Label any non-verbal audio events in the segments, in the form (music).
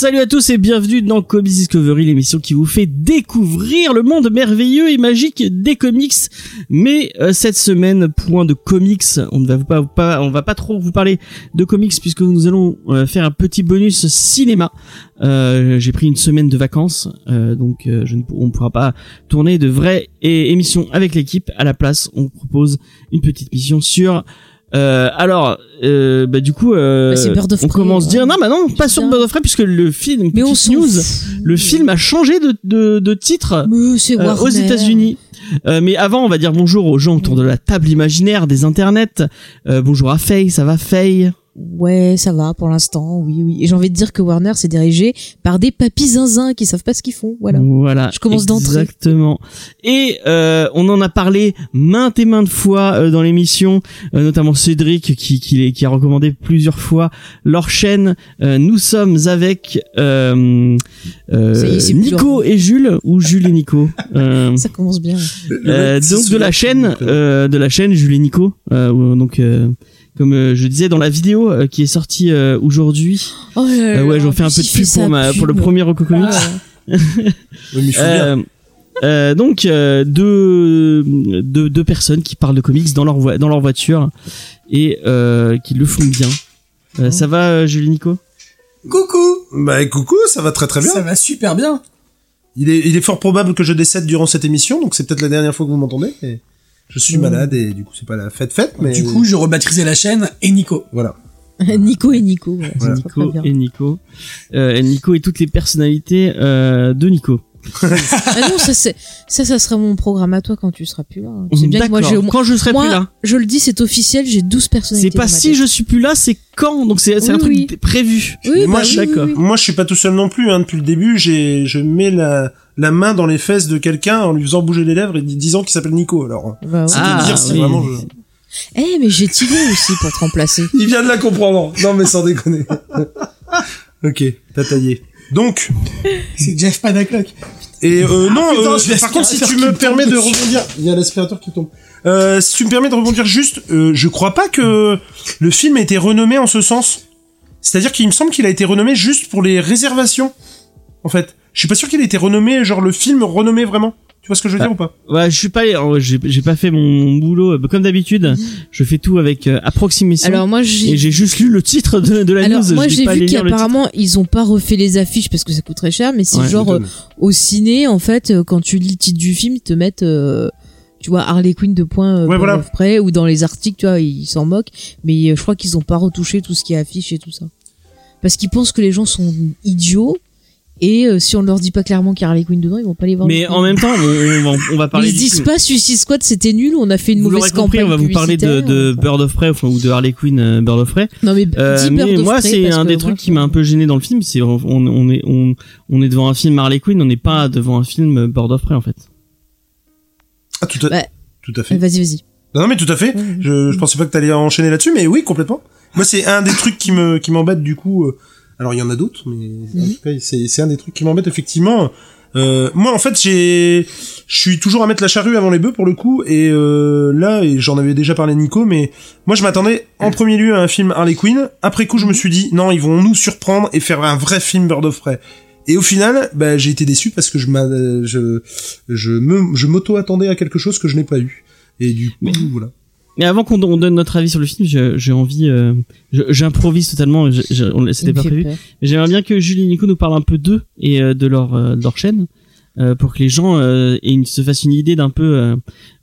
Salut à tous et bienvenue dans Comics Discovery, l'émission qui vous fait découvrir le monde merveilleux et magique des comics. Mais euh, cette semaine, point de comics, on ne va pas, pas, on va pas trop vous parler de comics puisque nous allons euh, faire un petit bonus cinéma. Euh, J'ai pris une semaine de vacances, euh, donc je ne, on ne pourra pas tourner de vraies émissions avec l'équipe. À la place, on propose une petite mission sur euh, alors, euh, bah du coup, euh, Bah, on commence à dire non, bah non, pas sur Bird of Prey puisque le film, Mais on news, le film a changé de, de, de titre euh, aux. États-Unis. Euh, mais avant, on va dire bonjour aux gens autour de la table imaginaire des internets. Euh, bonjour à Faye, ça va Faye? Ouais, ça va pour l'instant, oui, oui. Et j'ai envie de dire que Warner s'est dirigé par des papis zinzins qui savent pas ce qu'ils font. Voilà. Voilà. Je commence d'entrée. Exactement. Et euh, on en a parlé maintes et maintes fois euh, dans l'émission, euh, notamment Cédric qui, qui, qui a recommandé plusieurs fois leur chaîne. Euh, nous sommes avec euh, euh, est, Nico et Jules ou Jules et Nico. Euh, (laughs) Ça commence bien. euh, donc de la chaîne, euh, de la chaîne Jules et Nico. Euh, donc euh, comme euh, je disais dans la vidéo euh, qui est sortie euh, aujourd'hui. Oh là Euh, là, ouais, j'en en fais un peu de pub pour le premier Roco Comics. Ah, faut bien. Euh, euh, donc euh, deux, deux deux personnes qui parlent de comics dans leur dans leur voiture et euh, qui le font bien. Euh, ça va, Julie Nico? Coucou Bah coucou, ça va très très bien. Ça va super bien Il est, il est fort probable que je décède durant cette émission, donc c'est peut-être la dernière fois que vous m'entendez. mais Je suis malade et du coup c'est pas la fête fête, mais Du coup, je rebaptisais la chaîne et Nico. voilà. (laughs) Nico et Nico. ouais, Voilà. Nico et Nico. Euh, et Nico et toutes les personnalités euh, de Nico. (laughs) Ah non, ça, c'est, ça, ça sera mon programme à toi quand tu seras plus là. C'est bien que moi, au moins, Quand je serai moi, plus là. je le dis, c'est officiel, j'ai 12 personnalités. C'est pas si je suis plus là, c'est quand? Donc c'est c'est un Oui, truc oui. prévu. Oui, Moi, bah je- oui, d'accord. oui, oui. Moi je suis pas tout seul non plus, hein. depuis le début j'ai, je mets la, la main dans les fesses de quelqu'un en lui faisant bouger les lèvres et disant qu'il s'appelle Nico, alors. Bah ouais. C'est Ah, te dire si oui. vraiment je... Eh, mais j'ai tiré aussi pour te remplacer. (laughs) Il vient de la comprendre. Non mais sans déconner. (laughs) ok, t'as taillé. Donc, C'est Jeff Panaclock. Et euh, non, putain, euh, par contre, si tu me me permets de rebondir, il y a l'aspirateur qui tombe. Euh, si tu me permets de rebondir juste, euh, je crois pas que le film ait été renommé en ce sens. C'est-à-dire qu'il me semble qu'il a été renommé juste pour les réservations. En fait, je suis pas sûr qu'il ait été renommé, genre le film renommé vraiment. Tu vois ce que je veux dire ou pas? Ouais, je suis pas, j'ai j'ai pas fait mon, mon boulot euh, comme d'habitude. Je fais tout avec euh, approximation. Alors moi, j'ai et j'ai juste lu le titre de, de la Alors news. moi j'ai pas vu qu'apparemment ils ont pas refait les affiches parce que ça coûte très cher, mais c'est Ouais, genre euh, au ciné en fait euh, quand tu lis le titre du film ils te mettent euh, tu vois Harley Quinn de point euh, Ouais, voilà. Prey ou dans les articles tu vois ils s'en moquent, mais euh, je crois qu'ils ont pas retouché tout ce qui est affiche et tout ça parce qu'ils pensent que les gens sont idiots et euh, si on leur dit pas clairement qu'il y a Harley Quinn dedans ils vont pas les voir. Mais en même temps, on, on va, on va Mais parler. ils se du disent film. pas Suicide Squad c'était nul, on a fait une Vous mauvaise compris, campagne on va vous parler de, de Bird of Prey, enfin, ou de Harley Quinn, euh, Bird of Prey. Non mais, Euh, mais of moi, c'est un des trucs qui m'a un peu gêné dans le film. C'est on, on est on, on est devant un film Harley Quinn, on n'est pas devant un film Bird of Prey en fait. Ah, tout à, Bah, tout à fait. Vas-y vas-y. Non, non, mais tout à fait. Je, je pensais pas que t'allais enchaîner là-dessus, mais oui, complètement. Moi, c'est un des trucs qui me, qui m'embête du coup. euh, alors, il y en a d'autres, mais en tout cas, c'est, un des trucs qui m'embête effectivement. Euh, moi, en fait, j'ai, je suis toujours à mettre la charrue avant les bœufs pour le coup, et euh, là, et j'en avais déjà parlé à Nico, mais moi, je m'attendais en premier lieu à un film Harley Quinn. Après coup, je me suis dit, non, ils vont nous surprendre et faire un vrai film Bird of Prey. Et au final, bah, j'ai été déçu parce que je m'a, je, je me, je m'auto attendais à quelque chose que je n'ai pas eu. Et du coup, Mais- voilà. Mais avant qu'on on donne notre avis sur le film, j'ai envie, euh, j'improvise totalement. C'était pas prévu. peur. Mais J'aimerais bien que Julie et Nico nous parlent un peu d'eux et euh, de leur euh, de leur chaîne euh, pour que les gens euh, aient une- se fassent une idée d'un peu euh,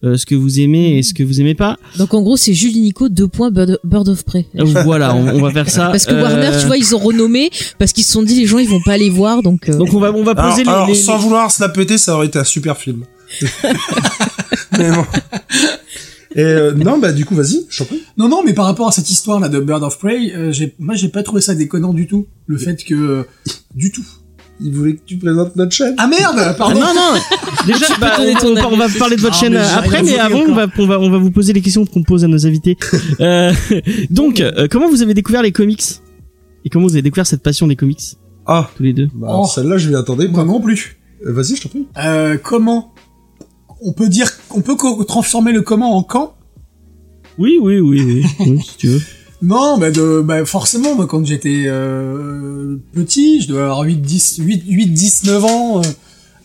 euh, ce que vous aimez et ce que vous aimez pas. Donc en gros, c'est Julie Nico, deux points Bird, Bird of Prey. Voilà, on, on va faire ça. (laughs) Parce que Euh, Warner, tu vois, ils ont renommé parce qu'ils se sont dit les gens ils vont pas les voir donc. euh, Donc on va on va Alors, poser les- alors, les, sans les- vouloir se la péter, ça aurait été un super film. (laughs) Mais bon. (laughs) Et euh, non, bah du coup, vas-y, je t'en prie. Non, non, mais par rapport à cette histoire là de Bird of Prey, euh, j'ai, moi j'ai pas trouvé ça déconnant du tout. Le fait que, euh, du tout. Il voulait que tu présentes notre chaîne. Ah merde, Ah, pardon. non non. (laughs) Déjà, bah, donner on, ton on- on va avis. parler de votre Ah, chaîne mais j'ai après, rien mais avant on va, on va on va vous poser les questions qu'on pose à nos invités. (laughs) Euh, donc, euh, comment vous avez découvert les comics? Et comment vous avez découvert cette passion des comics? Ah, tous les deux. bah, Oh. celle-là, je m'y attendais Moi pas. non plus. Euh, Vas-y, je t'en prie. Euh, comment On peut dire, on peut transformer le comment en quand? Oui, oui, oui, oui, oui, si tu veux. (laughs) Non, bah, de, bah forcément, moi, quand j'étais euh, petit, je devais avoir 8, 10, 8, 8 10, 9 ans, euh,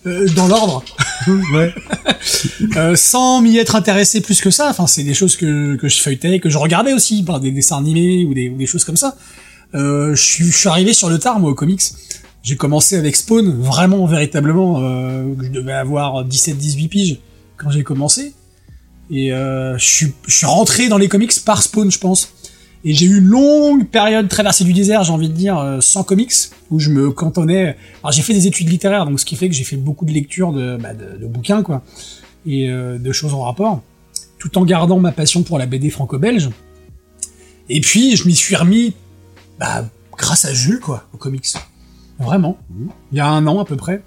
euh, dans l'ordre, (laughs) ouais. (laughs) euh, sans m'y être intéressé plus que ça. Enfin, c'est des choses que, que je feuilletais, que je regardais aussi, par des dessins animés ou des, ou des choses comme ça. Euh, je, suis, je suis arrivé sur le tard, moi, aux comics. J'ai commencé avec Spawn, vraiment, véritablement. Euh, je devais avoir 17-18 piges quand j'ai commencé. Et euh, je, suis, rentré dans les comics par Spawn, je pense. Et j'ai eu une longue période traversée du désert, j'ai envie de dire, euh, sans comics, où je me cantonnais. Alors j'ai fait des études littéraires, donc ce qui fait que j'ai fait beaucoup de lectures de, bah, de, de bouquins, quoi, et euh, de choses en rapport, tout en gardant ma passion pour la BD franco-belge. Et puis je m'y suis remis, bah, grâce à Jules, quoi, aux comics. Vraiment. Il y a un an à peu près.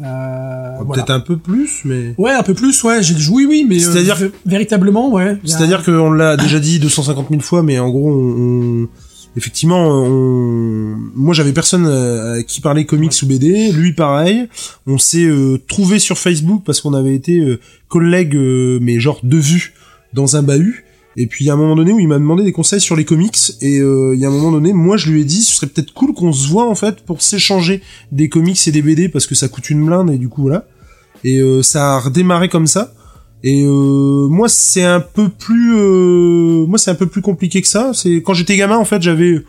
Euh, voilà. Peut-être un peu plus, mais. Ouais, un peu plus, ouais. J'ai oui, oui, mais euh, C'est-à-dire- véritablement, ouais. C'est-à-dire qu'on l'a déjà dit 250 000 fois, mais en gros, on, effectivement, on, moi j'avais personne euh, à qui parler comics ou BD, lui pareil. On s'est euh, trouvé sur Facebook parce qu'on avait été euh, collègues, euh, mais genre de vue dans un bahut. Et puis il y a un moment donné où il m'a demandé des conseils sur les comics et euh, il y a un moment donné, moi je lui ai dit ce serait peut-être cool qu'on se voit en fait pour s'échanger des comics et des BD parce que ça coûte une blinde et du coup voilà. Et euh, ça a redémarré comme ça. Et euh, moi c'est un peu plus euh, moi c'est un peu plus compliqué que ça, c'est quand j'étais gamin en fait, j'avais ouais,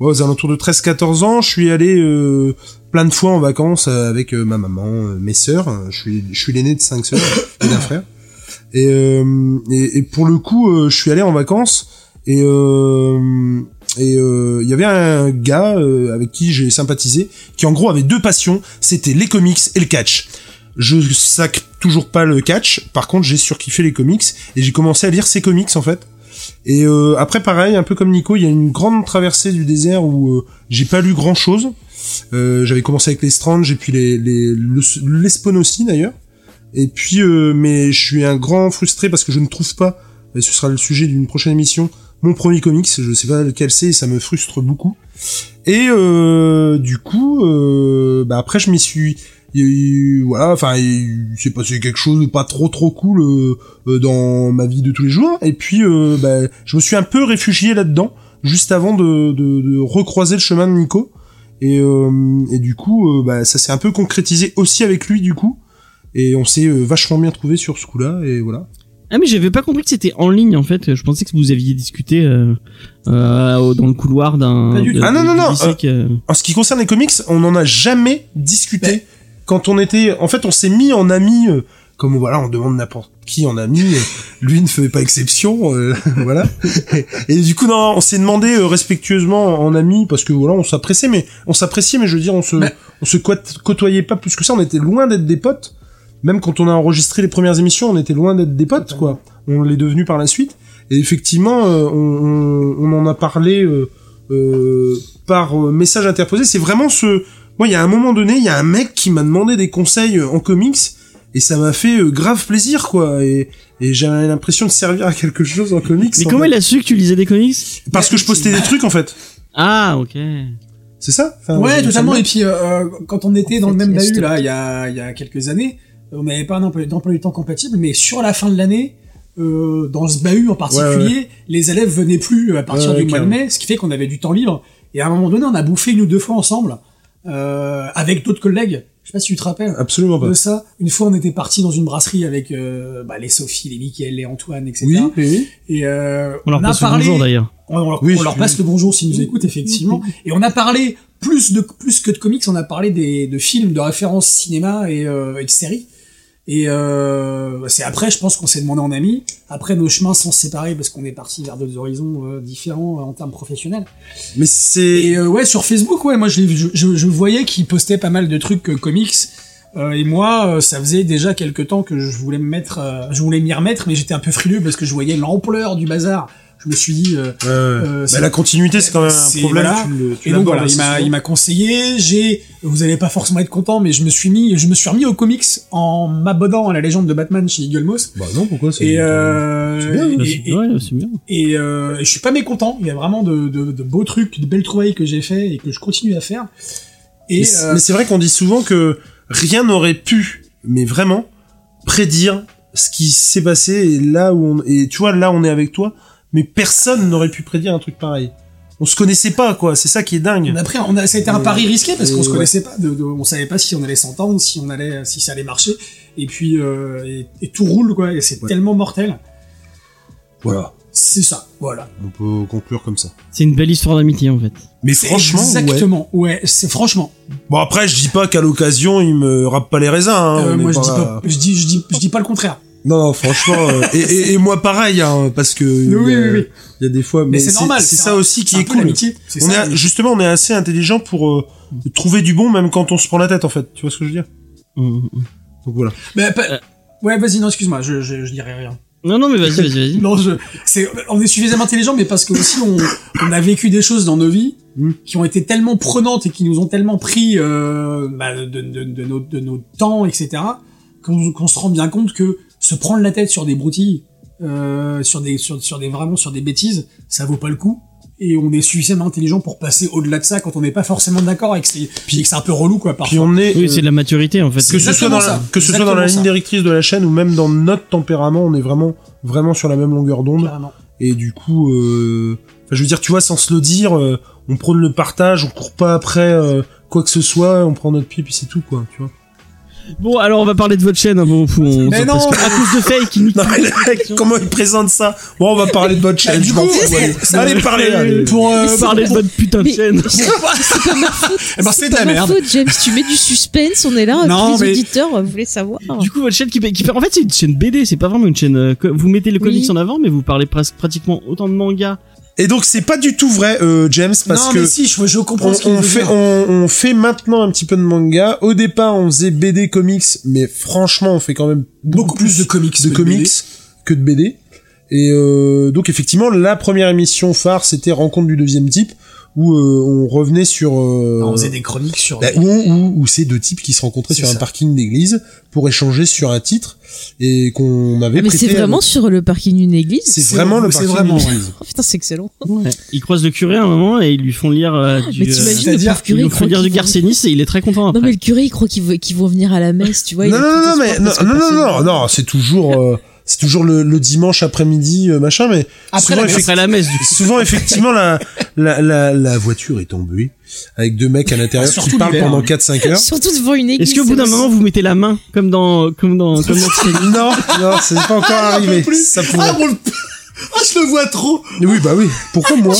aux alentours de 13 14 ans, je suis allé euh, plein de fois en vacances avec ma maman, mes sœurs, je suis je suis l'aîné de cinq sœurs et d'un frère. Et, euh, et et pour le coup, euh, je suis allé en vacances et euh, et il y avait un gars euh, avec qui j'ai sympathisé qui en gros avait deux passions, c'était les comics et le catch. Je sac toujours pas le catch, par contre j'ai surkiffé les comics et j'ai commencé à lire ces comics en fait. Et euh, après pareil, un peu comme Nico, il y a une grande traversée du désert où j'ai pas lu grand chose. J'avais commencé avec les Strange et puis les les le- les Spawn aussi d'ailleurs. Et puis euh, mais je suis un grand frustré parce que je ne trouve pas, et ce sera le sujet d'une prochaine émission, mon premier comics, je sais pas lequel c'est et ça me frustre beaucoup. Et euh, du coup, euh, bah après je m'y suis, voilà, enfin il s'est passé quelque chose de pas trop trop cool euh, euh, dans ma vie de tous les jours. Et puis bah, je me suis un peu réfugié là-dedans juste avant de, de, de recroiser le chemin de Nico. Et, euh, et du coup, bah, ça s'est un peu concrétisé aussi avec lui du coup. Et on s'est euh, vachement bien trouvé sur ce coup-là. Et voilà. Ah mais j'avais pas compris que c'était en ligne en fait. Je pensais que vous aviez discuté euh, euh, dans le couloir d'un. De- Ah, non, non, non, lycée que- En ce qui concerne les comics, on n'en a jamais discuté. Quand on était, en fait, on s'est mis en amis, euh, comme voilà, on demande n'importe qui en ami. euh, lui ne fait pas exception, euh, (laughs) voilà. Et, et du coup, non, on s'est demandé euh, respectueusement en amis parce que voilà, on s'appréciait, mais on s'appréciait, mais je veux dire, on se, on se côtoyait pas plus que ça. On était loin d'être des potes. Même quand on a enregistré les premières émissions, on était loin d'être des potes, quoi. On l'est devenu par la suite. Et effectivement, euh, on, on, on en a parlé euh, euh, par euh, message interposé. C'est vraiment ce. Moi, il y a un moment donné, il y a un mec qui m'a demandé des conseils euh, en comics et ça m'a fait euh, grave plaisir, quoi. Et, et j'avais l'impression de servir à quelque chose en comics. Mais en comment il a su que tu lisais des comics? Parce que je postais des trucs, en fait. Ah ok. C'est ça? Enfin, Ouais, totalement. Et puis, euh, quand on était dans le même bahut, là, il y a, il y a quelques années, on n'avait pas un emploi d'emploi du temps compatible, mais sur la fin de l'année, euh, dans ce bahut en particulier, les élèves venaient plus à partir Ouais, du mois de mai, ce qui fait qu'on avait du temps libre. Et à un moment donné, on a bouffé une ou deux fois ensemble, euh, avec d'autres collègues. Je sais pas si tu te rappelles Absolument pas. de ça. Une fois, on était parti dans une brasserie avec euh, bah, les Sophie, les Mickaël, les Antoine, etc. Oui, oui. Et euh, On leur a passe le bonjour d'ailleurs. On, on leur- Oui, on leur passe le bonjour s'ils nous écoutent, effectivement. (laughs) Et on a parlé plus de plus que de comics, on a parlé des, de films, de références cinéma et, euh, et de séries. Et euh, c'est après, je pense qu'on s'est demandé en ami. Après, nos chemins sont séparés parce qu'on est parti vers d'autres horizons euh, différents euh, en termes professionnels. Mais c'est. Et euh, ouais, sur Facebook, ouais, moi je, je, je, je voyais qu'il postait pas mal de trucs euh, comics. Euh, et moi, euh, ça faisait déjà quelques temps que je voulais me mettre, euh, je voulais m'y remettre, mais j'étais un peu frileux parce que je voyais l'ampleur du bazar je me suis dit. euh. Euh, Bah, la continuité, c'est quand même un problème. voilà. tu le- tu Et donc voilà, il m'a, il m'a conseillé. J'ai, vous allez pas forcément être content, mais je me suis mis, je me suis remis aux comics en m'abonnant à la légende de Batman chez Eagle Moss. Bah non, pourquoi c'est Et, euh, c'est bien, et- et- c'est- ouais, c'est bien. et, euh, je suis pas mécontent. Il y a vraiment de, de, de beaux trucs, de belles trouvailles que j'ai fait et que je continue à faire. Et Mais c'est- euh, mais c'est vrai qu'on dit souvent que rien n'aurait pu, mais vraiment, prédire ce qui s'est passé et là où on, et tu vois, là on est avec toi, mais personne n'aurait pu prédire un truc pareil. On se connaissait pas, quoi, c'est ça qui est dingue. Après, on a, ça a été un pari risqué parce qu'on se ouais. connaissait pas. De, de- on savait pas si on allait s'entendre, si on allait, si ça allait marcher. Et puis, euh, et, et tout roule quoi. Et c'est Ouais. tellement mortel. Voilà. C'est ça. Voilà. On peut conclure comme ça. C'est une belle histoire d'amitié en fait. Mais franchement, exactement. Ouais. c'est franchement. Bon après, je dis pas qu'à l'occasion, il me rappe pas les raisins. Hein, euh, moi, je pas- dis pas, je dis, je dis, je dis pas le contraire. Non, non, franchement, euh, (laughs) et, et, et moi pareil, hein, parce que il Oui, y a- oui, oui. il y a des fois, mais, Mais c'est normal. C'est ça un- aussi qui est peu cool. On ça, est justement, on est assez intelligent pour euh, trouver du bon, même quand on se prend la tête, en fait. Tu vois ce que je veux dire? Hum, hum, hum. Donc voilà. Mais Euh. Ouais, vas-y, non, excuse-moi, je, je, je dirai rien. Non, non, mais vas-y, vas-y, (laughs) vas-y. Non, je, c'est, on est suffisamment intelligent, mais parce que aussi on, on a vécu des choses dans nos vies Mm. qui ont été tellement prenantes et qui nous ont tellement pris euh, bah, de, de, de, nos, de nos temps, etc., qu'on, qu'on se rend bien compte que se prendre la tête sur des broutilles, euh, sur des, sur, sur des vraiment sur des bêtises, ça vaut pas le coup. Et on est suffisamment intelligent pour passer au-delà de ça quand on n'est pas forcément d'accord avec ces, puis que c'est un peu relou quoi. Parfois. Puis on est, Oui, euh, c'est de la maturité en fait. que ce soit dans la, que ce soit dans la ligne ça. directrice de la chaîne ou même dans notre tempérament, on est vraiment, vraiment sur la même longueur d'onde. Et du coup, euh, je veux dire, tu vois, sans se le dire, euh, on prône le partage, on court pas après euh, quoi que ce soit, on prend notre pied puis c'est tout, quoi, tu vois. Bon, alors on va parler de votre chaîne. Hein, bon, on- Mais parce non, que à cause de fake, il Non, mais le mec, comment il présente ça Bon, on va parler de votre chaîne. du je m'en coup, fous, allez, c'est- allez, parlez. allez. Pour, euh, Vous parlez de votre putain de chaîne. C'est pas (laughs) ma faute. Eh ben, c'est de pas la ma merde. faute, James. Tu mets du suspense, on est là. Non, les mais- auditeurs euh, voulaient savoir. Du coup, votre chaîne qui, qui en fait, c'est une chaîne BD, c'est pas vraiment une chaîne. euh, vous mettez le comics Oui. en avant, mais vous parlez presque pratiquement autant de mangas. Et donc, c'est pas du tout vrai, euh, James, parce non, que mais si, je, je comprends on, ce qu'il on fait, on, on fait maintenant un petit peu de manga. Au départ, on faisait BD comics, mais franchement, on fait quand même beaucoup plus de comics de que comics BD. que de BD. Et euh, donc effectivement, la première émission phare, c'était Rencontre du deuxième type, où euh, on revenait sur euh, on faisait des chroniques sur. bah, où, où, où c'est deux types qui se rencontraient sur un parking d'église pour échanger sur un titre et qu'on avait Ah, mais c'est à- vraiment sur le parking d'une église. c'est c'est- vraiment le parking vraiment, d'une église. (laughs) Oh putain, c'est excellent. Ils croisent le curé à un moment et ils lui font lire euh, du. mais euh, t'imagines le c'est-à-dire pauvre curé, ils font croit lire du Garcenis et il est très content Non, après. mais le curé, il croit qu'ils vont, venir à la messe, tu vois. Non, non, non, mais non, non, non, non, non, c'est toujours, euh, c'est toujours le, le dimanche après-midi, euh, machin, mais Après souvent, la messe. Après la messe, du coup. souvent, effectivement, la, la, la, la voiture est embuée avec deux mecs à l'intérieur Ah, qui parlent pendant hein. 4-5 heures. Surtout devant une église. Est-ce qu'au bout d'un moment vous mettez la main comme dans comme dans comme dans (laughs) Non, non, c'est pas encore arrivé. Ça pourrait. Ah, bon, le- (laughs) ah, je le vois trop. Oui, bah oui. Pourquoi moi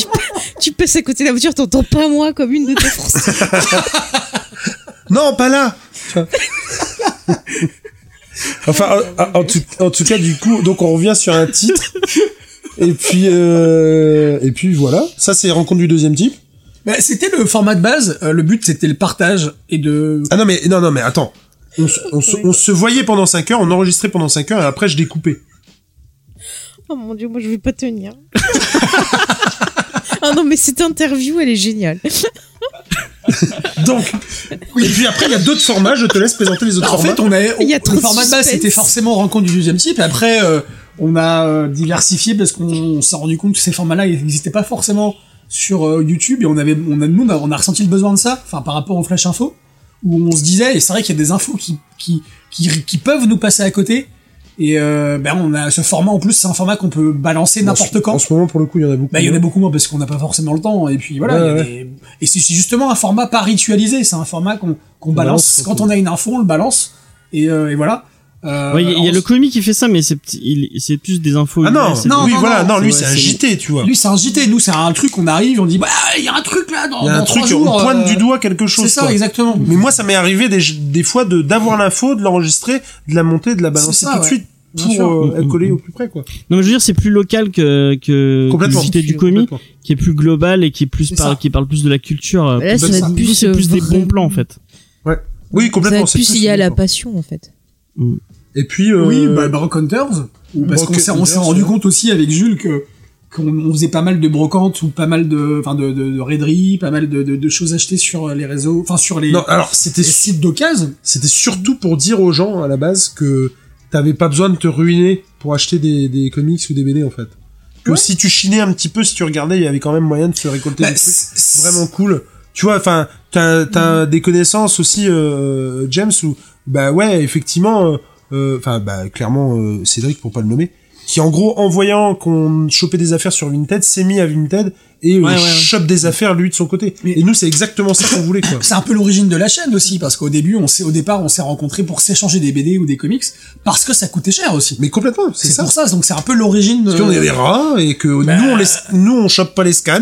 Tu passes à côté de la voiture, t'entends pas moi comme une de tes Français. (laughs) Non, pas là. Enfin, en, en tout, en tout cas, du coup, donc on revient sur un titre. (laughs) Et puis, euh, et puis voilà. Ça, c'est rencontre du deuxième type. Bah, c'était le format de base. euh, le but, c'était le partage et de. Ah non, mais non, non, mais attends. On se voyait pendant 5 heures, on enregistrait pendant 5 heures, et après je découpais. Oh mon dieu, moi je vais pas tenir. (laughs) ah non, mais cette interview, elle est géniale. (laughs) (laughs) Donc, et puis après, il y a d'autres formats. Je te laisse présenter les autres Bah, en formats. fait, on a, Il y a le format de base, c'était forcément rencontre du deuxième type. Et après, euh, on a euh, diversifié parce qu'on on s'est rendu compte que ces formats-là, ils n'existaient pas forcément sur euh, YouTube. Et on avait, on a, nous, on a, on a ressenti le besoin de ça. Enfin, par rapport au Flash Info, où on se disait, et c'est vrai qu'il y a des infos qui, qui, qui, qui peuvent nous passer à côté. Et euh, ben, on a ce format en plus, c'est un format qu'on peut balancer n'importe En quand. ce moment, pour le coup, il y en a beaucoup. Bah, il y en a moins. beaucoup moins parce qu'on n'a pas forcément le temps. Et puis voilà, Ouais, il y a ouais. des- et c'est c'est justement un format pas ritualisé. C'est un format qu'on qu'on balance. balance, Quand on a une info, on le balance. Et, euh, et voilà. Euh, Ouais, il y, a- y le comic qui fait ça, mais c'est petit- il- c'est plus des infos. Ah non, non, oui, non, voilà, non, lui, c'est- un JT, tu vois. Lui, c'est un JT. Nous, c'est un truc. On arrive, on dit, bah, il y a un truc là. Dans, Il y a un truc, jours, on pointe euh, du doigt quelque chose. C'est ça, quoi. exactement. Mais moi, ça m'est arrivé des, des fois de d'avoir l'info, de l'enregistrer, de la monter, de la balancer ça, tout de ouais. suite pour euh, Mm, mm, coller mm. au plus près, quoi. Non, mais je veux dire, c'est plus local que que Cité du comic, Complètement. qui est plus global et qui est plus C'est par, qui parle plus de la culture. euh, Là, ça plus- va être plus, c'est euh, plus des bons plans en fait. Oui, Ça va complètement. c'est plus lié à la bon. passion, en fait. Et puis, euh, Oui, bah, Brock Hunters. ou Parce qu'on s'est, on s'est rendu ouais. compte aussi avec Jules que qu'on on faisait pas mal de brocantes ou pas mal de, enfin de, de, de raideries, pas mal de, de, de choses achetées sur les réseaux, enfin sur les, Non, alors c'était sites d'occasion. c'était surtout pour dire aux gens à la base que t'avais pas besoin de te ruiner pour acheter des, des comics ou des BD en fait. Que Ouais. si tu chinais un petit peu, si tu regardais, il y avait quand même moyen de se récolter Bah, des trucs c'est- vraiment cool. Tu vois, enfin, t'as t'as des connaissances aussi, euh, James, où bah ouais, effectivement, euh, euh, enfin bah clairement euh, Cédric pour pas le nommer, qui en gros en voyant qu'on chopait des affaires sur Vinted, s'est mis à Vinted et euh, Ouais, ouais, ouais. chope des affaires lui de son côté. Mais- Et nous c'est exactement ça qu'on voulait quoi. (coughs) C'est un peu l'origine de la chaîne aussi, parce qu'au début, on s'est, au départ, on s'est rencontrés pour s'échanger des BD ou des comics, parce que ça coûtait cher aussi. Mais complètement, c'est ça. pour ça, donc c'est un peu l'origine. Parce de- qu'on est des rats et que Bah, nous on les nous on chope pas les scans,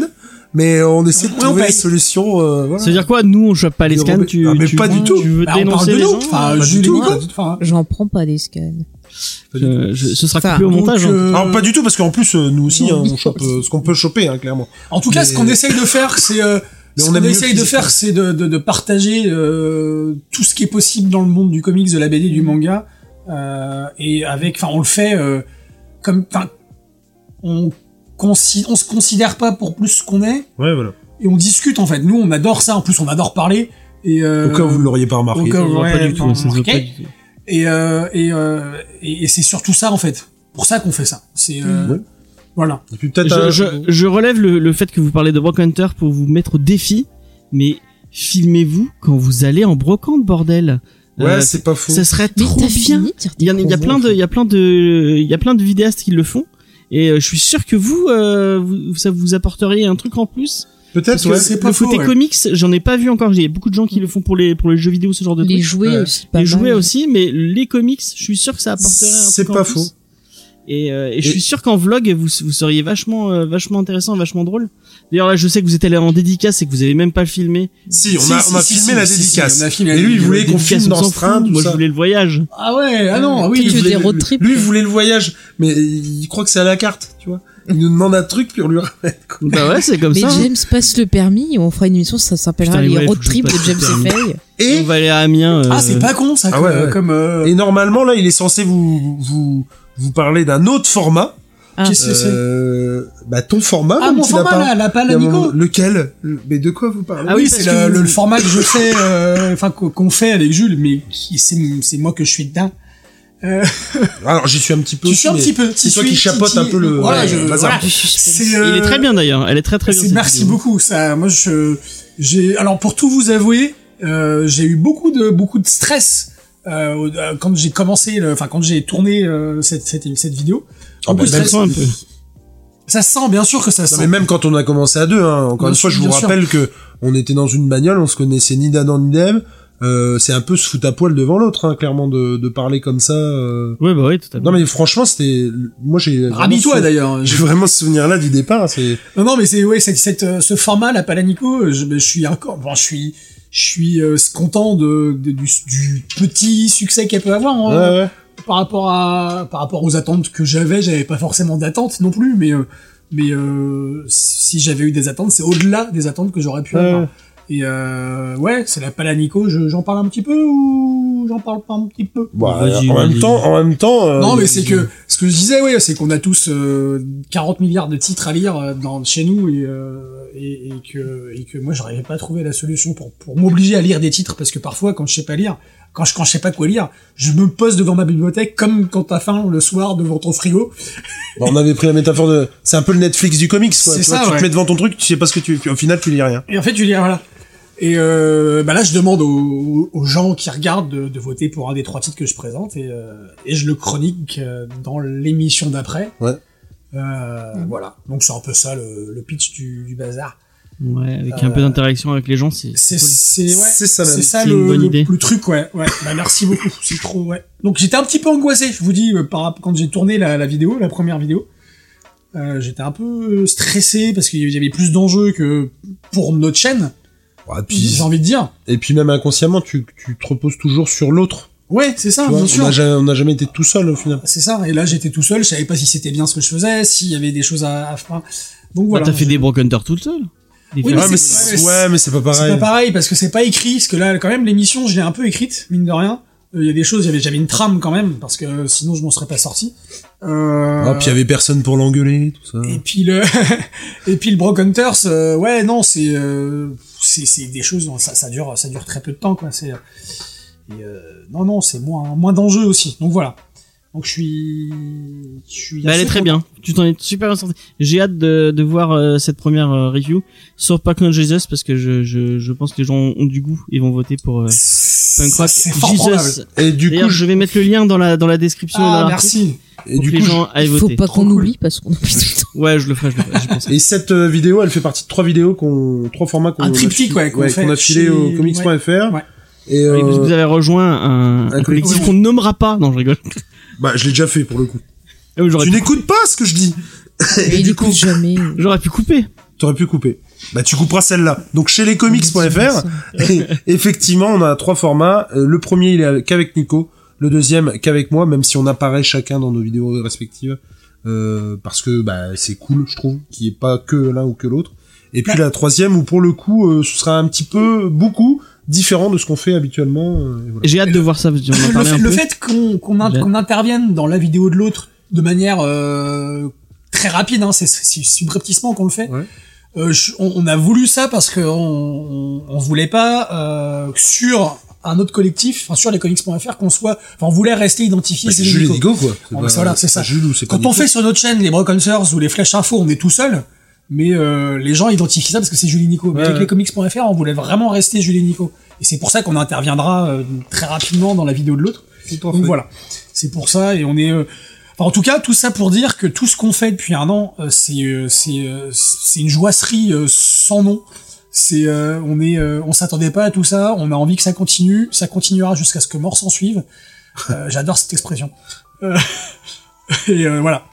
mais on essaie de trouver des solutions. Euh, voilà. Ça veut dire quoi Nous, on chope pas les scans. Tu, Ah, mais tu- pas du tout. Tu veux Bah, on parle dénoncer de les gens tout. Enfin, J'en prends pas des scans. Euh, je- ce sera coupé au montage. hein. euh, Alors pas du tout parce qu'en plus euh, nous aussi hein, on chope euh, ce qu'on peut choper hein, clairement. En tout cas, Mais- ce qu'on essaye de faire, c'est euh, Mais ce on qu'on essaye de faire, c'est de, de, de partager euh, tout ce qui est possible dans le monde du comics, de la BD, du manga, euh, et avec, enfin, on le fait euh, comme, enfin, on on se considère pas pour plus qu'on est, Ouais voilà. et on discute en fait. Nous, on adore ça. En plus, on adore parler. Et euh, Au cas où vous l'auriez pas remarqué. au cas où- ouais, pas du tout. pas du tout. Et euh, et, euh, et, et c'est surtout ça en fait. Pour ça qu'on fait ça. C'est euh, Ouais. voilà. Et puis peut-être un- Je, je, je relève le, le fait que vous parlez de Brock Hunter pour vous mettre au défi, mais filmez-vous quand vous allez en brocante, bordel. Ouais, Euh, c'est pas faux. ça serait Mais trop bien. fini Il y, en a, il y a plein de, il y a plein de, il y a plein de vidéastes qui le font. Et euh, je suis sûr que vous, euh, vous, ça vous apporteriez un truc en plus. Peut-être ouais. c'est pas le faux, côté ouais. comics, j'en ai pas vu encore. Il y a beaucoup de gens qui le font pour les, pour les jeux vidéo, ce genre de Les trucs. jouets Ouais. aussi, pas les mal. jouets aussi, mais les comics, je suis sûr que ça apporterait un C'est pas plus. faux. Et, euh, et je suis sûr qu'en vlog, vous, vous seriez vachement, euh, vachement intéressant, vachement drôle. D'ailleurs là, je sais que vous êtes allé en dédicace et que vous avez même pas filmé. Si, on Si, a si, on a si, filmé si, la si, si, dédicace. on a filmé Et lui il voulait qu'on filme dans ce train fout. tout Moi, ça. je voulais le voyage. Ah ouais. Ah non. Oui. Toi, tu Il veux des voulait- road trips Lui il voulait le voyage, mais il croit que c'est à la carte, tu vois. Il nous demande un truc puis on lui ramène. quoi. Bah ouais, c'est comme Mais ça. hein. James passe le permis on fera une émission, ça s'appellera les ouais, road trips de James. Fay. Et On va aller à Amiens. euh, Ah c'est pas con ça. Ah comme, ouais, ouais. comme euh, et normalement là il est censé vous vous vous parler d'un autre format. Ah. qu'est-ce que c'est Euh, bah ton format. Ah mon format pas. là, la Il y a pala un Nico. Lequel Mais de quoi vous parlez Ah oui, oui, c'est le, le- vous- le format que je fais, euh, enfin qu'on qu'on fait avec Jules, mais qui c'est c'est moi que je suis dedans. Euh, Alors j'y suis un petit peu. tu suis un petit peu. C'est toi qui chapote un peu le. Voilà, je, le bazar. voilà. Euh, Il est très bien d'ailleurs. Elle est très très bien. merci vidéo. beaucoup. Ça, moi, je, j'ai, alors pour tout vous avouer, euh, j'ai eu beaucoup de beaucoup de stress euh, euh, quand j'ai commencé, le- enfin quand j'ai tourné euh, cette, cette cette vidéo. Beaucoup de Ça le stress. sent un peu. Ça se sent, bien sûr que ça se Non, sent. mais même quand on a commencé à deux, hein, encore Bien une fois, sûr, je vous bien sûr. rappelle que on était dans une bagnole, on se connaissait ni d'Adam ni d'Ève. Euh, c'est un peu se foutre à poil devant l'autre, hein, clairement, de, de parler comme ça. euh. Ouais, bah ouais, tout à fait. Non, mais franchement, c'était. Moi, j'ai. Rhabille-toi d'ailleurs. (laughs) J'ai vraiment ce souvenir-là du départ. C'est. Non, non, mais c'est ouais, cette, cette, euh, ce format, la Palanico, je, ben, je suis encore, bon, je suis, je suis euh, content de, de- du, du petit succès qu'elle peut avoir hein, Ouais, ouais. par rapport à, par rapport aux attentes que j'avais. J'avais pas forcément d'attentes non plus, mais euh, mais euh, si j'avais eu des attentes, c'est au-delà des attentes que j'aurais pu Ouais. avoir. Et euh, ouais, c'est la Palanico. je- J'en parle un petit peu ou j'en parle pas un petit peu? Bah, en même temps, en même temps. euh, non, mais c'est que ce que je disais, ouais, c'est qu'on a tous euh, 40 milliards de titres à lire euh, dans, chez nous et, euh, et, et que et que moi j'arrivais pas à trouver la solution pour pour m'obliger à lire des titres parce que parfois quand je sais pas lire, quand je quand je sais pas quoi lire, je me pose devant ma bibliothèque comme quand t'as faim le soir devant ton frigo. Bah, on avait pris la métaphore de. C'est un peu le Netflix du comics, quoi. C'est Tu, vois, ça, tu ouais. te mets devant ton truc, tu sais pas ce que tu. Au final, tu lis rien. Et en fait, tu lis voilà. Et euh, bah là, je demande aux, aux gens qui regardent de, de voter pour un des trois titres que je présente et, euh, et je le chronique euh, dans l'émission d'après. Ouais. Euh, Voilà. Donc c'est un peu ça le, le pitch du, du bazar. Ouais, avec un Euh, peu d'interaction avec les gens, c'est. C'est cool. ouais, C'est ça, c'est ça le, une bonne le- idée. le truc ouais ouais. Bah merci beaucoup. (laughs) C'est trop ouais. Donc j'étais un petit peu angoissé. Je vous dis euh, par quand j'ai tourné la, la vidéo, la première vidéo. Euh, j'étais un peu stressé parce qu'il y avait plus d'enjeux que pour notre chaîne, Ouais, puis, j'ai envie de dire. et puis même inconsciemment, tu, tu te reposes toujours sur l'autre. Ouais, c'est ça, vois. bien on sûr. n'a jamais, on n'a jamais été tout seul au final. C'est ça. Et là, j'étais tout seul. Je savais pas si c'était bien ce que je faisais, s'il y avait des choses à, à faire. Donc Bah, voilà. T'as fait Je- des Brock Hunter toute seule? Des Oui, mais Ouais, mais c'est- c'est, ouais, ouais, mais c'est pas C'est pareil. pas pareil parce que c'est pas écrit. Parce que là, quand même, l'émission, je l'ai un peu écrite, mine de rien. Euh, Il y a des choses, il y avait- j'avais une trame quand même, parce que sinon je m'en serais pas sorti. Euh, Ah, puis il y avait personne pour l'engueuler, tout ça. et puis le (laughs) et puis le Broken Hunters, euh, ouais non c'est euh, c'est c'est des choses ça ça dure ça dure très peu de temps quoi c'est euh, non non c'est moins moins d'enjeux aussi donc voilà donc je suis je suis Bah, elle est très content. bien. Tu t'en es super bien sorti. J'ai hâte de, de voir euh, cette première euh, review sur Punk Rock Jesus parce que je, je, je pense que les gens ont du goût et vont voter pour euh, Punk Rock probable. Jesus. Et du coup, je vais mettre le lien dans la dans la description. dans ah l'article merci et Pour du que coup, les gens aillent Il faut voter. pas Trop qu'on oublie parce qu'on oublie tout le temps. (laughs) Ouais, je le ferai, je le ferai. pense. Et cette euh, vidéo, elle fait partie de trois vidéos qu'on, trois formats qu'on Un a triptyque, filé- ouais, qu'on fait qu'on a filé chez- au comics.fr. Ouais. Et Oui, parce que euh, vous avez rejoint un, un un collectif collectif. qu'on nommera pas. Non, je rigole. Bah, je l'ai déjà fait pour le coup. Ah oui, J'aurais Tu pu, n'écoutes pas ce que je dis. Et (laughs) il écoute jamais. j'aurais pu couper. T'aurais pu couper. Bah, tu couperas celle-là. Donc, chez lescomics.fr, (laughs) effectivement, on a trois formats. Euh, Le premier, il est qu'avec Nico. Le deuxième, qu'avec moi, même si on apparaît chacun dans nos vidéos respectives. Euh, parce que bah, c'est cool, je trouve, qu'il n'y ait pas que l'un ou que l'autre. Et puis la troisième, où pour le coup, euh, ce sera un petit peu, beaucoup, différent de ce qu'on fait habituellement. euh, voilà. J'ai hâte de voir ça. parce qu'on en le fait, un le peu. fait qu'on qu'on in- qu'on intervienne dans la vidéo de l'autre de manière euh, très rapide, hein, c'est c'est subrepticement qu'on le fait. Ouais. Euh, je- on, on a voulu ça parce que on, on, on voulait pas euh, sur un autre collectif, enfin sur lescomics.fr, qu'on soit, enfin on voulait rester identifié. Bah, c'est Jules Nico. Quoi. Bon, bah, voilà, c'est ça. pas Jules ou c'est pas Quand on fait sur notre chaîne les Broken Hunters ou les Flèches Info, on est tout seul. Mais euh, les gens identifient ça parce que c'est Julie Nico. Mais Ouais, avec ouais. lescomics.fr, on voulait vraiment rester Julie Nico. Et c'est pour ça qu'on interviendra euh, très rapidement dans la vidéo de l'autre. Donc fait. voilà, c'est pour ça et on est. euh, enfin, en tout cas, tout ça pour dire que tout ce qu'on fait depuis un an, euh, c'est euh, c'est euh, c'est une joasserie euh, sans nom. C'est euh, on est euh, on s'attendait pas à tout ça. On a envie que ça continue. Ça continuera jusqu'à ce que mort s'en suive. Euh, J'adore cette expression. Euh, (laughs) et euh, voilà.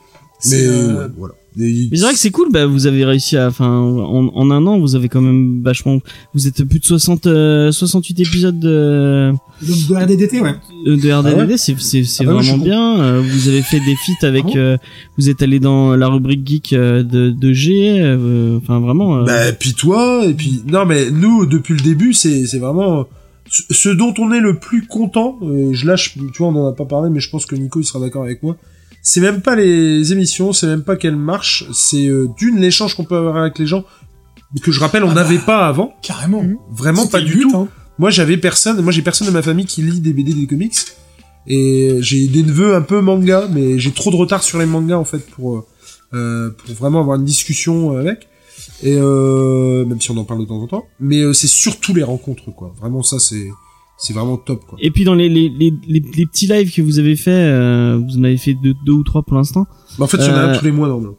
Mais euh, voilà. Et- Mais c'est vrai que c'est cool, bah, vous avez réussi à, enfin, en, en un an, vous avez quand même vachement, vous êtes plus de 60, euh, 68 épisodes de, de, de RDDT, ouais. de RDDD, Ah ouais c'est, c'est, c'est Ah bah vraiment bien. Euh, vous avez fait des feats avec, Ah bon euh, vous êtes allé dans la rubrique geek euh, de, de G, euh, enfin, vraiment, euh, Bah, puis toi, et puis non mais nous depuis le début c'est c'est vraiment ce ce dont on est le plus content. et je lâche, tu vois, on en a pas parlé, mais je pense que Nico il sera d'accord avec moi. C'est même pas les émissions, c'est même pas qu'elles marchent, c'est euh, d'une l'échange qu'on peut avoir avec les gens que je rappelle on Ah bah. n'avait pas avant, Carrément. Mhm. vraiment pas du but, tout. hein. Moi j'avais personne, moi j'ai personne de ma famille qui lit des BD des comics et j'ai des neveux un peu manga, mais j'ai trop de retard sur les mangas en fait pour euh, euh, pour vraiment avoir une discussion avec. Et euh, même si on en parle de temps en temps, mais euh, c'est surtout les rencontres quoi. Vraiment ça c'est c'est vraiment top quoi. et puis dans les, les, les, les, les petits lives que vous avez fait, euh, vous en avez fait deux, deux ou trois pour l'instant. Mais en fait il y en a un Euh, tous les mois normalement.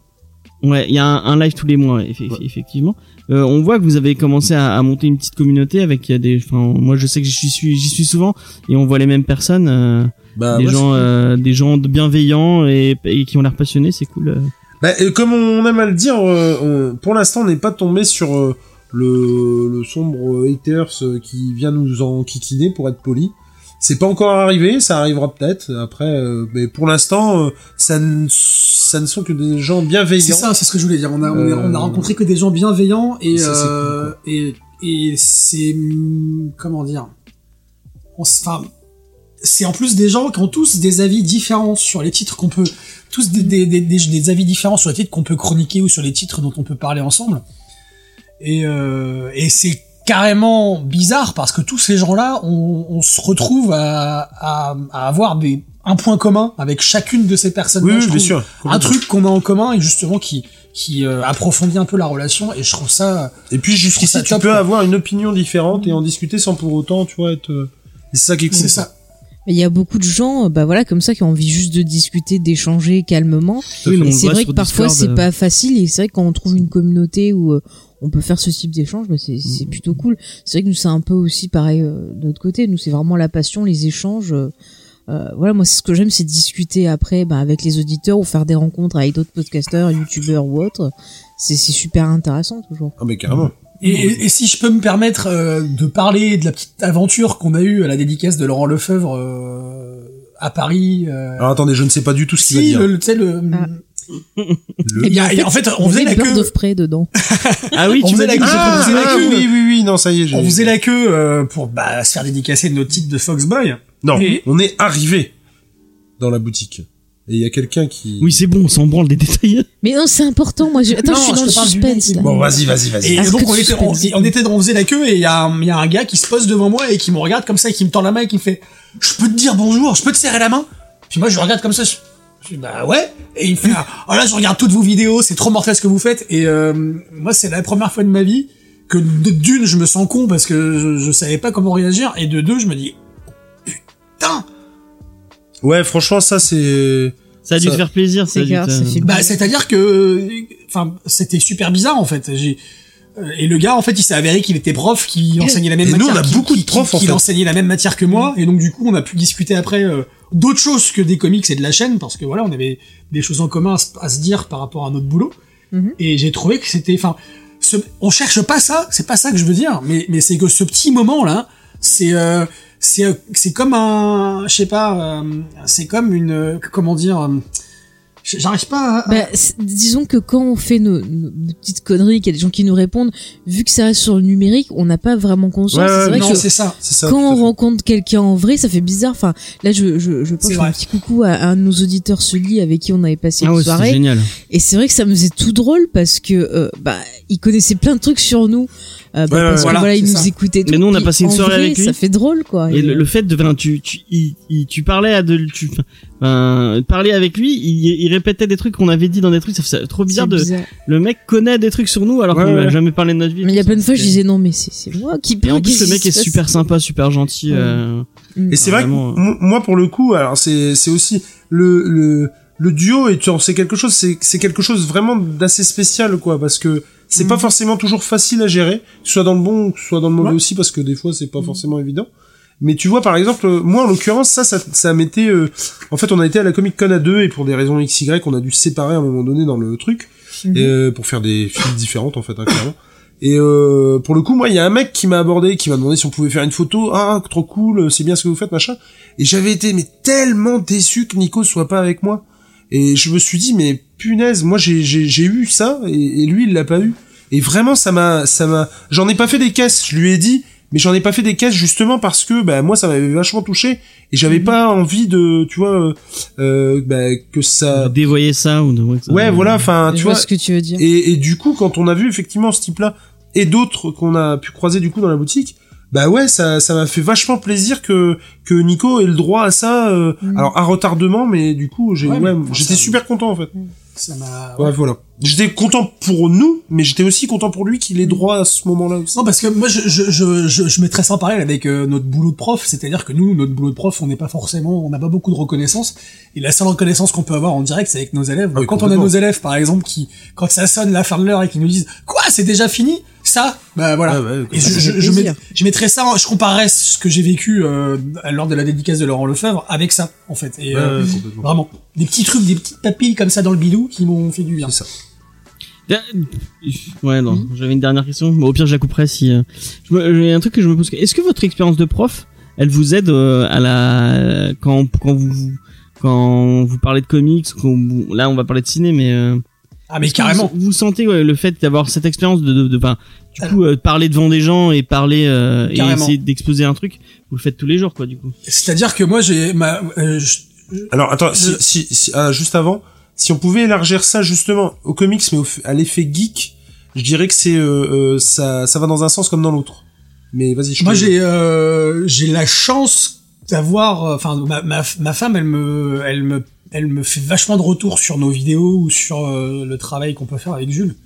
Ouais, il y a un, un live tous les mois, Ouais. effectivement. Euh, on voit que vous avez commencé à, à monter une petite communauté avec il y a des, enfin, moi je sais que j'y suis, j'y suis souvent et on voit les mêmes personnes, euh, Bah, des ouais, gens, euh, des gens bienveillants et, et qui ont l'air passionnés, c'est cool. euh. Bah, et comme on aime à le dire, euh, on- pour l'instant on n'est pas tombé sur euh, le, le sombre haters euh, qui vient nous en kikiner pour être poli. C'est pas encore arrivé, ça arrivera peut-être après, euh, mais pour l'instant, euh, ça, ne, ça ne sont que des gens C'est bienveillants. ça, c'est ce que je voulais dire. On a, on, est- Euh, on a rencontré que des gens bienveillants et ça, c'est euh, cool, et et c'est comment dire. Enfin, c'est en plus des gens qui ont tous des avis différents sur les titres qu'on peut, tous des, des, des avis différents sur les titres qu'on peut chroniquer ou sur les titres dont on peut parler ensemble. Et euh, et c'est carrément bizarre parce que tous ces gens-là, on, on se retrouve à, à, à avoir des un point commun avec chacune de ces personnes. Oui, oui, bien sûr. un truc qu'on a en commun et justement qui qui euh, approfondit un peu la relation et je trouve ça Et puis jusqu'ici, tu peux quoi. avoir une opinion différente et en discuter sans pour autant, tu vois, être. euh, C'est ça qui est cool. c'est ça Mais il y a beaucoup de gens, euh, bah voilà, comme ça, qui ont envie juste de discuter, d'échanger calmement. Oui, c'est vrai que parfois c'est pas facile et c'est vrai que quand on trouve une communauté où euh, on peut faire ce type d'échange, bah c'est c'est plutôt cool. C'est vrai que nous c'est un peu aussi pareil euh, de notre côté. Nous c'est vraiment la passion, les échanges. euh, euh, voilà, moi c'est ce que j'aime, c'est discuter après bah, avec les auditeurs ou faire des rencontres avec d'autres podcasteurs, youtubeurs ou autres. C'est c'est super intéressant toujours. Ah, mais carrément. et, et- et si je peux me permettre euh, de parler de la petite aventure qu'on a eue à la dédicace de Laurent Lefebvre euh, à Paris euh, Alors attendez, je ne sais pas du tout ce qu'il va dire. le, le- tu sais le Ah. Le- Eh bien, en fait, on faisait la queue. of Prey dedans. (laughs) Ah oui, on tu dit la que queue. Ah, proposé la ah, queue. oui, oui, oui, non, ça y est. on faisait la queue euh, pour bah, se faire dédicacer notre titre de Foxboy Non, Et- on est arrivé dans la boutique. Et il y a quelqu'un qui... Oui, c'est bon, on s'en branle des détails. Mais non, c'est important. Moi, je... attends, Non, je suis dans le du suspense. là. Bon, vas-y, vas-y, vas-y. Et Ah, donc on était, on, était, on faisait la queue et il y, a un- il y a un gars qui se pose devant moi et qui me regarde comme ça et qui me tend la main et qui me fait je peux te dire bonjour je peux te serrer la main? Puis moi je regarde comme ça je, je dis bah ouais et il me fait oh là je regarde toutes vos vidéos c'est trop mortel ce que vous faites et euh, moi c'est la première fois de ma vie que de d'une je me sens con parce que je, je savais pas comment réagir et de deux je me dis putain Ouais, franchement, ça, c'est... Ça a dû Ça- te faire plaisir. C'est clair, te- fait Bah, c'est-à-dire que, enfin, c'était super bizarre en fait. J'ai et le gars, en fait, il s'est avéré qu'il était prof, qu'il enseignait la même Et nous, matière. on a beaucoup de profs, en qu'il fait. enseignait la même matière que moi, et donc du coup, on a pu discuter après euh, d'autres choses que des comics et de la chaîne, parce que voilà, on avait des choses en commun à, se- à se dire par rapport à notre boulot. Mhm. Et j'ai trouvé que c'était, enfin, ce, on cherche pas ça, c'est pas ça que je veux dire, mais mais c'est que ce petit moment là, c'est euh, c'est euh, c'est comme un, je sais pas, euh, c'est comme une, euh, comment dire. J'arrive pas à, Bah, disons que quand on fait nos, nos petites conneries, qu'il y a des gens qui nous répondent, vu que ça reste sur le numérique, on n'a pas vraiment conscience. Ouais, ouais, c'est vrai non, que c'est ça. C'est ça. quand on rencontre quelqu'un en vrai, ça fait bizarre. Enfin, là, je, je, je pense un petit coucou à, à un de nos auditeurs, Sully, avec qui on avait passé Ah une soirée. génial. Et c'est vrai que ça me faisait tout drôle parce que euh, bah il connaissait plein de trucs sur nous. Euh, bah, Ouais, ouais, parce que voilà, voilà, il nous ça. écoutait. Mais nous, on a passé une soirée vrai, avec lui. Ça fait drôle quoi. Et le, le fait de, enfin, tu, tu, il, il- tu parlais à de, tu, enfin, parler avec lui, il, il répétait des trucs qu'on avait dit dans des trucs, ça fait trop bizarre de, bizarre. le mec connaît des trucs sur nous alors Ouais, qu'on ouais. n'a jamais parlé de notre vie. Mais il y a plein de fois, je disais non, mais c'est c'est moi qui Et en plus, le mec est super sympa, super gentil. Euh, Et c'est vrai que mo- moi, pour le coup, alors c'est c'est aussi le le le duo et c'est quelque chose, c'est c'est quelque chose vraiment d'assez spécial quoi, parce que c'est pas forcément toujours facile à gérer, que ce soit dans le bon, ou que ce soit dans le mauvais Ouais. aussi, parce que des fois c'est pas forcément évident. Mais tu vois, par exemple, euh, moi en l'occurrence, ça, ça, ça m'était, euh, en fait, on a été à la Comic Con à deux et pour des raisons XY, on a dû se séparer à un moment donné dans le truc, Mhm. et, euh, pour faire des films différentes en fait, hein, clairement. Et euh, pour le coup, moi, il y a un mec qui m'a abordé, qui m'a demandé si on pouvait faire une photo. Ah, trop cool, c'est bien ce que vous faites, machin. Et j'avais été mais tellement déçu que Nico soit pas avec moi. Et je me suis dit mais punaise, moi j'ai j'ai j'ai eu ça et, et lui il l'a pas eu. Et vraiment ça m'a ça m'a j'en ai pas fait des caisses, je lui ai dit mais j'en ai pas fait des caisses justement parce que bah moi ça m'avait vachement touché et j'avais Mhm. pas envie de tu vois euh, euh, bah, que ça dévoyer ça ou de, ouais, ça- ouais voilà enfin tu vois vois ce que tu veux dire. et, et du coup, quand on a vu effectivement ce type-là et d'autres qu'on a pu croiser du coup dans la boutique, bah ouais, ça ça m'a fait vachement plaisir que que Nico ait le droit à ça. euh, Mm. Alors à retardement, mais du coup, j'ai Ouais, j'étais super content en fait. Ça m'a. Ouais, voilà. J'étais content pour nous, mais j'étais aussi content pour lui qu'il ait droit à ce moment-là aussi. Non, parce que moi, je, je, je, je, je mettrais ça en parallèle avec euh, notre boulot de prof. C'est-à-dire que nous, notre boulot de prof, on n'est pas forcément, on n'a pas beaucoup de reconnaissance. Et la seule reconnaissance qu'on peut avoir en direct, c'est avec nos élèves. Ah quand on a nos élèves, par exemple, qui, quand ça sonne la fin de l'heure et qu'ils nous disent, quoi, c'est déjà fini? Ça, bah voilà. Ouais, ouais, Et je, je, mettrais ça, en- je comparerais ce que j'ai vécu euh, lors de la dédicace de Laurent Lefebvre avec ça, en fait. Et Ouais, euh, vraiment, des petits trucs, des petites papilles comme ça dans le bidou qui m'ont fait du bien. C'est ça. Ouais, non, Mhm. j'avais une dernière question. au pire, je la couperai si. euh, J'ai un truc que je me pose. Est-ce que votre expérience de prof, elle vous aide euh, à la quand quand vous quand vous parlez de comics, quand vous- là on va parler de ciné, mais euh, Ah mais carrément. Vous, vous sentez ouais, le fait d'avoir cette expérience de, de, de, ben, du coup euh, parler devant des gens et parler euh, et essayer d'exposer un truc, vous le faites tous les jours quoi du coup. C'est-à-dire que moi, j'ai ma, euh, je- Alors attends, Je- si, si, si- ah, juste avant, si on pouvait élargir ça justement aux comics, mais au à l'effet geek, je dirais que c'est euh, euh, ça, ça va dans un sens comme dans l'autre. Mais vas-y. je Moi, j'ai euh, j'ai la chance d'avoir, euh, enfin, ma, ma, ma femme, elle me, elle me, elle me fait vachement de retours sur nos vidéos ou sur euh, le travail qu'on peut faire avec Jules.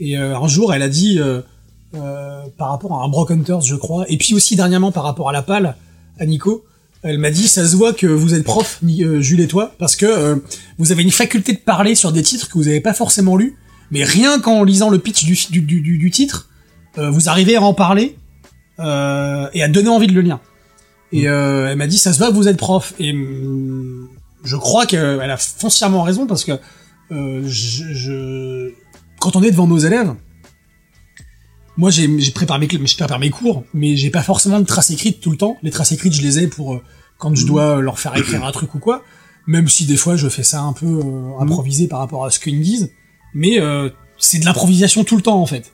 Et euh, un jour, elle a dit euh, euh, par rapport à un Brock Hunters, je crois, et puis aussi dernièrement par rapport à la pâle, à Nico. Elle m'a dit, ça se voit que vous êtes prof, Jules et toi, parce que euh, vous avez une faculté de parler sur des titres que vous n'avez pas forcément lus, mais rien qu'en lisant le pitch du, du, du, du- titre, euh, vous arrivez à en parler euh, et à donner envie de le lire. Et euh, elle m'a dit, ça se voit que vous êtes prof. Et hum, je crois qu'elle a foncièrement raison parce que euh, je, je- quand on est devant nos élèves, moi j'ai préparé mes, je prépare mes cours, mais j'ai pas forcément de traces écrites tout le temps. Les traces écrites, je les ai pour euh, quand je dois leur faire écrire un truc ou quoi. Même si des fois je fais ça un peu euh, improvisé par rapport à ce qu'ils me disent, mais euh, c'est de l'improvisation tout le temps en fait.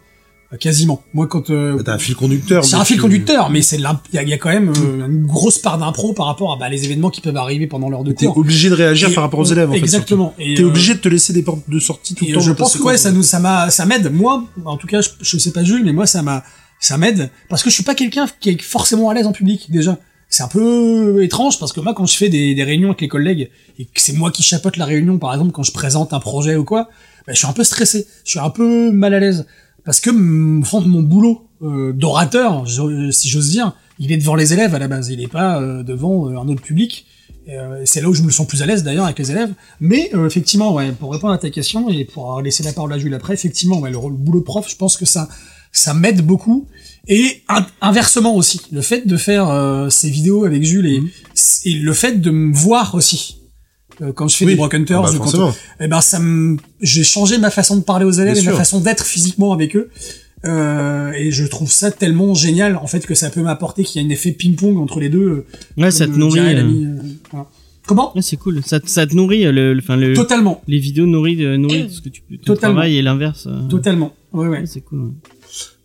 Quasiment. Moi, quand euh, T'as un fil conducteur. c'est un fil tu- conducteur, mais c'est il y, a- il y a quand même euh, une grosse part d'impro par rapport à bah, les événements qui peuvent arriver pendant l'heure de T'es cours. obligé de réagir Et- par rapport aux élèves. En fait, Exactement. Surtout. T'es euh, obligé de te laisser des portes de sortie tout le temps. je pense que ouais, ça nous, ça m'a, ça m'aide. Moi, en tout cas, je, je sais pas Jules, mais moi, ça m'a, ça m'aide parce que je suis pas quelqu'un qui est forcément à l'aise en public déjà. C'est un peu étrange parce que moi, quand je fais des, des réunions avec les collègues et que c'est moi qui chapeaute la réunion, par exemple, quand je présente un projet ou quoi, ben, je suis un peu stressé, je suis un peu mal à l'aise parce que enfin, mon boulot euh, d'orateur, si j'ose dire, il est devant les élèves à la base, il est pas euh, devant euh, un autre public. C'est là où je me sens plus à l'aise d'ailleurs avec les élèves. Mais effectivement, ouais, pour répondre à ta question et pour laisser la parole à Jules après, effectivement, ouais, le, le boulot de prof, je pense que ça, ça m'aide beaucoup. Et in- inversement aussi, le fait de faire euh, ces vidéos avec Jules et, et le fait de me voir aussi. Euh, quand je fais Oui. des Broken Hunters, Ah bah, eh ben ça me, j'ai changé ma façon de parler aux élèves Bien et ma façon d'être physiquement avec eux. Euh, et je trouve ça tellement génial en fait que ça peut m'apporter qu'il y a un effet ping-pong entre les deux. euh, Ouais, ça te nourrit. euh. l'ami, voilà. Comment? Ouais, c'est cool. Ça, te- ça te nourrit, le, le- enfin, le, Totalement, les vidéos nourrissent, euh, nourrissent ce que tu peux, ton Totalement. travail et l'inverse. euh. totalement. Ouais, ouais. Ouais, c'est cool. ouais.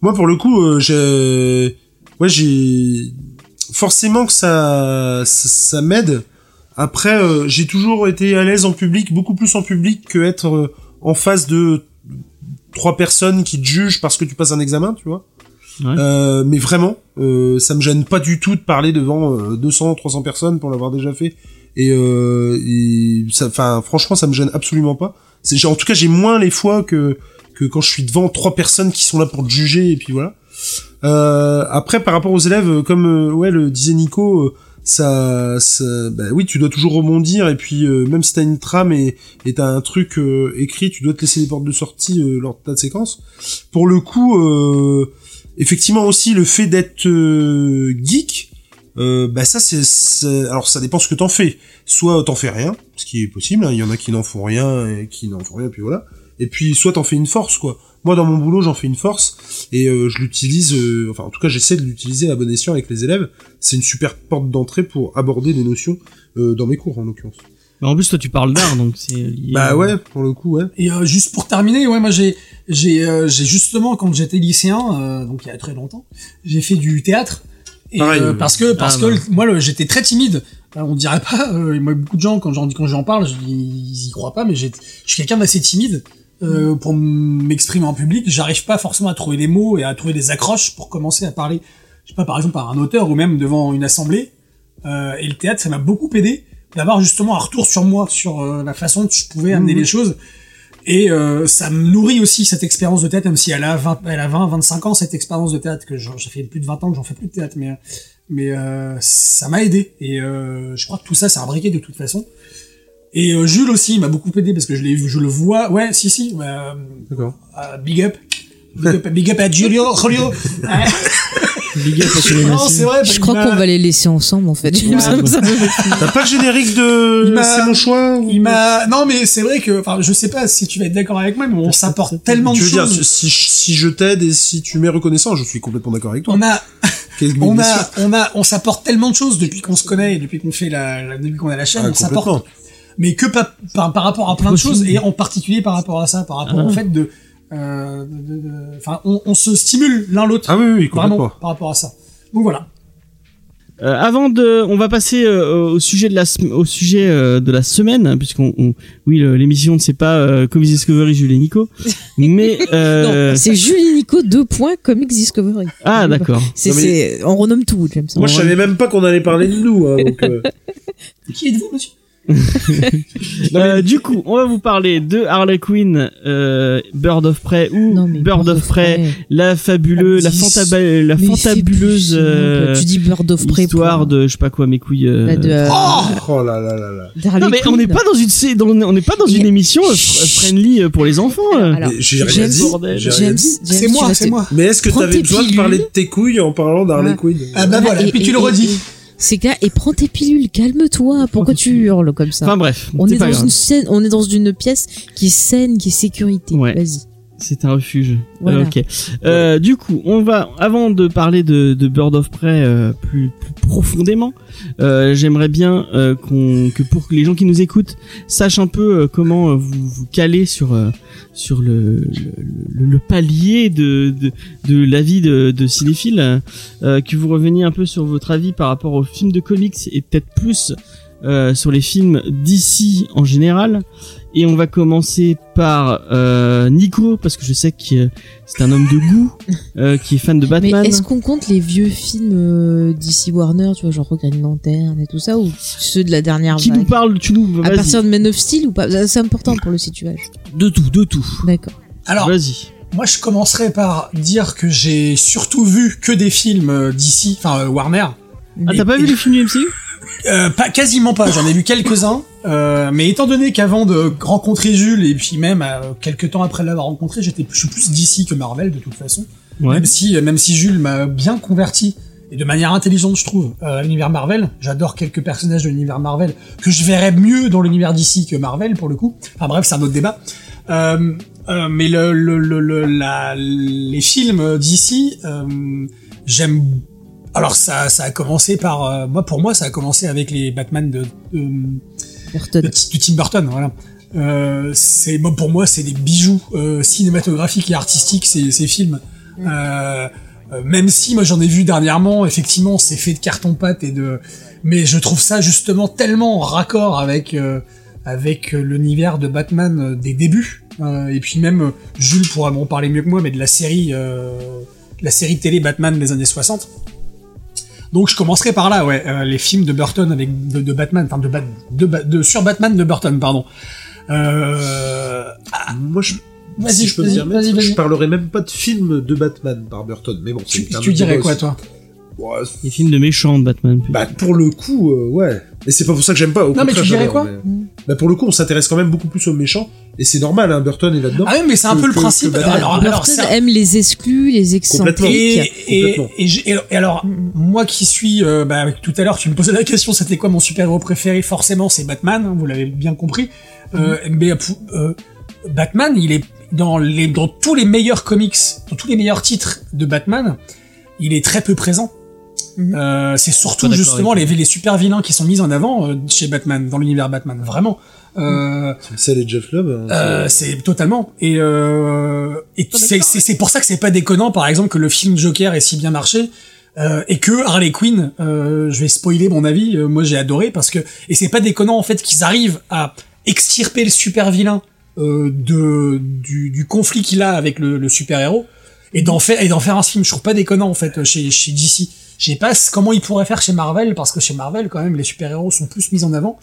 Moi, pour le coup, euh, j'ai, ouais, j'ai forcément que ça, ça, ça m'aide. Après, euh, j'ai toujours été à l'aise en public, beaucoup plus en public que être euh, en face de trois personnes qui te jugent parce que tu passes un examen, tu vois. Ouais. Euh, mais vraiment, euh, ça me gêne pas du tout de parler devant euh, 200, 300 personnes pour l'avoir déjà fait. Et, euh, et ça, enfin, franchement, ça me gêne absolument pas. C'est, en tout cas, j'ai moins les fois que que quand je suis devant trois personnes qui sont là pour te juger et puis voilà. Euh, après, par rapport aux élèves, euh, comme euh, ouais le disait Nico, euh, ça, ça bah oui, tu dois toujours rebondir et puis euh, même si t'as une trame et t'as un truc euh, écrit, tu dois te laisser des portes de sortie euh, lors de ta séquence. Pour le coup, euh, effectivement aussi le fait d'être euh, geek, euh, bah ça c'est, alors ça dépend ce que t'en fais. Soit t'en fais rien, ce qui est possible. hein, Il y en a qui n'en font rien et qui n'en font rien, puis voilà. Et puis soit t'en fais une force quoi. Moi dans mon boulot j'en fais une force et euh, je l'utilise. euh, enfin en tout cas j'essaie de l'utiliser à bon escient avec les élèves. C'est une super porte d'entrée pour aborder des notions euh, dans mes cours en l'occurrence. Mais en plus, toi, tu parles d'art, donc c'est lié. Bah ouais pour le coup ouais. Et euh, juste pour terminer, ouais, moi j'ai j'ai euh, j'ai justement quand j'étais lycéen, euh, donc il y a très longtemps, j'ai fait du théâtre. Et, Pareil, euh, euh, parce que parce ah, que bah. moi j'étais très timide. On dirait pas. Euh, moi beaucoup de gens quand j'en quand j'en parle, ils y croient pas, mais j'ai- je suis quelqu'un d'assez timide. Euh, pour m'exprimer en public, j'arrive pas forcément à trouver les mots et à trouver des accroches pour commencer à parler. Je sais pas, par exemple, à un auteur ou même devant une assemblée. Euh, et le théâtre, ça m'a beaucoup aidé d'avoir justement un retour sur moi, sur euh, la façon dont je pouvais amener Mhm. les choses. Et euh, ça me nourrit aussi cette expérience de théâtre, même si elle a 20, elle a 20, 25 ans cette expérience de théâtre que j'ai fait plus de 20 ans que j'en fais plus de théâtre, mais mais euh, ça m'a aidé. Et euh, je crois que tout ça, c'est imbriqué de toute façon. Et euh, Jules aussi m'a beaucoup aidé parce que je l'ai, je le vois. Ouais, si si. bah, D'accord. euh, big up. Big up, big up à Julio, (laughs) Julio. Big up à (laughs) tous les non, c'est vrai. Je crois qu'on va les laisser ensemble en fait. Ouais. (laughs) T'as pas le générique de C'est mon choix ou- Il m'a, non mais c'est vrai que, enfin, je sais pas si tu vas être d'accord avec moi, mais on s'apporte tellement de Tu veux dire choses. si, si je t'aide et si tu m'es reconnaissant, je suis complètement d'accord avec toi. On a, on a, on a, on s'apporte tellement de choses depuis qu'on se connaît et depuis qu'on fait la, la- depuis qu'on a la chaîne, Ah, on s'apporte. Mais que par, par, par rapport à plein de choses et en particulier par rapport à ça, par rapport Ah. au fait de, euh, de- de- de- enfin, on, on se stimule l'un l'autre. Ah oui oui, oui vraiment par rapport à ça. Donc voilà. Euh, avant de, on va passer euh, au sujet de la, au sujet euh, de la semaine, hein, puisqu'on, on- oui, l'émission ne c'est pas euh, Comics Discovery Jules et Nico, (laughs) mais euh, Non, c'est Julie Nico 2 points Comics Discovery. ah d'accord. Mais- c'est, on renomme tout, James. Moi je savais même pas qu'on allait parler de nous. Hein, donc, euh, (laughs) Qui êtes-vous, monsieur? (laughs) Euh, du coup, on va vous parler de Harley Quinn, euh, Bird of Prey ou Non, Bird of Prey, la fabuleuse, la, Ah, fantabuleuse euh. Tu dis Bird of Prey. histoire de, je sais pas quoi, mes couilles. euh, de, euh, Oh là là là là. Non mais on n'est pas dans une, dans- on n'est pas dans une émission euh, fr- friendly euh, pour les enfants. J'ai rien dit. C'est moi, c'est moi. Mais est-ce que t'avais besoin de parler de tes couilles en parlant d'Harley Ouais. Quinn Ah bah voilà, Et- puis tu le redis. C'est clair. Et prends tes pilules, calme-toi. Pourquoi tu hurles comme ça Enfin bref, On est dans grave. une scène, on est dans une pièce qui est saine, qui est sécurité. Ouais. Vas-y. C'est un refuge. Voilà. Euh, ok. Euh, du coup, on va avant de parler de, de Bird of Prey euh, plus, plus profondément, euh, j'aimerais bien euh, qu'on que pour que les gens qui nous écoutent sachent un peu euh, comment vous vous calez sur euh, sur le, le, le- palier de de, de l'avis de, de cinéphile, euh, que vous reveniez un peu sur votre avis par rapport aux films de comics et peut-être plus euh, sur les films d'ici en général. Et on va commencer par euh, Nico, parce que je sais que c'est un homme de goût, euh, qui est fan de Mais Batman. est-ce qu'on compte les vieux films euh, d'ici Warner, tu vois, genre Green Lantern et tout ça, ou ceux de la dernière Qui nous vague parle, tu nous, À partir de Man of Steel ou pas? C'est important pour le situage. De tout, de tout. D'accord. Alors, Vas-y. moi, je commencerai par dire que j'ai surtout vu que des films euh, d'ici, enfin euh, Warner. Ah, t'as pas vu les films du MCU Euh, pas quasiment pas, j'en ai vu quelques-uns. Euh, mais étant donné qu'avant de rencontrer Jules et puis même euh, quelques temps après l'avoir rencontré, j'étais je suis plus d'ici que Marvel de toute façon. Ouais. Même si même si Jules m'a bien converti et de manière intelligente, je trouve, euh, à l'univers Marvel. J'adore quelques personnages de l'univers Marvel que je verrais mieux dans l'univers d'ici que Marvel pour le coup. Enfin bref, c'est un autre débat. Euh, euh, mais le, le, le, le- la, les films d'ici, euh, j'aime. Alors ça, ça a commencé par euh, moi pour moi ça a commencé avec les Batman de, de, Burton. de, de Tim Burton, voilà. Euh, c'est moi pour moi c'est des bijoux euh, cinématographiques et artistiques ces, ces films. Euh, euh, même si moi j'en ai vu dernièrement, effectivement c'est fait de carton pâte et de, mais je trouve ça justement tellement en raccord avec euh, avec l'univers de Batman des débuts. Euh, et puis même Jules pourra m'en parler mieux que moi, mais de la série euh, la série télé Batman des années 60. Donc je commencerai par là, ouais, euh, les films de Burton avec de, de Batman, enfin de, Bat- de, Ba- de sur Batman de Burton, pardon. Euh, Moi, je, Vas-y, si je peux me permettre, je parlerai même pas de film de Batman par Burton. Mais bon, tu, tu dirais quoi aussi. toi? Ouais, Les films de méchants de Batman. Bah pour le coup, euh, ouais. Et c'est pas pour ça que j'aime pas. Au Non, mais tu dirais quoi mais- Bah pour le coup, on s'intéresse quand même beaucoup plus aux méchants. Et c'est normal, hein, Burton est là-dedans. Ah oui, mais c'est un peu le principe. alors, alors, Burton aime les exclus, les excentriques. Complètement. Et, alors, moi qui suis, euh, bah, tout à l'heure, tu me posais la question, c'était quoi mon super-héros préféré Forcément, c'est Batman, hein, vous l'avez bien compris. Euh, Mm. mais euh, Batman, il est dans les, dans tous les meilleurs comics, dans tous les meilleurs titres de Batman, il est très peu présent. Mhm. Euh, c'est surtout justement les, les super vilains qui sont mis en avant euh, chez Batman, dans l'univers Batman, vraiment. Euh, C'est les Jeff Loeb. hein, euh, c'est- totalement. Et, euh, et c'est c'est- c'est pour ça que c'est pas déconnant, par exemple, que le film Joker ait si bien marché. euh, et que Harley Quinn, euh, je vais spoiler mon avis, euh, moi j'ai adoré parce que et c'est pas déconnant en fait qu'ils arrivent à extirper le super vilain euh, de du, du conflit qu'il a avec le, le super héros et d'en faire et d'en faire un film. Je trouve pas déconnant en fait chez chez DC. Je sais pas comment ils pourraient faire chez Marvel parce que chez Marvel quand même les super héros sont plus mis en avant.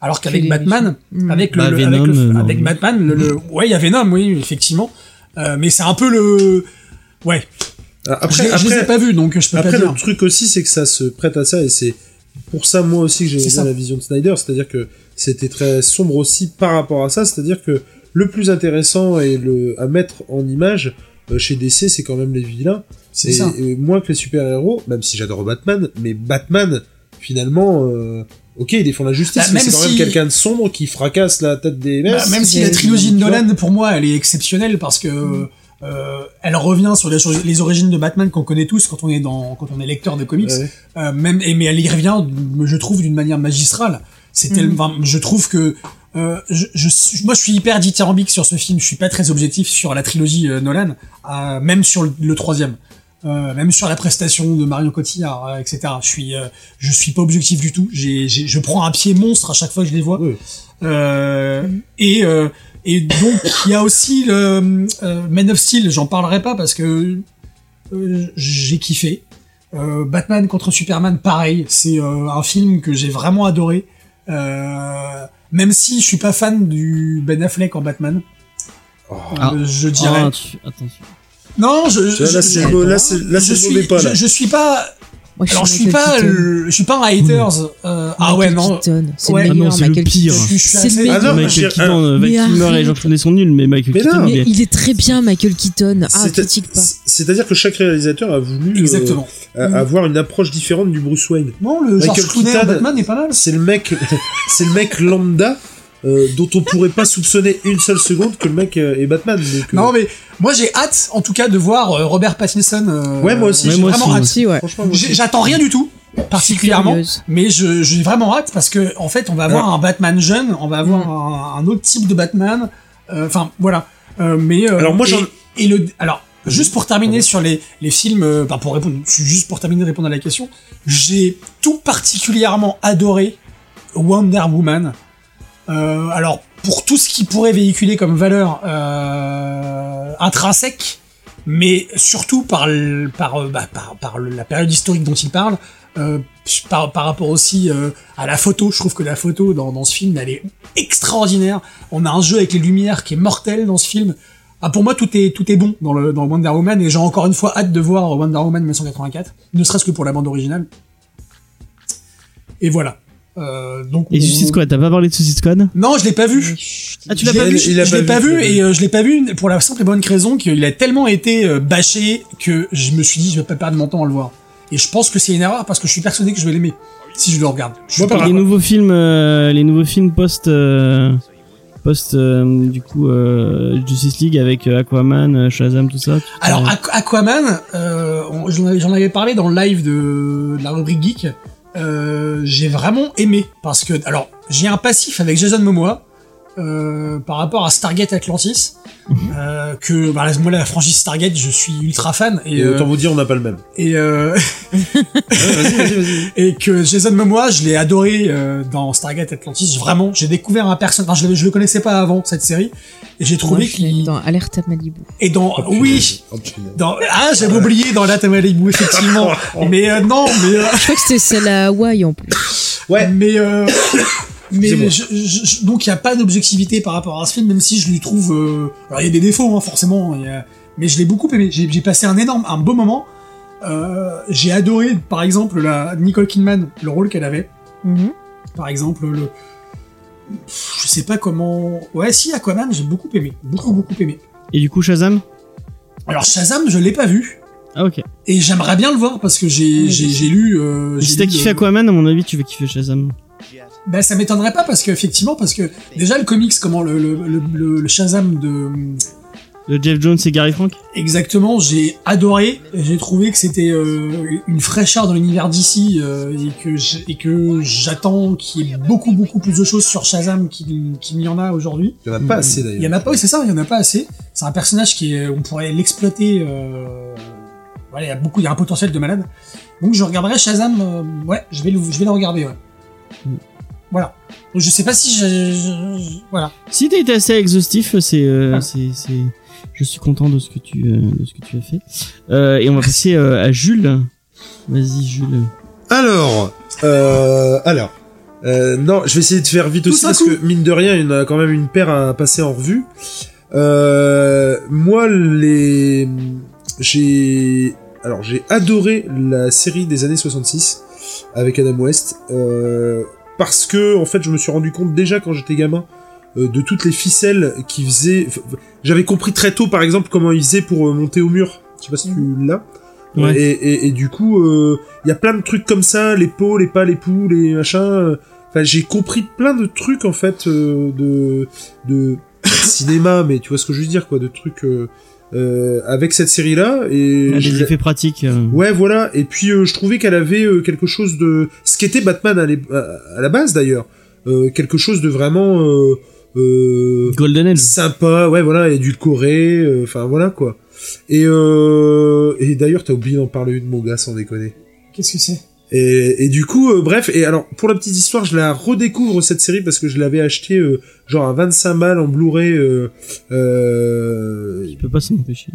Alors qu'avec Batman, avec le, Bah, le- Venom, avec, le- euh, non. avec Batman, le, le- ouais, il y a Venom, oui, effectivement. Euh, mais c'est un peu le, ouais. Ah, je, Après, les- je les ai après, pas vus, donc je peux après pas le dire. truc aussi, c'est que ça se prête à ça et c'est pour ça moi aussi que j'ai C'est bien ça. la vision de Snyder, c'est-à-dire que c'était très sombre aussi par rapport à ça, c'est-à-dire que le plus intéressant et le à mettre en image euh, chez DC, c'est quand même les vilains. C'est ça. moins que les super-héros, même si j'adore Batman, mais Batman, finalement, euh, ok, il défend la justice, Bah, mais c'est quand si- même quelqu'un de sombre qui fracasse la tête des Bah, messes. même si la trilogie de. Nolan, pour moi, elle est exceptionnelle parce que euh, elle revient sur les, les origines de Batman qu'on connaît tous quand on est dans, quand on est lecteur de comics. Ouais. Euh, même, et, mais elle y revient, je trouve, d'une manière magistrale. C'est tellement, enfin, je trouve que euh, je, je, moi, je suis hyper dithyrambique sur ce film. Je suis pas très objectif sur la trilogie euh, Nolan, euh, même sur le, le troisième, euh, même sur la prestation de Marion Cotillard, euh, etc. Je suis, euh, je suis pas objectif du tout. J'ai, j'ai- je prends un pied monstre à chaque fois que je les vois. Ouais. Euh, et euh, et donc il y a aussi le euh, Man of Steel. J'en parlerai pas parce que euh, j'ai kiffé. Euh, Batman contre Superman, pareil. C'est euh, un film que j'ai vraiment adoré. Euh, même si je suis pas fan du Ben Affleck en Batman, Oh. euh, Ah. je dirais. Ah, tu- Attention. Non, je, là, c'est je- le- là, c'est là, je c'est le suis, pas, là. je, je suis pas. Moi, je Alors je suis Michael pas, Keaton. le- je suis pas un haters. euh, ah ouais Michael non. Keaton, c'est Ouais. le Ah meilleur, c'est le Michael pire. Keaton. Je suis C'est assez- le meilleur. Ah non, Michael Keaton, euh, Val Mais Kilmer et arrête. Jean Clooney sont nuls, mais Michael Mais Keaton, non. il Mais est- il est très bien, Michael Keaton. Ah, C'est- critique pas. C'est-à-dire que chaque réalisateur a voulu euh, Exactement. a- avoir une approche différente du Bruce Wayne. Non, le Michael George Clooney en Keaton, Batman est pas mal. C'est le mec, (laughs) c'est le mec lambda euh, dont on pourrait pas soupçonner une seule seconde que le mec euh, est Batman. donc, euh, Non mais moi j'ai hâte en tout cas de voir euh, Robert Pattinson. euh, Ouais, moi aussi. Ouais, j'ai moi vraiment aussi, hâte. Aussi, ouais. J'attends rien du tout particulièrement, mais je j'ai vraiment hâte parce que en fait on va avoir un Batman jeune, on va avoir un, un autre type de Batman. euh, Enfin voilà. Euh, mais euh, Alors, moi, et- et, le alors juste pour terminer sur les les films, euh, bah, pour répondre juste pour terminer de répondre à la question, j'ai tout particulièrement adoré Wonder Woman. Euh, alors pour tout ce qui pourrait véhiculer comme valeur euh, intrinsèque, mais surtout par euh, bah, la période historique dont il parle, par, rapport aussi à la photo. Je trouve que la photo dans, dans ce film elle est extraordinaire. On a un jeu avec les lumières qui est mortel dans ce film. Ah, pour moi, tout est tout est bon dans le dans Wonder Woman et j'ai encore une fois hâte de voir Wonder Woman 1984, ne serait-ce que pour la bande originale. Et voilà. Euh, donc Et on- Suicide Squad, t'as pas parlé de Suicide Squad Non, je l'ai pas vu. Ah, tu l'as pas vu Je l'ai pas vu, et euh, je l'ai pas vu pour la simple et bonne raison qu'il a tellement été euh, bâché que je me suis dit je vais pas perdre mon temps à le voir. Et je pense que c'est une erreur parce que je suis persuadé que je vais l'aimer si je le regarde. Je suis Moi, pas par les nouveaux films, euh, les nouveaux films post, euh, post, euh, du coup, euh, Justice League avec euh, Aquaman, euh, Shazam, tout ça. Alors Aqu- Aquaman, euh, on- j'en avais, j'en avais parlé dans le live de, de la rubrique geek. Euh, j'ai vraiment aimé parce que alors j'ai un passif avec Jason Momoa euh, par rapport à Stargate Atlantis euh, que bah, moi la franchise Stargate je suis ultra fan et Et euh, autant vous dire, on n'a pas le même. et euh, (laughs) Ouais, vas-y, vas-y, vas-y. (laughs) et que Jason Momoa, je l'ai adoré euh, dans Stargate Atlantis. Vraiment, j'ai découvert un personnage. Enfin, je, le- je le connaissais pas avant cette série, et j'ai trouvé je l'ai qu'il dans Alerte à Malibu. et dans Oh, oui. Oh. Dans, ah, j'avais oublié dans la Malibu, effectivement. (laughs) mais euh, non, mais euh, Je crois que c'était celle à Hawaï en plus. Ouais. mais euh, (coughs) mais je- je- je- donc il y a pas d'objectivité par rapport à ce film, même si je lui trouve. euh, alors il y a des défauts, hein, forcément. il y a- mais je l'ai beaucoup aimé. J'ai j'ai passé un énorme, un beau moment. Euh, j'ai adoré, par exemple, la Nicole Kidman, le rôle qu'elle avait. Mhm. Par exemple, le. Pff, Je sais pas comment. Ouais, si, Aquaman, j'ai beaucoup aimé. Beaucoup, beaucoup aimé. Et du coup, Shazam? Alors, Shazam, je l'ai pas vu. Ah, ok. Et j'aimerais bien le voir parce que j'ai j'ai j'ai lu. Euh, Si t'as kiffé euh, Aquaman, à mon avis, tu vas kiffer Shazam. Bah, ça m'étonnerait pas parce que, effectivement, parce que déjà, le comics, comment le, le, le, le- le Shazam de. Le Jeff Jones et Gary Frank Exactement, j'ai adoré. J'ai trouvé que c'était euh, une fraîcheur dans l'univers d'ici euh, et que j'- et que j'attends qu'il y ait beaucoup beaucoup plus de choses sur Shazam qu'il qu'il n'y en a aujourd'hui. Il y en a pas assez d'ailleurs. Il y en a pas, oui, c'est ça, il y en a pas assez. C'est un personnage qui est, on pourrait l'exploiter. Euh, voilà, il y a beaucoup, il y a un potentiel de malade. Donc je regarderai Shazam. euh, ouais, je vais le, je vais le regarder. Ouais. Voilà. Donc, je sais pas si je, je- je- voilà. Si t'as été assez exhaustif, c'est, euh, Ah. c'est, c'est, je suis content de ce que tu, euh, de ce que tu as fait. Euh, et on va passer euh, à Jules. Vas-y, Jules. Alors, euh, alors, euh, non, je vais essayer de faire vite Tout aussi parce coup. que mine de rien, il y en a quand même une paire à passer en revue. Euh, moi, les, j'ai, alors j'ai adoré la série des années 66 avec Adam West euh, parce que en fait, je me suis rendu compte déjà quand j'étais gamin euh, de toutes les ficelles qui faisaient. f- f- J'avais compris très tôt, par exemple, comment ils faisaient pour euh, monter au mur. Je sais pas si tu l'as. Ouais. Et, et, et du coup, euh, il y a plein de trucs comme ça, les pots, les pas, les poux, les machins. euh, Enfin, j'ai compris plein de trucs en fait euh, de de (coughs) cinéma, mais tu vois ce que je veux dire, quoi, de trucs euh, euh, avec cette série-là. Et Ah, l'ai- effets pratiques. euh. Ouais, voilà. Et puis euh, je trouvais qu'elle avait euh, quelque chose de ce qu'était Batman à, la base d'ailleurs, Euh, quelque chose de vraiment euh, euh, Golden Age. sympa, ouais, voilà, édulcoré, euh, enfin voilà quoi. Et euh, et d'ailleurs t'as oublié d'en parler une mon gars sans déconner. Qu'est-ce que c'est? Et, et du coup, euh, bref, et alors pour la petite histoire, je la redécouvre cette série parce que je l'avais acheté euh, genre à 25 balles en Blu-ray. Euh, euh, Je peux pas s'en empêcher.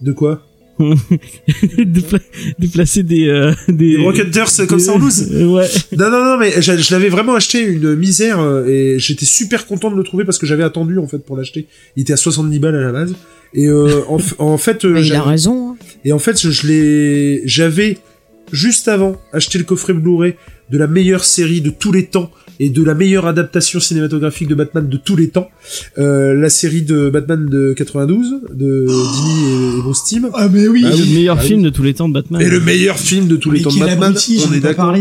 de quoi (laughs) de, pla- de placer des, euh, des, Des Rockhunters comme ça en loose (laughs) Ouais. Non, non, non, mais je, je l'avais vraiment acheté une misère euh, et j'étais super content de le trouver parce que j'avais attendu en fait pour l'acheter. Il était à 70 balles à la base. Et euh, en, en fait, euh, Mais il a raison. hein. et en fait, je, je l'ai, j'avais juste avant, acheter le coffret Blu-ray de la meilleure série de tous les temps et de la meilleure adaptation cinématographique de Batman de tous les temps, euh, la série de Batman de 92 de Dini et, et Bruce Timm. Ah mais oui. Ah le meilleur Ah oui. film de tous les temps de Batman. Et le meilleur film de tous les temps de Batman, on est d'accord.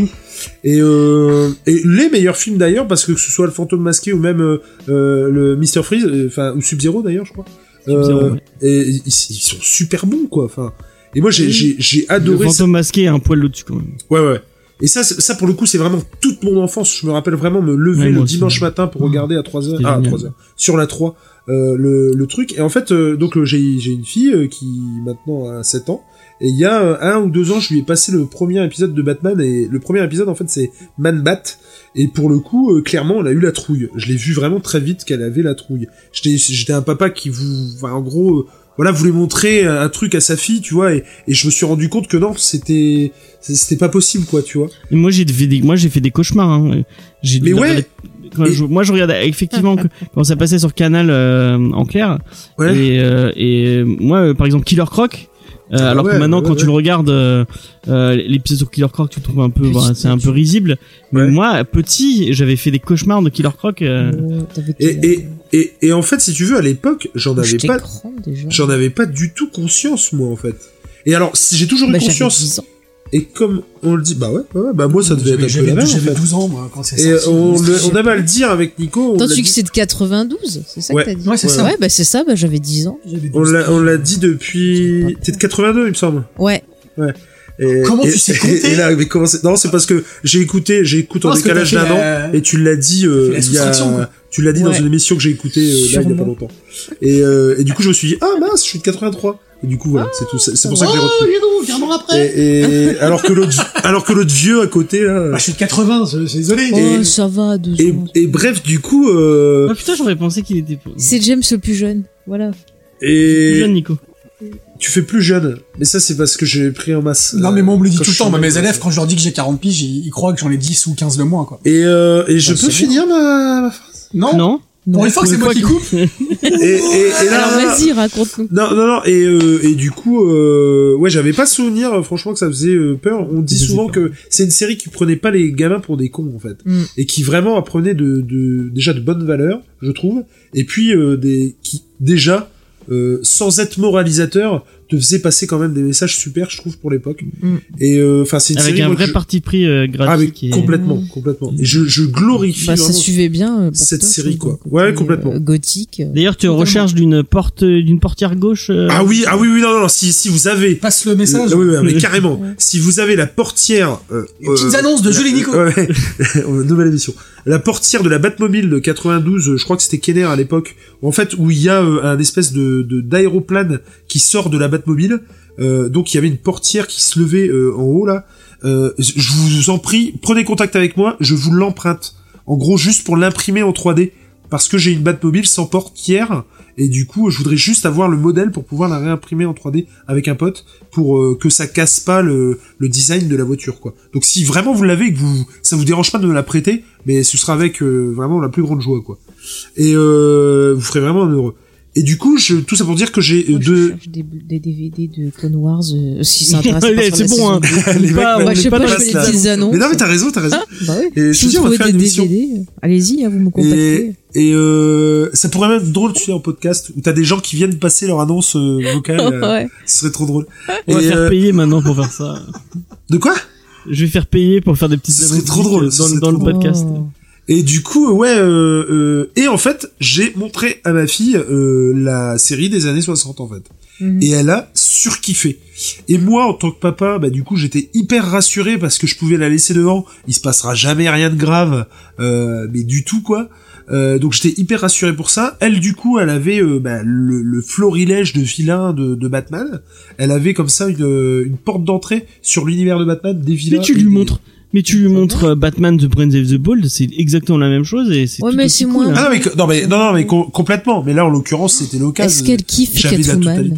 Et, euh, et les meilleurs films d'ailleurs, parce que que ce soit le Fantôme masqué ou même euh, euh, le Mister Freeze, euh, enfin ou Sub Zero d'ailleurs, je crois. Sub-Zero, Euh, ouais. Et ils, ils sont super bons quoi. Enfin, et moi j'ai Oui. j'ai j'ai Le adoré. ça. fantôme masqué est un poil au-dessus quand même. Ouais ouais. Et ça, ça pour le coup, c'est vraiment toute mon enfance. Je me rappelle vraiment me lever Ouais, le aussi. dimanche matin pour regarder à 3 heures, C'était ah, à génial. 3 heures, sur la 3, euh, le, le truc. Et en fait, euh, donc euh, j'ai j'ai une fille euh, qui maintenant a 7 ans. Et il y a euh, un ou deux ans, je lui ai passé le premier épisode de Batman. Et le premier épisode, en fait, c'est Man Bat. Et pour le coup, euh, clairement, elle a eu la trouille. Je l'ai vu vraiment très vite qu'elle avait la trouille. J'étais j'étais un papa qui vous, enfin, en gros, euh, voilà, voulait montrer un truc à sa fille, tu vois. Et, et je me suis rendu compte que non, c'était c'était pas possible, quoi, tu vois. Et moi j'ai fait des, moi j'ai fait des cauchemars. Hein. J'ai Mais ouais. regardé- quand Et- je- moi je regardais effectivement (laughs) quand ça passait sur Canal euh, en clair. Ouais. Et, euh, et moi euh, par exemple Killer Croc. euh, Ah alors ouais, que maintenant ouais, quand tu le regardes euh, euh, l'épisode sur Killer Croc tu le trouves un peu voilà, c'est un peu risible mais Ouais. moi petit j'avais fait des cauchemars de Killer Croc euh, Oh, t'avais Et, et, et en fait, si tu veux, à l'époque, j'en avais J'étais pas, grande déjà. j'en avais pas du tout conscience, moi, en fait. Et alors, si j'ai toujours eu Bah, j'avais conscience, 10 ans. et comme on le dit, bah ouais, ouais, ouais, bah moi, ça devait être un peu J'avais la même, en j'avais fait. 12 ans, moi, quand c'est Et sorti. on, le- on à le dire avec Nico, tu dit, que c'est de 92, c'est ça Ouais. que t'as dit Ouais, c'est ça. Ouais, bah c'est ça, bah j'avais 10 ans. On 12 l'a, on l'a dit depuis, t'es de 82, il me semble. Ouais. Et, Comment et- tu sais (laughs) compter et là, mais comment non, c'est parce que j'ai écouté, j'écoute en décalage d'un an, et tu l'as dit, euh, il y a. tu l'as dit dans une émission que j'ai écoutée, euh, là, il y a pas longtemps. Et, euh, et du coup, je me suis dit, ah mince, je suis de 83. Et du coup, voilà, c'est tout, c'est c'est pour ça que j'ai Oh, retenu. dis donc, viens donc après. Et, et- (laughs) alors que l'autre, alors que l'autre vieux à côté là. Bah, je suis de 80, c'est désolé. Oh, ça va, deux Et, ans. et bref, du coup, euh, ah putain j'aurais pensé qu'il était C'est James le plus jeune. Voilà. plus et jeune Nico tu fais plus jeune. Mais ça, c'est parce que j'ai pris en masse. Non, euh, mais moi, on me le dit tout le temps. mes élèves, quand je leur dis que j'ai 40 piges, ils, ils croient que j'en ai 10 ou 15 de moins, quoi. Et, euh, et je Ah, peux finir ma, ma phrase? Non? non Pour une fois que c'est moi qui coupe. (laughs) Et, et, et là, Alors vas-y, raconte-nous. Non, non, non, et, euh, et du coup, euh, ouais, j'avais pas souvenir, euh, franchement, que ça faisait euh, peur. On dit souvent que c'est une série qui prenait pas les gamins pour des cons, en fait. Mm. Et qui vraiment apprenait de, de, déjà de bonnes valeurs, je trouve. Et puis, euh, des, qui, déjà, euh, sans être moralisateur, te faisait passer quand même des messages super, je trouve, pour l'époque. Mm. Et, euh, enfin, c'est une avec série, un moi, vrai je- parti pris euh, Ah, mais graphique et... complètement, complètement. Et je, je glorifie Bah, ça suivait bien. euh, cette toi, série, quoi. Ouais, complètement. euh, Gothique. D'ailleurs, tu es en Totalement. recherche d'une porte, d'une portière gauche. euh, Ah oui, ah oui, oui, non, non, non, si, si vous avez Passe le message. Euh, oui, oui, mais Oui. carrément. Si vous avez la portière, euh, Les petites annonces de Julie Nico. (laughs) Nouvelle émission. La portière de la Batmobile de 92, euh, je crois que c'était Kenner à l'époque, en fait où il y a euh, un espèce de de- d'aéroplane qui sort de la Batmobile. Euh, donc il y avait une portière qui se levait euh, en haut là. Euh, je vous en prie, prenez contact avec moi, je vous l'emprunte. En gros, juste pour l'imprimer en 3D, parce que j'ai une Batmobile sans portière. Et du coup, je voudrais juste avoir le modèle pour pouvoir la réimprimer en 3D avec un pote pour euh, que ça casse pas le, design de la voiture, quoi. Donc si vraiment vous l'avez que vous, ça vous dérange pas de me la prêter, mais ce sera avec vraiment la plus grande joie, quoi. Et vous ferez vraiment heureux. Et du coup, je, tout ça pour dire que j'ai euh, je deux. cherche des, des DVD de Clone Wars, euh, si ça (laughs) intéresse c'est bon, hein. Les mecs, Bah, je sais pas pas, je fais des petites annonces. Mais non, mais t'as raison, t'as raison. Ah, bah oui. Et je si te dis, vous on va trouvez faire des. DVD, euh, allez-y, hein, vous me Et, contactez. et euh, ça pourrait même être drôle, tu sais, en podcast, où t'as des gens qui viennent passer leur annonce euh, vocale. (laughs) euh, ouais. Ce serait trop drôle. On va Et, faire euh, payer maintenant pour faire ça. de quoi? Je vais faire payer pour faire des petites Ce serait annonces trop drôle, dans, le podcast. Et du coup, ouais, euh, euh, et en fait, j'ai montré à ma fille euh, la série des années 60 en fait. Mhm. Et elle a surkiffé. Et moi, en tant que papa, bah du coup, j'étais hyper rassuré parce que je pouvais la laisser devant. Il se passera jamais rien de grave, euh, mais du tout quoi. Euh, donc j'étais hyper rassuré pour ça. Elle, du coup, elle avait euh, bah, le, le florilège de vilains de, de Batman. Elle avait comme ça une, une porte d'entrée sur l'univers de Batman, des vilains. Mais tu lui des- montres. Mais tu lui montres euh, Batman The Prince of the Bold, c'est exactement la même chose et c'est Ouais, tout mais aussi c'est cool, moins- hein. Ah non mais non mais non non mais com- complètement. Mais là en l'occurrence c'était l'occasion. Est-ce qu'elle kiffe Catwoman.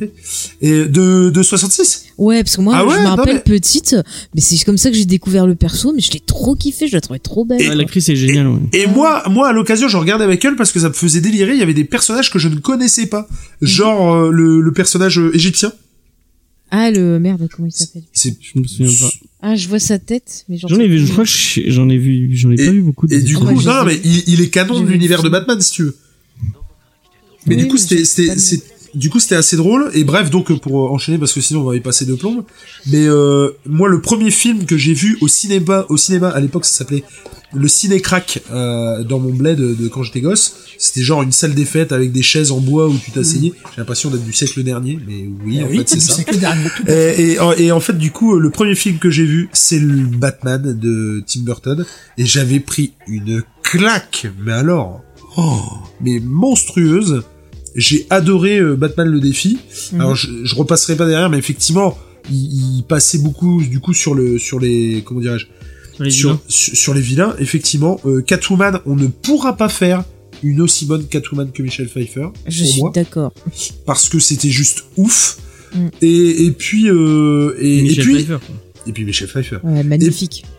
Et de de 66. Ouais, parce que moi, Ah ouais, je me rappelle mais- petite, mais c'est comme ça que j'ai découvert le perso, mais je l'ai trop kiffé, je la trouvais trop belle. Ouais, L'actrice est géniale. ouais. Et moi moi à l'occasion je regardais avec elle parce que ça me faisait délirer. Il y avait des personnages que je ne connaissais pas, genre euh, le, le personnage euh, égyptien. Ah, le merde, comment il s'appelle? Je me souviens pas. Ah, je vois sa tête, mais J'en ai vu, je crois j'en ai vu, j'en ai Et- pas vu beaucoup. de Et du Ah, coup, je non, mais ai- il, il est canon de l'univers de. Batman, si tu veux. Mais Oui, du coup, c'était, du coup, c'était assez drôle. Et bref, donc, pour enchaîner, parce que sinon, on va y passer de plomb. Mais, euh, moi, le premier film que j'ai vu au cinéma, au cinéma, à l'époque, ça s'appelait le Ciné Crack, euh, dans mon bled de, de quand j'étais gosse. C'était genre une salle des fêtes avec des chaises en bois où tu t'asseyais. J'ai l'impression d'être du siècle dernier, mais oui, en oui, fait, c'est ça. Et, et, en- et en fait, du coup, le premier film que j'ai vu, c'est le Batman de Tim Burton, et j'avais pris une claque, mais alors, oh, mais monstrueuse. J'ai adoré euh, Batman le défi. Mhm. Alors, je, je repasserai pas derrière, mais effectivement, il, il passait beaucoup, du coup, sur le, sur les, comment dirais-je, Les sur, vilains. sur, sur les vilains. Effectivement, euh, Catwoman, on ne pourra pas faire une aussi bonne Catwoman que Michelle Pfeiffer. Je pour suis d'accord. parce que c'était juste ouf. Mm. Et, et puis euh, et, puis Pfeiffer, quoi. et puis Michel Pfeiffer. Ouais, magnifique. Et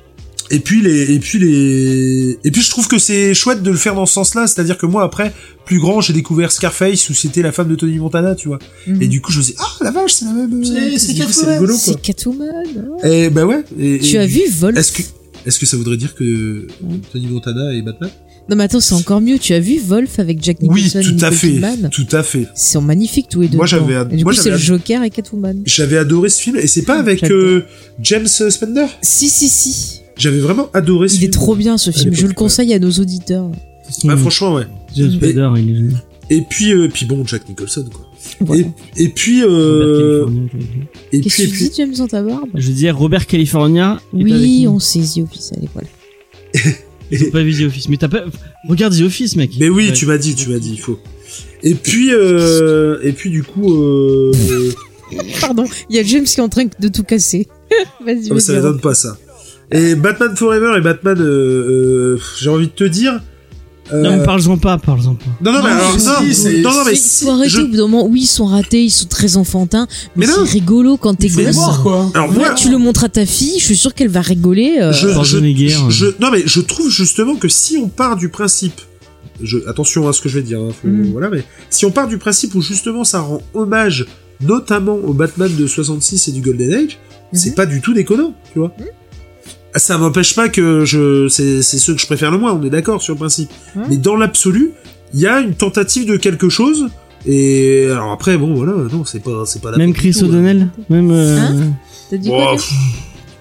puis les et puis les et puis je trouve que c'est chouette de le faire dans ce sens-là, c'est-à-dire que moi après plus grand, j'ai découvert Scarface où c'était la femme de Tony Montana, tu vois. Mhm. Et du coup, je me dis ah la vache, c'est la même C'est- coup, Catwoman. rigolo quoi. C'est Catwoman. oh. Et bah ouais. Et, Tu et- as vu Wolf Est-ce que est-ce que ça voudrait dire que Tony Montana est Batman? Non, mais attends, c'est encore mieux. Tu as vu Wolf avec Jack Oui, Nicholson et tout à fait, tout à fait. Ils sont magnifiques tous les deux. Moi, j'avais ad- Et Du moi, coup, c'est le Joker et Catwoman. J'avais adoré ce film et c'est pas avec J'adore. euh, James Spender. Si, si, si. J'avais vraiment adoré ce Il film. est trop bien ce film. Je le conseille à nos auditeurs. Ah, franchement, ouais. James Mm. Spader, il est génial. Et puis, euh, puis bon, Jack Nicholson, quoi. Voilà. Et, et puis, Robert euh, et Qu'est-ce puis, que et tu puis, dis, James, dans ta barbe Je veux dire, Robert California. Oui, on sait The Office, allez, voilà. J'ai pas vu The Office. Mais t'as pas. Regarde The Office, mec. mais oui, Ouais. tu m'as dit, tu m'as dit, il faut. Et puis, euh, et puis, du coup, euh, Pardon, il y a James qui est en train de tout casser. (laughs) Vas-y, ah, vas-y. ça ne donne pas ça. Et Batman Forever et Batman, euh, euh, j'ai envie de te dire. euh, Non, mais parle-en pas, parle-en pas. non, non, mais Non, alors, si, non, c'est- non, non, mais si, faut arrêter je- au bout d'un moment. Oui, ils sont ratés, ils sont très enfantins, mais, Mais non. c'est rigolo quand t'es gosse. voir, quoi. alors Moi, tu le montres à ta fille, je suis sûr qu'elle va rigoler. euh, je, je, Schwarzenegger. je- je- non mais je trouve justement que si on part du principe, je, attention à ce que je vais dire, hein, faut- Mhm. voilà, mais si on part du principe où justement ça rend hommage notamment au Batman de 66 et du Golden Age, c'est Mhm. pas du tout déconnant, tu vois. Ça m'empêche pas que je, c'est, c'est ceux que je préfère le moins, on est d'accord sur le principe. Ouais. Mais dans l'absolu, il y a une tentative de quelque chose. Et alors après, bon voilà, non, c'est pas, c'est pas la Même Chris hein. O'Donnell. Même. euh, Hein T'as dit quoi pff.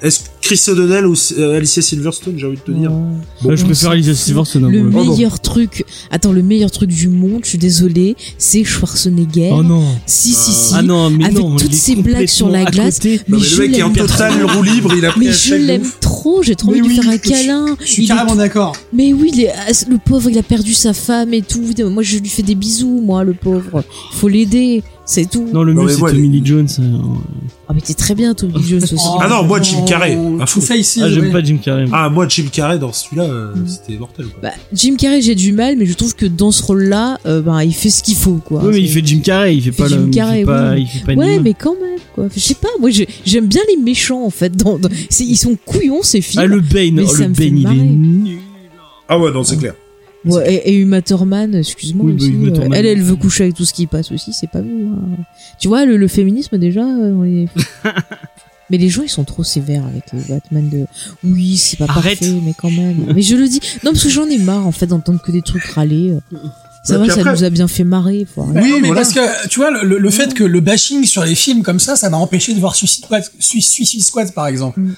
Est-ce que Chris O'Donnell ou euh, Alicia Silverstone, j'ai envie de te dire. Ouais. Bon, ouais, je préfère Alicia. Silverstone. hein, Le meilleur truc, attends, le meilleur truc du monde, je suis désolée, c'est Schwarzenegger. Oh non. Si, si, si. Ah non, mais Avec non. toutes ces blagues sur la glace. Non, mais mais je le mec est en l'aime total trop. roue libre, il a pris Mais je l'aime trop, j'ai trop envie de lui faire un câlin. Je suis carrément d'accord. Mais oui, ah, le pauvre, il a perdu sa femme et tout. Moi, je lui fais des bisous, moi, le pauvre. Faut l'aider, c'est tout. Non, le mieux c'est Tommy Lee Jones. euh, Ah, mais t'es très bien, Tommy Jones aussi. Ah non, moi, Jim Carrey, fond. Tout fait ici. Ah, j'aime ouais. pas Jim Carrey. Ah, moi, Jim Carrey, dans celui-là, euh, Mm. c'était mortel. Quoi. Bah, Jim Carrey, j'ai du mal, mais je trouve que dans ce rôle-là, euh, bah, il fait ce qu'il faut, quoi. Oui, mais il fait Jim Carrey, il fait pas Jim le. il Carrey, fait pas, oui. il fait pas une Ouais, mais quand même, quoi. Je sais pas, moi, j'ai- j'aime bien les méchants, en fait. Dans, dans- c'est- ils sont couillons, ces films. Ah, le Bane, oh, ça le Bane, il est nul. Ah ouais, non, c'est clair. Ouais, et, et Uma Thurman, excuse-moi Oui, bah, aussi. Uma euh, Thurman. elle, elle veut coucher avec tout ce qui passe aussi, c'est pas mieux. hein. Tu vois, le, le féminisme, déjà, euh, on est- (laughs) Mais les gens, ils sont trop sévères avec le Batman de. Oui, c'est pas Arrête. parfait, mais quand même. mais je le dis. Non, parce que j'en ai marre, en fait, d'entendre que des trucs râler. Ça Ouais, va, ça après- nous a bien fait marrer. Faut. Bah Oui, non, mais voilà. parce que tu vois le, le- le fait que le bashing sur les films comme ça, ça m'a empêché de voir Suicide Squad, Sui- Suicide Squad par exemple. Mm.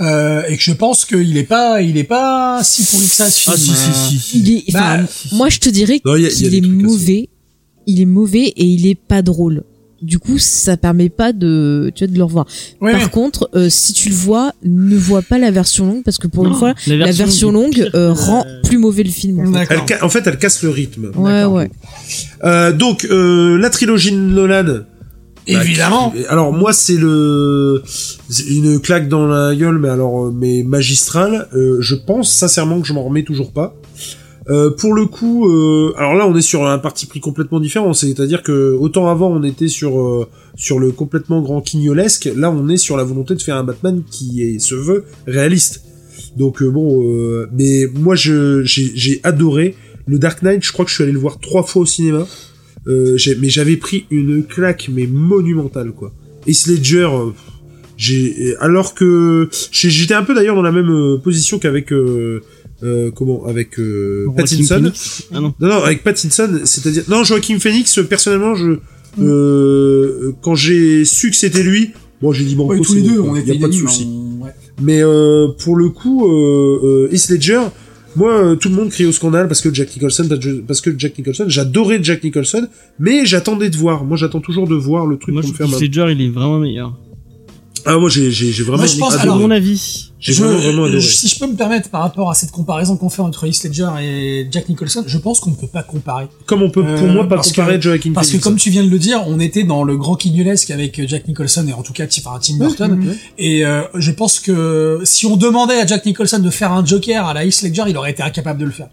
Euh, et que je pense qu'il est pas, il est pas si pourri que ça ce film. Ah, si, si, si, si. Il est, enfin, Bah, moi, je te dirais qu'il est mauvais. Il est mauvais et il est pas drôle. Du coup, ça permet pas de, tu vois, de le revoir. ouais, Par ouais. contre, euh, si tu le vois, ne vois pas la version longue parce que pour une Non, fois, la version longue euh, rend plus mauvais le film. En fait. D'accord. Elle en fait, elle casse le rythme. Ouais, D'accord. ouais. Euh, donc, euh, la trilogie de Nolan. Bah, Évidemment. alors moi, c'est le une claque dans la gueule, mais alors euh, mais magistrale. Euh, je pense sincèrement que je m'en remets toujours pas. Euh, pour le coup, euh, alors là, on est sur un parti pris complètement différent. C'est-à-dire que autant avant, on était sur euh, sur le complètement grand quignolesque. Là, on est sur la volonté de faire un Batman qui est, se veut réaliste. Donc euh, bon, euh, mais moi, je j'ai adoré le Dark Knight. Je crois que je suis allé le voir trois fois au cinéma. Euh, j'ai- mais j'avais pris une claque mais monumentale quoi. Et Ledger, euh, j'ai alors que j'ai- j'étais un peu d'ailleurs dans la même euh, position qu'avec euh, euh, comment avec euh, Pattinson. Ah non. Non non avec Pattinson, c'est-à-dire non Joaquin Phoenix personnellement je euh, quand j'ai su que c'était lui, bon j'ai dit bon Ouais, tous les deux, on il était y a pas de souci. hein, ouais. Mais euh, pour le coup, euh, euh, Heath Ledger, moi, euh, tout le monde crie au scandale parce que Jack Nicholson, parce que Jack Nicholson, j'adorais Jack Nicholson, mais j'attendais de voir. Moi, j'attends toujours de voir le truc Moi, pour je me faire il est vraiment meilleur. Ah, moi, j'ai, j'ai, j'ai vraiment Moi, je pense- alors, mon avis. J'ai vraiment, vraiment adoré. Si je peux me permettre par rapport à cette comparaison qu'on fait entre Heath Ledger et Jack Nicholson, je pense qu'on ne peut pas comparer. Comme on peut, pour Euh, moi, pas parce comparer que- Joaquin Parce que comme tu viens de le dire, on était dans le grand quignoulesque avec Jack Nicholson et en tout cas enfin, Tim Burton. Et euh, je pense que si on demandait à Jack Nicholson de faire un Joker à la Heath Ledger, il aurait été incapable de le faire.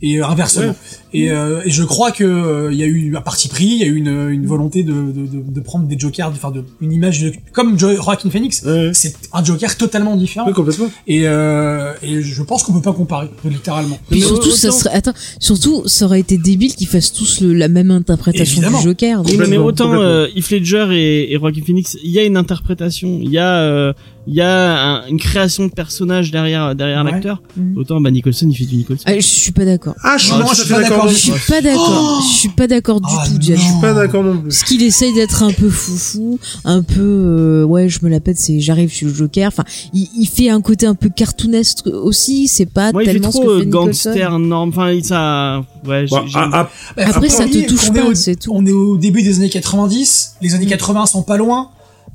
Et euh, inversement. Et, euh, et je crois que euh, il y a eu un parti pris, il y a eu une, une volonté de, de, de, de prendre des Jokers, de faire de, une image de, comme jo Joaquin Phoenix. Ouais. C'est un Joker totalement différent. Ouais, complètement. Et, euh, et je pense qu'on peut pas comparer, littéralement. Puis Mais surtout, ça serait, attends, surtout, ça aurait été débile qu'ils fassent tous le- la même interprétation Évidemment. du Joker. Oui, mais Complètement, autant euh, Heath Ledger et, et Joaquin Phoenix, il y a une interprétation, il y a, euh, il y a un- une création de personnage derrière derrière Ouais. l'acteur. Mhm. Autant bah Nicholson, il fait du Nicholson. Ah, je suis pas d'accord. Ah, je suis Ah, je suis pas d'accord. Je suis pas d'accord. Oh je suis pas d'accord du Ah, tout. Je suis pas d'accord non plus. Parce qu'il essaye d'être un peu foufou, un peu euh, ouais, je me la pète, c'est j'arrive, je suis le Joker. Enfin, il, il fait un côté un peu cartoonesque aussi. C'est pas Moi, il fait tellement ce trop que euh, fait gangster norme. Enfin, il- ça, ouais. j'ai- Bon, j'ai- ah, Après, ça te touche pas, c'est tout. On est au début des années 90, les années 80 sont pas loin.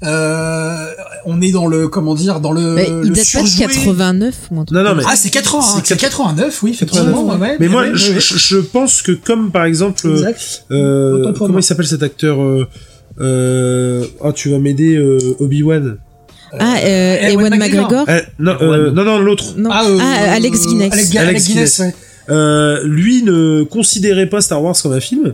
Euh, on est dans le comment dire dans le, Ouais, il le date pas de surjoué. 89 ou un truc Non, non, mais-. Ah c'est 80, hein, C'est c'est 89, oui effectivement. 89. ouais, ouais, mais moi, je, ouais, je, je pense que comme par exemple, euh, comment moi. il s'appelle cet acteur euh, euh, Oh, tu vas m'aider, euh, Obi-Wan. Ah, euh, Ewan Ewan McGregor. Euh, non, euh, non, non, l'autre. Ah, euh, Ah, Alex Guinness. Alex, Gu- Alex Alex Guinness, ouais. Euh, lui ne considérait pas Star Wars comme un film.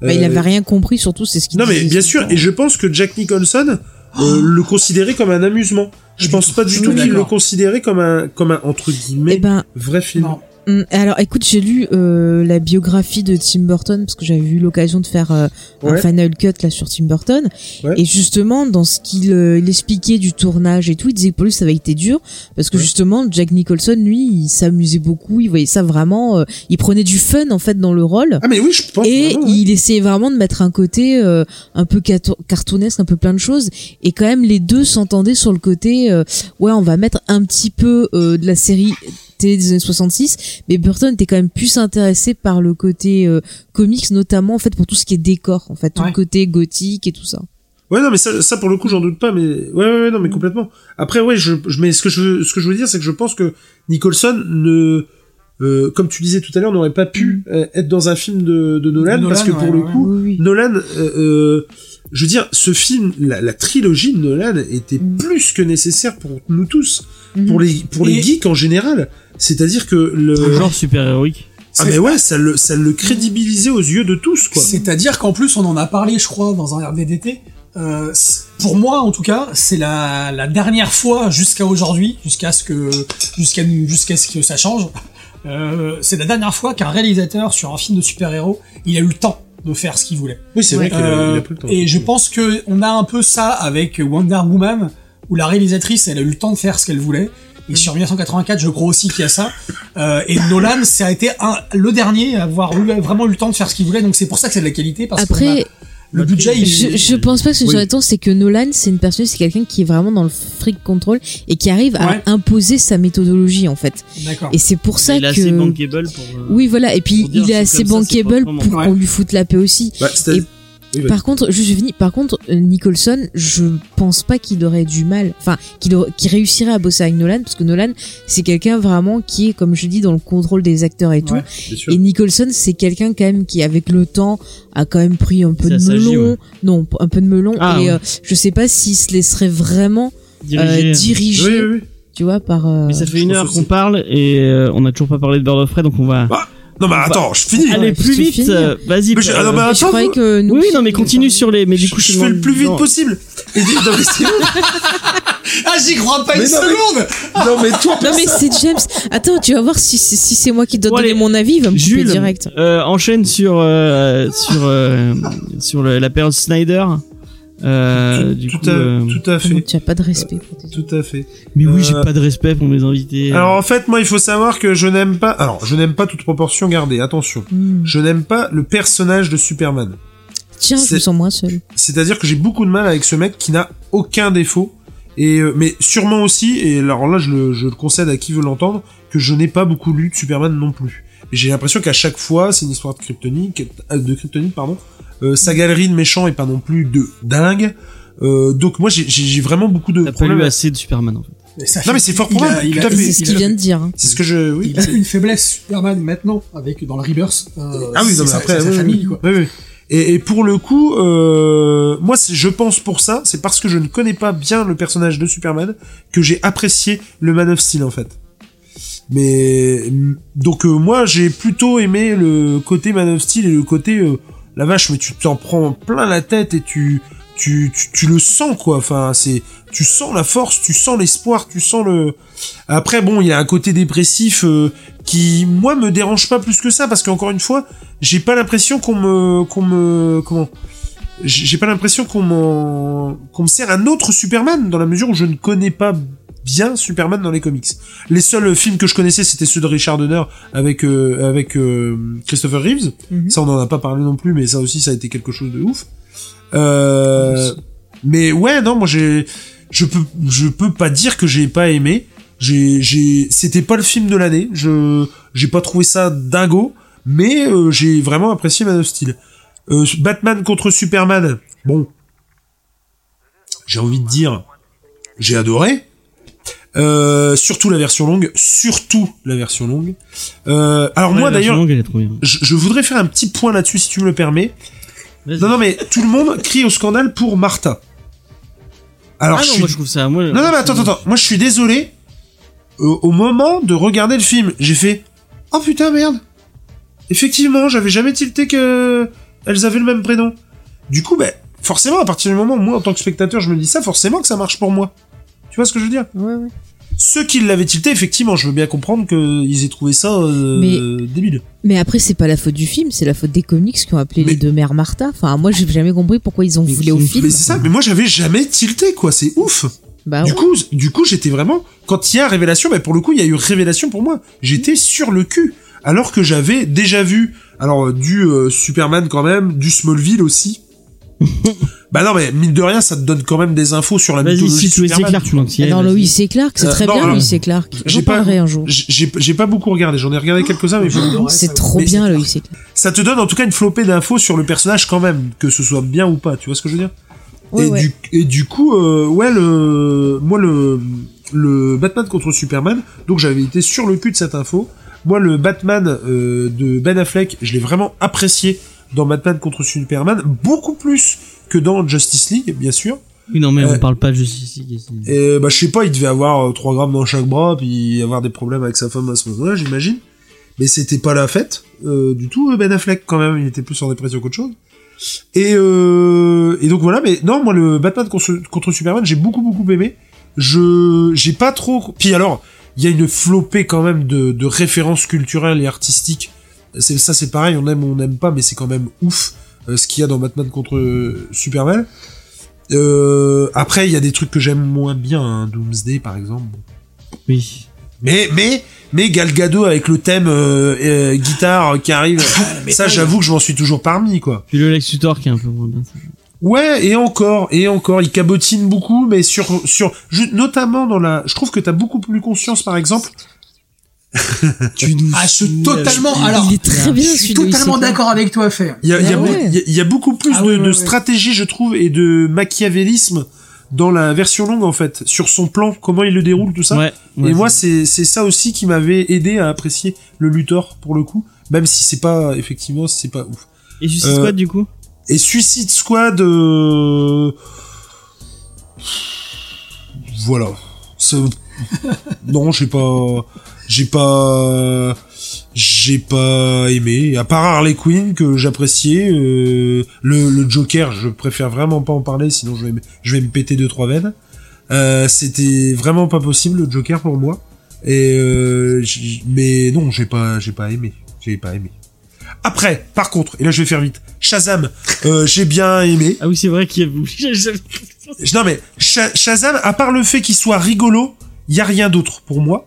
Bah, il avait rien compris, surtout c'est ce qu'il Non mais bien sûr, et je pense que Jack Nicholson euh, le considérait comme un amusement. Je pense pas du tout qu'il le considérait comme un comme un entre guillemets Eh ben, vrai film. Non. Hum, alors écoute, j'ai lu euh, la biographie de Tim Burton parce que j'avais eu l'occasion de faire euh, un final cut là sur Tim Burton Ouais. et justement dans ce qu'il euh, expliquait du tournage et tout, il disait que pour lui ça avait été dur parce que Ouais. justement Jack Nicholson lui, il s'amusait beaucoup, il voyait ça vraiment, euh, il prenait du fun en fait dans le rôle. Ah mais oui, je pense. Et vraiment, il essayait vraiment de mettre un côté euh, un peu cartoonesque, un peu plein de choses. Et quand même, les deux s'entendaient sur le côté, euh, ouais, on va mettre un petit peu euh, de la série télé des années 66. Mais Burton était quand même plus intéressé par le côté euh, comics, notamment en fait pour tout ce qui est décor, en fait, tout Ouais. le côté gothique et tout ça. Ouais non mais ça, ça pour le coup j'en doute pas mais ouais ouais, ouais non mais complètement. Après ouais je, je mais ce que je veux- ce que je veux dire c'est que je pense que Nicholson ne euh, comme tu disais tout à l'heure n'aurait pas pu euh, être dans un film de, de Nolan, De Nolan, parce que ouais, pour le coup Oui, oui. Nolan, euh, euh, je veux dire, ce film, la, la trilogie de Nolan était Mm. plus que nécessaire pour nous tous, Mhm. pour les pour les Et- geeks en général. C'est-à-dire que le Le genre super héroïque. ah mais ouais, ça le ça le crédibilisait aux yeux de tous quoi. C'est-à-dire qu'en plus, on en a parlé, je crois, dans un RDDT. Euh, pour moi, en tout cas, c'est la, la dernière fois jusqu'à aujourd'hui, jusqu'à ce que jusqu'à jusqu'à ce que ça change. Euh, c'est la dernière fois qu'un réalisateur sur un film de super-héros, il a eu le temps de faire ce qu'il voulait. Oui, c'est vrai Ouais. qu'il a, Euh, il a pris le temps. et je pense que on a un peu ça avec Wonder Woman, où la réalisatrice, elle a eu le temps de faire ce qu'elle voulait. Et sur 1984, je crois aussi qu'il y a ça. Euh, et Nolan, ça a été un, le dernier à avoir eu, vraiment eu le temps de faire ce qu'il voulait. Donc c'est pour ça que c'est de la qualité, parce que Après, le budget, il je, je pense pas que ce Oui. soit le temps, c'est que Nolan, c'est une personne, c'est quelqu'un qui est vraiment dans le freak control et qui arrive à imposer sa méthodologie en fait. D'accord. Et c'est pour ça il est que assez bankable pour. euh, Oui, voilà. Et puis, il est assez ça, bankable pour Ouais. qu'on lui foute la paix aussi. Bah, et- oui. Par contre, juste fini. Par contre, euh, Nicholson, je pense pas qu'il aurait du mal, enfin, qu'il réussirait à bosser avec Nolan, parce que Nolan, c'est quelqu'un vraiment qui est, comme je dis, dans le contrôle des acteurs et tout. Ouais. Et Nicholson, c'est quelqu'un quand même qui, avec le temps, a quand même pris un peu Ça de melon. ouais. Non, un peu de melon. Ah, et ouais. euh, je sais pas s'il se laisserait vraiment dirigé. euh, diriger, Oui, oui, oui. tu vois, par. euh, Mais ça fait je une heure qu'on parle et euh, on a toujours pas parlé de Bird of Prey, donc on va Bah, Non, mais attends, je finis. ouais, plus vite. euh, Vas-y. Mais je- euh, ah non, mais je attends, croyais vous- que nous. oui, non, mais continue sur les. Mais du coup, je, fais le plus vite possible. Et dis- non, mais c'est- (laughs) Ah, j'y crois pas Mais une non, mais- seconde non, mais toi, (laughs) Non mais c'est James. Attends, tu vas voir si si si c'est moi qui dois Bon, donner allez. mon avis, il va me couper direct. euh, enchaîne sur euh, sur euh, sur le- la période Snyder. Euh, du tout, coup, à, euh, tout à Donc, fait. tu as pas de respect pour tes Tout à fait. Mais oui, j'ai Euh, pas de respect pour mes invités. Alors en fait, moi, il faut savoir que je n'aime pas. Alors, je n'aime pas toute proportion gardée. Attention, Hmm. je n'aime pas le personnage de Superman. Tiens, je c'est- me sens moins seul. C'est-à-dire que j'ai beaucoup de mal avec ce mec qui n'a aucun défaut. Et euh, mais sûrement aussi, et alors là, je le, je le concède à qui veut l'entendre, que je n'ai pas beaucoup lu de Superman non plus. Et j'ai l'impression qu'à chaque fois, c'est une histoire de kryptonite, euh, de kryptonite, pardon. Euh, sa galerie de méchants est pas non plus de dingue. Euh, donc moi, j'ai- j'ai j'ai vraiment beaucoup de T'as pas problèmes. lu assez de Superman en fait. Ça Non, mais c'est fort à fait. C'est ce il qu'il vient de dire. C'est ce que je, oui. Il a une faiblesse Superman maintenant avec dans le Rebirth. euh, Ah oui, non, c'est mais sa- après, sa oui, famille oui. quoi. Oui, oui. Et, et pour le coup, euh, moi, c'est- je pense pour ça, c'est parce que je ne connais pas bien le personnage de Superman que j'ai apprécié le Man of Steel en fait. Mais donc euh, moi, j'ai plutôt aimé le côté Man of Steel et le côté euh, la vache, mais tu t'en prends plein la tête et tu tu, tu, le sens quoi. Enfin, c'est tu sens la force, tu sens l'espoir, tu sens le. Après, bon, il y a un côté dépressif euh, qui, moi, me dérange pas plus que ça parce qu'encore une fois, j'ai pas l'impression qu'on me, qu'on me, comment? J'ai pas l'impression qu'on m'en, qu'on me sert un autre Superman dans la mesure où je ne connais pas bien Superman dans les comics. Les seuls films que je connaissais, c'était ceux de Richard Donner avec euh, avec euh, Christopher Reeves. Mhm. Ça, on en a pas parlé non plus, mais ça aussi, ça a été quelque chose de ouf. Euh, mais ouais, non, moi j'ai, je peux, je peux pas dire que j'ai pas aimé. J'ai, j'ai, c'était pas le film de l'année. Je, j'ai pas trouvé ça dingo, mais euh, j'ai vraiment apprécié Man of Steel. Euh, Batman contre Superman. Bon, j'ai envie de dire, j'ai adoré. Euh, surtout la version longue, surtout la version longue. Euh, alors Ouais, moi d'ailleurs, je, je voudrais faire un petit point là-dessus si tu me le permets. Non, non, mais tout le monde crie au scandale pour Martha. Alors, ah je non, suis... moi je trouve ça. Moi, Non, non, mais attends, attends, attends. Moi, je suis désolé. Au, au moment de regarder le film, j'ai fait Oh putain, merde. Effectivement, j'avais jamais tilté que elles avaient le même prénom. Du coup, ben, forcément, à partir du moment où moi, en tant que spectateur, je me dis ça, forcément que ça marche pour moi. Tu vois ce que je veux dire Ouais, ouais. Ceux qui l'avaient tilté, effectivement, je veux bien comprendre qu'ils aient trouvé ça euh, débile. Mais après, c'est pas la faute du film, c'est la faute des comics qui ont appelé Mais- les deux mères Martha. Enfin, moi, j'ai jamais compris pourquoi ils ont voulu au film. Mais c'est ça, mais moi, j'avais jamais tilté, quoi. C'est ouf. Bah Du ouais. coup, du coup, j'étais vraiment quand il y a révélation, mais pour le coup, il y a eu révélation pour moi. J'étais sur le cul, alors que j'avais déjà vu, alors euh, du euh, Superman quand même, du Smallville aussi. (laughs) bah non, mais mine de rien, ça te donne quand même des infos sur la mythologie si Superman. Clark, tu est, Non, vas-y. Lois et Clark, c'est Euh, très bien, alors, Lois et Clark. j'ai J'en pas- parlerai un jour. J'ai pas beaucoup regardé, j'en ai regardé quelques-uns, mais C'est trop Mais bien, Lois et Clark. ça te donne en tout cas une flopée d'infos sur le personnage quand même, que ce soit bien ou pas. Tu vois ce que je veux dire? Ouais, et, ouais. Du, et du coup, euh, ouais, le, moi le, le Batman contre Superman, donc j'avais été sur le cul de cette info. Moi, le Batman euh, de Ben Affleck, je l'ai vraiment apprécié dans Batman contre Superman, beaucoup plus que dans Justice League, bien sûr. Oui, non, mais Euh, on parle pas de Justice League. Et bah, je sais pas, il devait avoir euh, 3 grammes dans chaque bras, puis avoir des problèmes avec sa femme à ce moment-là, j'imagine. Mais c'était pas la fête euh, du tout, Ben Affleck quand même, il était plus en dépression qu'autre chose. Et, euh, et donc voilà, mais non, moi le Batman contre, contre Superman, j'ai beaucoup beaucoup aimé. Je j'ai pas trop. Puis alors, il y a une flopée quand même de, de références culturelles et artistiques. C'est ça, c'est pareil, on aime ou on n'aime pas, mais c'est quand même ouf euh, ce qu'il y a dans Batman contre euh, Superman. Euh, après, il y a des trucs que j'aime moins bien, hein, Doomsday par exemple. Oui. Mais mais mais Gal Gadot avec le thème euh, euh, guitare qui arrive, (laughs) ça j'avoue que je m'en suis toujours parmi quoi. Puis le Lex Luthor qui est un peu moins bien. ça. Ouais, et encore, et encore, il cabotine beaucoup, mais sur, sur, notamment dans la, je trouve que t'as beaucoup plus conscience, par exemple. (laughs) Tu nous Ah, je suis totalement. Alors, Il est très bien, je suis totalement d'accord avec toi, Fer. Il y a, il y a, ouais. il y a- il y a beaucoup plus Ah de, ouais, ouais, de ouais. stratégie, je trouve, et de machiavélisme dans la version longue, en fait, sur son plan, comment il le déroule, tout ça. Ouais. ouais, et moi, c'est- ça aussi qui m'avait aidé à apprécier le Luthor, pour le coup, même si c'est pas, effectivement, c'est pas ouf. Et Suicide Euh, Squad du coup? Et Suicide Squad, euh... voilà. Non, j'ai pas, j'ai pas, j'ai pas aimé. À part Harley Quinn que j'appréciais, euh, le, le Joker, je préfère vraiment pas en parler, sinon je vais, me- je vais me péter deux trois veines. Euh, C'était vraiment pas possible le Joker pour moi. Et euh, mais non, j'ai pas, j'ai pas aimé, j'ai pas aimé. Après, par contre, et là je vais faire vite, Shazam, euh, j'ai bien aimé. Ah oui, c'est vrai qu'il y a... (laughs) Non mais Sha- Shazam, à part le fait qu'il soit rigolo, il y a rien d'autre pour moi.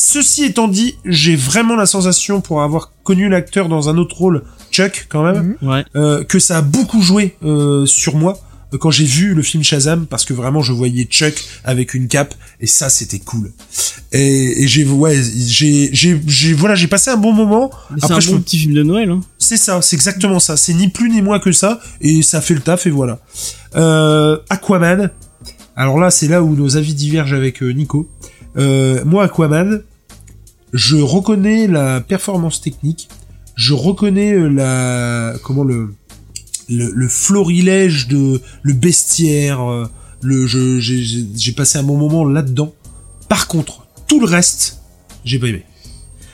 Ceci étant dit, j'ai vraiment la sensation, pour avoir connu l'acteur dans un autre rôle, Chuck quand même, Ouais. euh, que ça a beaucoup joué euh, sur moi euh, quand j'ai vu le film Shazam, parce que vraiment je voyais Chuck avec une cape et ça c'était cool. Et, et j'ai ouais, j'ai j'ai j'ai voilà, j'ai passé un bon moment. C'est Après un je bon peux- petit film de Noël. Hein. c'est ça, c'est exactement ça. C'est ni plus ni moins que ça, et ça fait le taf, et voilà. Euh, Aquaman. Alors là, c'est là où nos avis divergent avec Nico. Euh, moi, Aquaman, je reconnais la performance technique, je reconnais euh, la comment le le, le florilège de le bestiaire, euh, le je j'ai- passé un bon moment là-dedans. Par contre, tout le reste, j'ai pas aimé.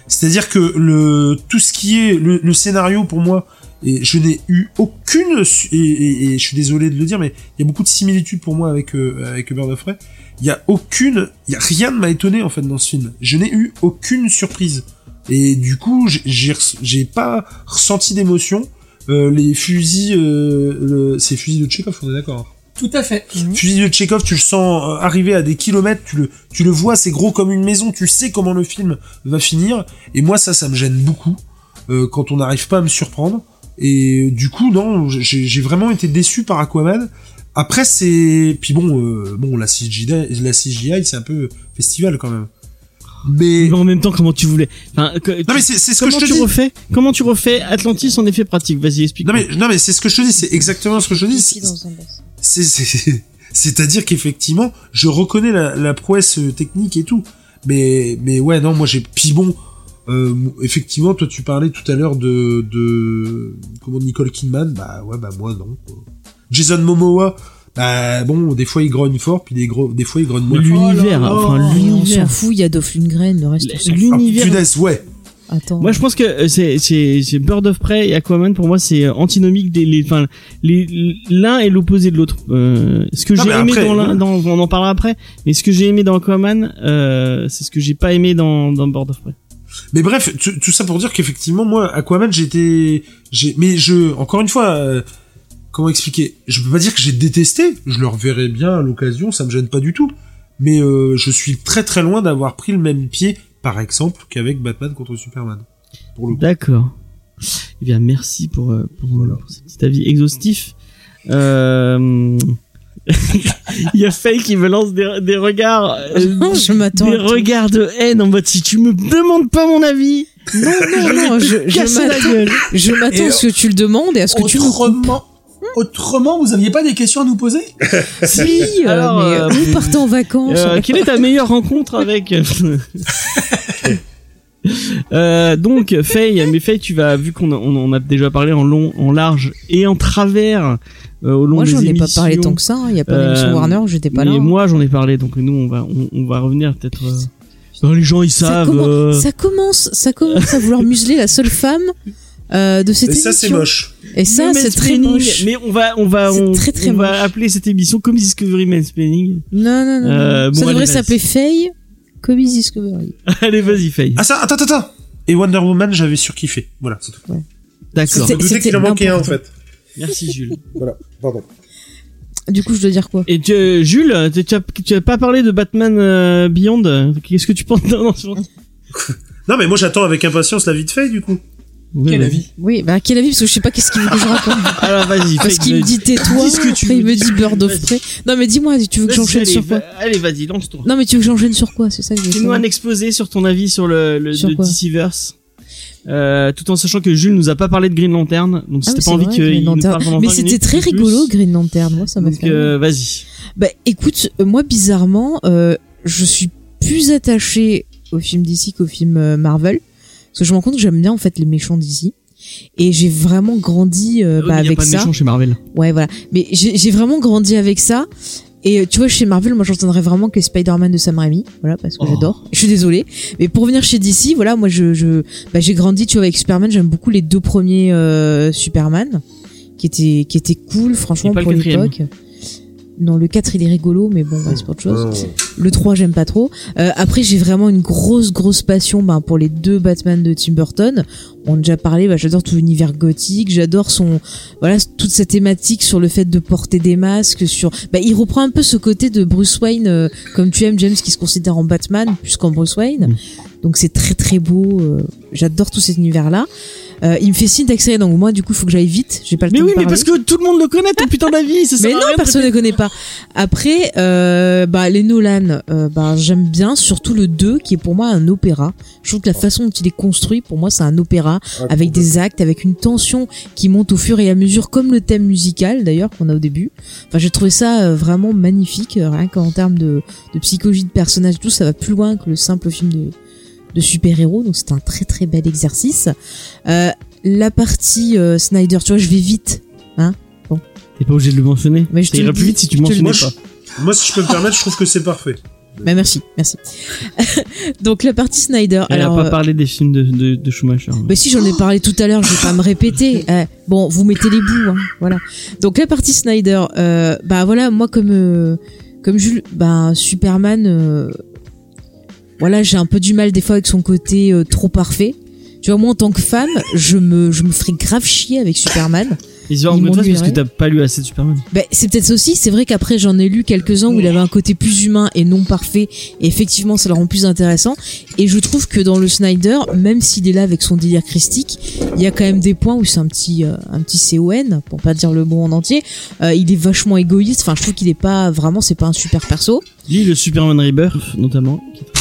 C'est-à-dire que le tout ce qui est le, le scénario pour moi, et je n'ai eu aucune et, et- et je suis désolé de le dire, mais il y a beaucoup de similitudes pour moi avec euh, avec Bird of. Il y a aucune, il y a rien ne m'a étonné en fait dans ce film. Je n'ai eu aucune surprise. Et du coup, j'ai- pas ressenti d'émotion. Euh, les fusils, euh, le- c'est fusils de Chekhov, on est d'accord. hein Tout à fait. fusil de Chekhov, tu le sens euh, arriver à des kilomètres, tu le, tu le vois, c'est gros comme une maison, tu sais comment le film va finir. Et moi, ça, ça me gêne beaucoup euh, quand on n'arrive pas à me surprendre. Et euh, du coup, non, j'ai vraiment été déçu par Aquaman. Après, c'est puis bon, euh, bon, la CGI, la CGI, c'est un peu festival quand même. Mais Mais en même temps, comment tu voulais enfin, que- non, mais c'est c'est ce que Comment je te tu dis. refais Comment tu refais Atlantis en effet pratique? Vas-y, explique. Non mais non mais c'est ce que je te dis, c'est exactement ce que je te dis. C'est-à-dire qu'effectivement je reconnais la, la prouesse euh, technique et tout mais mais ouais non moi j'ai puis bon euh, effectivement toi tu parlais tout à l'heure de de comment Nicole Kidman? Bah ouais bah moi non quoi. Jason Momoa bah bon des fois il grogne fort puis des gros des fois il grogne moins fort. L'univers, Oh enfin Mais on s'en l'univers. fout, il y a Dolph Lundgren, le reste. Ah, L'univers. punaise ouais Attends. Moi, je pense que euh, c'est c'est c'est Bird of Prey et Aquaman pour moi c'est euh, antinomique des les enfin les l'un est l'opposé de l'autre. Euh, ce que j'ai aimé après, dans l'un dans on en parlera après, mais ce que j'ai aimé dans Aquaman euh, c'est ce que j'ai pas aimé dans dans Bird of Prey. Mais bref, tout, tout ça pour dire qu'effectivement, moi, Aquaman, j'étais, j'ai, mais je, encore une fois, euh, comment expliquer? Je peux pas dire que j'ai détesté. Je le reverrai bien à l'occasion, ça me gêne pas du tout. Mais euh, je suis très très loin d'avoir pris le même pied, par exemple, qu'avec Batman contre Superman. Pour le coup. D'accord. Eh bien, merci pour, euh, pour, pour ce petit avis exhaustif. Euh... (laughs) Il y a Faye qui me lance des, des regards, euh, (laughs) Non, je m'attends. des regards de haine en mode si tu me demandes pas mon avis, Non, non, non, je, m'attends. à ce que tu le demandes et à ce que tu me coupes. Autrement, vous aviez pas des questions à nous poser? (laughs) Si, euh, Alors, mais euh, où partez en vacances Euh, quelle est ta meilleure rencontre avec (laughs) Euh, donc Faye, mais Faye, tu vas vu qu'on a- on en a déjà parlé en long, en large et en travers euh, au long Moi, des j'en ai émissions. pas parlé tant que ça. hein. Il y a pas Euh, d'émission Warner où j'étais pas là. Mais hein. moi, j'en ai parlé, donc nous, on va, on, on va revenir peut-être. euh, dans les gens, ils ça, savent. commence, euh, ça commence, ça commence à vouloir museler la seule femme euh, de cette Et émission. ça, c'est moche. Et ça, c'est très moche. Mais on va, on va, on, très, très on va appeler cette émission comme Discovery Mansplaining. Non, non, non. Euh, non. bon, ça devrait s'appeler Faye Comics Discovery. (laughs) Allez, vas-y, Faye. Ah ça, attends, attends, attends. Et Wonder Woman, j'avais surkiffé. Voilà, c'est tout. D'accord. Je me doutais qu'il en manquait un en fait. Merci, Jules. (laughs) Voilà, pardon. Du coup, je dois dire quoi? Et tu, euh, Jules, tu, tu as, tu as pas parlé de Batman euh, Beyond? Qu'est-ce que tu penses non, non, bon. Non, mais moi, j'attends avec impatience la vie de Faye, du coup. Oui, Quel avis? Oui, bah quel avis? Parce que je sais pas qu'est-ce qu'il veut que je (laughs) raconte. Alors, vas-y. Parce qu'il me dit tais-toi, Dis ce que tu après il me dis dit Bird of. Prey. Non mais dis-moi, tu veux que j'enchaîne sur quoi? Allez, vas-y, lance-toi. Non mais tu veux que j'enchaîne sur quoi? C'est ça que je veux Fais-nous un exposé sur ton avis sur le, le, Sur le quoi? DCverse. Euh, tout en sachant que Jules nous a pas parlé de Green Lantern, donc Ah si oui, t'as c'est pas envie qu'il Green nous Lantern. parle pendant Mais 20 c'était très rigolo Green Lantern, moi ça m'a fait. euh, vas-y. Bah écoute, euh, moi bizarrement, euh, je suis plus attachée au film DC qu'au film euh, Marvel. Parce que je me rends compte que j'aime bien en fait les méchants DC. Et j'ai vraiment grandi euh, bah, avec pas de ça. chez Marvel. Ouais, voilà. Mais j'ai vraiment grandi avec ça. Et tu vois, chez Marvel, moi, j'entendrais vraiment que Spider-Man de Sam Raimi. Voilà, parce que Oh. j'adore. Je suis désolée. Mais pour venir chez DC, voilà, moi, je, je, bah, j'ai grandi, tu vois, avec Superman. J'aime beaucoup les deux premiers euh, Superman, qui étaient, qui étaient cool, franchement, pour l'époque. Non, le 4 il est rigolo, mais bon, bah, c'est pas autre chose. Le 3 j'aime pas trop. Euh, après j'ai vraiment une grosse grosse passion ben, pour les deux Batman de Tim Burton. On a déjà parlé, bah, j'adore tout l'univers gothique, j'adore son voilà toute sa thématique sur le fait de porter des masques, sur bah, il reprend un peu ce côté de Bruce Wayne euh, comme tu aimes James qui se considère en Batman plus qu'en Bruce Wayne. Donc c'est très très beau, euh, j'adore tout cet univers là. Euh, il me fait signe d'accélérer donc moi du coup il faut que j'aille vite, j'ai pas le Mais temps oui, de mais parce que tout le monde le connaît, ton putain d'avis. Mais non, personne ne connaît pas. Après, euh, bah, les Nolan, euh, bah, j'aime bien, surtout le 2, qui est pour moi un opéra. Je trouve que la façon dont il est construit, pour moi, c'est un opéra, Ah, avec des actes, avec une tension qui monte au fur et à mesure, comme le thème musical, d'ailleurs, qu'on a au début. Enfin, j'ai trouvé ça euh, vraiment magnifique, euh, rien qu'en termes de, de psychologie de personnage et tout, ça va plus loin que le simple film de, de super-héros, donc c'est un très très bel exercice. Euh, la partie euh, Snyder, tu vois, je vais vite. T'es pas obligé de le mentionner. Mais je te plus vite si tu mentionnais pas. Moi, si je peux me permettre, je trouve que c'est parfait. Bah, merci, merci. (laughs) donc la partie Snyder. Elle a alors, pas euh, parlé des films de, de, de Schumacher. Bah si j'en ai parlé tout à l'heure, je vais pas me répéter. (laughs) Eh, bon, vous mettez les bouts, hein, voilà. Donc la partie Snyder, euh, bah voilà, moi comme euh, comme Jules, bah Superman, euh, voilà, j'ai un peu du mal des fois avec son côté euh, trop parfait. Tu vois, moi en tant que femme, je me je me ferais grave chier avec Superman. Ils rendent compte parce que t'as pas lu assez de Superman. Ben, c'est peut-être ça aussi. C'est vrai qu'après, j'en ai lu quelques-uns où il avait un côté plus humain et non parfait. Et effectivement, ça le rend plus intéressant. Et je trouve que dans le Snyder, même s'il est là avec son délire christique, il y a quand même des points où c'est un petit, euh, un petit CON, pour pas dire le mot en entier. Euh, il est vachement égoïste. Enfin, je trouve qu'il est pas vraiment, c'est pas un super perso. Lis le Superman Rebirth, notamment. qui est très-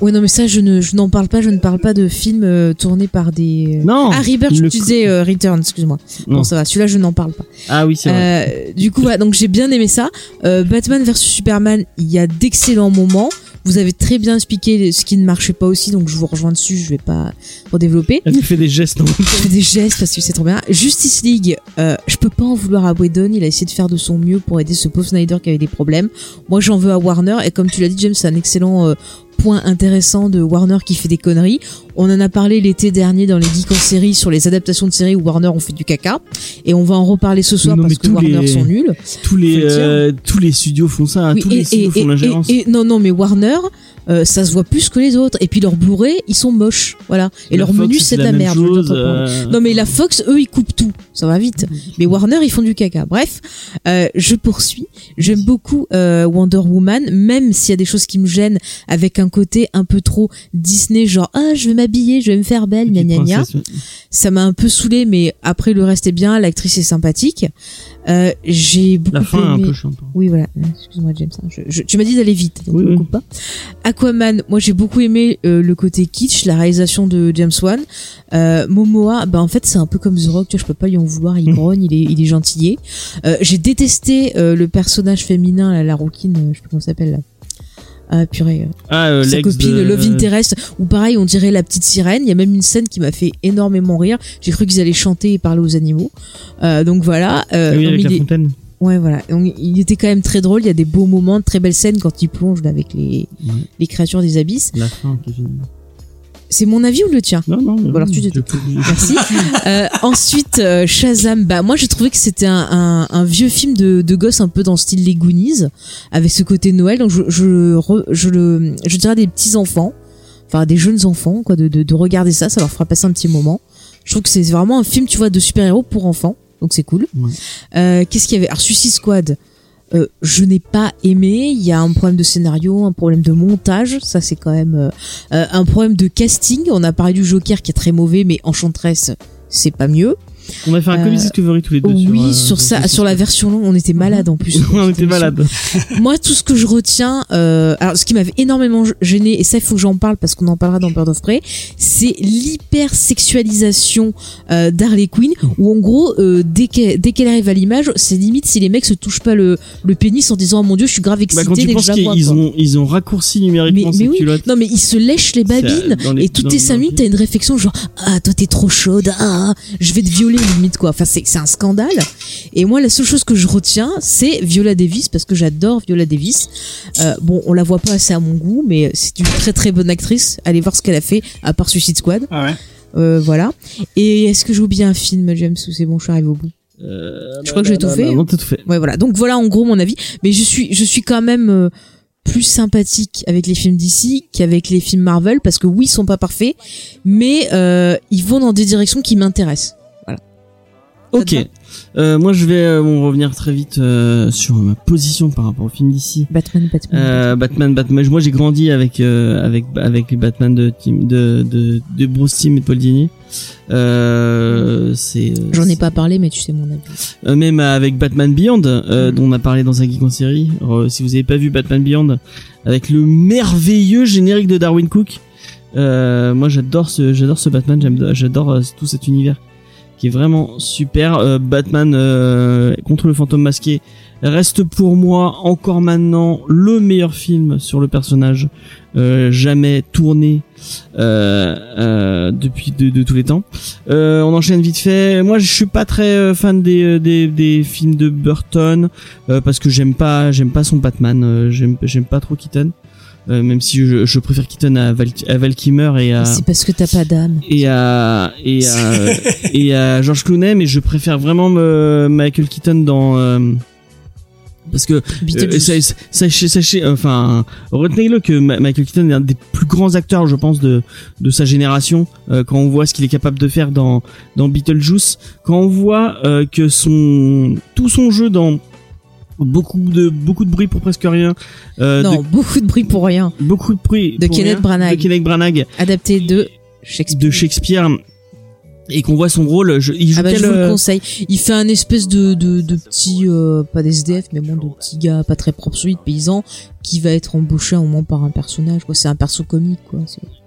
Ouais, non, mais ça, je ne, je n'en parle pas. Je ne parle pas de films euh, tournés par des. Non Ah, Rebirth, je le- disais euh, Return, excuse-moi. Non. Bon, ça va. Celui-là, je n'en parle pas. Ah oui, c'est vrai. Euh, du coup, voilà, donc j'ai bien aimé ça. Euh, Batman vs Superman, il y a d'excellents moments. Vous avez très bien expliqué ce qui ne marchait pas aussi, donc je vous rejoins dessus. Je vais pas redévelopper. Elle fait des gestes. non Je fais des gestes parce que c'est trop bien. Justice League, euh, je peux pas en vouloir à Whedon. Il a essayé de faire de son mieux pour aider ce pauvre Snyder qui avait des problèmes. Moi, j'en veux à Warner. Et comme tu l'as dit, James, c'est un excellent euh, point intéressant de Warner qui fait des conneries. On en a parlé l'été dernier dans les geeks en série sur les adaptations de séries où Warner ont fait du caca. Et on va en reparler ce soir Non, parce que Warner les- sont nuls. tous les euh, tous les studios font ça. hein. Oui, tous les studios font l'ingérence. et- et- non, non, mais Warner, euh, ça se voit plus que les autres. Et puis leurs Blu-ray, ils sont moches, voilà. Et La leur Fox, menu, c'est de la, merde. chose, euh, Non, mais la Fox, eux, ils coupent tout. Ça va vite. Mais Warner, ils font du caca. Bref, euh, je poursuis. J'aime beaucoup euh, Wonder Woman, même s'il y a des choses qui me gênent, avec un côté un peu trop Disney, genre ah, je vais m'habiller, je vais me faire belle, gna gna gna. Ça m'a un peu saoulé, mais après le reste est bien. L'actrice est sympathique. Euh, J'ai beaucoup La fin est un peu chiante. Oui, voilà. Excuse-moi, James. hein. Je- je- tu m'as dit d'aller vite, donc Oui, ne oui. coupe pas. Aquaman, moi j'ai beaucoup aimé euh, le côté kitsch, la réalisation de James Wan. Euh, Momoa, bah en fait c'est un peu comme The Rock, tu vois, je peux pas lui en vouloir, il grogne, il est, il est gentillet. J'ai détesté le personnage féminin, là, la rouquine, je sais plus comment ça s'appelle là. Ah purée, Ah, euh, sa copine de- Love Interest, ou pareil, on dirait la petite sirène. Il y a même une scène qui m'a fait énormément rire. J'ai cru qu'ils allaient chanter et parler aux animaux. Euh, donc voilà. Euh, Ah oui, avec la est- fontaine. Ouais, voilà. Donc, il était quand même très drôle. Il y a des beaux moments, de très belles scènes quand il plonge avec les, Ouais. les créatures des abysses. La fin. C'est mon avis ou le tien Non, non. Bon, alors tu peux- Merci. (laughs) Euh, ensuite, euh, Shazam. Bah moi, j'ai trouvé que c'était un, un, un vieux film de, de gosse un peu dans le style Les Goonies, avec ce côté Noël. Donc je je re- je le je dirais des petits enfants, enfin des jeunes enfants, quoi, de, de de regarder ça, ça leur fera passer un petit moment. Je trouve que c'est vraiment un film, tu vois, de super héros pour enfants. Donc c'est cool. Ouais. Euh, Qu'est-ce qu'il y avait? Alors Suicide Squad. Euh, je n'ai pas aimé. Il y a un problème de scénario, un problème de montage. Ça, c'est quand même euh, euh, un problème de casting. On a parlé du Joker qui est très mauvais, mais Enchantress, c'est pas mieux. On a fait un Euh, Comics Discovery tous les deux. oui, euh, sur ça, ce sur la version longue, on était malade en plus. (laughs) on était malades. (laughs) Moi, tout ce que je retiens, euh, alors ce qui m'avait énormément gêné, et ça il faut que j'en parle parce qu'on en parlera dans Bird of Prey, c'est l'hyper sexualisation euh, d'Harley Quinn, où en gros, euh, dès qu'elle arrive à l'image, c'est limite si les mecs se touchent pas le, le pénis en disant oh mon dieu, je suis grave Bah, excité quand tu penses qu'ils ont, ils ont raccourci numériquement Mais- mais oui. Non mais ils se lèchent les babines euh, et toutes tes 5 dans- minutes t'as une réflexion genre ah toi t'es trop chaude ah je vais te violer limite quoi enfin c'est c'est un scandale et moi la seule chose que je retiens c'est Viola Davis parce que j'adore Viola Davis Euh, bon on la voit pas assez à mon goût mais c'est une très très bonne actrice allez voir ce qu'elle a fait à part Suicide Squad Ah ouais. Euh, voilà et est-ce que j'ai oublié un film James ou c'est bon je suis arrivé au bout? Euh, Je crois que j'ai tout fait. Non, t'as tout fait. Ouais, voilà. Donc voilà, en gros, mon avis. Mais je suis, je suis quand même plus sympathique avec les films d'ici qu'avec les films Marvel parce que oui, ils sont pas parfaits, mais euh, ils vont dans des directions qui m'intéressent. Ok. Euh, moi, je vais euh, bon, revenir très vite euh, sur ma position par rapport au film d'ici. Batman, Batman. Euh, Batman, Batman. Moi, j'ai grandi avec euh, avec avec les Batman de Tim, de de, de Bruce Timm et de Paul Dini. Euh, c'est euh, J'en ai pas parlé, mais tu sais mon avis. Euh, même avec Batman Beyond, euh, Mhm. dont on a parlé dans un geek en série. Si vous avez pas vu Batman Beyond, avec le merveilleux générique de Darwin Cook, euh, moi j'adore ce, j'adore ce Batman, j'adore tout cet univers qui est vraiment super. Euh, Batman euh, contre le fantôme masqué reste pour moi encore maintenant le meilleur film sur le personnage euh, jamais tourné euh, euh, depuis de, de tous les temps. Euh, on enchaîne vite fait. Moi, je suis pas très fan des, des des films de Burton parce que j'aime pas j'aime pas son Batman. J'aime j'aime pas trop Keaton. Euh, même si je, je préfère Keaton à Val, à Val et à C'est parce que t'as pas d'âme. et à et à (laughs) et à George Clooney, mais je préfère vraiment me- Michael Keaton dans euh, parce que euh, sachez, sachez, enfin, retenez-le que Michael Keaton est un des plus grands acteurs, je pense, de de sa génération. euh, quand on voit ce qu'il est capable de faire dans dans Beetlejuice, quand on voit euh, que son tout son jeu dans beaucoup de beaucoup de bruit pour presque rien, euh, non, beaucoup de bruit pour rien. beaucoup de bruit De pour Kenneth rien, Branagh. de Kenneth Branagh Adapté de Shakespeare. de Shakespeare et qu'on voit son rôle, je, il joue Ah bah quel, je vous le euh, conseille. Il fait un espèce de de, de petit euh, pas d'SDF mais bon de petit gars pas très propre celui de paysan qui va être embauché à un moment par un personnage quoi. C'est un perso comique quoi.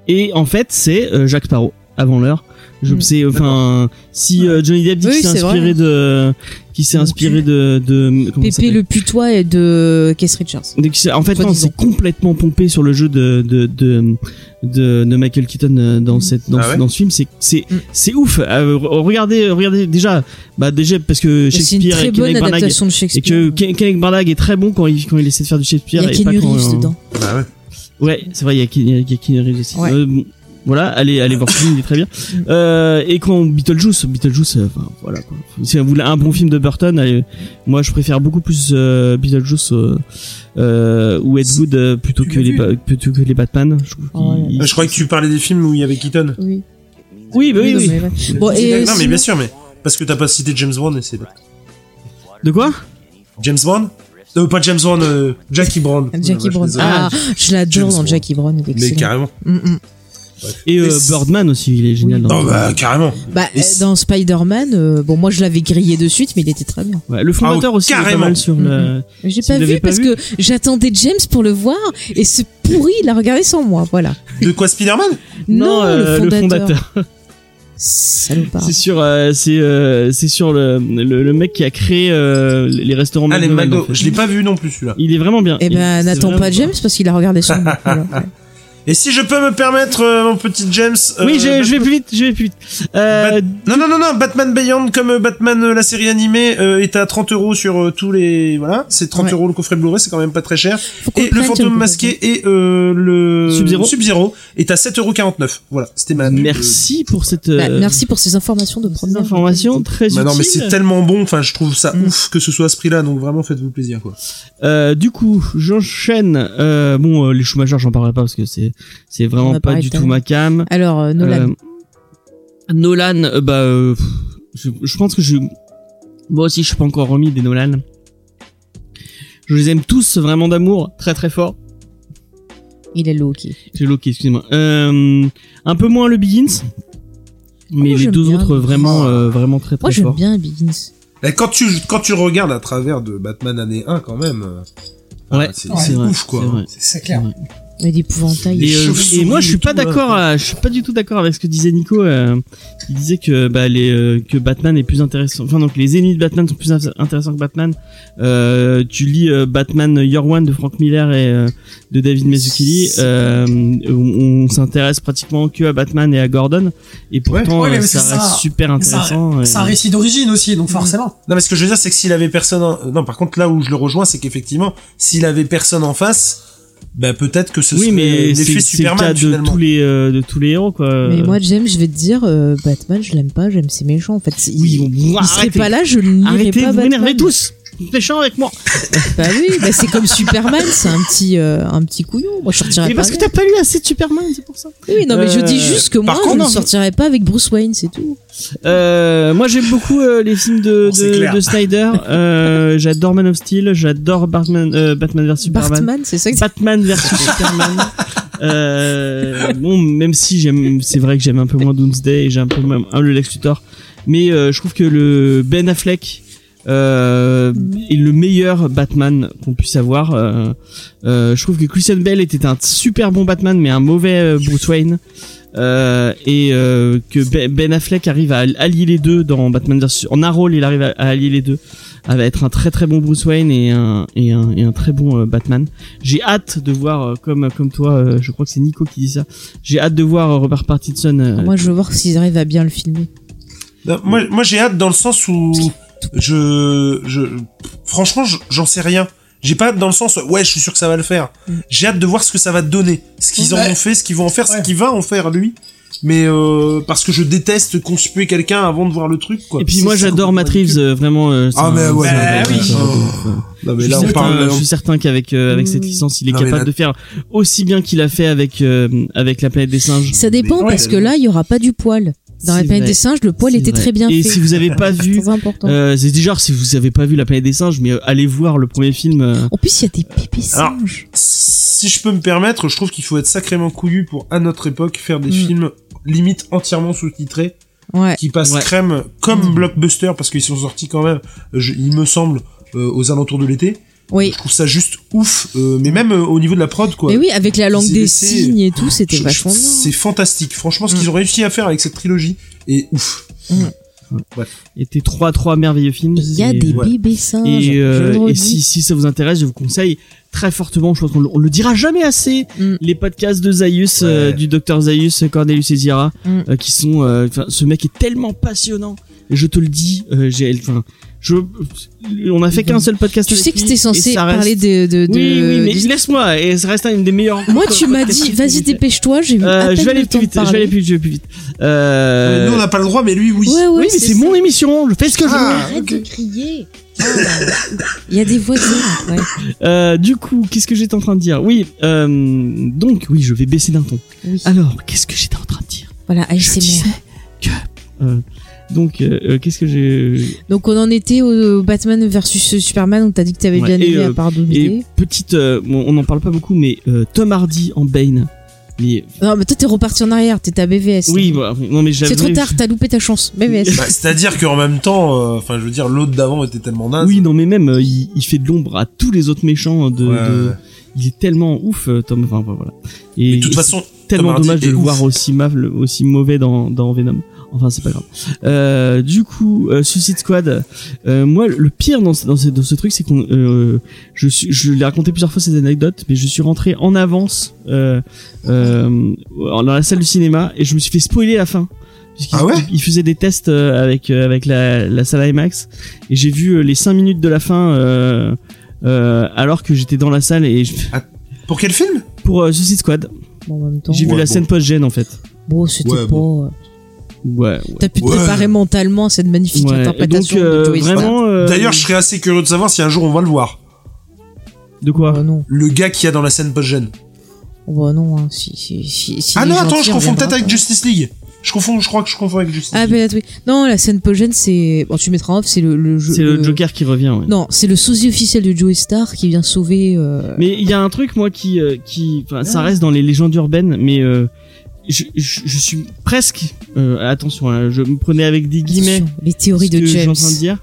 Et en fait, c'est euh, Jacques Sparrow avant l'heure. Je Mm. sais, enfin, si euh, Johnny Depp dit Oui, qu'il s'est inspiré vrai. de, qui s'est inspiré de, de, Pépé le putois et de Keith Richards. Donc, en fait, non, c'est complètement pompé sur le jeu de de de de, de Michael Keaton euh, dans cette dans, Ah ce- ouais dans ce film. C'est c'est Mm. c'est ouf. Euh, re- regardez regardez déjà bah déjà parce que C'est une Shakespeare très et bonne Kenneth Branagh adaptation de et Shakespeare. que Ken- Kenneth Branagh est très bon quand il quand il essaie de faire du il Shakespeare y a et Keanu pas quand, Reeves euh, dedans. Bah ouais. Ouais, c'est vrai, il y a, il y a Keanu Reeves aussi. Ouais. Euh, voilà, allez, allez voir ce film, il est très bien. Euh, et quand Beetlejuice, Beetlejuice, euh, enfin voilà quoi. Si vous voulez un bon film de Burton, allez, moi je préfère beaucoup plus euh, Beetlejuice ou Ed Wood euh, plutôt Tu que les plutôt que les Batman. Je, Oh, ouais. Je croyais que tu parlais des films où il y avait Keaton. Oui. Oui, bah oui, non, oui. mais ouais. Bon, et, non mais sinon- bien sûr, mais parce que t'as pas cité James Bond et c'est De quoi? James Bond. Euh, pas James Bond, euh, Jackie Brown. Jackie Ouais, Brown. Ah, je l'adore dans. Jackie Brown, mais carrément. Mm, mm. Et euh, Birdman aussi, il est génial. Oui. dans- Non bah carrément. Bah, euh, dans Spider-Man, euh, bon, moi je l'avais grillé de suite, mais il était très bien. Ouais, le fondateur Ah, aussi est pas carrément. mal sur le. Mais J'ai Si pas vu pas parce vu que j'attendais James pour le voir et ce pourri, il a regardé sans moi, voilà. De quoi Spider-Man? Non, euh, le fondateur. fondateur. Salopard. C'est sur, euh, c'est, euh, c'est sur le, le, le mec qui a créé euh, les restaurants Ah les McDo. en fait. Je l'ai pas vu non plus celui-là. Il est vraiment bien. Eh ben, n'attends pas James parce qu'il a regardé sans moi. (laughs) voilà. Ouais. Et si je peux me permettre, euh, mon petit James. euh, Oui, je, je vais plus vite, je vais plus vite. Euh, Bat- Non, non, non, non, Batman Beyond, comme euh, Batman, euh, la série animée, euh, est à 30 euros sur euh, tous les... Voilà, c'est 30 Ouais. euros le coffret Blu-ray, c'est quand même pas très cher. Et le fantôme masqué et euh, le... Sub-Zero. Sub-Zero est à 7,49 euros. Voilà, c'était ma... merci pour cette Bah, merci pour ces informations de première. informations très Bah utiles. non, mais c'est tellement bon, enfin, je trouve ça Mm. ouf que ce soit à ce prix-là, donc vraiment, faites-vous plaisir, quoi. Euh, du coup, j'enchaîne. Euh, bon, euh, les Schumacher, j'en parlerai pas parce que c'est c'est vraiment pas du tout ma cam. Alors, euh, Nolan. Euh, Nolan, euh, bah, euh, je, je pense que je, moi aussi, je suis pas encore remis des Nolan. Je les aime tous vraiment d'amour, très très fort. Il est ok. J'ai loqué, excusez-moi. Euh, un peu moins le Begins, mais moi, les j'aime deux bien. autres vraiment, euh, vraiment très Moi, très j'aime forts. bien Begins. Et quand tu, quand tu regardes à travers de Batman année 1, quand même, Ouais, ah, c'est c'est ouf, quoi. c'est. C'est c'est clair. Mais d'épouvantail. Et, Les euh, et moi, je suis pas là. d'accord. euh, Je suis pas du tout d'accord avec ce que disait Nico. Euh, il disait que bah les euh, que Batman est plus intéressant. Enfin donc les ennemis de Batman sont plus int- intéressants que Batman. Euh, tu lis euh, Batman Year One de Frank Miller et euh, de David Mazzucchelli. Euh, on, on s'intéresse pratiquement que à Batman et à Gordon. Et pourtant, Ouais, euh, c'est ça reste ça. super intéressant. c'est un récit d'origine aussi, donc forcément. Non, mais ce que je veux dire, c'est que s'il avait personne en... Non, par contre, là où je le rejoins, c'est qu'effectivement, s'il avait personne en face, bah peut-être que ce oui, serait mais c'est l'effet c'est le cas Superman de finalement. tous les euh, de tous les héros quoi. Mais moi, James, je vais te dire, euh, Batman, je l'aime pas, j'aime ses méchants. En fait, il, oui, bon, il serait arrêtez. pas là, je ne lirai Arrêtez, pas vous Batman. m'énervez tous. Méchants avec moi. (laughs) Bah oui, bah c'est comme Superman, c'est un petit, euh, un petit couillon. Moi, je sortirais Mais pas. parce que t'as pas lu assez de Superman, c'est pour ça. Oui, non, mais je Euh, dis juste que moi, par je contre, ne sortirais pas avec Bruce Wayne, c'est tout. Euh, moi j'aime beaucoup euh, les films de, Oh, de, de Snyder. Euh, j'adore Man of Steel, j'adore Batman, euh, Batman vs Superman. Batman, c'est ça que Batman versus Superman. Euh, bon, même si j'aime, c'est vrai que j'aime un peu moins Doomsday et j'ai un peu moins le Lex Luthor, mais euh, je trouve que le Ben Affleck euh, est le meilleur Batman qu'on puisse avoir. Euh, euh, je trouve que Christian Bale était un super bon Batman, mais un mauvais euh, Bruce Wayne. Euh, et euh, que Ben- Ben Affleck arrive à allier les deux dans Batman vs en un rôle il arrive à, allier les deux à être un très très bon Bruce Wayne et un et un, et un très bon euh, Batman j'ai hâte de voir euh, comme comme toi euh, je crois que c'est Nico qui dit ça j'ai hâte de voir euh, Robert Pattinson euh, Moi, je veux voir s'ils arrivent à bien le filmer. Non, moi, moi j'ai hâte dans le sens où je, je, franchement, je- j'en sais rien. J'ai pas hâte dans le sens, ouais, je suis sûr que ça va le faire. Mm. J'ai hâte de voir ce que ça va donner, ce qu'ils en ont fait, ce qu'ils vont en faire, Ouais. ce qu'il va en faire lui. Mais euh, parce que je déteste conspuer quelqu'un avant de voir le truc, quoi. et puis moi j'adore. Matt Reeves euh, vraiment euh, Ah, mais un- ouais, bah oui. Non, mais je là, suis on certain, parle. je suis certain qu'avec euh, avec cette Mm. licence il est Non, capable là- de faire aussi bien qu'il a fait avec euh, avec la planète des singes Ça dépend Mais- parce Ouais. que là, il y aura pas du poil. Dans la planète vrai. des singes, le poil était vrai. très bien et fait. si vous avez (laughs) pas vu euh, c'est déjà si vous avez pas vu la planète des singes mais euh, allez voir le premier film euh, En plus, il y a des pépés Alors, singes. Si je peux me permettre, je trouve qu'il faut être sacrément couillu pour, à notre époque, faire des Mm. films limite entièrement sous-titrés, Ouais. qui passent Ouais. crème comme Mm. blockbuster, parce qu'ils sont sortis quand même, je- il me semble, euh, aux alentours de l'été. Oui. Je trouve ça juste ouf, euh, mais même euh, au niveau de la prod, quoi. Mais oui, avec la langue des signes et tout, c'était vachement bien. C'est fantastique. Franchement, ce qu'ils Mm. ont réussi à faire avec cette trilogie est ouf. était trois trois merveilleux films Il y a Et- des ouais. bébés singes. Et, euh, et si, si ça vous intéresse, je vous conseille très fortement, je pense qu'on le, on le dira jamais assez, Mm. les podcasts de Zaius, euh, Ouais. du docteur Zaius, Cornelius et Zira, Mm. euh, qui sont, euh, ce mec est tellement passionnant. Et je te le dis, euh, j'ai, enfin, je, on a fait qu'un seul podcast. Tu sais que c'était censé parler de. de, de- Oui, oui, mais laisse-moi, et ça reste une des meilleures. Moi, tu m'as dit, vas-y, dépêche-toi, j'ai Euh, je vais aller le plus vite, je vais aller plus, je vais plus vite. Euh, Nous, on n'a pas le droit, mais lui, oui. Ouais, ouais, oui, mais c'est mon émission, je fais ce que je veux. Ah, Arrête de crier. Ah. Il y a des voisins. Ouais. (laughs) Euh, du coup, qu'est-ce que j'étais en train de dire? Oui, euh, donc oui, je vais baisser d'un ton. Oui. Alors, qu'est-ce que j'étais en train de dire? Voilà, Je ASMR. disais que euh, donc euh, euh, qu'est-ce que j'ai Donc on en était au Batman versus Superman, on t'a dit que t'avais Ouais, bien aimé euh, à part et petite euh, bon, on n'en parle pas beaucoup mais euh, Tom Hardy en Bane. Mais Non mais toi t'es reparti en arrière, t'es à BVS. oui, bah, non mais C'est trop tard, t'as loupé ta chance. BVS. Bah, C'est-à-dire qu'en même temps, euh, enfin, je veux dire, l'autre d'avant était tellement naze. Oui, non mais même euh, il, il fait de l'ombre à tous les autres méchants de, Ouais, de- ouais. il est tellement ouf euh, Tom enfin voilà. Et Mais de toute et façon, c'est tellement Tom Hardy dommage de le ouf. voir aussi mal aussi mauvais dans dans Venom. Enfin, c'est pas grave. Euh, du coup, euh, Suicide Squad. euh, moi, le pire dans ce, dans ce, dans ce truc, c'est qu'on, euh, je suis, je l'ai raconté plusieurs fois cette anecdote, mais je suis rentré en avance euh, euh, dans la salle du cinéma et je me suis fait spoiler la fin. Ah ouais il faisait des tests avec avec la, la salle IMAX et j'ai vu les 5 minutes de la fin euh, euh, alors que j'étais dans la salle et je- Pour quel film? Pour euh, Suicide Squad Bon, en même temps. j'ai vu la bon. scène post gêne en fait Bon, c'était Ouais, pas. bon. Ouais, ouais. T'as pu te Ouais. préparer mentalement à cette magnifique Ouais, et donc interprétation euh, de Joey Star. vraiment euh, D'ailleurs, je serais assez curieux de savoir si un jour on va le voir. de quoi Oh non, Le gars qui a dans la scène post-gène. oh bah non, hein. si, si, si, si Ah non, attends, je on confonds peut-être avec. Justice League. Je confonds, je crois que je confonds avec Justice Ah League. peut-être oui. Non, la scène Pogen, c'est. Bon, tu mettras en off, c'est le, le jeu. c'est le Joker qui revient ouais. Non, c'est le sosie officiel de Joey Star qui vient sauver. euh, Mais il y a un truc moi qui euh, qui enfin ça Ah. reste dans les légendes urbaines mais euh, je, je, je suis presque euh, attention hein, je me prenais avec des guillemets attention, les théories ce de que je suis James. en train de dire.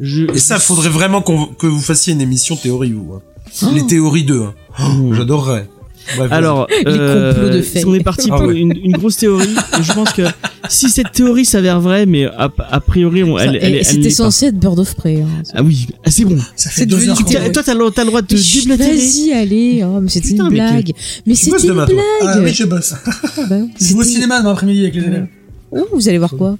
Je, Et ça, faudrait vraiment qu'on- que vous fassiez une émission théorie, vous. hein. Oh. Les théories 2. Hein. Oh. J'adorerais. Bref, Alors, Les euh, complots de faits. on est parti Ah pour ouais. une, une grosse théorie. et je pense que si cette théorie s'avère vraie, mais a, a priori, on, elle, elle, elle C'était censé être Bird of Prey. hein. Ah oui, ah, c'est bon. Ça fait deux heures. Toi, t'as le, droit de déblatérer. Vas-y, allez. Oh, mais c'était une blague. Mais c'était une blague. Ah oui, je bosse. (laughs) Bah, Je vais au cinéma demain après-midi avec les élèves. Oh, vous allez voir quoi?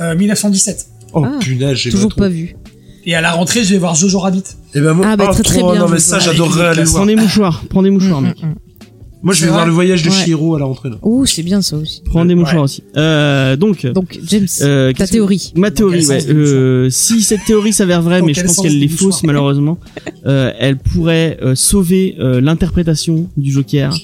Euh, 1917. Oh Ah, punaise, j'ai Toujours pas vu. Et à la rentrée, je vais voir Jojo Rabbit. Et ben moi, Ah, bah, oh, très, très bien, Non mais ça, j'adorerais aller le Prends voir. des mouchoirs, prends des mouchoirs, Mm, mec. Moi, je vais voir le voyage de Ouais. Chihiro à la rentrée. Oh, c'est bien ça aussi. Prends des Ouais. mouchoirs aussi. Euh, donc, Donc, James, euh, ta que- théorie. Ma théorie, ouais. Euh, si cette théorie s'avère vraie, mais je pense qu'elle est fausse malheureusement, (laughs) euh, elle pourrait euh, sauver euh, l'interprétation du Joker.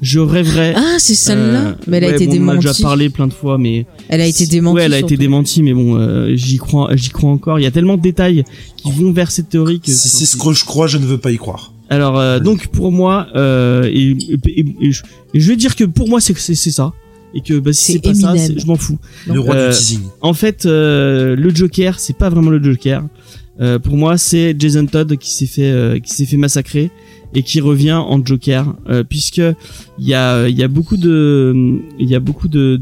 Je rêverais. Ah, c'est celle-là euh, Mais elle a été bon, On en a démentie. déjà parlé plein de fois, mais Elle a été démentie. Ouais, elle a été démentie, mais bon, euh, j'y crois, j'y crois encore. Il y a tellement de détails qui vont vers cette théorie que. Si c'est ce que je crois, je ne veux pas y croire. Alors euh, donc pour moi, euh, et, et- et- et je, et je vais dire que pour moi c'est c'est c'est ça, et que bah, si C'est pas ça, je m'en fous. Le roi Euh, du teasing. En fait, euh, le Joker, c'est pas vraiment le Joker. Euh, pour moi, c'est Jason Todd qui s'est fait euh, qui s'est fait massacrer et qui revient en Joker, euh, puisque il y a il y a beaucoup de il y a beaucoup de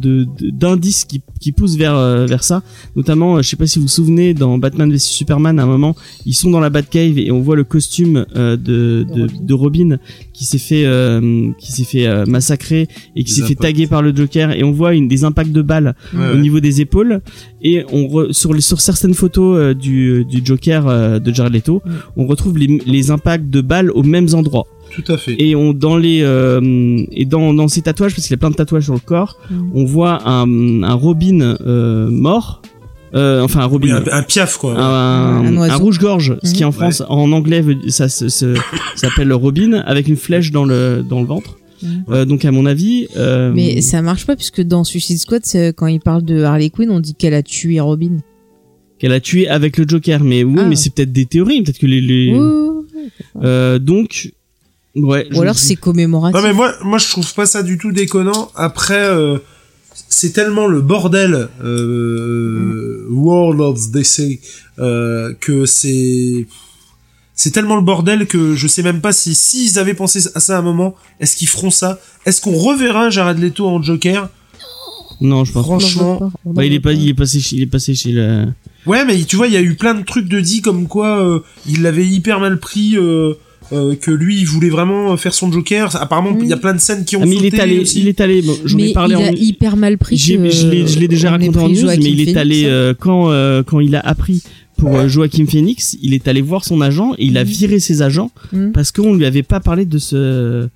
d'indices qui qui poussent vers euh, vers ça. Notamment, euh, je sais pas si vous vous souvenez dans Batman vs Superman, à un moment, ils sont dans la Batcave et on voit le costume euh, de, de de Robin qui s'est fait euh, qui s'est fait euh, massacrer et qui s'est fait taguer par le Joker et on voit une des impacts de balles Ouais, au ouais. niveau des épaules et on re- sur les sur certaines photos euh, du du Joker euh, de Jared Leto, Mm. on retrouve les les impacts de balles aux mêmes endroits Tout à fait. et on dans les euh, et dans dans ces tatouages parce qu'il y a plein de tatouages sur le corps, Mm. on voit un un Robin euh, mort euh, enfin un Oui, Robin un, un piaf quoi. un, Un un rouge-gorge, ce Mhm. qui en France, en anglais, ça se- se- (coughs) s'appelle Robin, avec une flèche dans le dans le ventre. Euh, donc à mon avis, euh, Mais ça marche pas puisque dans Suicide Squad, c'est- quand il parle de Harley Quinn, on dit qu'elle a tué Robin. qu'elle a tué avec le Joker. Mais oui, Ah. mais c'est peut-être des théories, peut-être que les. Euh, donc ouais. Ou je- alors c'est commémoratif. Non mais moi, moi je trouve pas ça du tout déconnant. Après, euh, c'est tellement le bordel euh, World of DC euh, que c'est c'est tellement le bordel que je sais même pas si s'ils avaient pensé à ça à un moment, est-ce qu'ils feront ça? Est-ce qu'on reverra Jared Leto en Joker? Non, je pense. franchement, pas, en Bah, il est pas, il est passé, chez- il est passé chez le. Ouais, mais tu vois, il y a eu plein de trucs de dit comme quoi euh, il l'avait hyper mal pris. euh, euh, que lui il voulait vraiment faire son Joker apparemment il y a plein de scènes qui ont Ah, mais il est allé, aussi. il est allé. bon, J'en Mais ai parlé il en. a hyper mal pris. Je l'ai, déjà raconté en news, mais il est allé euh, quand euh, quand il a appris pour euh, Joaquin Phoenix, il est allé voir son agent et il a Mhm. viré ses agents Mhm. parce qu'on lui avait pas parlé de ce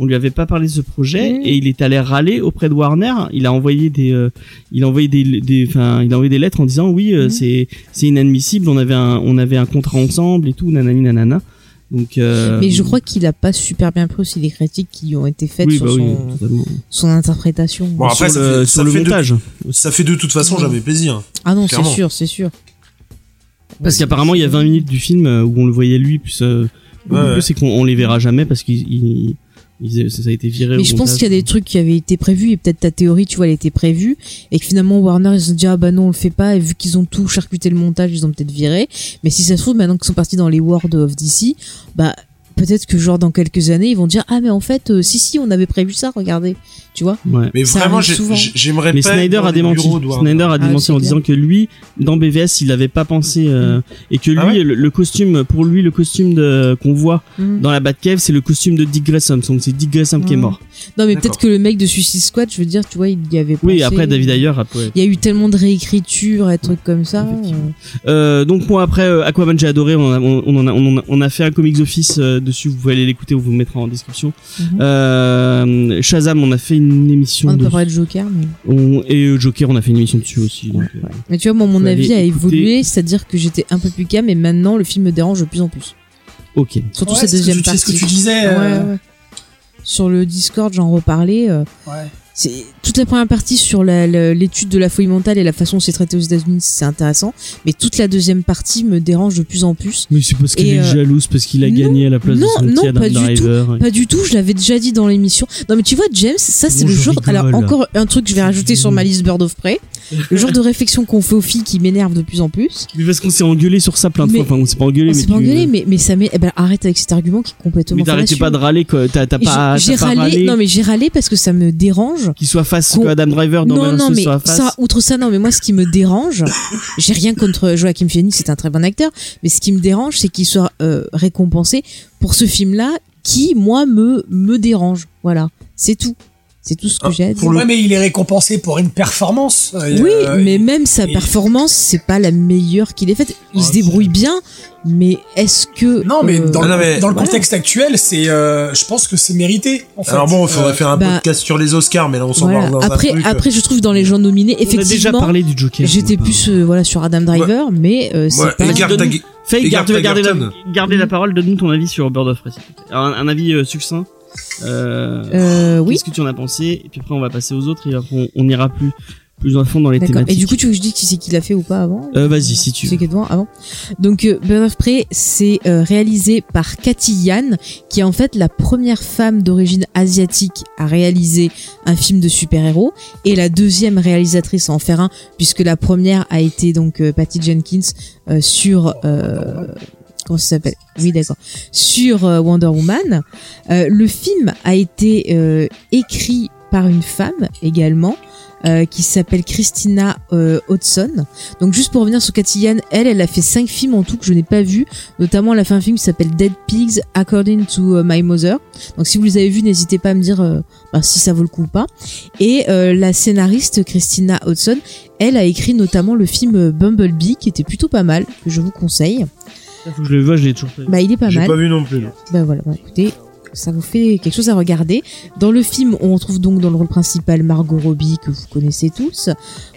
on lui avait pas parlé de ce projet Mhm. et il est allé râler auprès de Warner. Il a envoyé des, euh, il a envoyé des, des, enfin, il a envoyé des lettres en disant oui, euh, c'est, c'est inadmissible. On avait un, on avait un contrat ensemble et tout, nanani nanana. Donc. euh, Mais je crois qu'il a pas super bien pris aussi les critiques qui lui ont été faites oui, sur bah son, son interprétation. Bon, après, sur ça le, fait- sur ça le fait de- montage. ça fait de toute façon j'avais plaisir ah non, c'est sûr, c'est sûr. Parce qu'apparemment, il y a 20 minutes du film euh, où on le voyait lui, plus, euh, Ouais, plus, c'est qu'on on les verra jamais parce qu'il, il- il- ça a été viré. Mais au je pense qu'il y a des trucs qui avaient été prévus et peut-être ta théorie, tu vois, elle était prévue et que finalement Warner ils se sont dit ah bah non on le fait pas et vu qu'ils ont tout charcuté le montage ils ont peut-être viré. Mais si ça se trouve maintenant qu'ils sont partis dans les World of DC, bah peut-être que genre dans quelques années ils vont dire ah mais en fait euh, si si on avait prévu ça regardez, tu vois? Ouais. mais Ça vraiment j'aimerais Mais pas Snyder a démenti. de. Snyder a Ah, démenti en disant que lui, dans BVS, il avait pas pensé euh, et que lui, Ah ouais le, le costume, pour lui, le costume de qu'on voit Mhm. dans la Batcave, c'est le costume de Dick Grayson. Donc c'est Dick Grayson qui est Mhm. mort. Non mais peut-être que le mec de Suicide Squad, je veux dire, tu vois, il y avait Oui, pensé. après David Ayer, après. Il y a eu tellement de réécriture et trucs comme ça. Euh, Euh, donc moi après Aquaman j'ai adoré on, a, on, a, on, en a, on a fait un comics office euh, dessus vous pouvez aller l'écouter on vous le mettra en description Mhm. euh, Shazam on a fait une émission On de- parlé de Joker, mais. on- et euh, Joker on a fait une émission dessus aussi donc, euh, Mais tu vois, moi, mon avis a écouter. évolué, c'est-à-dire que j'étais un peu plus calme et maintenant le film me dérange de plus en plus. ok Surtout Ouais, cette deuxième tu- c'est ce que partie. tu disais, euh, Ouais, ouais. Sur le Discord, j'en reparlais. euh, Ouais. C'est toute la première partie sur l'étude de la folie mentale et la façon dont c'est traité aux États-Unis, c'est intéressant. Mais toute la deuxième partie me dérange de plus en plus. mais c'est parce qu'elle Et, est euh, jalouse parce qu'il a non, gagné à la place non, de son non, pas du Driver Pas du tout, je l'avais déjà dit dans l'émission. Non mais tu vois James, ça c'est Bon, le genre rigole. alors encore un truc que je vais rajouter sur ma liste Bird of Prey, le genre de réflexion qu'on fait aux filles qui m'énerve de plus en plus. mais parce qu'on s'est engueulé sur ça plein de Mais- fois enfin on s'est pas engueulé On s'est pas engueulé mais mais ça met eh ben arrête avec cet argument qui est complètement mais t'arrêtais pas de râler quoi t'as pas j'ai râlé non mais j'ai râlé parce que ça me dérange. Qu'il soit face Qu'on- que Adam Driver dans non non mais soit face ça outre ça non mais moi ce qui me dérange, (laughs) j'ai rien contre Joaquin Phoenix, c'est un très bon acteur, mais ce qui me dérange c'est qu'il soit euh, récompensé pour ce film là qui moi me me dérange. Voilà, c'est tout. C'est tout ce que Ah, j'ai à dire. Ouais, mais il est récompensé pour une performance. euh, Oui, euh, mais même sa et- performance, c'est pas la meilleure qu'il ait faite. Il Ah, se débrouille bien, mais est-ce que Non, mais euh, dans, Ah, le, non, mais- dans le voilà. contexte actuel, c'est, euh, je pense que c'est mérité. En fait. Alors bon, il faudrait Euh, faire un bah, podcast sur les Oscars, mais là on s'en voilà. va Après, truc. après, je trouve dans les gens nominés, On a déjà effectivement, parlé du Joker. j'étais plus euh, voilà sur Adam Driver, mais euh, c'est Ouais, pas. garde garde, garde garder, la, garder la parole, donne-nous ton avis sur Bird of Prey. Un, un avis euh, succinct. Euh, Euh, oui. Qu'est-ce que tu en as pensé Et puis après, on va passer aux autres et après, on, on ira plus, plus à fond dans les thématiques. Et du coup, tu veux que je dise qui c'est qui l'a fait ou pas avant euh, vas-y, si tu veux. qui est devant avant. Donc euh, Bird of Prey, c'est euh, réalisé par Cathy Yan, qui est en fait la première femme d'origine asiatique à réaliser un film de super-héros et la deuxième réalisatrice à en faire un, puisque la première a été donc euh, Patty Jenkins sur euh, comment ça s'appelle Oui, d'accord. Sur euh, Wonder Woman. Euh, le film a été euh, écrit par une femme également. euh, qui s'appelle Christina euh, Hodgson. Donc juste pour revenir sur Cathy elle, elle a fait cinq films en tout que je n'ai pas vu. Notamment, elle a fait un film qui s'appelle Dead Pigs According to My Mother. Donc si vous les avez vus, n'hésitez pas à me dire euh, bah, si ça vaut le coup ou pas. Et la scénariste Christina Hodgson, elle a écrit notamment le film Bumblebee qui était plutôt pas mal, que je vous conseille. Faut que je le vois, je l'ai toujours pas vu. Bah il est pas J'ai mal. pas vu non plus. non. Ben voilà, bah, écoutez, ça vous fait quelque chose à regarder. Dans le film, on retrouve donc dans le rôle principal Margot Robbie, que vous connaissez tous.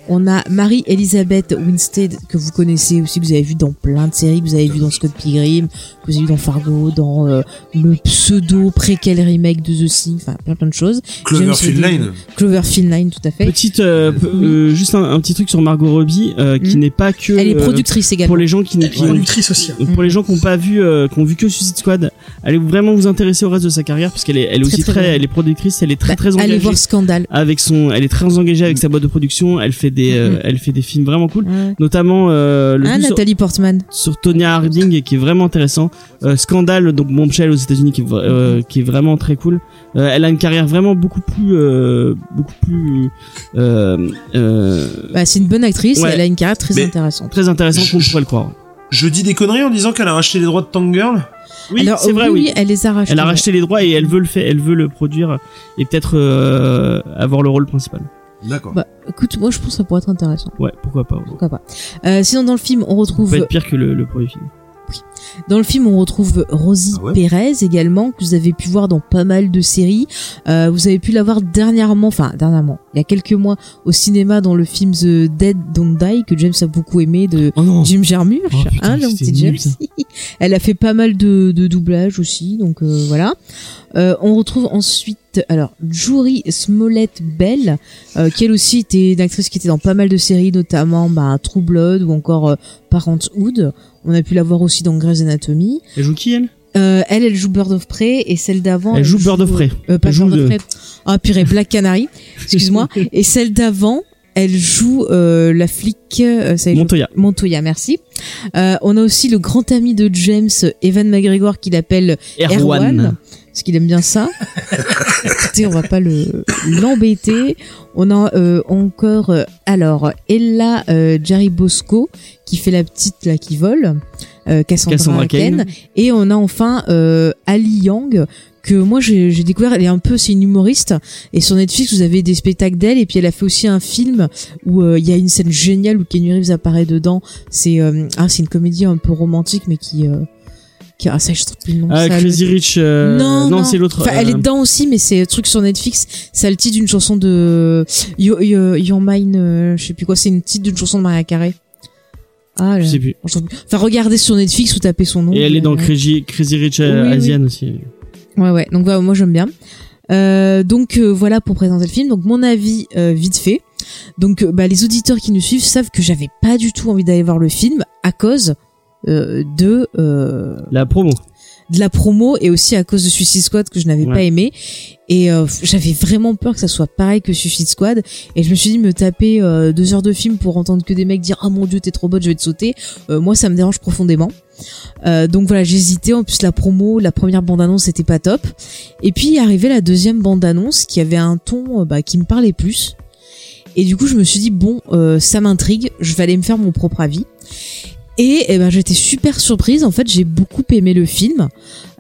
On a Marie-Elisabeth Winstead, que vous connaissez aussi, que vous avez vu dans plein de séries, que vous avez vu dans Scott Pilgrim, que vous avez vu dans Fargo, dans euh, le pseudo préquel remake de The Thing, enfin plein plein de choses. Cloverfield Lane. Cloverfield Line, tout à fait. Petite, euh, euh, juste un, un petit truc sur Margot Robbie, euh, qui Mm. n'est pas que Elle est euh, productrice également. pour les gens qui, Elle est qui- productrice aussi. hein. pour les gens qui n'ont pas vu, euh, qui ont vu que Suicide Squad, allez vraiment vous intéresser au reste de sa carrière parce qu'elle est, elle est Très, aussi très elle est productrice, elle est très Bah, très allez engagée voir Scandale. avec son, elle est très engagée avec sa boîte de production, elle fait des, euh, Mhm. elle fait des films vraiment cool, Ouais. notamment euh, le Ah, film sur, Nathalie Portman. sur Tonya Harding qui est vraiment intéressant, euh, Scandale donc Bombshell aux États-Unis qui est, euh, qui est vraiment très cool. Euh, elle a une carrière vraiment beaucoup plus, euh, beaucoup plus, euh, euh, Bah, c'est une bonne actrice Ouais. et elle a une carrière très Mais- intéressante. très intéressante qu'on pourrait le croire. Je dis des conneries en disant qu'elle a racheté les droits de Tank Girl. Oui, Alors, c'est vrai, oui, elle les a rachetés. Elle a racheté les droits et elle veut le faire, elle veut le produire et peut-être euh, avoir le rôle principal. D'accord. Bah, écoute, moi je pense que ça pourrait être intéressant. Ouais, pourquoi pas. ouais. Pourquoi pas. Euh, sinon, dans le film, on Ça retrouve peut être pire que le, le premier film. dans le film on retrouve Rosie Ah ouais Perez également que vous avez pu voir dans pas mal de séries. Euh, vous avez pu la voir dernièrement, enfin dernièrement, il y a quelques mois au cinéma dans le film The Dead Don't Die que James a beaucoup aimé de Oh non. Jim Jarmusch, Oh, putain, hein, le c'était petit James. nul, ça. (laughs) Elle a fait pas mal de, de doublages aussi, donc euh, voilà. Euh, on retrouve ensuite alors Jury Smollett Bell, euh, qui elle aussi était une actrice qui était dans pas mal de séries, notamment bah, True Blood ou encore euh, Parenthood. On a pu la voir aussi dans Grey's Anatomy. Elle joue qui elle? Euh, elle, elle joue Bird of Prey et celle d'avant. Elle joue Bird of Prey. Euh, pas Elle joue Bird of Prey. Ah purée, Black Canary. (laughs) Excuse-moi. et celle d'avant, elle joue euh, la flic. Euh, ça Montoya. Montoya, merci. Euh, on a aussi le grand ami de James, Evan McGregor, qui l'appelle Erwan. Erwan, parce qu'il aime bien ça. (laughs) Écoutez, on va pas le l'embêter. On a euh, encore euh, alors Ella euh, Jerry Bosco qui fait la petite là qui vole, euh, Cassandra, Cassandra Cain. Cain. et on a enfin euh, Ali Yang que moi j'ai découvert elle est un peu c'est une humoriste et sur Netflix vous avez des spectacles d'elle et puis elle a fait aussi un film où euh, il y a une scène géniale où Kenny Reeves apparaît dedans c'est euh, ah c'est une comédie un peu romantique mais qui euh, qui ah ça je trouve plus le nom Ah, ça, Crazy le- Rich. euh, non, non, c'est l'autre. Enfin, elle est euh, dedans aussi, mais c'est un truc sur Netflix. C'est le titre d'une chanson de Yo, Yo, Your Mine, euh, je sais plus quoi. C'est une titre d'une chanson de Maria Carey. Ah, Je sais plus. Enfin, regardez sur Netflix ou tapez son nom. Et elle est dans Crazy, Crazy Rich oui. Asian aussi. Ouais, ouais. Donc voilà, moi j'aime bien. Euh, donc euh, voilà pour présenter le film. Donc mon avis euh, vite fait. Donc euh, bah, les auditeurs qui nous suivent savent que j'avais pas du tout envie d'aller voir le film à cause euh, de euh, La promo. de la promo et aussi à cause de Suicide Squad que je n'avais Ouais. pas aimé et euh, j'avais vraiment peur que ça soit pareil que Suicide Squad et je me suis dit me taper deux heures de film pour entendre que des mecs dire ah mon dieu t'es trop bonne je vais te sauter Euh, moi ça me dérange profondément Euh, donc voilà hésité. En plus la promo la première bande annonce c'était pas top. Et puis arrivait la deuxième bande annonce qui avait un ton euh, bah, qui me parlait plus. Et du coup je me suis dit bon euh, ça m'intrigue. Je vais aller me faire mon propre avis Et, eh ben, j'étais super surprise. En fait, j'ai beaucoup aimé le film.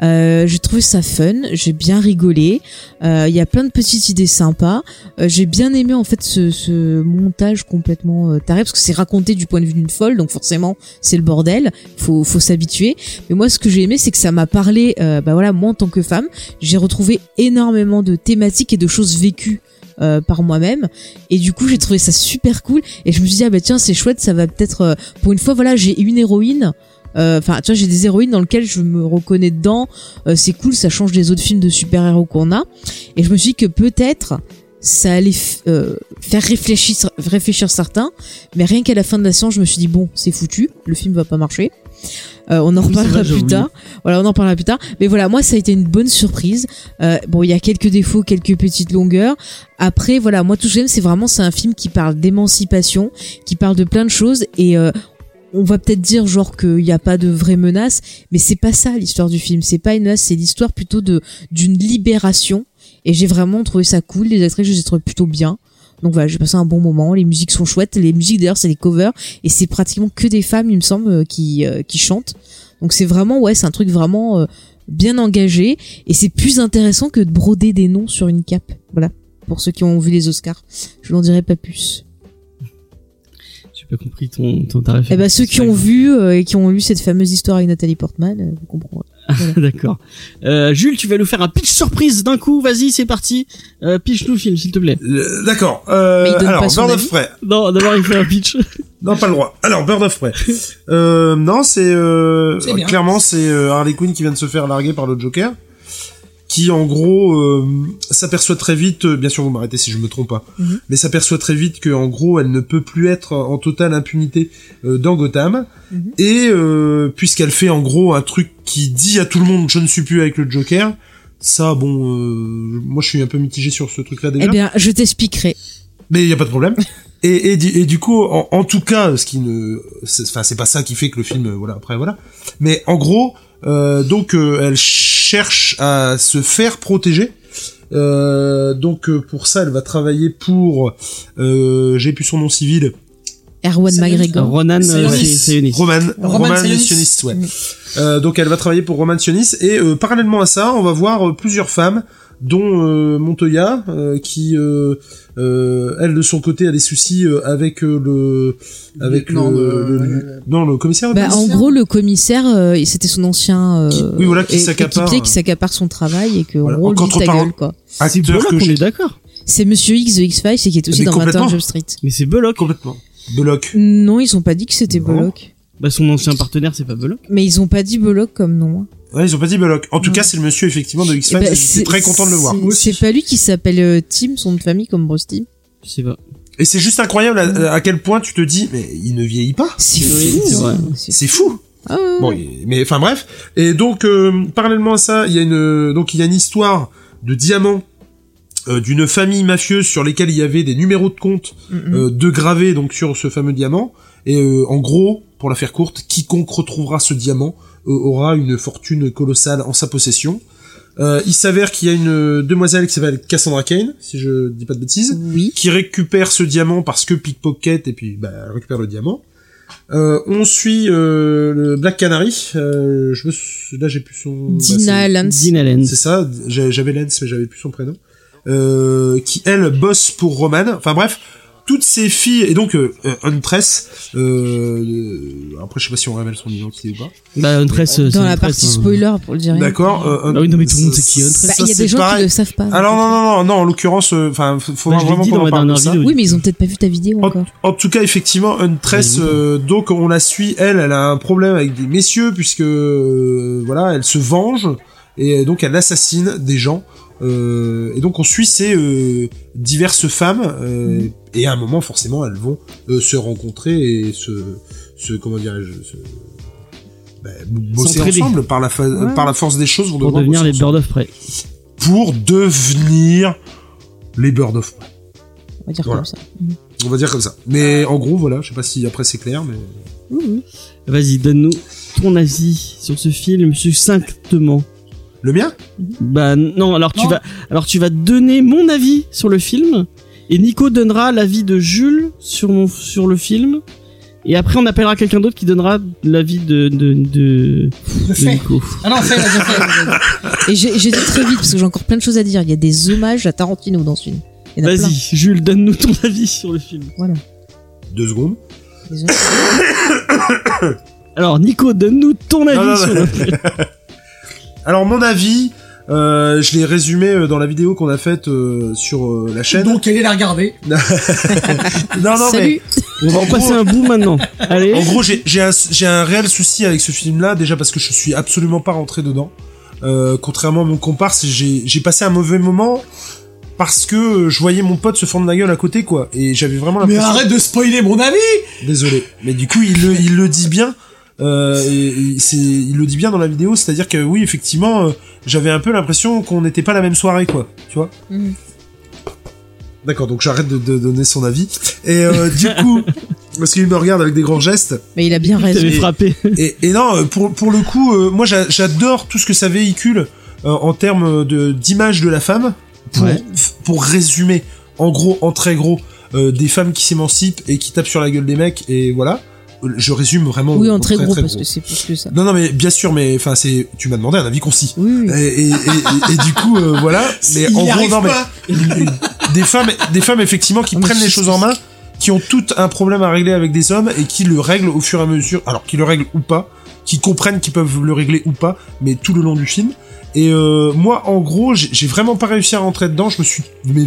Euh, j'ai trouvé ça fun. J'ai bien rigolé. Euh, Il y a plein de petites idées sympas. Euh, j'ai bien aimé en fait ce, montage complètement taré parce que c'est raconté du point de vue d'une folle, donc forcément c'est le bordel. Faut faut s'habituer. Mais moi, ce que j'ai aimé, c'est que ça m'a parlé. Bah voilà, moi en tant que femme, j'ai retrouvé énormément de thématiques et de choses vécues euh, par moi-même. Et du coup j'ai trouvé ça super cool. Et je me suis dit ah bah tiens c'est chouette ça va peut-être euh, pour une fois voilà j'ai une héroïne. Euh, enfin tu vois j'ai des héroïnes dans lesquelles je me reconnais dedans. Euh, c'est cool ça change des autres films de super-héros qu'on a. Et je me suis dit que peut-être ça allait euh, faire réfléchir réfléchir certains. Mais rien qu'à la fin de la séance je me suis dit bon c'est foutu le film va pas marcher Euh, on en reparlera plus tard. Voilà on en parlera plus tard. Mais voilà moi ça a été une bonne surprise. Euh, bon il y a quelques défauts quelques petites longueurs. Après voilà moi tout ce que j'aime c'est vraiment c'est un film qui parle d'émancipation qui parle de plein de choses. Et euh, on va peut-être dire genre qu'il n'y a pas de vraie menace. Mais c'est pas ça l'histoire du film. C'est pas une menace c'est l'histoire plutôt de d'une libération. Et j'ai vraiment trouvé ça cool. Les actrices je les ai trouvées plutôt bien donc voilà j'ai passé un bon moment. Les musiques sont chouettes. Les musiques d'ailleurs c'est des covers. Et c'est pratiquement que des femmes il me semble euh, qui euh, qui chantent. Donc c'est vraiment ouais c'est un truc vraiment euh, bien engagé. Et c'est plus intéressant que de broder des noms sur une cape. Voilà. Pour ceux qui ont vu les Oscars. Je n'en dirai pas plus. J'ai pas compris ton, ton tarif. Eh ben ceux qui ont vu euh, et qui ont lu cette fameuse histoire avec Nathalie Portman, euh, vous comprendrez. (laughs) D'accord. Euh, Jules, tu vas nous faire un pitch surprise d'un coup. Vas-y, c'est parti. Euh, pitch-nous le film, s'il te plaît. D'accord. Euh, alors, pas son Bird of Prey. Non, d'abord il fait un pitch. (laughs) Non, pas le droit. Alors, Bird of Prey. euh, non, c'est euh, clairement c'est euh, Harley Quinn qui vient de se faire larguer par le Joker, qui en gros euh, s'aperçoit très vite. euh, bien sûr, vous m'arrêtez si je me trompe pas, Mhm. mais s'aperçoit très vite que en gros, elle ne peut plus être en totale impunité euh, dans Gotham. Mhm. Et euh, puisqu'elle fait en gros un truc qui dit à tout le monde, je ne suis plus avec le Joker. Ça, bon, euh, moi je suis un peu mitigé sur ce truc-là déjà. Eh bien, je t'expliquerai. Mais il y a pas de problème. (laughs) Et, et, du- et du coup, en, en tout cas, ce qui ne, enfin, c'est pas ça qui fait que le film, voilà, après, voilà. Mais en gros, donc, euh, elle cherche à se faire protéger. Euh, donc, euh, pour ça, elle va travailler pour, euh, j'ai plus son nom civil, Erwan McGregor. Ronan euh, Sionis. Roman, Roman Roman Sionis. Sionis, ouais. Euh, donc, elle va travailler pour Roman Sionis et euh, parallèlement à ça, on va voir euh, plusieurs femmes dont euh, Montoya, euh, qui euh, euh, elle de son côté a des soucis euh, avec euh, le avec le, le- le- non le commissaire Bah, en gros, le commissaire, euh, c'était son ancien euh, Qui- oui, voilà, qui s'accapare. qui s'accapare son travail et que Voilà, en gros, en lui dit ta contre-parole. gueule, quoi. C'est Bullock, que on j'ai- est d'accord. C'est Monsieur X de X-Files et qui est aussi Mais dans complètement. 21 Jump Street. Mais c'est Bullock. complètement Bullock Non, ils ont pas dit que c'était. Bullock. Bah son ancien partenaire, c'est pas Bullock. Mais ils ont pas dit Bullock comme nom. Ouais ils ont pas dit Bullock en tout Ouais. cas c'est le monsieur effectivement de X Eh ben, j'étais c'est- très content de le voir c'est- C'est pas lui qui s'appelle euh, Tim, son nom de famille comme Bruce Tim. Je sais pas. et c'est juste incroyable à, à quel point tu te dis mais il ne vieillit pas C'est Oui, fou. c'est vrai. C'est- c'est fou Ah ouais. Bon, mais enfin bref. Et donc euh, parallèlement à ça, il y a une donc il y a une histoire de diamants euh, d'une famille mafieuse sur lesquels il y avait des numéros de compte euh, de gravés donc sur ce fameux diamant. Et euh, en gros, pour la faire courte, quiconque retrouvera ce diamant euh, aura une fortune colossale en sa possession. Euh, il s'avère qu'il y a une demoiselle qui s'appelle Cassandra Kane, si je dis pas de bêtises Oui. qui récupère ce diamant parce que pickpocket et puis bah, elle récupère le diamant. Euh, on suit euh, le Black Canary. Euh, je me sou- là j'ai plus son. bah, Dina Lance. Dean Allen. c'est- c'est ça. J'avais Lance mais j'avais plus son prénom. Euh, qui elle bosse pour Roman. Enfin bref, toutes ces filles et donc euh, euh, Huntress. Euh, euh, après je sais pas si on révèle son identité ou pas. Bah Huntress. euh, c'est Dans la partie hein. spoiler, pour le dire. D'accord. euh, Ah oui, non, mais tout le monde sait qui est Huntress. Bah, il y a des gens pareil. qui le savent pas. Alors non non non non en l'occurrence enfin faut faut Bah, vraiment qu'on dans en parle de dernière ça. vidéo. Oui, mais ils ont peut-être pas vu ta vidéo En, encore. en tout cas, effectivement, Huntress, Oui, euh, donc on la suit, elle, elle a un problème avec des messieurs, puisque, euh, voilà, elle se venge, et donc elle assassine des gens, euh, et donc on suit ces euh, diverses femmes, euh, et à un moment, forcément, elles vont euh, se rencontrer et se, se comment dirais-je, se, bah, bosser ensemble par la, fa- Ouais. par la force des choses, vont Pour devenir les. Bird of Prey. pour devenir les Bird of Prey. On va dire Voilà. comme ça. On va dire comme ça. Mais en gros, voilà, je sais pas si après c'est clair, mais Vas-y, donne-nous ton avis sur ce film succinctement. Le mien. Bah non, alors tu Non. vas alors tu vas donner mon avis sur le film et Nico donnera l'avis de Jules sur mon sur le film Et après, on appellera quelqu'un d'autre qui donnera l'avis de, de, de, de. Nico. Ah non, fais, vas-y, fais. Et j'ai dit très vite parce que j'ai encore plein de choses à dire. Il y a des hommages à Tarantino dans ce film. Vas-y, Jules, donne-nous ton avis sur le film. Voilà. Deux secondes. (coughs) Alors, Nico, donne-nous ton avis Non, non, sur le film. (laughs) Alors mon avis, euh, je l'ai résumé euh, dans la vidéo qu'on a faite euh, sur euh, la chaîne. Donc, allez la regarder. (laughs) non, non, Salut. On va en passer un bout maintenant. Allez. mais en gros, j'ai j'ai un, j'ai un réel souci avec ce film-là, déjà parce que je suis absolument pas rentré dedans. Euh, contrairement à mon comparse, j'ai j'ai passé un mauvais moment parce que je voyais mon pote se fendre la gueule à côté, quoi. Et j'avais vraiment Mais l'impression... arrête de spoiler mon avis Désolé. Mais du coup, il le, il le dit bien. Euh, et, et c'est, il le dit bien dans la vidéo, c'est-à-dire que oui, effectivement, euh, j'avais un peu l'impression qu'on n'était pas la même soirée, quoi. Tu vois Mhm. D'accord, donc j'arrête de, de donner son avis. Et euh, (laughs) du coup, parce qu'il me regarde avec des grands gestes. Mais il a bien raison. Frappé. Et, et non, pour, pour le coup, euh, moi j'a- j'adore tout ce que ça véhicule euh, en termes de d'image de la femme. Pour, Ouais. pour résumer, en gros, en très gros, euh, des femmes qui s'émancipent et qui tapent sur la gueule des mecs, et voilà. Je résume vraiment. Oui, en très gros parce que c'est plus que ça. Non, non, mais bien sûr, mais enfin, c'est. Tu m'as demandé un avis concis. Oui, oui. Et, et, et, et- et du coup, euh, voilà. (laughs) Mais Il en gros, non, mais des femmes, des femmes effectivement qui mais prennent les choses en main, qui ont tout un problème à régler avec des hommes et qui le règlent au fur et à mesure. Alors, qui le règlent ou pas, qui comprennent qu'ils peuvent le régler ou pas, mais tout le long du film. Et euh, moi, en gros, j'ai vraiment pas réussi à rentrer dedans. Je me suis, mais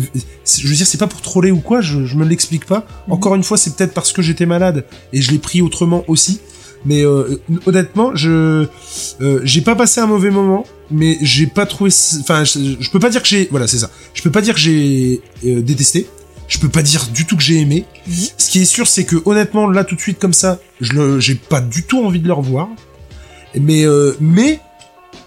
je veux dire, c'est pas pour troller ou quoi. Je, je me l'explique pas. Encore une fois, c'est peut-être parce que j'étais malade et je l'ai pris autrement aussi. Mais euh, honnêtement, je euh, j'ai pas passé un mauvais moment, mais j'ai pas trouvé. Enfin, je, je peux pas dire que j'ai. Voilà, c'est ça. Je peux pas dire que j'ai euh, détesté. Je peux pas dire du tout que j'ai aimé. Mhm. Ce qui est sûr, c'est que honnêtement, là tout de suite comme ça, je le, j'ai pas du tout envie de le revoir. Mais euh, mais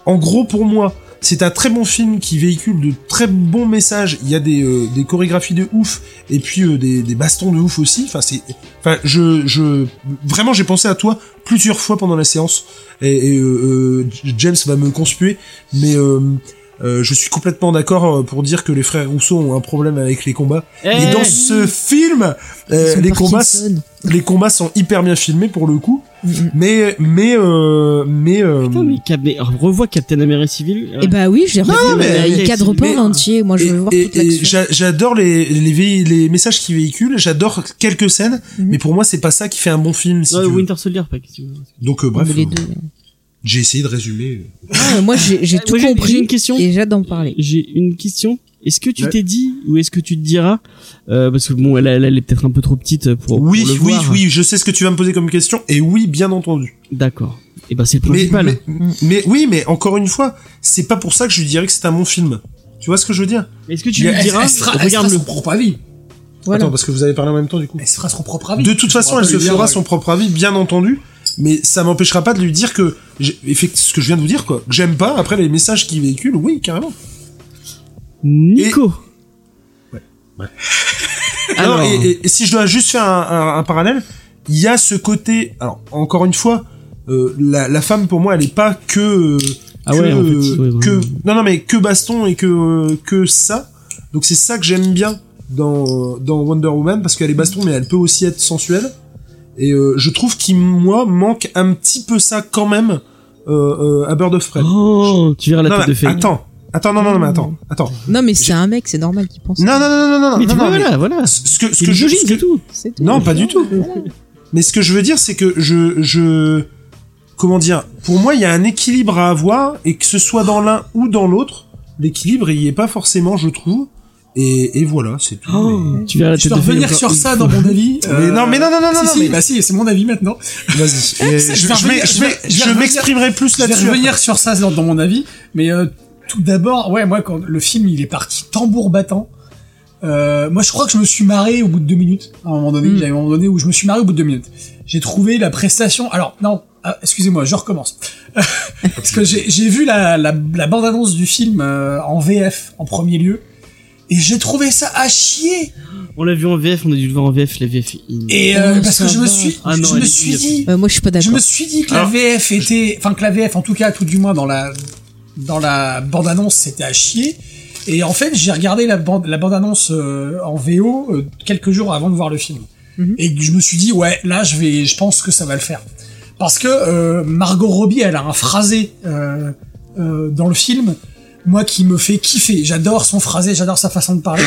en gros pour moi, c'est un très bon film qui véhicule de très bons messages. Il y a des, euh, des chorégraphies de ouf et puis euh, des, des bastons de ouf aussi. Enfin c'est, enfin je je vraiment j'ai pensé à toi plusieurs fois pendant la séance et, euh, James va me conspuer, mais euh, je suis complètement d'accord euh, pour dire que les frères Rousseau ont un problème avec les combats. Eh, Et dans ce film, euh, les combats, les combats sont hyper bien filmés pour le coup. Mais mais euh, mais euh, Putain, mais, mais revois Captain America Civil. Eh bah oui, je l'ai revu. il cadre pas entier. Moi, je et, veux voir et- toute et l'action. j'adore les les, les messages qu'ils véhiculent. J'adore quelques scènes, Mhm. mais pour moi c'est pas ça qui fait un bon film. Si Ouais, tu veux. Winter Soldier, pas veux. Donc euh, bref, Mais les euh, deux. J'ai essayé de résumer. Ah, moi, j'ai Ah, tout moi, compris. j'ai une question. Et j'ai hâte d'en parler. J'ai une question. Est-ce que tu Ouais. t'es dit ou est-ce que tu te diras euh, parce que bon elle, elle, elle est peut-être un peu trop petite pour, oui, pour le oui, voir. oui, je sais ce que tu vas me poser comme question, et oui, bien entendu. D'accord. Et ben c'est le Mais, principal. mais, mais oui, mais encore une fois, c'est pas pour ça que je lui dirais que c'est un bon film. Tu vois ce que je veux dire? Est-ce que tu Mais lui Elle, diras elle sera, elle regarde sera le son propre avis. Voilà. Attends, parce que vous avez parlé en même temps du coup. Elle se fera son propre avis. De toute façon, elle se fera son propre avis, bien entendu. Mais ça m'empêchera pas de lui dire que, j'ai- effect- ce que je viens de vous dire, quoi. que J'aime pas. Après, les messages qu'il véhicule, oui, carrément. Nico. (laughs) Alors, Alors, et, et- et si je dois juste faire un, un- un parallèle, il y a ce côté. Alors, encore une fois, euh, la, la femme pour moi, elle est pas que. euh, Ah que, ouais, en fait, ouais, que vraiment. non non mais que baston et que euh, que ça. Donc c'est ça que j'aime bien dans dans Wonder Woman parce qu'elle est baston mais elle peut aussi être sensuelle. Et euh, je trouve qu'il moi manque un petit peu ça quand même euh, euh, à Bird of Prey. oh, tu verras la non, tête mais de fée. attends, attends non non non mais attends attends. Non, mais c'est un mec, c'est normal qu'il pense. Non non non non non non Mais tu non, vois, mais voilà, voilà. ce que ce que je c'est tout. C'est tout. Non, pas du tout. Mais ce que je veux dire, c'est que je, je, comment dire, pour moi, il y a un équilibre à avoir, et que ce soit dans l'un ou dans l'autre, l'équilibre, il y est pas forcément, je trouve. Et, et voilà, c'est tout. Oh, tu verras la Je revenir sur ça dans mon avis. (laughs) Mais non, mais non, non, non, si, non, si, mais- bah si, c'est mon avis maintenant. mais Vas-y. (laughs) Je je, m'exprimerai plus Je vais là-dessus. revenir sur ça dans, dans mon avis, mais euh, tout d'abord, ouais, moi quand le film il est parti tambour battant, euh, moi je crois que je me suis marré au bout de deux minutes. À un moment donné, Mm. il y a un moment donné où je me suis marré au bout de deux minutes. J'ai trouvé la prestation. Alors non, ah, excusez-moi, je recommence. (laughs) Parce que j'ai j'ai vu la, la, la bande-annonce du film euh, en VF en premier lieu. Et j'ai trouvé ça à chier. On l'a vu en VF, on a dû le voir en VF, la VF. Et euh, Oh, parce que je me suis, Ah non, je me suis dit, Euh, moi, je suis pas je d'accord. me suis dit que Alors, la VF était, enfin que la VF, en tout cas, tout du moins dans la dans la bande annonce, c'était à chier. Et en fait, j'ai regardé la bande la bande annonce en VO euh, quelques jours avant de voir le film. Mhm. et je me suis dit ouais là je vais je pense que ça va le faire parce que euh, Margot Robbie elle a un phrasé euh, euh, dans le film moi qui me fait kiffer. J'adore son phrasé j'adore sa façon de parler.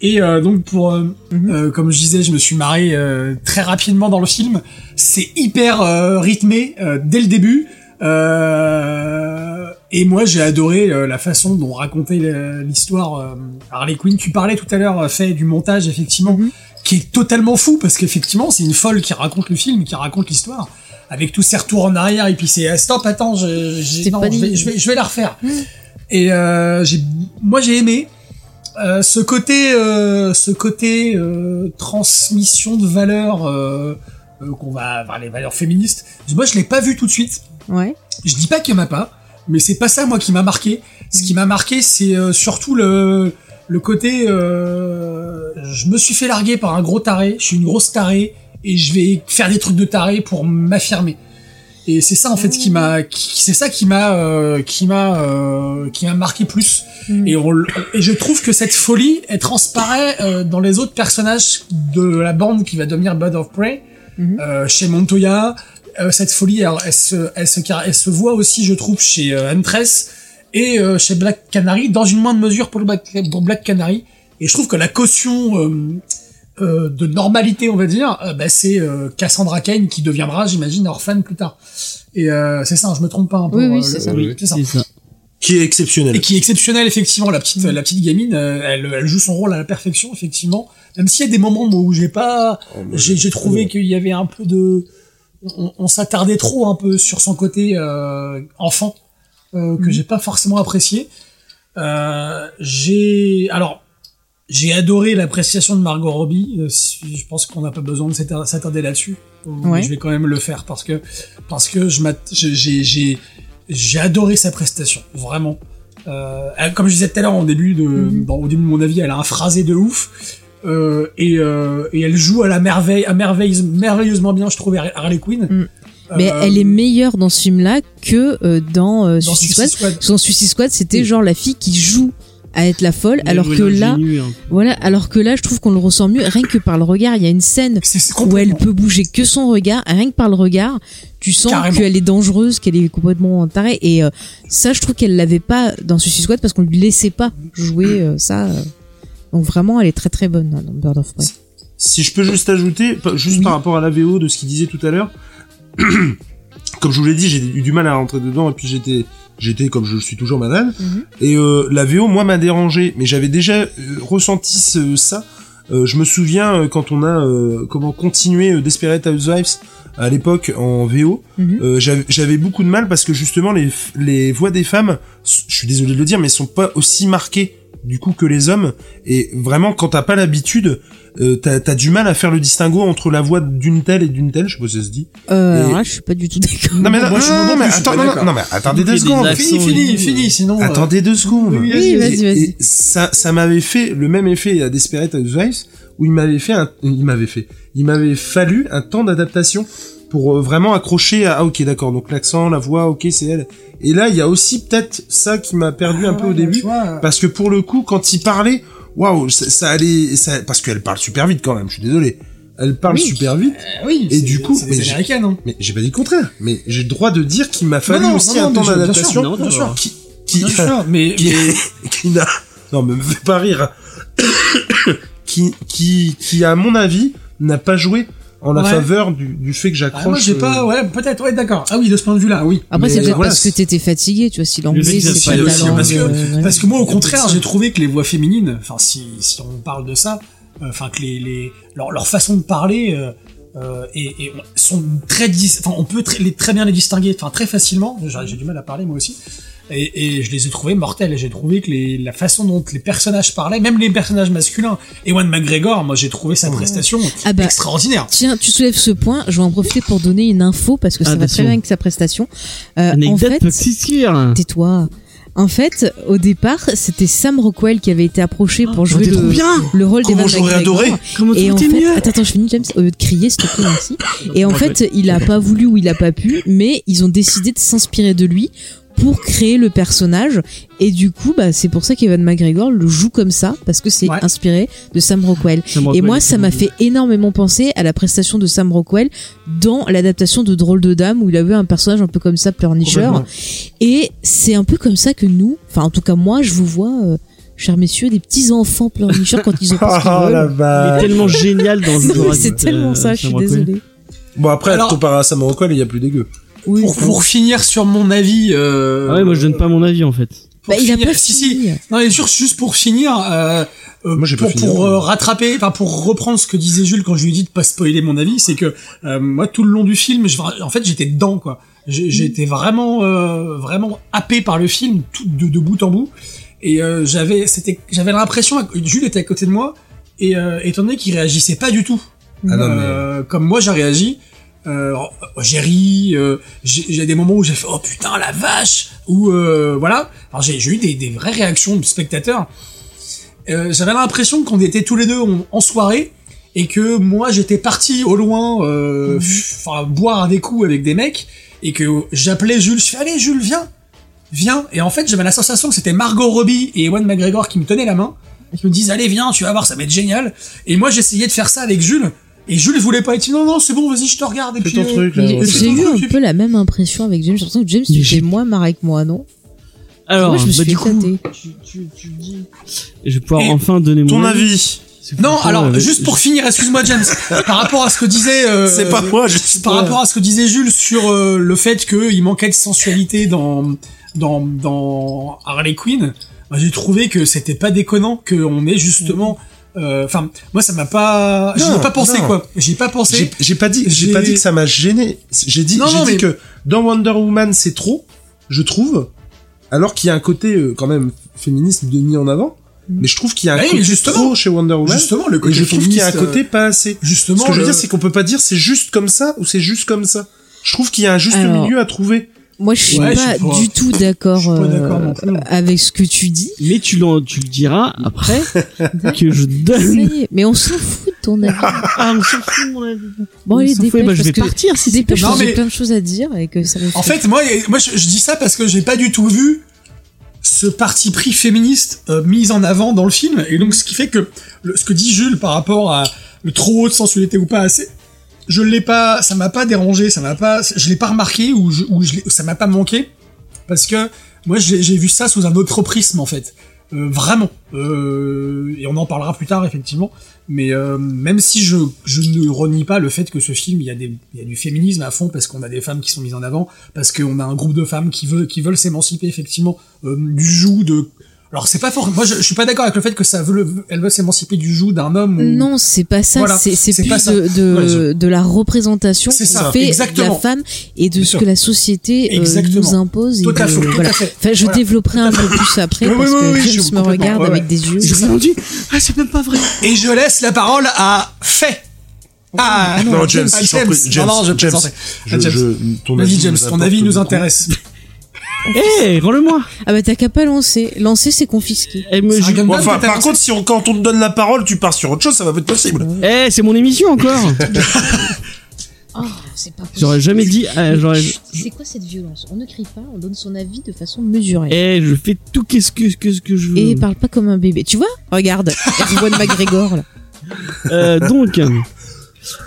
Et euh, donc pour euh, Mhm. euh, comme je disais je me suis marré euh, très rapidement dans le film. C'est hyper euh, rythmé euh, dès le début. Euh, et moi j'ai adoré euh, la façon dont racontait l'histoire euh, Harley Quinn. Tu parlais tout à l'heure fait du montage effectivement Mhm. qui est totalement fou parce qu'effectivement c'est une folle qui raconte le film qui raconte l'histoire avec tous ces retours en arrière et puis c'est ah, stop attends je, non, je, vais, je, vais, je vais la refaire et euh, j'ai moi j'ai aimé euh, ce côté euh, ce côté euh, transmission de valeurs euh, qu'on va avoir les valeurs féministes moi je l'ai pas vu tout de suite Ouais. je dis pas qu'il y en a pas, mais c'est pas ça moi qui m'a marqué. Ce qui m'a marqué, c'est euh, surtout le le côté. Euh, je me suis fait larguer par un gros taré. Je suis une grosse tarée et je vais faire des trucs de taré pour m'affirmer. Et c'est ça en fait qui m'a, qui- c'est ça qui m'a, euh, qui m'a, euh, qui m'a marqué plus. Mhm. Et, on, et je trouve que cette folie, elle transparaît euh, dans les autres personnages de la bande qui va devenir Bird of Prey, Mhm. euh, chez Montoya. Euh, cette folie, elle, elle se, elle, se, car- elle se voit aussi, je trouve, chez euh, Huntress et euh, chez Black Canary, dans une moindre mesure pour, Black, pour Black Canary. Et je trouve que la caution euh, de normalité, on va dire, euh, bah, c'est euh, Cassandra Cain qui deviendra, j'imagine, orphane plus tard. Et euh, c'est ça, je me trompe pas un peu. Oui, oui, c'est le- ça. oui, ça. Ça. Qui est exceptionnel. Et qui est exceptionnelle, effectivement, la petite, la petite gamine, euh, elle, elle joue son rôle à la perfection, effectivement. Même s'il y a des moments où j'ai pas, Oh, j'ai, j'ai trouvé qu'il y avait un peu de, on, on s'attardait trop un peu sur son côté euh, enfant, euh, que Mhm. j'ai pas forcément apprécié. Euh, j'ai, alors, j'ai adoré l'appréciation de Margot Robbie. Euh, je pense qu'on n'a pas besoin de s'attar- s'attarder là-dessus. Euh, Ouais. Je vais quand même le faire parce que parce que je j'ai j'ai adoré sa prestation, vraiment. Euh, comme je disais tout à l'heure au début de dans- au début de mon avis, elle a un phrasé de ouf. Euh, et, euh, et elle joue à la merveille, à merveilleuse, merveilleusement bien, je trouve, Harley Quinn. Mm. Mais Euh, elle est meilleure dans ce film-là que euh, dans, euh, dans Suicide Squad. Squad. Qu'en Suicide Squad, c'était Oui. genre la fille qui joue à être la folle, alors que là, hein. voilà, alors que là, je trouve qu'on le ressent mieux rien que par le regard. Il y a une scène où elle peut bouger que son regard, rien que par le regard, tu sens qu'elle est dangereuse, qu'elle est complètement tarée. Et euh, ça, je trouve qu'elle l'avait pas dans Suicide Squad parce qu'on lui laissait pas jouer euh, ça. euh. Donc vraiment, elle est très très bonne hein, dans Bird of Prey. Si je peux juste ajouter, juste Oui. par rapport à la VO de ce qu'il disait tout à l'heure, (clears throat) comme je vous l'ai dit, j'ai eu du mal à rentrer dedans et puis j'étais, j'étais comme je le suis toujours malade. Mhm. Et euh, la VO, moi, m'a dérangé, mais j'avais déjà euh, ressenti ce- ça. Euh, je me souviens euh, quand on a euh, comment continué euh, Desperate Housewives à l'époque en VO, Mhm. euh, j'avais beaucoup de mal parce que justement les, les voix des femmes, je suis désolé de le dire, mais sont pas aussi marquées du coup que les hommes. Et vraiment, quand t'as pas l'habitude, euh, t'as as du mal à faire le distinguo entre la voix d'une telle et d'une telle. Je sais pas si ça se dit. Euh, Et- je suis pas du tout d'accord. Non mais, non, non, mais attends, non, attendez deux des secondes. Fini, fini, fini, sinon. euh, Attendez deux secondes. oui, Oui, vas-y, Et- vas-y. et ça, ça m'avait fait le même effet à Desperate Housewives où il m'avait fait, un, il m'avait fait, il m'avait fallu un temps d'adaptation pour euh, vraiment accrocher à ah ok d'accord donc l'accent, la voix, ok c'est elle. Et là il y a aussi peut-être ça qui m'a perdu un ah peu au début vois, parce que pour le coup quand il parlait, waouh ça, ça allait, ça, parce qu'elle parle super vite quand même. Je suis désolé, elle parle Oui. super vite. euh, oui, Et du coup, c'est mais j'ai- américaines, hein. Mais j'ai pas dit le contraire. Mais j'ai le droit de dire qu'il m'a fallu non, aussi non, un non, temps d'adaptation. Non. Qui, qui, Bien sûr, (laughs) mais, qui, qui n'a non mais me fait pas rire (coughs) qui qui qui à mon avis n'a pas joué en la Ouais. faveur du, du fait que Ah, j'accroche moi j'ai pas, euh, ouais, peut-être, ouais, d'accord. Ah oui, de ce point de vue-là, oui. Après, c'est peut-être voilà, parce que t'étais fatigué, tu vois, si l'anglais, c'est ça pas ta aussi, langue. parce que- euh, Parce que moi, au contraire, j'ai trouvé que les voix féminines, enfin, si, si on parle de ça, euh, enfin, que les, les, leur, leur façon de parler, euh, euh, et, et sont très, dis- enfin, on peut très, les, très bien les distinguer, enfin, très facilement. J'ai j'ai du mal à parler, moi aussi. Et, et je les ai trouvés mortels. J'ai trouvé que les, la façon dont les personnages parlaient, même les personnages masculins, Ewan McGregor, moi, j'ai trouvé sa prestation Ah bah, extraordinaire. Tiens, tu soulèves ce point, je vais en profiter pour donner une info parce que ça va très bien avec sa prestation. Euh, en fait, tais-toi. En fait, au départ, c'était Sam Rockwell qui avait été approché pour jouer t'es trop le, bien. le rôle Comment d'Evan j'aurais McGregor. adoré. Comment Et en fait, mieux attends, attends, je finis, James, au lieu de crier, s'il te plaît, merci. Et en fait, il a pas voulu ou il a pas pu, mais ils ont décidé de s'inspirer de lui pour créer le personnage. Et du coup, bah, c'est pour ça qu'Evan McGregor le joue comme ça, parce que c'est Ouais. inspiré de Sam Rockwell. Sam Et moi, ça m'a fait énormément penser à la prestation de Sam Rockwell dans l'adaptation de Drôle de Dame, où il avait un personnage un peu comme ça, pleurnicheur. Et c'est un peu comme ça que nous, enfin en tout cas moi, je vous vois, euh, chers messieurs, des petits enfants pleurnicheurs quand ils ont (laughs) pas ce qu'ils Ah la veulent. Il est vache. tellement génial dans (laughs) mais c'est tellement ça, je suis désolée. Bon après, Alors- comparé à Sam Rockwell, il y a plus dégueu. Oui, Pour, pour finir sur mon avis. Euh, Ah ouais, moi je donne pas mon avis en fait. pour bah, il a finir- pas si, si. Non, mais juste, juste pour finir, euh, euh, Moi, j'ai pas pour, fini, pour euh, rattraper, enfin pour reprendre ce que disait Jules quand je lui ai dit de pas spoiler mon avis, c'est que euh, moi tout le long du film, je, en fait j'étais dedans quoi. Été vraiment euh, vraiment happé par le film tout de, de bout en bout et euh, j'avais c'était j'avais l'impression que Jules était à côté de moi et euh, étant donné qu'il réagissait pas du tout Ah non, mais- euh, comme moi j'ai réagi. Euh, j'ai ri, euh, j'ai des moments où j'ai fait oh putain la vache ou euh, voilà. Alors j'ai eu des, des vraies réactions de spectateurs. Euh, J'avais l'impression qu'on était tous les deux en, en soirée et que moi j'étais parti au loin, euh, enfin boire des coups avec des mecs et que j'appelais Jules. Je fais allez Jules viens, viens. Et en fait j'avais la sensation que c'était Margot Robbie et Ewan McGregor qui me tenaient la main, qui me disent allez viens, tu vas voir ça va être génial. Et moi j'essayais de faire ça avec Jules. Et Jules voulait pas être non non c'est bon vas-y je te regarde et puis ton euh, truc là. Ouais. J'ai eu un peu la même impression avec James. J'ai l'impression que James, tu fais moins marrer que moi, non? Alors, Moi, je me suis bah, fait du coup, éclater. tu, tu, tu dis. Et je vais pouvoir Et enfin donner mon avis Non, alors euh, juste pour finir, excuse-moi James, (laughs) par rapport à ce que disait, euh, C'est pas moi, je suis par rapport à ce que disait Jules sur euh, le fait qu'il manquait de sensualité dans dans dans Harley Quinn, moi, j'ai trouvé que c'était pas déconnant qu'on ait justement, enfin moi ça m'a pas, j'y ai pas pensé non. quoi, j'ai pas pensé. J'ai pas dit, j'ai pas dit que ça m'a gêné. J'ai dit, Non, j'ai dit mais- que dans Wonder Woman c'est trop, je trouve, alors qu'il y a un côté euh, quand même féministe de mis en avant. Mais je trouve qu'il y a un Oui, côté justement. trop chez Wonder Woman. Justement, le et côté je trouve qu'il y a un côté pas assez. Justement, Ce que je veux le- dire, c'est qu'on peut pas dire c'est juste comme ça ou c'est juste comme ça. Je trouve qu'il y a un juste Alors, milieu à trouver. Moi, je suis Ouais, je pas suis pas- du tout d'accord euh, avec ce que tu dis. Mais tu, l'en- tu le diras après (laughs) que je donne. est, mais on s'en fout de ton avis. Ah, on s'en fout, mon avis. Bon, On allez, s'en fout, dépêche, bah, je vais que- partir si c'est Dépêche, j'ai plein de choses à dire et que ça me En fait, moi, moi, je, je dis ça parce que j'ai pas du tout vu ce parti pris féministe euh, mis en avant dans le film, et donc ce qui fait que le- ce que dit Jules par rapport à le trop haut de sensualité ou pas assez, je l'ai pas, ça m'a pas dérangé, ça m'a pas, je l'ai pas remarqué ou, je, ou ça m'a pas manqué parce que moi j'ai vu ça sous un autre prisme en fait. Euh, vraiment. Euh, et on en parlera plus tard effectivement. Mais euh, même si je, je ne renie pas le fait que ce film, il y a, des, il y a du féminisme à fond parce qu'on a des femmes qui sont mises en avant, parce qu'on a un groupe de femmes qui qui veulent s'émanciper effectivement euh, du joug de. Alors c'est pas fort. Moi je, je suis pas d'accord avec le fait que ça veut le- elle veut s'émanciper du joug d'un homme. Ou... Non, c'est pas ça. Voilà, c'est c'est c'est plus pas ça. de, de, Ouais, je- de la représentation C'est qu'on ça, fait de exactement. la femme et de ce que la société euh, nous impose. et Tout à de- fait, tout voilà. à fait. Enfin, je Voilà. développerai un peu plus après Oui, parce oui, que oui, je James me regarde ouais, avec ouais. des yeux. J'ai entendu. Ah, c'est même pas vrai. Et je laisse la parole à Fait. Ah, Non, James, je non, non, je James, je- James. je- ton Vas-y, avis James, nous ton avis nous intéresse. Eh, rends-le moi. Ah bah t'as qu'à pas lancer. Lancer c'est confisqué. Eh, me- je- Bon, enfin, par contre, si on, quand on te donne la parole, tu pars sur autre chose, ça va pas être possible. Eh, c'est mon émission encore. (laughs) Oh, c'est pas possible. J'aurais jamais dit. Chut, C'est quoi cette violence? On ne crie pas, on donne son avis de façon mesurée. Eh, je fais tout qu'est-ce que, que, ce que je veux. Et parle pas comme un bébé. Tu vois? Regarde, Erwan McGregor là. Euh, donc, (laughs)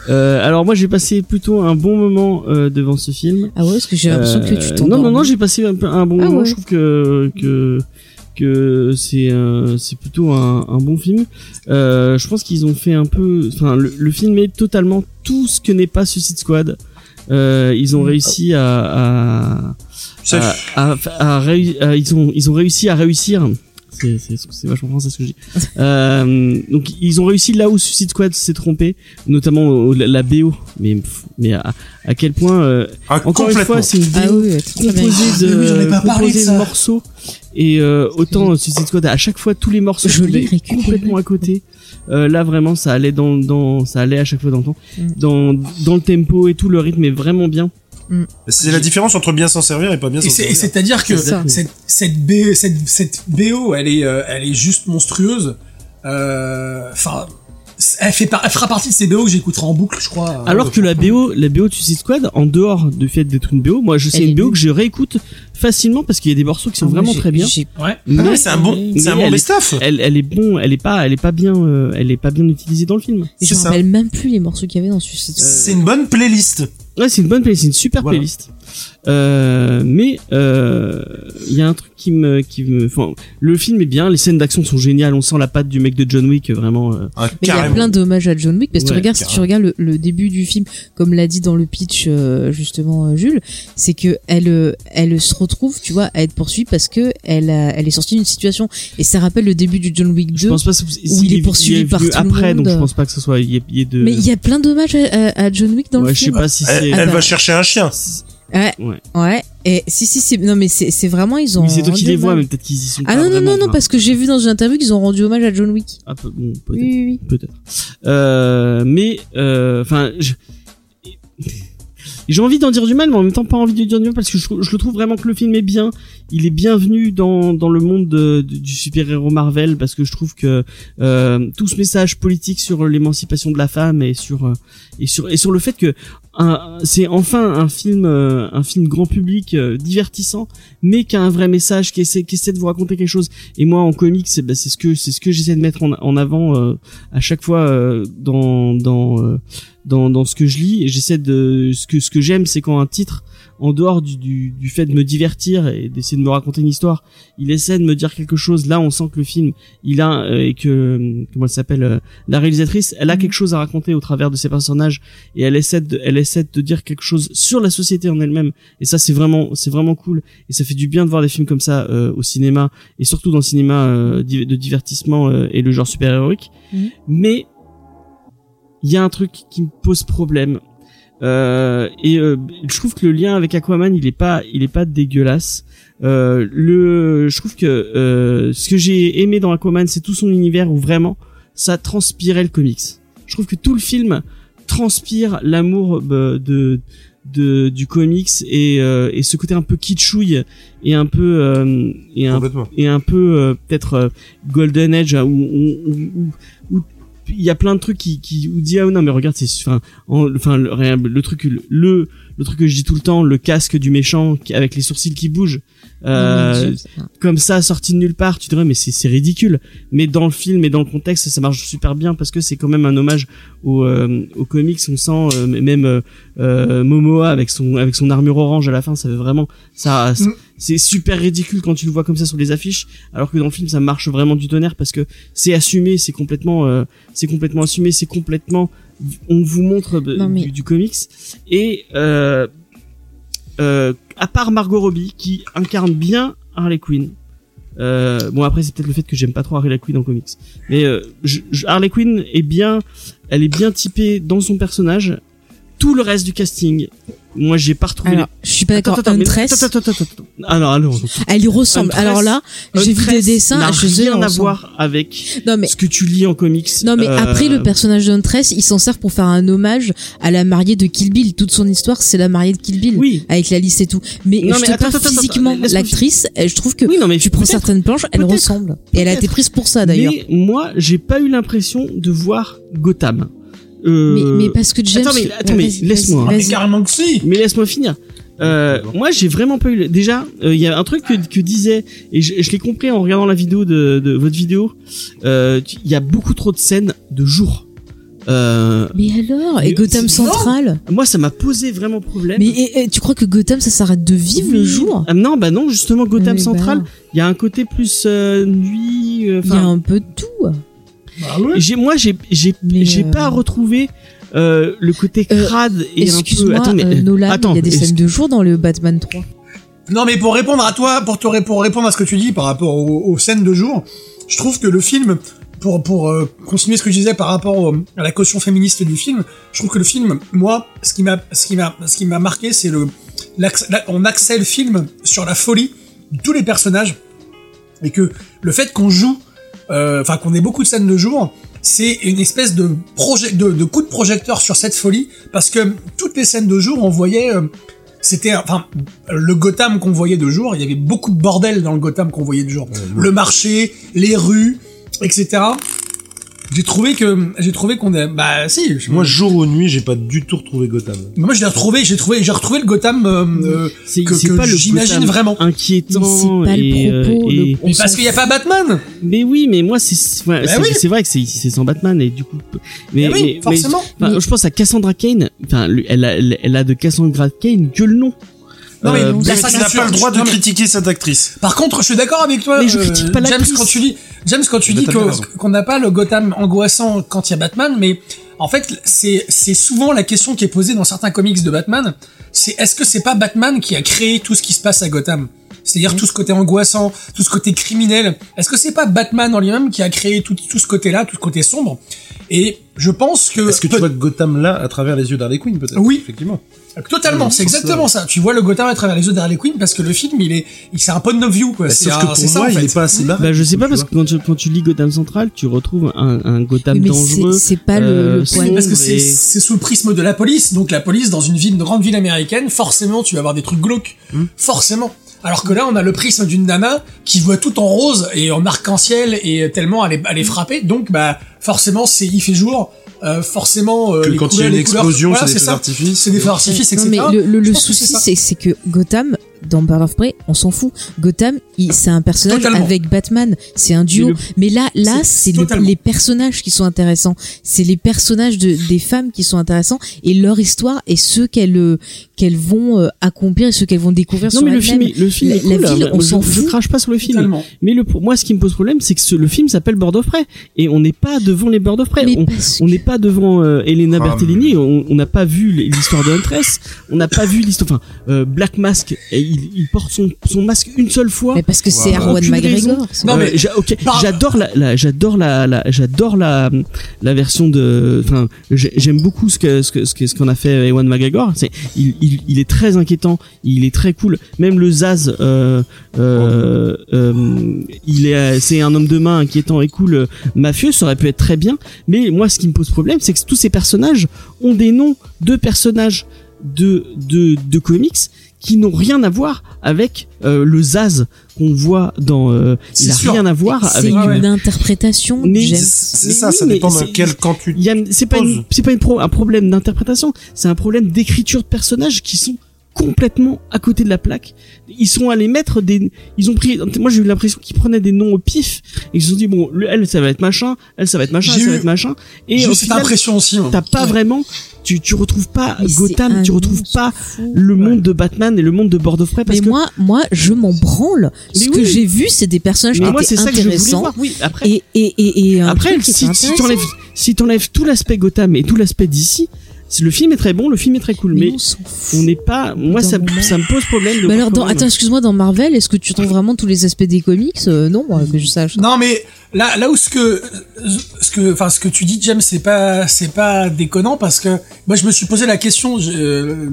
euh, alors moi j'ai passé plutôt un bon moment euh, devant ce film. Ah ouais, parce que j'ai l'impression que tu Euh, t'endors. Non, non, non, j'ai passé un, bon Ah moment. ouais. Je trouve que que que c'est euh, c'est plutôt un, un bon film. Euh, je pense qu'ils ont fait un peu. Enfin, le, le film est totalement tout ce que n'est pas Suicide Squad. Euh, ils ont réussi à, à, Ça- à, à- à réu- à- ils ont ils ont réussi à réussir. C'est c'est c'est vachement français ce que je dis. (laughs) Euh, donc ils ont réussi là où Suicide Squad s'est trompé, notamment au- la, la BO. Mais pff, mais à, à quel point euh, Ah, encore une fois c'est une BO Ah oui, très bien. composée de, Oui, j'en ai pas parlé composée de morceaux et euh, autant Suicide Squad à chaque fois tous les morceaux Je complètement à côté euh, là vraiment ça allait dans dans ça allait à chaque fois dans le temps Mm. dans dans le tempo et tout le rythme est vraiment bien C'est la différence entre bien s'en servir et pas bien Et s'en et servir. c'est-à-dire que cette, cette, B- cette, cette BO, elle est, euh, elle est juste monstrueuse. Euh, Enfin, Elle, fait par- elle fera partie de ces BO que j'écouterai en boucle, je crois. Alors euh, que la BO, la BO de Suicide Squad, en dehors du fait d'être une BO, moi je sais une BO que je réécoute facilement parce qu'il y a des morceaux qui sont Ah, vraiment très bien. j'ai- Ouais. Mais, Ah, c'est un bon, c'est un bon elle, best-of. elle, elle est bon, elle est pas, elle est pas bien, euh, elle est pas bien utilisée dans le film. Je C'est me rappelle même plus les morceaux qu'il y avait dans Suicide Squad. C'est une bonne playlist. Ouais, c'est une bonne playlist, c'est une super Voilà. playlist. Euh, mais euh, il y a un truc qui me, qui me, enfin, le film est bien, les scènes d'action sont géniales, on sent la patte du mec de John Wick, vraiment. euh, Ah, Mais il y a plein d'hommages à John Wick parce que tu Ouais, regardes si tu regardes le, le début du film comme l'a dit dans le pitch euh, justement euh, Jules c'est que elle euh, elle se retrouve tu vois à être poursuivie parce que elle a- elle est sortie d'une situation et ça rappelle le début du John Wick 2 je pense pas que où il est poursuivi par tout le après, donc monde. je pense pas que ce soit, il y ait, il y ait de. mais il y a plein d'hommages à, à- à John Wick dans ouais, le je sais film pas si Elle, Ah bah. va chercher un chien. Ouais Ouais. ouais et si si c'est non mais c'est vraiment ils ont Mais c'est toi qui les vois, mais peut-être qu'ils y sont ah pas non non non non parce que j'ai vu dans une interview qu'ils ont rendu hommage à John Wick Ah, peu- bon, oui peut-être. oui oui peut-être. Euh, mais euh, enfin, je- j'ai envie d'en dire du mal, mais en même temps pas envie de dire du mal parce que je, je le trouve vraiment que le film est bien. Il est bienvenu dans dans le monde de- du super-héros Marvel parce que je trouve que euh, tout ce message politique sur l'émancipation de la femme et sur euh, et sur et sur le fait que c'est enfin un film euh, un film grand public euh, divertissant mais qui a un vrai message qui essaie qui essaie de vous raconter quelque chose. Et moi en comics c'est bah, c'est ce que c'est ce que j'essaie de mettre en, en avant euh, à chaque fois euh, dans dans dans dans ce que je lis. Et j'essaie de ce que ce que j'aime c'est quand un titre en dehors du, du, du fait de me divertir et d'essayer de me raconter une histoire, il essaie de me dire quelque chose. Là, on sent que le film, il a euh, et que euh, comment elle s'appelle, euh, la réalisatrice, elle a quelque chose à raconter au travers de ses personnages et elle essaie de, elle essaie de dire quelque chose sur la société en elle-même. Et ça, c'est vraiment, c'est vraiment cool. Et ça fait du bien de voir des films comme ça euh, au cinéma et surtout dans le cinéma euh, de divertissement euh, et le genre super héroïque. Mhm. Mais il y a un truc qui me pose problème. Euh, et euh, je trouve que le lien avec Aquaman, il est pas, il est pas dégueulasse. Euh, le, je trouve que euh, ce que j'ai aimé dans Aquaman, c'est tout son univers où vraiment ça transpirait le comics. Je trouve que tout le film transpire l'amour euh, de, de du comics et, euh, et ce côté un peu kitschouille et un peu euh, et un et un peu euh, peut-être euh, Golden Age hein, où où- où- où il y a plein de trucs qui qui où dit ah non mais regarde c'est enfin en- enfin le, le truc le le truc que je dis tout le temps le casque du méchant avec les sourcils qui bougent euh, comme ça sorti de nulle part tu dirais mais c'est c'est ridicule. Mais dans le film et dans le contexte ça marche super bien parce que c'est quand même un hommage au euh, au comics. On sent euh, même euh, euh, Momoa avec son avec son armure orange à la fin ça fait vraiment ça Mm. c'est super ridicule quand tu le vois comme ça sur les affiches. Alors que dans le film ça marche vraiment du tonnerre parce que c'est assumé c'est complètement euh, c'est complètement assumé c'est complètement on vous montre Non, mais- du, du comics. Et euh, à part Margot Robbie qui incarne bien Harley Quinn. Euh, bon après c'est peut-être le fait que j'aime pas trop Harley Quinn en comics. Mais euh, je- je- Harley Quinn est bien elle est bien typée dans son personnage tout le reste du casting moi j'ai pas retrouvé alors je suis pas d'accord Huntress attends, attends, attends, attends. Alors, alors, elle y ressemble alors là j'ai vu des dessins n'a rien à ressemble. voir avec non mais ce que tu lis en comics. Non mais Euh, après le personnage de Huntress, il s'en sert pour faire un hommage à la mariée de Kill Bill. Toute son histoire, c'est la mariée de Kill Bill. Oui. Avec la liste et tout. Mais Non, je mais te attends, parle attends, physiquement l'actrice, euh, je trouve que Oui, non, mais tu prends certaines planches, elle ressemble. Et elle a été prise pour ça d'ailleurs. Mais moi, j'ai pas eu l'impression de voir Gotham. Euh, Mais, mais parce que James. Attends, mais- attends, mais laisse-moi. vas-y. carrément que si. Mais laisse-moi finir. Euh, moi, j'ai vraiment pas eu. le- Déjà, euh, il y a un truc que, que disait et je, je l'ai compris en regardant la vidéo de, de votre vidéo. euh, Il y a beaucoup trop de scènes de jour. Euh, Mais alors Et Gotham Central moi, ça m'a posé vraiment problème. Mais et- et tu crois que Gotham, ça s'arrête de vivre le jour Ah, Non, bah non, justement, Gotham bah. Central, il y a un côté plus euh, nuit. euh, Il y a un peu de tout. Bah ouais. j'ai moi j'ai j'ai j'ai euh, pas retrouvé euh, le côté Euh, crade et un peu. Excuse-moi, Attends, mais euh, Nolan, attends, il y a des scènes de jour dans le Batman 3. Non, mais pour répondre à toi, pour te pour répondre à ce que tu dis par rapport aux, aux scènes de jour, je trouve que le film, pour pour euh, continuer ce que je disais par rapport au- à la caution féministe du film, je trouve que le film, moi, ce qui m'a ce qui m'a ce qui m'a marqué, c'est le l'axe- la- on axait le film sur la folie de tous les personnages et que le fait qu'on joue, euh, enfin qu'on ait beaucoup de scènes de jour, c'est une espèce de projet de, de coup de projecteur sur cette folie parce que toutes les scènes de jour, on voyait euh, c'était enfin le Gotham qu'on voyait de jour, il y avait beaucoup de bordel dans le Gotham qu'on voyait de jour. Le marché, les rues, etc. j'ai trouvé que j'ai trouvé qu'on est bah si je- Moi, jour ou nuit, j'ai pas du tout retrouvé Gotham. moi je l'ai retrouvé j'ai trouvé j'ai retrouvé le Gotham euh, euh, C'est que, c'est que le j'imagine vraiment inquiétant. Mais c'est pas le et, euh, propos, et- le- mais parce qu'il y a pas Batman Mais oui, mais moi c'est ouais, Bah c'est oui. c'est vrai que c'est c'est sans Batman et du coup. Mais, Eh oui, mais- forcément. mais- Mais- je pense à Cassandra Kane. Enfin, elle a elle, elle a de Cassandra Kane que le nom. Non, mais Euh, tu n'as pas le droit de Non, critiquer cette actrice. Par contre, je suis d'accord avec toi, Mais je euh, critique pas James, quand tu dis, James, quand tu Mais dis qu'on n'a pas le Gotham angoissant quand il y a Batman, mais en fait, c'est c'est souvent la question qui est posée dans certains comics de Batman. C'est est-ce que c'est pas Batman qui a créé tout ce qui se passe à Gotham? C'est-à-dire tout ce côté angoissant, tout ce côté criminel. Est-ce que c'est pas Batman en lui-même qui a créé tout, tout ce côté-là, tout ce côté sombre? Et je pense que Est-ce que tu vois Gotham là à travers les yeux d'Harley Quinn peut-être? Oui. effectivement. Totalement, c'est exactement ça. Tu vois le Gotham à travers les yeux d'Harley Quinn parce que le film, il est, il c'est un point of view quoi. Bah, C'est que pour c'est ça moi, en il est pas assez. Bah je sais pas parce que quand tu, quand tu lis Gotham Central, tu retrouves un, un Gotham Oui, mais c'est dangereux. c'est pas le, euh, le point. Parce que c'est et- c'est sous le prisme de la police. Donc la police dans une ville, une grande ville américaine, forcément tu vas avoir des trucs glauques, Hmm. forcément. Alors que là, on a le prisme d'une nana qui voit tout en rose et en arc-en-ciel et tellement elle est, elle est frappée. Donc bah forcément c'est il fait jour. Euh, forcément euh, Que les quand il y a une explosion, voilà, c'est des d'artifice. C'est des feux d'artifice, Non, etc. mais le, le, le souci, c'est que Gotham, dans Bird of Prey, on s'en fout. Gotham, il- c'est un personnage Totalement. avec Batman, c'est un duo. Mais le- Mais là, là, C'est- le- les personnages qui sont intéressants. C'est les personnages de, des femmes qui sont intéressants et leur histoire et ceux qu'elles euh, qu'elles vont euh, accomplir et ceux qu'elles vont découvrir Non sur mais le film, est- le film La- est la cool. ville, hein. on je, s'en je fout. crache pas sur le film. Totalement. Mais le, moi, ce qui me pose problème, c'est que ce- le film s'appelle Bird of Prey et on n'est pas devant les Bird of Prey. Mais On- n'est pas devant euh, Elena Ah, Bertellini. On on n'a pas vu l'histoire de Huntress. On n'a pas vu l'histoire. Enfin, euh, Black Mask, et il, il porte son, son masque une seule fois. Mais parce que c'est. Arwan Aucune McGregor. Non, mais- j'a- ok, par- j'adore la, la- j'adore la, la- j'adore la, la version de, enfin, j'ai- j'aime beaucoup ce que, ce que, ce que- ce qu'on a fait Ewan McGregor. C'est, il, il, il est très inquiétant, il est très cool. Même le Zaz, euh, euh, euh, il est, c'est un homme de main inquiétant et cool, mafieux, ça aurait pu être très bien. Mais moi, ce qui me pose problème, c'est que tous ces personnages ont des noms de personnages de, de, de comics qui n'ont rien à voir avec euh, le Zaz qu'on voit dans. euh, C'est il a sûr. rien à voir C'est avec. une ouais. interprétation. C'est ça, oui, ça dépend de c'est- quel camp tu c'est pas une, c'est pas une pro, un problème d'interprétation, c'est un problème d'écriture de personnages qui sont complètement à côté de la plaque. Ils sont allés mettre des, ils ont pris, moi j'ai eu l'impression qu'ils prenaient des noms au pif et ils se sont dit bon, le- elle ça va être machin, elle ça va être machin, elle, ça va être machin. Et J'ai eu cette impression aussi. t'as pas vraiment, tu, tu retrouves pas Mais Gotham, tu retrouves pas fou. le monde de Batman et le monde de Board of Prey parce Mais que moi, moi, je m'en branle. Ce que j'ai vu, c'est des personnages mais qui moi c'est étaient ça que je voulais intéressants. voir. Oui, après. Et, et, et, et un Après, truc si, si intéressant. t'enlèves, si t'enlèves tout l'aspect Gotham et tout l'aspect d'ici, le film est très bon, le film est très cool, mais on n'est pas, moi ça, ça me pose problème de Mais alors, dans, attends, excuse-moi, dans Marvel, est-ce que tu trouves vraiment tous les aspects des comics Euh, Non, euh, que je sache. Non mais là là où ce que ce que enfin ce que tu dis James c'est pas c'est pas déconnant parce que moi je me suis posé la question je, euh,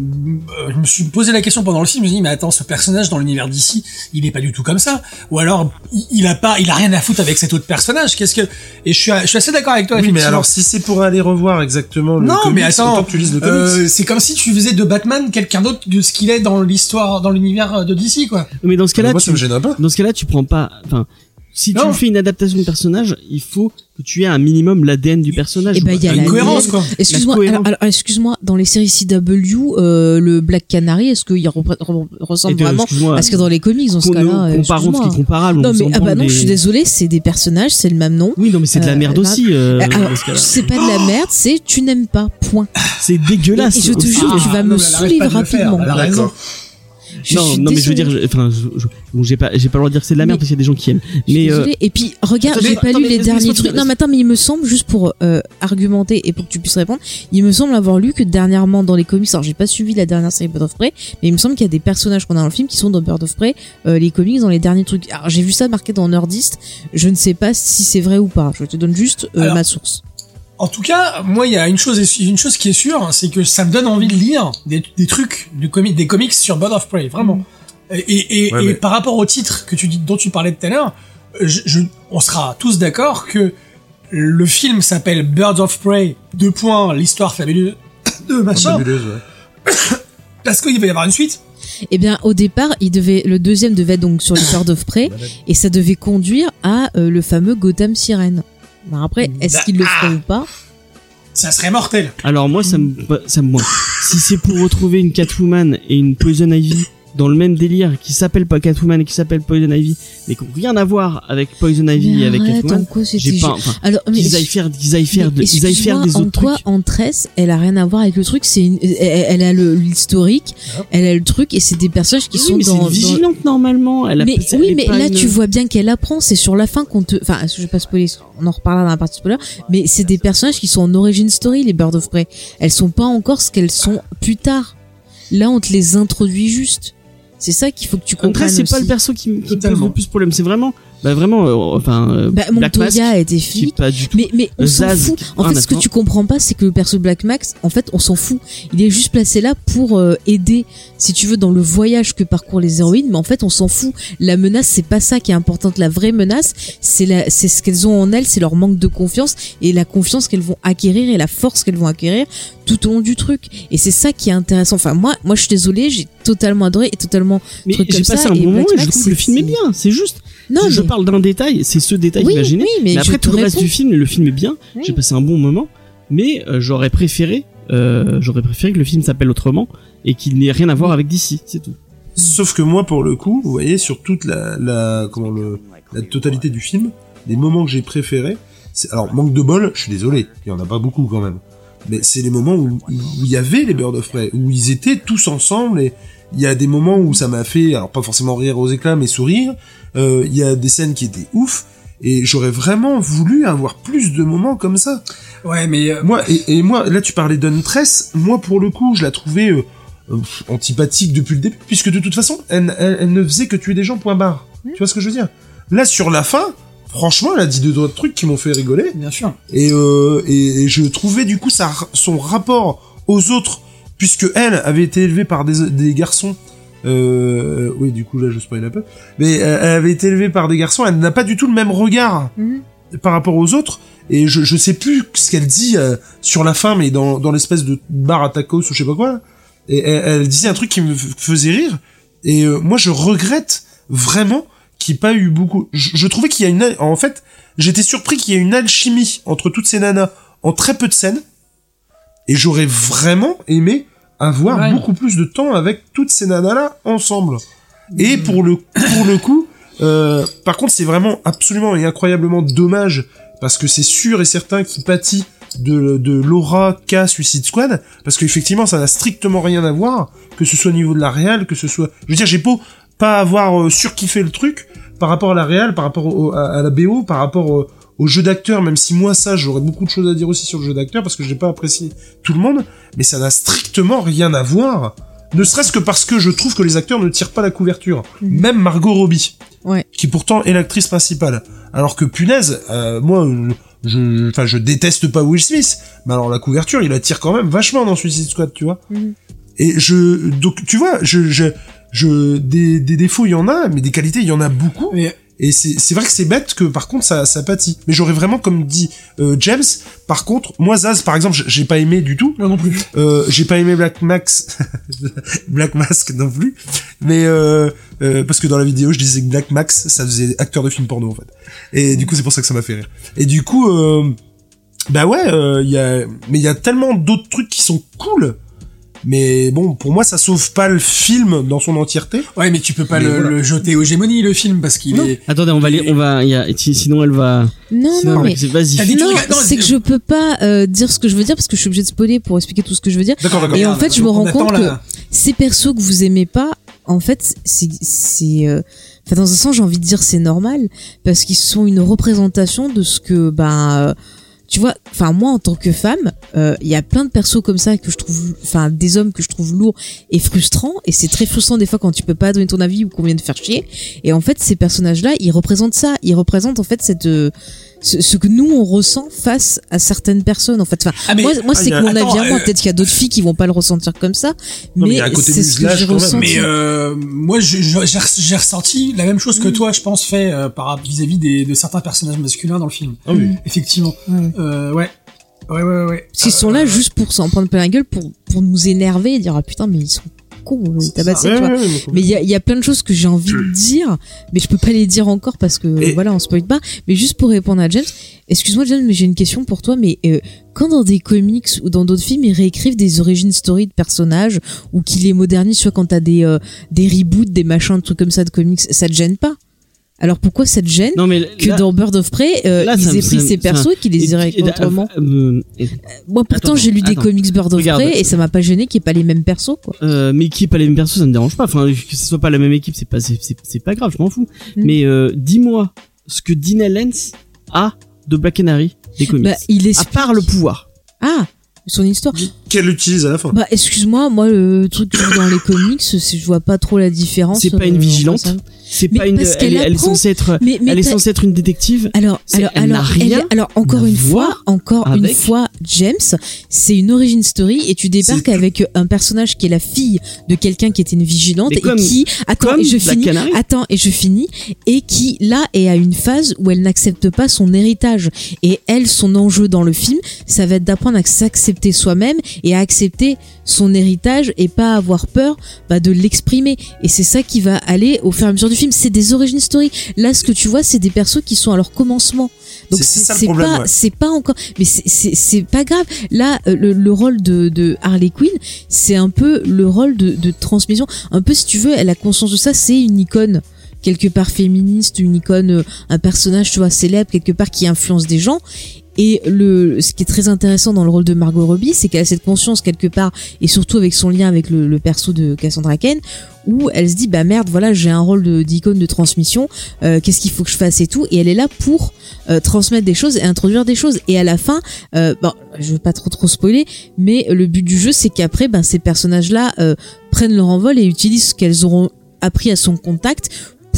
je me suis posé la question pendant le film. Je me dis mais attends ce personnage dans l'univers d'ici il est pas du tout comme ça. Ou alors il, il a pas il a rien à foutre avec cet autre personnage. Qu'est-ce que et je suis je suis assez d'accord avec toi Oui, mais alors si c'est pour aller revoir exactement le non comics, mais attends autant que tu lises le euh, c'est comme si tu faisais de Batman quelqu'un d'autre de ce qu'il est dans l'histoire dans l'univers de DC quoi. Mais dans ce cas-là, Moi, tu, ça me gêne pas. dans ce cas-là, tu prends pas, enfin, si tu fais une adaptation de personnage, il faut que tu aies un minimum l'ADN du personnage. Eh ben, il y a une la cohérence quoi Excuse-moi, alors, alors, excuse-moi, dans les séries CW, euh, le Black Canary, est-ce qu'il re- Et ressemble que, vraiment à ce a dans les comics dans ce cas-là euh, comparons ce qui est comparable. Non on mais ah bah non, des- je suis désolée, c'est des personnages, c'est le même nom. Oui, non, mais c'est de la Euh, merde bah, aussi. euh, alors, dans ce cas-là. c'est pas de la merde, c'est tu n'aimes pas. Point. c'est dégueulasse. Et je te jure, tu vas Ah, me saouler rapidement. Je non, suis non, mais je veux dire, je- enfin, je- je- bon, j'ai pas, j'ai pas le droit de dire que c'est de la merde Mais- parce qu'il y a des gens qui aiment. Je suis Mais euh. Et puis regarde, j'ai pas attends, lu les derniers trucs. Non, mais attends, mais il me semble juste pour euh, argumenter et pour que tu puisses répondre, il me semble avoir lu que dernièrement dans les comics, alors j'ai pas suivi la dernière série Bird of Prey, mais il me semble qu'il y a des personnages qu'on a dans le film qui sont dans Bird of Prey, euh, les comics dans les derniers trucs. Alors j'ai vu ça marqué dans Nerdist, je ne sais pas si c'est vrai ou pas. Je te donne juste euh, Alors, ma source. En tout cas, moi, il y a une chose, une chose qui est sûre, hein, c'est que ça me donne envie de lire des, des trucs, du des comics sur Bird of Prey, vraiment. Et, et, Ouais, et mais- par rapport au titre que tu dis, dont tu parlais tout à l'heure, je, je- on sera tous d'accord que le film s'appelle Birds of Prey, deux points, l'histoire fabuleuse (coughs) de machin, Fabuleuse, ouais. (coughs) parce qu'il va y avoir une suite. Eh bien, au départ, il devait, le deuxième devait être donc sur les Bird of Prey, (coughs) et ça devait conduire à euh, le fameux Gotham Sirène. Ben après, est-ce Bah, qu'ils le ah. feront ou pas? Ça serait mortel. Alors moi, ça me, ça me, moi, si c'est pour retrouver une Catwoman et une Poison Ivy dans le même délire, qui s'appelle pas Catwoman et qui s'appelle Poison Ivy, mais qui ont rien à voir avec Poison Ivy Mais et avec arrête, Catwoman, en quoi c'était j'ai pas, enfin, Alors, mais qu'ils aillent faire, qu'ils aillent faire, de, Mais ils aillent faire des en autres quoi trucs. en tresse, elle a rien à voir avec le truc. C'est une, elle, elle a le l'historique, elle a le truc et c'est des personnages qui Oui, sont mais c'est dans. une dans- vigilante normalement. Elle a, Mais elle oui, mais là une- tu vois bien qu'elle apprend. C'est sur la fin qu'on te. Enfin, je vais pas spoiler. On en reparlera dans la partie spoiler. Mais c'est des personnages qui sont en origin story, les Bird of Prey. Elles sont pas encore ce qu'elles sont plus tard. Là, on te les introduit juste. C'est ça qu'il faut que tu comprennes. Après, c'est pas le perso qui, me- qui pose le plus problème. C'est vraiment, bah vraiment, euh, enfin, euh, Bah, Black Mask, Montoya était qui est flic. pas du tout. Mais, mais on s'en fout. En ah, fait, ce que tu comprends pas, c'est que le perso Black Max, en fait, on s'en fout. Il est juste placé là pour euh, aider, si tu veux, dans le voyage que parcourent les héroïnes. Mais en fait, on s'en fout. La menace, c'est pas ça qui est importante. La vraie menace, c'est la, c'est ce qu'elles ont en elles, c'est leur manque de confiance et la confiance qu'elles vont acquérir et la force qu'elles vont acquérir tout au long du truc. Et c'est ça qui est intéressant. Enfin, moi, moi, je suis désolée, j'ai totalement adoré et totalement. Mais truc comme ça, un et bon moment et je Max, trouve que le film est bien. C'est juste. Non, je mais- parle d'un détail, c'est ce détail oui, imaginé. oui, mais, mais après tout le reste du film, le film est bien. Oui. J'ai passé un bon moment, mais euh, j'aurais préféré, euh, j'aurais préféré que le film s'appelle autrement et qu'il n'ait rien à voir avec DC, c'est tout. Sauf que moi, pour le coup, vous voyez, sur toute la, la, comment le, la totalité du film, les moments que j'ai préférés, c'est, alors, manque de bol, je suis désolé, il y en a pas beaucoup quand même. Mais c'est les moments où, où il y avait les Bird of Prey, où ils étaient tous ensemble et il y a des moments où ça m'a fait, alors pas forcément rire aux éclats, mais sourire. Euh, Il y a des scènes qui étaient ouf. Et j'aurais vraiment voulu avoir plus de moments comme ça. Ouais, mais euh, Moi, et, et moi, là tu parlais d'Untress, moi pour le coup, je la trouvais euh, euh, antipathique depuis le début, puisque de toute façon, elle, elle- elle ne faisait que tuer des gens, point barre. Tu vois ce que je veux dire? Là, sur la fin, franchement, elle a dit deux autres trucs qui m'ont fait rigoler, bien sûr. et, euh, et, et je trouvais du coup sa, son rapport aux autres, puisque elle avait été élevée par des, des garçons, euh, oui, du coup là je spoil un peu, mais euh, elle avait été élevée par des garçons, elle n'a pas du tout le même regard Mhm. par rapport aux autres et je, je sais plus ce qu'elle dit euh, sur la fin mais dans, dans l'espèce de bar à tacos ou je sais pas quoi et elle, elle disait un truc qui me faisait rire et euh, moi je regrette vraiment qu'il n'y ait pas eu beaucoup je, je trouvais qu'il y a une en fait j'étais surpris qu'il y ait une alchimie entre toutes ces nanas en très peu de scènes et j'aurais vraiment aimé avoir Ouais. beaucoup plus de temps avec toutes ces nanas là ensemble et pour le pour le coup euh, par contre, c'est vraiment absolument et incroyablement dommage parce que c'est sûr et certain qu'il pâtit de, de l'aura qu'a Suicide Squad parce qu'effectivement, ça n'a strictement rien à voir, que ce soit au niveau de la réal, que ce soit. Je veux dire, j'ai beau pas avoir euh, surkiffé le truc par rapport à la réal, par rapport au- à, à la BO, par rapport au, au jeu d'acteur, même si moi ça, j'aurais beaucoup de choses à dire aussi sur le jeu d'acteur parce que j'ai pas apprécié tout le monde, mais ça n'a strictement rien à voir. Ne serait-ce que parce que je trouve que les acteurs ne tirent pas la couverture. Mhm. Même Margot Robbie Ouais. qui pourtant est l'actrice principale. Alors que punaise, euh, moi, je, je- enfin, je déteste pas Will Smith, mais alors la couverture, il attire quand même vachement dans Suicide Squad, tu vois. Mhm. Et je, donc, tu vois, je, je, je, des, des défauts, il y en a, mais des qualités, il y en a beaucoup. Mais Et c'est c'est vrai que c'est bête que par contre ça, ça pâtit. Mais j'aurais vraiment, comme dit euh, James, par contre, moi Zaz, par exemple, j'ai pas aimé du tout. moi non plus. Euh, j'ai pas aimé Black Max, (laughs) Black Mask non plus, mais euh, euh, parce que dans la vidéo je disais que Black Max ça faisait acteur de film porno en fait, et du coup c'est pour ça que ça m'a fait rire. Et du coup, euh, bah ouais, il y a, mais il y a tellement d'autres trucs qui sont cool, mais bon pour moi ça sauve pas le film dans son entièreté. Ouais, mais tu peux pas le, voilà. le jeter aux gémonies le film parce qu'il Non. est. Attendez, on va aller, on va, y a, sinon elle va. Non, sinon, non, mais c'est- Vas-y. Non, c'est que je peux pas euh, dire ce que je veux dire parce que je suis obligée de spoiler pour expliquer tout ce que je veux dire. D'accord, d'accord. Et en fait, je me rends compte la- Ces persos que vous aimez pas, en fait, c'est, c'est, euh, enfin dans un sens, j'ai envie de dire c'est normal parce qu'ils sont une représentation de ce que, ben, euh, tu vois, enfin moi en tant que femme, euh, il y a plein de persos comme ça que je trouve, enfin des hommes que je trouve lourds et frustrants et c'est très frustrant des fois quand tu peux pas donner ton avis ou qu'on vient de faire chier. Et en fait, ces personnages-là, ils représentent ça, ils représentent en fait cette euh, ce, ce que nous on ressent face à certaines personnes en fait. Enfin, Ah, mais- moi, moi ah, c'est y a- que mon avis à moi. euh, Peut-être qu'il y a d'autres filles qui vont pas le ressentir comme ça, Non, mais mais, c'est ce que ressenti. Mais euh, moi, je- je- j'ai re- j'ai ressenti la même chose que toi, je pense, fait euh, par vis-à-vis des de certains personnages masculins dans le film. Ah oui. Effectivement. Ouais. Euh, ouais. Ouais, ouais, ouais. Parce qu'ils sont là juste pour s'en prendre plein la gueule, pour, pour nous énerver et dire ah putain mais ils sont con, on veut C'est tabasser, ça. tu vois. Ouais, ouais, ouais, Mais il y a, il y a plein de choses que j'ai envie de dire, mais je peux pas les dire encore parce que Et- voilà, on spoil pas. Mais juste pour répondre à James, excuse-moi James, mais j'ai une question pour toi. Mais euh, quand dans des comics ou dans d'autres films, ils réécrivent des origin story de personnages ou qu'ils les modernisent, tu vois, quand t'as des euh, des reboots, des machins, des trucs comme ça de comics, ça te gêne pas? Alors pourquoi ça te gêne Non mais que dans Bird of Prey, euh, là, ils aient pris ces persos et qu'ils les aient autrement euh, et- Moi pourtant j'ai lu des attends. comics Bird of Regarde. Prey et ça m'a pas gêné qu'il n'y ait pas les mêmes persos quoi. Euh, mais qui est pas les mêmes persos, ça me dérange pas. Enfin, que ce soit pas la même équipe, c'est pas, c'est, pas grave, je m'en fous. Mm. Mais euh, dis-moi ce que Dina Lenz a de Black Canary des comics. Bah il est à part le pouvoir. Ah, son histoire. Qu'elle utilise à la fin. Bah excuse-moi, moi le truc que je vois dans les comics, c'est je vois pas trop la différence. C'est pas une euh, vigilante. C'est pas une, elle, elle est censée être, Mais, mais elle est censée être une détective. alors, alors, elle alors, n'a rien elle- alors encore une fois, encore une fois, James, c'est une origin story et tu débarques avec un personnage qui est la fille de quelqu'un qui était une vigilante et comme- qui, attends, et je finis, Canary. attends, et je finis, et qui là est à une phase où elle n'accepte pas son héritage et elle, son enjeu dans le film, ça va être d'apprendre à s'accepter soi-même et à accepter son héritage et pas avoir peur bah, de l'exprimer. Et c'est ça qui va aller au fur et à mesure du film. C'est des origin story. Là, ce que tu vois, c'est des persos qui sont à leur commencement. Donc C'est- pas, ouais. c'est pas encore, mais c'est pas grave. Là, euh, le, le rôle de, de Harley Quinn, c'est un peu le rôle de, de transmission. Un peu, si tu veux, elle a conscience de ça. C'est une icône quelque part féministe, une icône, euh, un personnage, tu vois, célèbre quelque part qui influence des gens. Et le, ce qui est très intéressant dans le rôle de Margot Robbie, c'est qu'elle a cette conscience quelque part, et surtout avec son lien avec le, le perso de Cassandra Cain, où elle se dit bah merde, voilà, j'ai un rôle d'icône de, transmission, euh, qu'est-ce qu'il faut que je fasse et tout, et elle est là pour euh, transmettre des choses et introduire des choses. Et à la fin, euh, bon, je veux pas trop trop spoiler, mais le but du jeu, c'est qu'après, ben ces personnages-là euh, prennent leur envol et utilisent ce qu'elles auront appris à son contact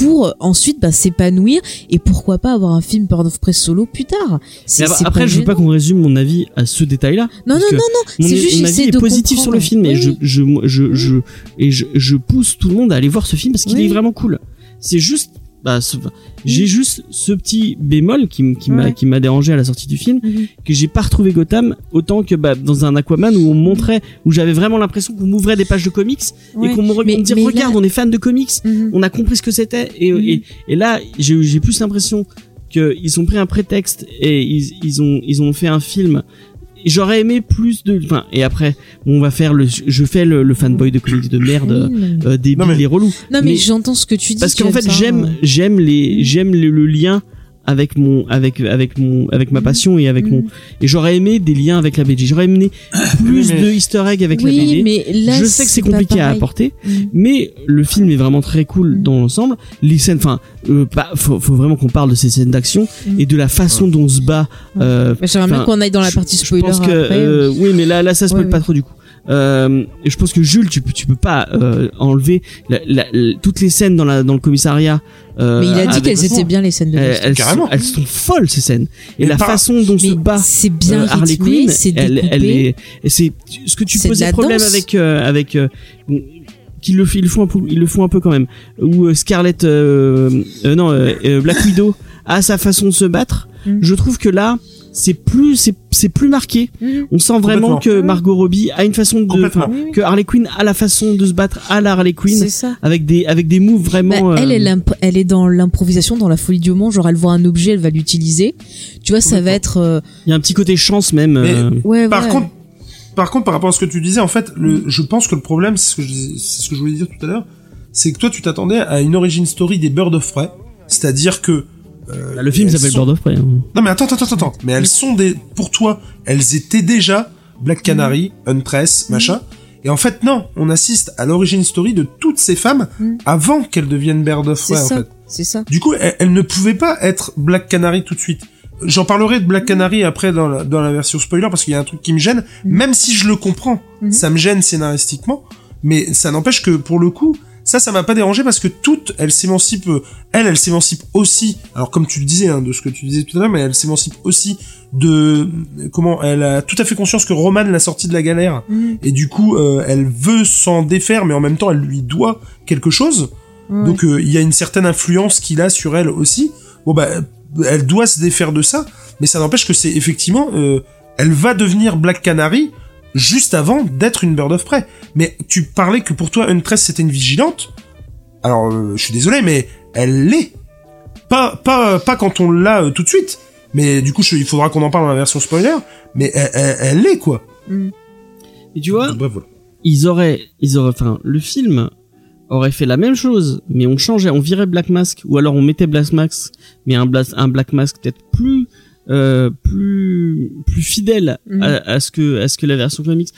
pour euh, ensuite bah, s'épanouir et pourquoi pas avoir un film Bird of Prey solo plus tard. C'est- Mais ap- c'est après, je veux pas qu'on résume mon avis à ce détail-là. Non, non, non, non, c'est juste mon avis est de positif sur le film et Oui, je, je, je, je, et je, je pousse tout le monde à aller voir ce film parce qu'il Oui. est vraiment cool. C'est juste, bah, ce- j'ai Mm. juste ce petit bémol qui, qui m'a, Ouais. qui m'a dérangé à la sortie du film, Mhm. que j'ai pas retrouvé Gotham autant que bah, dans un Aquaman où on me montrait, où j'avais vraiment l'impression qu'on m'ouvrait des pages de comics Ouais. et qu'on me, Mais- dit mais là- regarde, on est fan de comics, Mhm. on a compris ce que c'était et, et, et là j'ai j'ai plus l'impression qu'ils ont pris un prétexte et ils, ils ont ils ont fait un film j'aurais aimé plus de enfin et après on va faire le je fais le, le fanboy de comics de merde euh, débile Non, mais- et relou Non mais, mais- j'entends ce que tu dis. parce qu'en fait hein. j'aime j'aime les j'aime le, le lien avec mon avec avec mon avec ma passion et avec mon et j'aurais aimé des liens avec la BD j'aurais aimé (coughs) plus mais- de Easter egg avec la BD mais là je sais que c'est compliqué à apporter Mhm. mais le film est vraiment très cool Mm. dans l'ensemble les scènes enfin euh, pas- faut, faut vraiment qu'on parle de ces scènes d'action Mm. et de la façon dont on se bat euh, Bah, J'aimerais bien qu'on aille dans la je- partie je spoiler pense que après. euh, oui mais là là ça spoil Ouais, pas ouais. trop du coup euh, je pense que Jules tu peux tu peux pas euh, enlever la- la- la- toutes les scènes dans la dans le commissariat euh, mais il a dit qu'elles étaient bien les scènes de elles, baston. elles Carrément. sont, elles sont folles ces scènes et Mais la façon dont se Mais bat c'est bien euh, Harley Quinn, c'est elle, découpé. elle est, c'est ce que tu posais problème danse. avec euh, avec euh, bon, qu'ils le ils le font un peu ils le font un peu quand même euh, Scarlett euh, euh, non euh, euh, Black Widow a sa façon de se battre Mm. je trouve que là c'est plus c'est c'est plus marqué Mhm. on sent vraiment que Margot Robbie a une façon de que Harley Quinn a la façon de se battre à la Harley Quinn C'est ça. avec des avec des moves vraiment Bah, elle, euh, elle, imp- elle est dans l'improvisation, dans la folie du moment. Genre, elle voit un objet, elle va l'utiliser. Tu vois, ça va être. euh, il y a un petit côté chance même Mais- euh, Ouais, Par ouais. contre, par contre, par rapport à ce que tu disais, en fait, le, je pense que le problème, c'est ce que je, c'est ce que je voulais dire tout à l'heure, c'est que toi, tu t'attendais à une origin story des Bird of Prey, c'est-à-dire que euh, bah, le film s'appelle sont- Bird of Prey hein. Non mais attends, attends, attends, attends. Mais elles sont des, pour toi, elles étaient déjà Black Canary, Huntress, machin. Et en fait, non, on assiste à l'origin story de toutes ces femmes Mm. avant qu'elles deviennent Bird of C'est Prey, en ça. fait. C'est ça. Du coup, elles, elles ne pouvaient pas être Black Canary tout de suite. J'en parlerai de Black Canary après dans la, dans la version spoiler parce qu'il y a un truc qui me gêne, même si je le comprends. Mhm. Ça me gêne scénaristiquement, mais ça n'empêche que pour le coup, ça, ça m'a pas dérangé parce que toutes, elles s'émancipent. euh, Elle, elle s'émancipe aussi. Alors comme tu le disais, hein, de ce que tu disais tout à l'heure, mais elle s'émancipe aussi de comment Elle a tout à fait conscience que Roman l'a sortie de la galère Mhm. et du coup, euh, elle veut s'en défaire, mais en même temps, elle lui doit quelque chose. Donc euh, il y a une certaine influence qu'il a sur elle aussi. Bon bah elle doit se défaire de ça, mais ça n'empêche que c'est effectivement euh, elle va devenir Black Canary juste avant d'être une Bird of Prey. Mais tu parlais que pour toi Huntress c'était une vigilante. Alors euh, je suis désolé mais elle l'est. Pas pas pas quand on l'a euh, tout de suite. Mais du coup je- il faudra qu'on en parle dans la version spoiler. Mais elle, l'est quoi. Et tu vois, Bref voilà. ils auraient, ils auraient, enfin, le film aurait fait la même chose, mais on changeait, on virait Black Mask, ou alors on mettait Black Mask, mais un, Blas- un Black Mask peut-être plus, euh, plus, plus fidèle Mhm. à, à ce que, à ce que la version comics.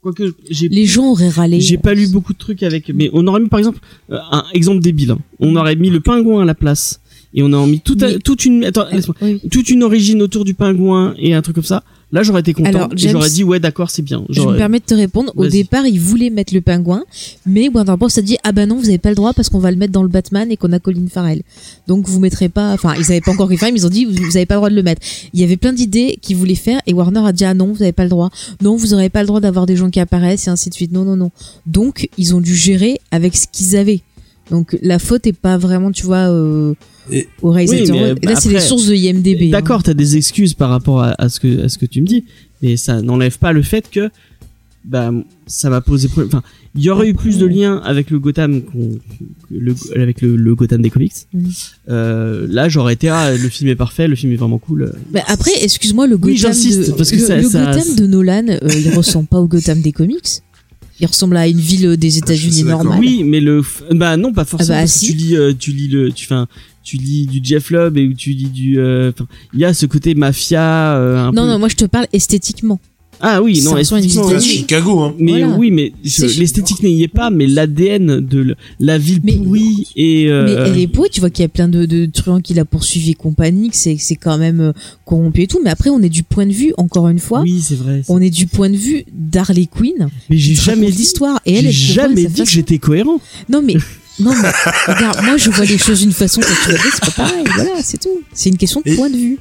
Quoique, j'ai, Les gens auraient râlé. j'ai pas lu beaucoup de trucs avec, mais on aurait mis par exemple, euh, un exemple débile, hein. on aurait mis le pingouin à la place, et on aurait mis toute, Mais- toute une, attends, Oui. toute une origine autour du pingouin et un truc comme ça. Là, j'aurais été content. J'aurais dit ouais, d'accord, c'est bien. Je me permets de te répondre. Au départ, ils voulaient mettre le pingouin, mais Warner Bros a dit ah bah non, vous avez pas le droit parce qu'on va le mettre dans le Batman et qu'on a Colin Farrell. Donc vous mettrez pas. Enfin, ils avaient pas encore Farrell, mais ils ont dit vous, vous avez pas le droit de le mettre. Il y avait plein d'idées qu'ils voulaient faire et Warner a dit ah non, vous avez pas le droit. Non, vous aurez pas le droit d'avoir des gens qui apparaissent et ainsi de suite. Non, non, non. Donc ils ont dû gérer avec ce qu'ils avaient. Donc la faute est pas vraiment, tu vois, euh, Et- au réalisateur. Oui, mais, Et là, c'est les sources de IMDb. hein. D'accord, t'as des excuses par rapport à, à ce que à ce que tu me dis, mais ça n'enlève pas le fait que bah ça m'a posé problème. Enfin, il y aurait eu plus de liens avec le Gotham qu'on- le, avec le, le Gotham des comics. Mhm. Euh, là, j'aurais été ah le film est parfait, le film est vraiment cool. Bah, après, excuse-moi, le Gotham, de, parce que le, ça- le ça- Gotham de Nolan, euh, il ressemble pas au Gotham des comics. Il ressemble à une ville des suis États-Unis normale. Oui, mais le bah non pas forcément. Ah bah, si. Tu lis euh, tu lis le tu fais un- tu lis du Jeff Lubb et tu lis du euh, il y a ce côté mafia euh, un Non, peu. non, moi je te parle esthétiquement. Ah oui, non, esthétiquement, visite C'est. Chicago hein. Mais Voilà. oui, mais l'esthétique n'y est pas, mais l'ADN de le- la ville Mais- pourrie et euh, Mais elle est pourrie, tu vois qu'il y a plein de, de truands qui la poursuivent et compagnie, que c'est, quand même corrompu et tout. Mais après, on est du point de vue, encore une fois, oui, c'est vrai. on est du point de vue d'Harley Quinn. Mais j'ai jamais dit l'histoire. Et elle, j'ai jamais dit que j'étais cohérent. Non, mais, (laughs) non, mais, regarde, moi je vois les choses d'une façon, quand tu d'autres, c'est pas pareil. Voilà, c'est tout. C'est une question de Et- point de vue.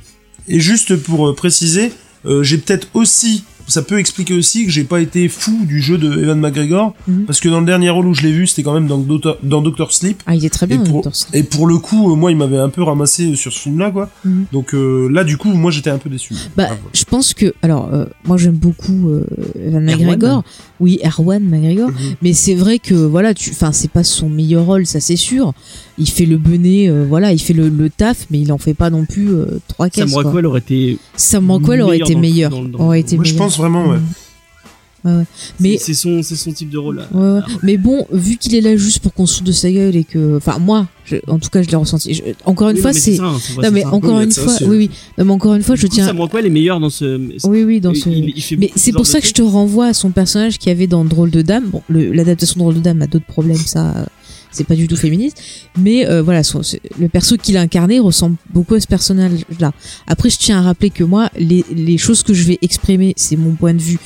Et juste pour euh, préciser, euh, j'ai peut-être aussi, ça peut expliquer aussi que j'ai pas été fou du jeu de Evan McGregor, Mhm. parce que dans le dernier rôle où je l'ai vu, c'était quand même dans Doctor, dans Doctor Sleep. Ah, il est très bien, et, pour, Dr. Sleep. et pour le coup, euh, moi, il m'avait un peu ramassé sur ce film-là, quoi. Mhm. Donc euh, là, du coup, moi, j'étais un peu déçu. Bah, Ah, je pense que, alors, euh, moi j'aime beaucoup euh, Evan Erwan. McGregor. Oui, Erwan McGregor. Mhm. Mais c'est vrai que, voilà, tu, enfin, c'est pas son meilleur rôle, ça c'est sûr. Il fait le benet, euh, voilà, il fait le, le taf, mais il en fait pas non plus euh, trois Sam caisses. quoi. Rockwell aurait été. Sam Rockwell aurait meilleur été dans le- meilleur. dans le- aurait été Moi, je meilleur. pense vraiment, ouais. Ouais, ouais. Mais, c'est son c'est son type de rôle. ouais, ouais. mais bon, vu qu'il est là juste pour qu'on se foute de sa gueule et que, enfin, moi, je- en tout cas, je l'ai ressenti. Je- encore une Oui, fois, mais c'est. ça, c'est vrai, Non, mais encore une fois, oui, oui. Non, mais encore une fois, je tiens. Sam Rockwell est meilleur dans ce. Oui, oui, dans ce. il- il fait Mais c'est ce pour ça que je te renvoie à son personnage qui avait dans Drôle de Dame. Bon, le- l'adaptation de Drôle de Dame a d'autres problèmes, ça, euh, c'est pas du tout féministe. Mais euh, voilà, son- le perso qu'il a incarné ressemble beaucoup à ce personnage-là. Après, je tiens à rappeler que moi, les, les choses que je vais exprimer, c'est mon point de vue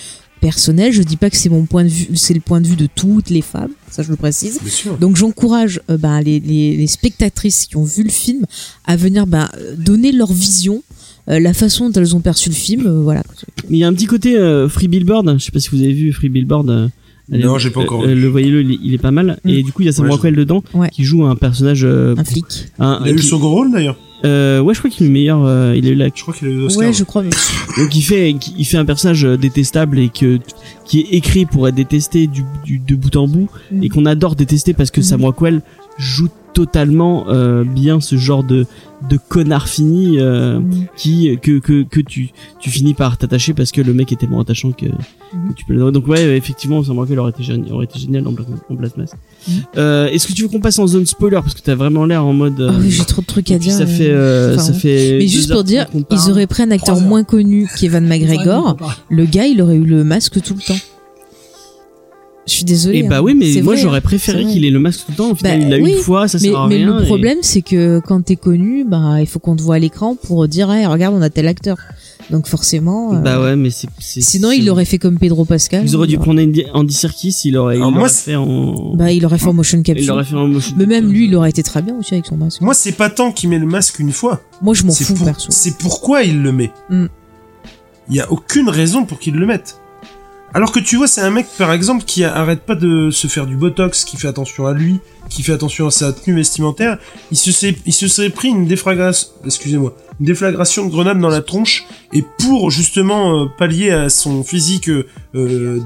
personnel. Je dis pas que c'est mon point de vue, c'est le point de vue de toutes les femmes. Ça, je le précise. Bien sûr. Donc j'encourage euh, ben, les, les, les spectatrices qui ont vu le film à venir ben, donner leur vision, euh, la façon dont elles ont perçu le film. euh, voilà. Mais il y a un petit côté euh, Free Billboard. Je sais pas si vous avez vu Free Billboard. Allez, Non, j'ai pas encore euh, vu. Le voyez-le, il est- il est pas mal. Mm. Et du coup, il y a Sam Ouais, Rockwell dedans Ouais. qui joue un personnage. euh, Un flic. un- Il a eu qui- son gros rôle, d'ailleurs. euh, ouais, je crois qu'il est le meilleur. euh, il a eu la Je crois qu'il a eu l'Oscar. Ouais, je crois. Donc il fait, il fait un personnage euh, détestable et que qui est écrit pour être détesté du, du de bout en bout Mm. et qu'on adore détester parce que Mhm. Sam Rockwell joue totalement euh, bien ce genre de de connard fini euh, Mm. qui que que que tu tu finis par t'attacher parce que le mec est tellement attachant que, Mhm. que tu peux le donc ouais effectivement Sam Rockwell aurait été génial aurait été génial en Black, en Black Mass. Mhm. Euh, est-ce que tu veux qu'on passe en zone spoiler? Parce que t'as vraiment l'air en mode euh, Ah oui, j'ai trop de trucs à dire. ça euh, fait euh, enfin, ça fait Mais juste pour dire, ils auraient pris un acteur moins connu qu'Evan McGregor. Le gars, il aurait eu le masque tout le temps. Je suis désolée. Et bah hein. oui, mais moi j'aurais hein. préféré qu'il ait le masque tout le temps. Au final, Bah, il l'a oui, une fois, ça Mais, sert à mais rien. le et- problème, c'est que quand t'es connu, bah, il faut qu'on te voit à l'écran pour dire, hey, regarde, on a tel acteur. Donc forcément. euh, Bah ouais, mais c'est. c'est- Sinon, il aurait fait comme Pedro Pascal. Ils auraient dû Il prendre Andy, Andy Serkis, il aurait, il moi, fait en. Bah, il aurait fait en motion il capture. l'aurait fait en motion. Mais même lui, il aurait été très bien aussi avec son masque. Moi, c'est pas tant qu'il met le masque une fois. Moi, je m'en C'est fous, pour- perso. c'est pourquoi il le met. Mm. Il y a aucune raison pour qu'il le mette. Alors que tu vois, c'est un mec, par exemple, qui arrête pas de se faire du botox, qui fait attention à lui, qui fait attention à sa tenue vestimentaire, il se, serait- il se serait pris une déflagration, excusez-moi, une déflagration de grenade dans la tronche, et pour justement euh, pallier à son physique, euh, euh,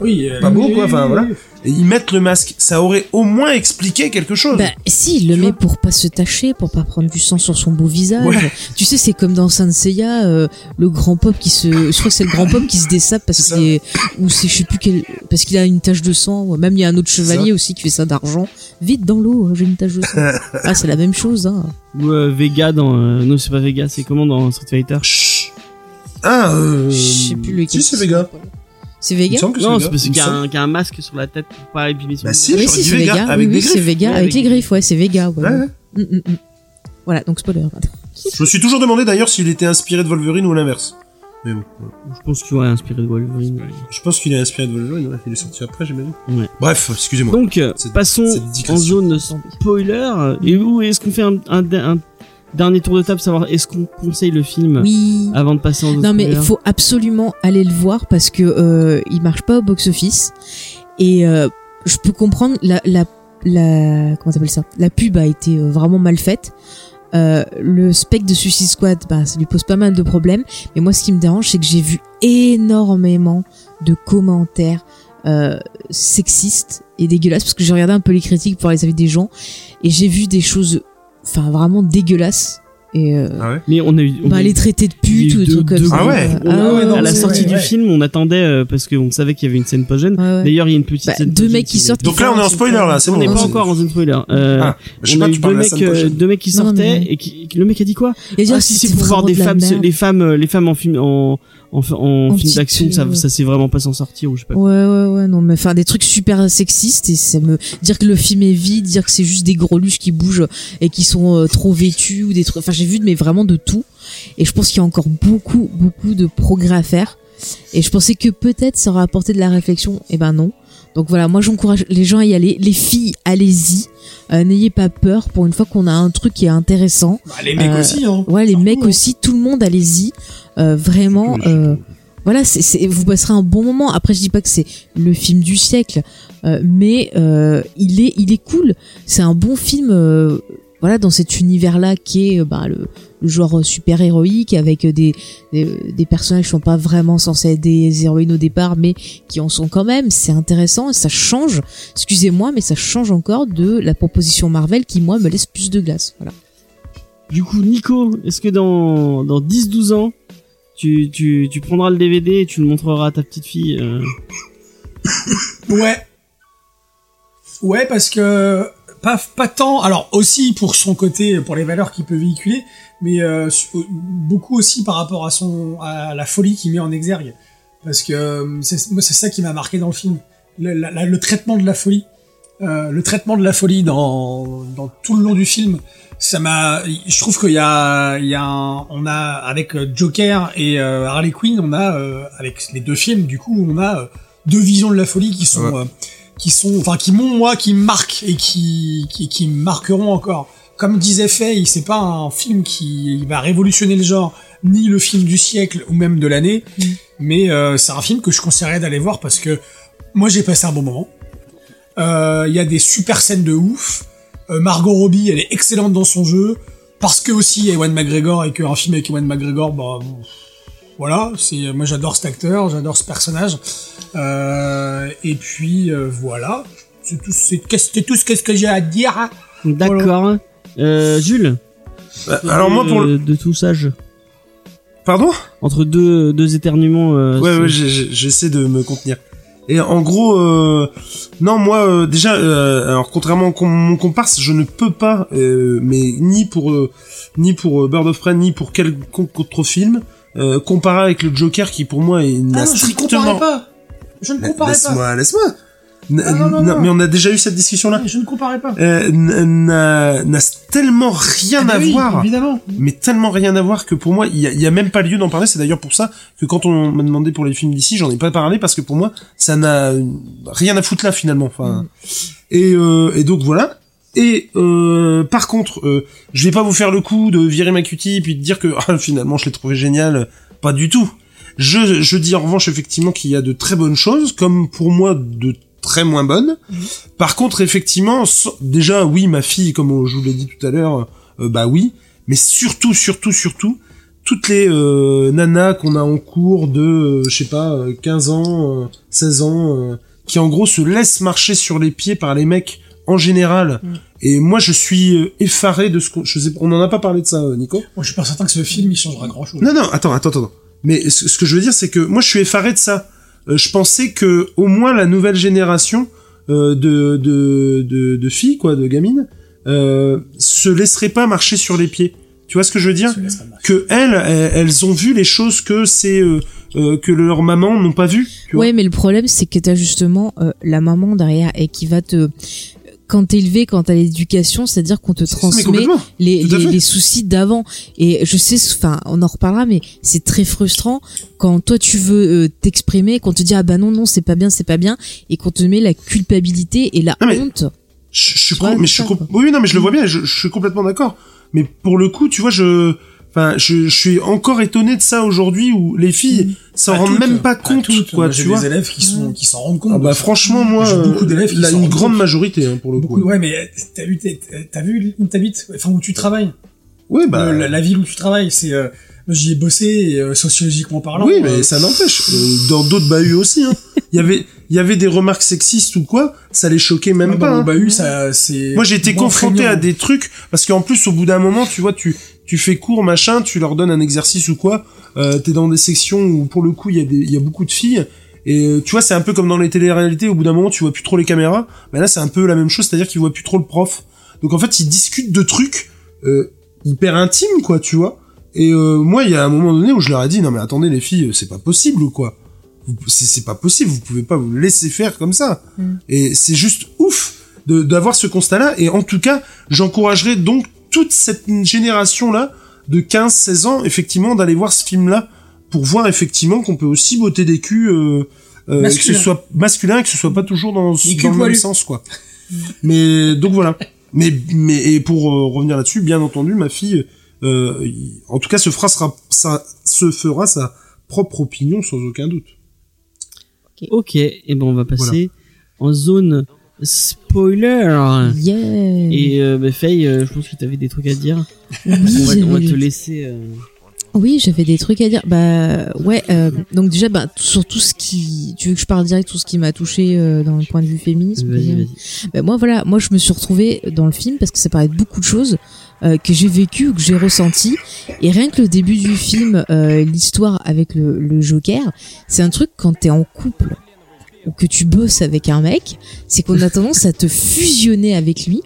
Oui. euh, Pas beau, quoi, enfin, voilà. et ils mettent le masque. Ça aurait au moins expliqué quelque chose. Bah, si, il le Tu met pour pas se tacher, pour pas prendre du sang sur son beau visage. Ouais. Tu sais, c'est comme dans Saint Seiya, euh, le grand pop qui se, je crois que c'est le grand pop qui se dessape parce qu'il est, ou c'est, je sais plus quel, parce qu'il a une tache de sang. ou Même il y a un autre chevalier aussi qui fait ça d'argent. Vite dans l'eau, j'ai une tache de sang. ah, c'est la même chose, hein. Ou euh, Vega dans... euh, non, c'est pas Vega, c'est comment dans Street Fighter? Chut. Ah, euh... Je sais plus lequel. Si, c'est Vega. C'est Il me Vega? semble que Non, c'est Vega. parce qu'il y, a un- qu'il y a un masque sur la tête pour pas épiler son Bah si, Oui, c'est Vega, Vega. avec oui, c'est griffes. Vega, Ouais, avec avec les des griffes, ouais, c'est Vega, ouais. Ouais, ouais. Mm, mm, mm. Voilà, donc spoiler. Je me suis toujours demandé d'ailleurs s'il était inspiré de Wolverine ou l'inverse. Mais bon. Je pense qu'il aurait inspiré de Wolverine. je pense qu'il est inspiré de Wolverine, ouais. il est sorti après, j'imagine. Ouais. Bref, excusez-moi. Donc, euh, passons en zone spoiler. Et où est-ce qu'on fait un, un- un dernier tour de table, savoir est-ce qu'on conseille le film Oui. avant de passer en zone Non mais il faut absolument aller le voir parce que euh, il marche pas au box office et euh, je peux comprendre la la la comment ça? La pub a été euh, vraiment mal faite euh, le spec de Suicide Squad bah ça lui pose pas mal de problèmes. Mais moi ce qui me dérange c'est que j'ai vu énormément de commentaires euh, sexistes et dégueulasses parce que j'ai regardé un peu les critiques pour les avis des gens et j'ai vu des choses enfin vraiment dégueulasses et euh, Ah ouais Mais on a eu. on a bah eu- les traités de a pute ou des trucs comme ça Ah ouais. on a- Ah ouais, non, à la sortie ouais, du ouais. film, on attendait euh, parce qu'on savait qu'il y avait une scène ouais. D'ailleurs, il y a une petite Bah, scène deux mecs qui sortent. Donc là, on est en spoiler, là, c'est On n'est pas encore en zone spoiler. Euh, Ah, on pas, a eu deux mecs, euh, deux mecs qui non, sortaient mais- et qui, le mec a dit quoi Ah si c'est pour voir des femmes, les femmes, euh, les femmes en film, en en, en, En film d'action, ça, ça c'est vraiment pas s'en sortir ou je sais pas. Ouais, ouais, ouais, non, mais faire des trucs super sexistes et ça me dire que le film est vide, dire que c'est juste des greluches qui bougent et qui sont euh, trop vêtus ou des trucs. Enfin, j'ai vu mais vraiment de tout. Et je pense qu'il y a encore beaucoup, beaucoup de progrès à faire. Et je pensais que peut-être ça aurait apporté de la réflexion. Et ben non. Donc voilà, moi j'encourage les gens à y aller. Les filles, allez-y. Euh, N'ayez pas peur pour une fois qu'on a un truc qui est intéressant. Bah, les mecs Euh, aussi, hein. Ouais, les mecs hein. aussi, tout le monde, allez-y. Euh, vraiment. euh, voilà, c'est, c'est, vous passerez un bon moment. Après, je dis pas que c'est le film du siècle, euh, mais euh, il est, il est cool. C'est un bon film. euh, voilà, dans cet univers-là qui est bah, le, le genre super héroïque avec des, des des personnages qui sont pas vraiment censés être des héroïnes au départ, mais qui en sont quand même. C'est intéressant et ça change. Excusez-moi, mais ça change encore de la proposition Marvel qui moi me laisse plus de glace. Voilà. Du coup, Nico, est-ce que dans dans 10-12 ans, tu, tu prendras le DVD et tu le montreras à ta petite fille euh, Ouais. Ouais, parce que pas pas tant. Alors aussi pour son côté, pour les valeurs qu'il peut véhiculer, mais euh, su- beaucoup aussi par rapport à son à la folie qu'il met en exergue. Parce que euh, moi c'est ça qui m'a marqué dans le film, le, traitement de la folie, Euh, le traitement de la folie dans dans tout le long du film. Ça m'a, je trouve qu'il y a, il y a, un- on a avec euh, Joker et euh, Harley Quinn, on a euh, avec les deux films, du coup, on a euh, deux visions de la folie qui sont Ouais. euh, qui sont enfin qui m'ont moi qui me marquent et qui qui, qui me marqueront encore. Comme disait Faye c'est pas un film qui va révolutionner le genre ni le film du siècle ou même de l'année mais euh, c'est un film que je conseillerais d'aller voir parce que moi j'ai passé un bon moment. Euh, il y a des super scènes de ouf Margot Robbie elle est excellente dans son jeu parce que aussi Ewan McGregor et qu'un film avec Ewan McGregor bah voilà, c'est moi j'adore cet acteur, j'adore ce personnage. Euh, et puis euh, voilà, c'est tout, c'est c'est tout ce que, ce que j'ai à dire. D'accord. Euh, Jules. Bah, Alors moi pour le... de, tout sage. Pardon? Entre deux deux éternuements. euh, Ouais, ouais, j'essaie de me contenir. Et en gros, euh, non, moi, euh, déjà, euh, alors contrairement à mon comparse, je ne peux pas, euh, mais ni pour euh, ni pour Bird of Prey, ni pour quelconque autre film, euh, comparer avec le Joker, qui pour moi est Ah non, je ne comparais pas. Je ne comparais pas. Laisse-moi, laisse-moi. N- Non, non. Mais on a déjà eu cette discussion-là. Je ne comparais pas. Euh, n'a tellement rien Ah à oui, voir Évidemment. mais tellement rien à voir que pour moi, il y y a même pas lieu d'en parler. C'est d'ailleurs pour ça que quand on m'a demandé pour les films d'ici, j'en ai pas parlé parce que pour moi, ça n'a rien à foutre là finalement. Enfin, et, euh, et donc voilà. Et euh, par contre, euh, je vais pas vous faire le coup de virer ma cutie puis de dire que ah, finalement je l'ai trouvé génial. Pas du tout. Je, je dis en revanche effectivement qu'il y a de très bonnes choses, comme pour moi de très moins bonnes. Par contre, effectivement, so- déjà, oui, ma fille, comme je vous l'ai dit tout à l'heure, euh, bah oui, mais surtout, surtout, surtout, toutes les euh, nanas qu'on a en cours de, euh, je sais pas, euh, 15 ans, euh, 16 ans, euh, qui en gros se laissent marcher sur les pieds par les mecs en général. Mm. Et moi, je suis effaré de ce qu'on... je sais- On en a pas parlé de ça, Nico Moi, je suis pas certain que ce film il changera grand chose. non, non, attends, attends, attends. Mais ce, ce que je veux dire, c'est que moi, je suis effaré de ça. Euh, je pensais que au moins la nouvelle génération euh, de, de, de, de filles, quoi, de gamines, euh, se laisserait pas marcher sur les pieds. Tu vois ce que je veux dire Que elles, elles, elles ont vu les choses que c'est euh, euh, que leurs mamans n'ont pas vues. Tu vois Ouais, mais le problème, c'est que t'as justement euh, la maman derrière et qui va te quand t'es élevé, quand t'as l'éducation, c'est-à-dire qu'on te transmet les, soucis d'avant. Et je sais, enfin, on en reparlera, mais c'est très frustrant quand toi tu veux euh, t'exprimer, qu'on te dit ah bah non non c'est pas bien, c'est pas bien, et qu'on te met la culpabilité et la Non, mais- honte. Je, je suis vois, mais je suis oui non mais je le vois bien je, je suis complètement d'accord mais pour le coup tu vois je enfin je, je suis encore étonné de ça aujourd'hui où les filles s'en rendent toutes, même pas compte toutes. quoi Moi, tu vois des élèves qui sont qui s'en rendent compte. ah bah franchement moi beaucoup euh, d'élèves qui une rendent grande compte. majorité hein, pour le Beaucoup, coup ouais, mais t'as vu, t'as vu où t'habites, enfin où tu travailles, oui bah la, la ville où tu travailles, c'est, euh, j'y ai bossé euh, sociologiquement parlant. oui euh, mais ça n'empêche Euh, dans d'autres bahuts aussi hein. il y avait il y avait des remarques sexistes ou quoi ça les choquait même ouais, pas dans hein. bahut, ça, c'est. Moi, j'ai été moins confronté à des trucs parce qu'en plus, au bout d'un moment, tu vois, tu tu fais cours, machin, tu leur donnes un exercice ou quoi. Euh, T'es dans des sections où pour le coup, il y a des il y a beaucoup de filles et euh, tu vois, c'est un peu comme dans les téléréalités. Au bout d'un moment, tu vois plus trop les caméras. Mais là, c'est un peu la même chose, c'est-à-dire qu'ils voient plus trop le prof. Donc en fait, ils discutent de trucs euh, hyper intimes, quoi, tu vois. Et euh, moi, il y a un moment donné où je leur ai dit non mais attendez les filles, c'est pas possible ou quoi. C'est pas possible, vous pouvez pas vous laisser faire comme ça. Mm. Et c'est juste ouf d'avoir ce constat-là. Et en tout cas, j'encouragerais donc toute cette génération-là de 15-16 ans, effectivement, d'aller voir ce film-là pour voir effectivement qu'on peut aussi botter des culs, euh, euh, que ce soit masculin et que ce soit pas toujours dans, dans le même sens, quoi. mais donc voilà. Mais mais et pour euh, revenir là-dessus, bien entendu, ma fille, euh, en tout cas, se fera sa, sa- se fera sa propre opinion sans aucun doute. Ok, et ben on va passer en zone spoiler. Yeah. Et euh, bah, Faye, euh, je pense que tu avais des trucs à dire. oui, on, va, on va j'avais- te laisser. euh, Oui, j'avais des trucs à dire. Bah ouais. euh, donc déjà, bah sur tout ce qui, tu veux que je parle direct sur ce qui m'a touché euh, dans le point de vue féminisme. Vas-y, vas-y. Bah, moi voilà, moi je me suis retrouvée dans le film parce que ça parlait de beaucoup de choses euh, que j'ai vécues que j'ai ressenties. Et rien que le début du film, euh, l'histoire avec le, le Joker, c'est un truc quand t'es en couple ou que tu bosses avec un mec, c'est qu'on a tendance à te fusionner avec lui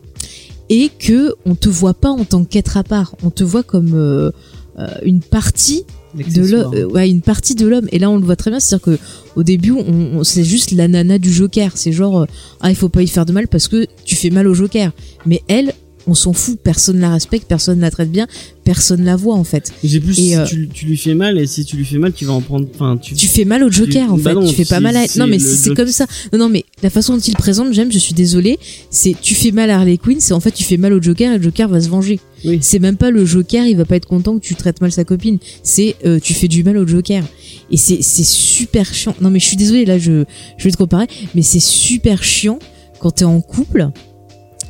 et que on te voit pas en tant qu'être à part, on te voit comme euh, euh, une partie de L'accessoire. l'homme, euh, ouais, une partie de l'homme. Et là, on le voit très bien, c'est-à-dire que au début, on, on- c'est juste la nana du Joker. C'est genre, euh, ah, il faut pas y faire de mal parce que tu fais mal au Joker. Mais elle, on s'en fout. Personne la respecte, personne la traite bien, personne la voit en fait. J'ai plus Et, si euh, tu, tu lui fais mal et si tu lui fais mal, tu vas en prendre. Enfin, tu. Tu fais mal au Joker en Bah fait. non, tu fais pas mal à. Non mais c'est comme ça. Non non mais la façon dont il présente, j'aime. Je suis désolée. C'est tu fais mal à Harley Quinn. C'est en fait tu fais mal au Joker et le Joker va se venger. Oui. C'est même pas le Joker. Il va pas être content que tu traites mal sa copine. C'est euh, tu fais du mal au Joker. Et c'est c'est super chiant. Non mais je suis désolée là. Je je vais te comparer. Mais c'est super chiant quand t'es en couple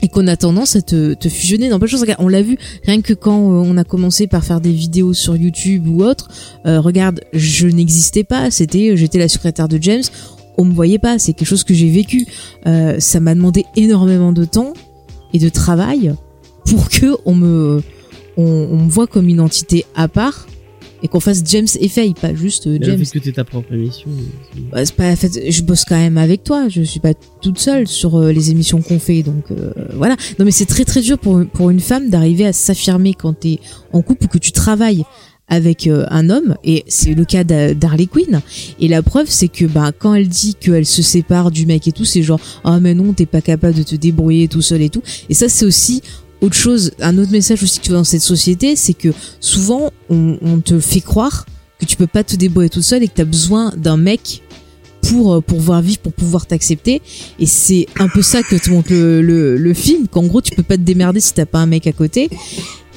et qu'on a tendance à te, te fusionner dans plein de choses. Regarde, on l'a vu rien que quand euh, on a commencé par faire des vidéos sur YouTube ou autre. Euh, regarde, je n'existais pas. C'était, euh, j'étais la secrétaire de James. On me voyait pas. C'est quelque chose que j'ai vécu. Euh, ça m'a demandé énormément de temps et de travail pour que on me, on, on me voit comme une entité à part et qu'on fasse James et Faye, pas juste euh, James. fait que t'aies ta propre émission. Bah, c'est pas, en fait, je bosse quand même avec toi. Je suis pas toute seule sur euh, les émissions qu'on fait, donc euh, voilà. Non, mais c'est très très dur pour pour une femme d'arriver à s'affirmer quand t'es en couple ou que tu travailles avec euh, un homme et c'est le cas d'Harley Quinn et la preuve c'est que bah quand elle dit qu'elle se sépare du mec et tout c'est genre ah mais non t'es pas capable de te débrouiller tout seul et tout et ça c'est aussi autre chose un autre message aussi que tu vois dans cette société c'est que souvent on, te fait croire que tu peux pas te débrouiller tout seul et que t'as besoin d'un mec pour euh, pouvoir vivre, pour pouvoir t'accepter. Et c'est un peu ça que te montre le, le, le film, qu'en gros tu peux pas te démerder si t'as pas un mec à côté.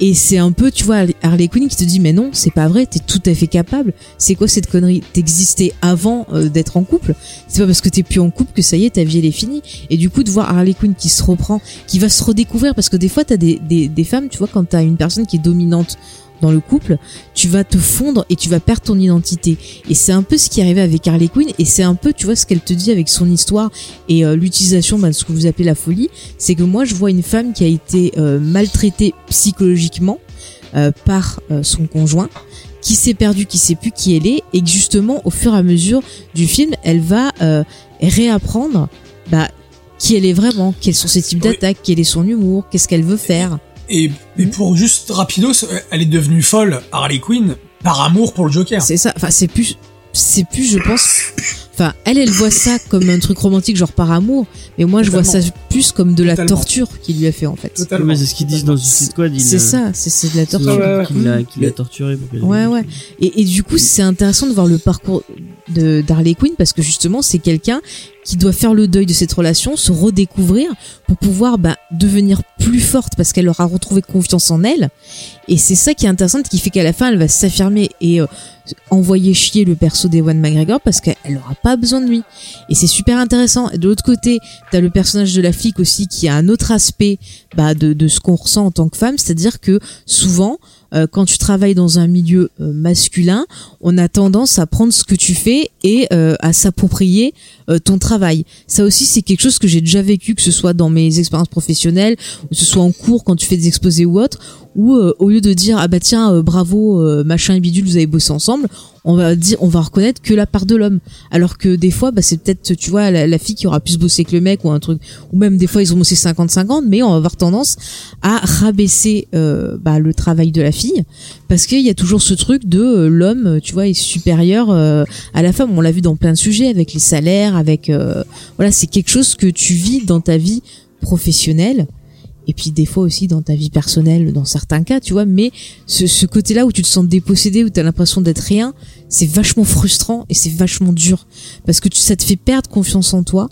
Et c'est un peu, tu vois, Harley Quinn qui te dit mais non, c'est pas vrai, t'es tout à fait capable. C'est quoi cette connerie? T'existais avant euh, d'être en couple? C'est pas parce que t'es plus en couple que ça y est, ta vie elle est finie. Et du coup de voir Harley Quinn qui se reprend, qui va se redécouvrir parce que des fois t'as des, des des femmes, tu vois, quand t'as une personne qui est dominante dans le couple, tu vas te fondre et tu vas perdre ton identité. Et c'est un peu ce qui est arrivé avec Harley Quinn et c'est un peu, tu vois, ce qu'elle te dit avec son histoire et euh, l'utilisation bah, de ce que vous appelez la folie. C'est que moi, je vois une femme qui a été euh, maltraitée psychologiquement euh, par euh, son conjoint qui s'est perdu, qui sait plus qui elle est, et que justement, au fur et à mesure du film, elle va euh, réapprendre bah, qui elle est vraiment, quels sont ses types d'attaques, quel est son humour, qu'est-ce qu'elle veut faire. Et, et pour juste rapidos, elle est devenue folle, Harley Quinn, par amour pour le Joker. C'est ça. Enfin, c'est plus, c'est plus, je pense. Enfin, elle, elle voit ça comme un truc romantique, genre par amour. Mais moi, je vois ça plus comme de la Totalement. torture qu'il lui a fait en fait. Totalement. Mais c'est ce qu'ils disent dans Suicide Squad. C'est euh, ça. C'est de la torture. Ouais, ouais. qu'il l'a l'a torturé. pour Ouais, ouais. Et, et du coup, c'est intéressant de voir le parcours de d'Harley Quinn parce que justement, c'est quelqu'un qui doit faire le deuil de cette relation, se redécouvrir pour pouvoir bah, devenir plus forte parce qu'elle aura retrouvé confiance en elle. Et c'est ça qui est intéressant, qui fait qu'à la fin, elle va s'affirmer et euh, envoyer chier le perso d'Ewan McGregor parce qu'elle aura pas besoin de lui. Et c'est super intéressant. Et de l'autre côté, t'as le personnage de la flic aussi qui a un autre aspect bah, de, ce qu'on ressent en tant que femme, c'est-à-dire que souvent, euh, quand tu travailles dans un milieu euh, masculin, on a tendance à prendre ce que tu fais et euh, à s'approprier ton travail. Ça aussi, c'est quelque chose que j'ai déjà vécu, que ce soit dans mes expériences professionnelles, que ce soit en cours quand tu fais des exposés ou autre, où euh, au lieu de dire ah bah tiens euh, bravo euh, machin et bidule vous avez bossé ensemble, on va dire on va reconnaître que la part de l'homme. Alors que des fois bah c'est peut-être tu vois la, la fille qui aura plus bossé que le mec ou un truc. Ou même des fois ils ont bossé 50-50 mais on va avoir tendance à rabaisser euh, bah, le travail de la fille. Parce qu'il y a toujours ce truc de euh, l'homme tu vois est supérieur euh, à la femme. On l'a vu dans plein de sujets avec les salaires avec voilà c'est quelque chose que tu vis dans ta vie professionnelle et puis des fois aussi dans ta vie personnelle dans certains cas tu vois mais ce, côté là où tu te sens dépossédé où tu as l'impression d'être rien c'est vachement frustrant et c'est vachement dur. Parce que tu, ça te fait perdre confiance en toi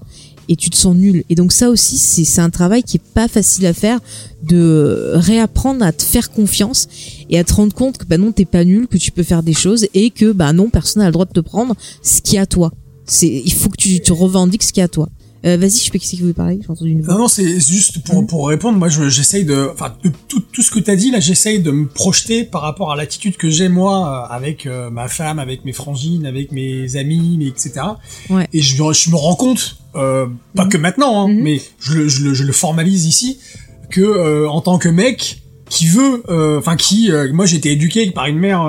et tu te sens nul. Et donc ça aussi c'est c'est un travail qui est pas facile à faire de réapprendre à te faire confiance et à te rendre compte que bah non t'es pas nul que tu peux faire des choses et que bah non personne n'a le droit de te prendre ce qui est à toi. C'est il faut que tu te revendiques ce qui est à toi euh, vas-y je sais pas qui c'est qui veut parler j'ai entendu une voix Non, non, c'est juste pour, pour répondre. Moi, je- j'essaye de, enfin, de tout, tout ce que t'as dit là, j'essaye de me projeter par rapport à l'attitude que j'ai moi euh, avec euh, ma femme, avec mes frangines, avec mes amis, mais etc. Ouais. Et je, je me rends compte, euh, pas que maintenant, hein, Mhm. mais je le, je, le, je le formalise ici, que euh, en tant que mec qui veut, euh, enfin, qui, euh, moi, j'ai été éduqué par une mère.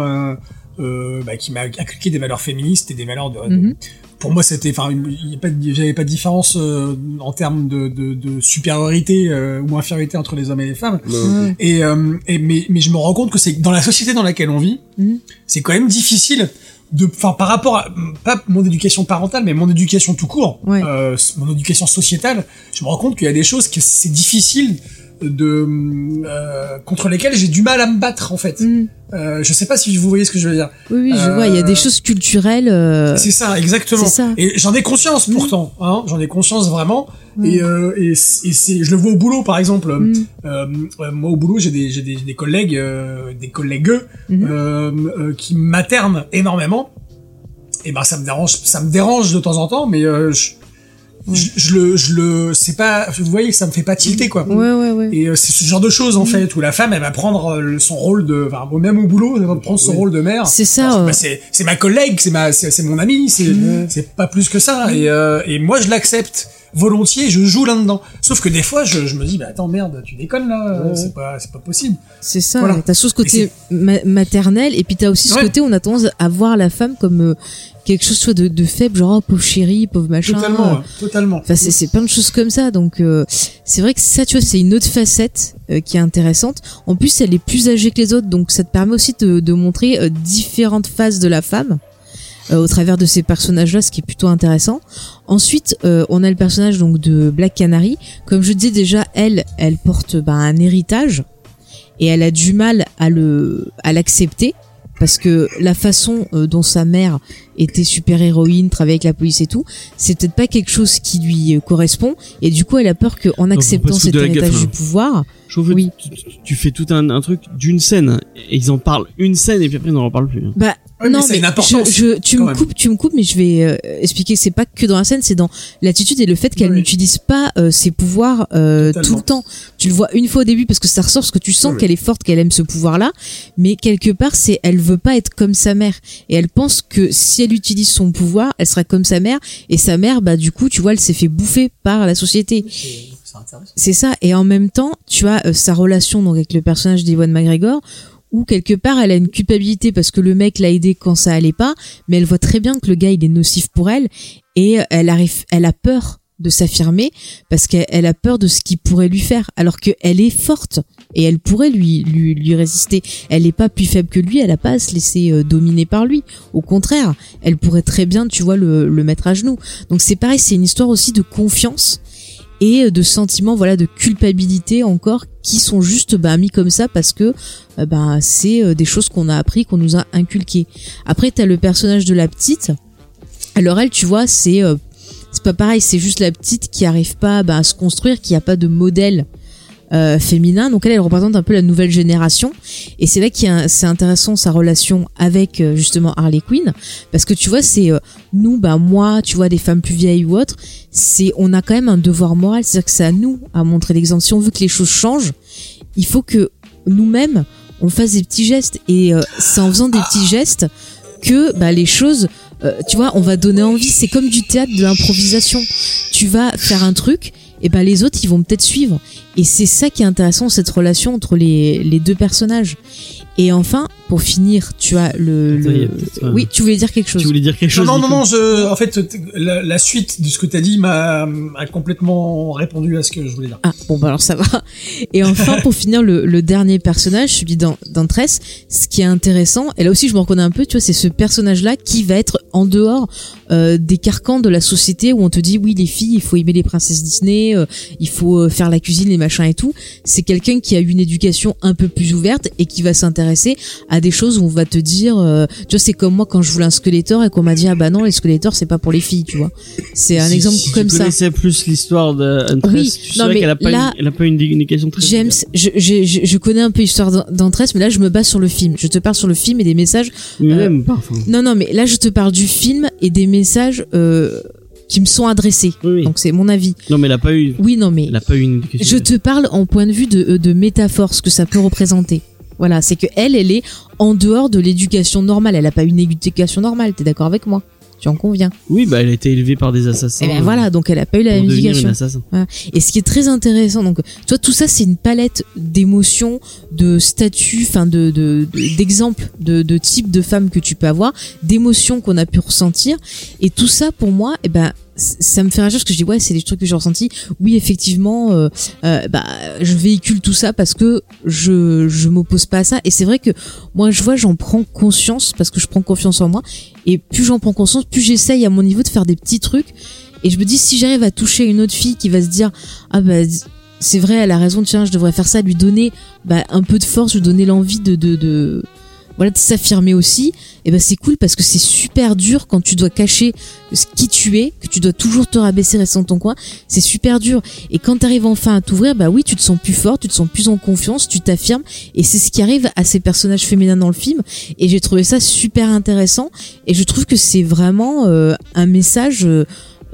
Euh, bah, qui m'a inculqué des valeurs féministes et des valeurs de, de- Mhm. Pour moi c'était enfin il y a pas de- j'avais pas de différence euh, en termes de, de, de supériorité euh, ou infériorité entre les hommes et les femmes et, euh, et mais mais je me rends compte que c'est dans la société dans laquelle on vit Mhm. c'est quand même difficile de enfin par rapport à pas mon éducation parentale mais mon éducation tout court Ouais. euh, mon éducation sociétale je me rends compte qu'il y a des choses que c'est difficile de euh, contre lesquelles j'ai du mal à me battre en fait Mhm. euh, je sais pas si vous voyez ce que je veux dire oui oui je Euh, vois il y a des choses culturelles euh, c'est ça, exactement. ça. Et j'en ai conscience Mm. pourtant, hein, j'en ai conscience vraiment. Mm. Et, euh, et, et c'est, je le vois au boulot par exemple. Mm. Moi au boulot, j'ai des, j'ai des, des collègues, euh, des collègues euh, qui maternent énormément. Et ben ça me dérange, ça me dérange de temps en temps, mais euh, je, Je, je le, je le, c'est pas, vous voyez, ça me fait pas tilter quoi. ouais ouais ouais Et euh, c'est ce genre de choses en fait où la femme elle va prendre euh, son rôle de, enfin même au boulot, elle va prendre son rôle de mère. c'est ça euh, bah, c'est c'est ma collègue, c'est ma c'est mon ami, c'est Mm. c'est pas plus que ça. Et euh, et moi je l'accepte volontiers, je joue là-dedans. Sauf que des fois je, je me dis bah attends merde, tu déconnes là, Ouais. c'est pas c'est pas possible. C'est ça. Voilà. T'as ce côté ma- maternel et puis t'as aussi ce Ouais. côté où on a tendance à voir la femme comme euh, quelque chose soit de, de faible, genre oh, pauvre chérie, pauvre machin. Totalement, ouais, totalement. Enfin, c'est, plein de choses comme ça. Donc, euh, c'est vrai que ça, tu vois, c'est une autre facette euh, qui est intéressante. En plus, elle est plus âgée que les autres, donc ça te permet aussi de, de montrer euh, différentes phases de la femme euh, au travers de ces personnages-là, ce qui est plutôt intéressant. Ensuite, euh, on a le personnage donc de Black Canary. Comme je disais déjà, elle, elle porte bah, un héritage et elle a du mal à le à l'accepter parce que la façon euh, dont sa mère était super héroïne, travaillait avec la police et tout, c'est peut-être pas quelque chose qui lui euh, correspond. Et du coup, elle a peur qu'en acceptant cet héritage du pouvoir, Je trouve que Oui. tu, tu- tu fais tout un, un truc d'une scène. Et ils en parlent une scène et puis après ils n'en reparlent plus. hein. bah Ouais, non, mais je, je- tu me même. coupes, tu me coupes, mais je vais euh, expliquer que c'est pas que dans la scène, c'est dans l'attitude et le fait qu'elle Oui. n'utilise pas euh, ses pouvoirs euh, tout le temps. Tu le vois une fois au début parce que ça ressort, parce que tu sens Oui. qu'elle est forte, qu'elle aime ce pouvoir-là, mais quelque part, c'est elle veut pas être comme sa mère et elle pense que si elle utilise son pouvoir, elle sera comme sa mère et sa mère, bah du coup, tu vois, elle s'est fait bouffer par la société. C'est ça. Et en même temps, tu as euh, sa relation donc avec le personnage d'Ewan McGregor, où quelque part elle a une culpabilité parce que le mec l'a aidé quand ça allait pas, mais elle voit très bien que le gars il est nocif pour elle et euh, elle arrive, elle a peur de s'affirmer parce qu'elle elle a peur de ce qu'il pourrait lui faire, alors qu'elle est forte et elle pourrait lui lui, lui résister. Elle n'est pas plus faible que lui, elle a pas à se laisser euh, dominer par lui. Au contraire, elle pourrait très bien, tu vois, le, le mettre à genoux. Donc c'est pareil, c'est une histoire aussi de confiance et de sentiments voilà de culpabilité encore qui sont juste bah, mis comme ça parce que euh, bah, c'est euh, des choses qu'on a appris qu'on nous a inculquées après t'as le personnage de la petite alors elle tu vois c'est euh, c'est pas pareil c'est juste la petite qui arrive pas bah, à se construire qui a pas de modèle euh, féminin. Donc elle elle représente un peu la nouvelle génération. Et c'est là un- c'est intéressant sa relation avec euh, justement Harley Quinn. Parce que tu vois c'est euh, nous bah moi tu vois des femmes plus vieilles ou autres c'est on a quand même un devoir moral. C'est-à-dire que c'est à nous à montrer l'exemple. Si on veut que les choses changent il faut que nous-mêmes on fasse des petits gestes. Et euh, c'est en faisant des petits gestes que bah, les choses euh, tu vois on va donner envie. C'est comme du théâtre de l'improvisation. Tu vas faire un truc et ben les autres ils vont peut-être suivre. Et c'est ça qui est intéressant cette relation entre les, les deux personnages et enfin pour finir tu as le, le... peut-être, oui tu voulais dire quelque chose Tu voulais dire quelque chose Non, non, non, je, en fait, la, la suite de ce que t'as dit m'a a complètement répondu à ce que je voulais dire. Ah bon bah alors ça va. Et enfin pour finir le, le dernier personnage, celui d'An- d'Antress, ce qui est intéressant, et là aussi je me reconnais un peu, tu vois, c'est ce personnage-là qui va être en dehors euh, des carcans de la société où on te dit oui les filles, il faut aimer les princesses Disney, euh, il faut euh, faire la cuisine, les machins et tout. C'est quelqu'un qui a eu une éducation un peu plus ouverte et qui va s'intéresser à des choses où on va te dire, euh, tu vois, c'est comme moi quand je voulais un Skeletor et qu'on m'a dit ah bah non les Skeletors c'est pas pour les filles, tu vois. C'est un Si- exemple si comme tu ça. connaissais plus l'histoire de Huntress, Oui, tu non, mais qu'elle a pas, là- une, elle a pas une éducation très James, je, je, je, je connais un peu l'histoire d'Antress, mais là je me base sur le film. Je te parle sur le film et des messages. Mais euh, même pas. enfin. Non, non, mais là je te parle du film et des messages euh, qui me sont adressés. Oui, oui. Donc c'est mon avis. Non, mais elle a pas eu, Oui, non, mais elle a pas eu une je te parle en point de vue de, euh, de métaphore, ce que ça peut représenter. Voilà, c'est que elle, elle est en dehors de l'éducation normale. Elle a pas une éducation normale. T'es d'accord avec moi? Tu en conviens? Oui, bah, elle a été élevée par des assassins. Et ben euh, voilà, donc elle a pas eu la même éducation. Et ce qui est très intéressant, donc, tu vois, tout ça, c'est une palette d'émotions, de statuts, enfin, de, de, de- d'exemples, de, de types de femmes que tu peux avoir, d'émotions qu'on a pu ressentir. Et tout ça, pour moi, eh ben, ça me fait réagir parce que je dis ouais c'est des trucs que j'ai ressentis. Oui effectivement euh, euh, bah je véhicule tout ça parce que je je m'oppose pas à ça. Et c'est vrai que moi je vois j'en prends conscience parce que je prends confiance en moi. Et plus j'en prends conscience plus j'essaye à mon niveau de faire des petits trucs. Et je me dis si j'arrive à toucher une autre fille qui va se dire ah bah c'est vrai elle a raison tiens je devrais faire ça lui donner bah, un peu de force lui donner l'envie de, de voilà de s'affirmer aussi et ben c'est cool parce que c'est super dur quand tu dois cacher qui tu es que tu dois toujours te rabaisser rester dans ton coin. C'est super dur. Et quand tu arrives enfin à t'ouvrir bah oui tu te sens plus fort tu te sens plus en confiance tu t'affirmes. Et c'est ce qui arrive à ces personnages féminins dans le film. Et j'ai trouvé ça super intéressant. Et je trouve que c'est vraiment euh, un message euh,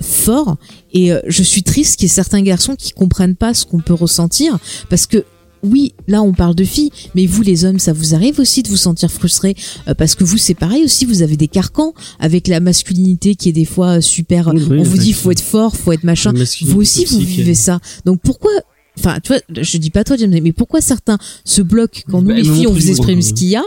fort. Et euh, je suis triste qu'il y ait certains garçons qui comprennent pas ce qu'on peut ressentir. Parce que oui, là on parle de filles, mais vous les hommes, ça vous arrive aussi de vous sentir frustré euh, parce que vous c'est pareil aussi, vous avez des carcans avec la masculinité qui est des fois euh, super. Oui, oui, on vous dit faut être fort, faut être machin. Vous aussi vous vivez ça. Donc pourquoi Enfin, tu vois, je dis pas toi, James, mais pourquoi certains se bloquent quand nous Bah, les mais filles on vous exprime ce qu'il y a,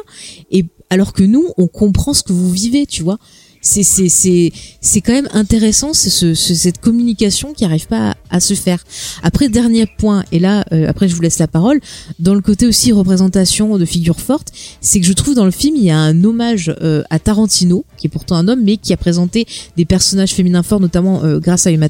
et alors que nous on comprend ce que vous vivez, tu vois? C'est c'est c'est c'est quand même intéressant ce, ce- cette communication qui arrive pas à, se faire. Après dernier point et là euh, après je vous laisse la parole. Dans le côté aussi représentation de figures fortes c'est que je trouve dans le film il y a un hommage euh, à Tarantino qui est pourtant un homme mais qui a présenté des personnages féminins forts notamment euh, grâce à Uma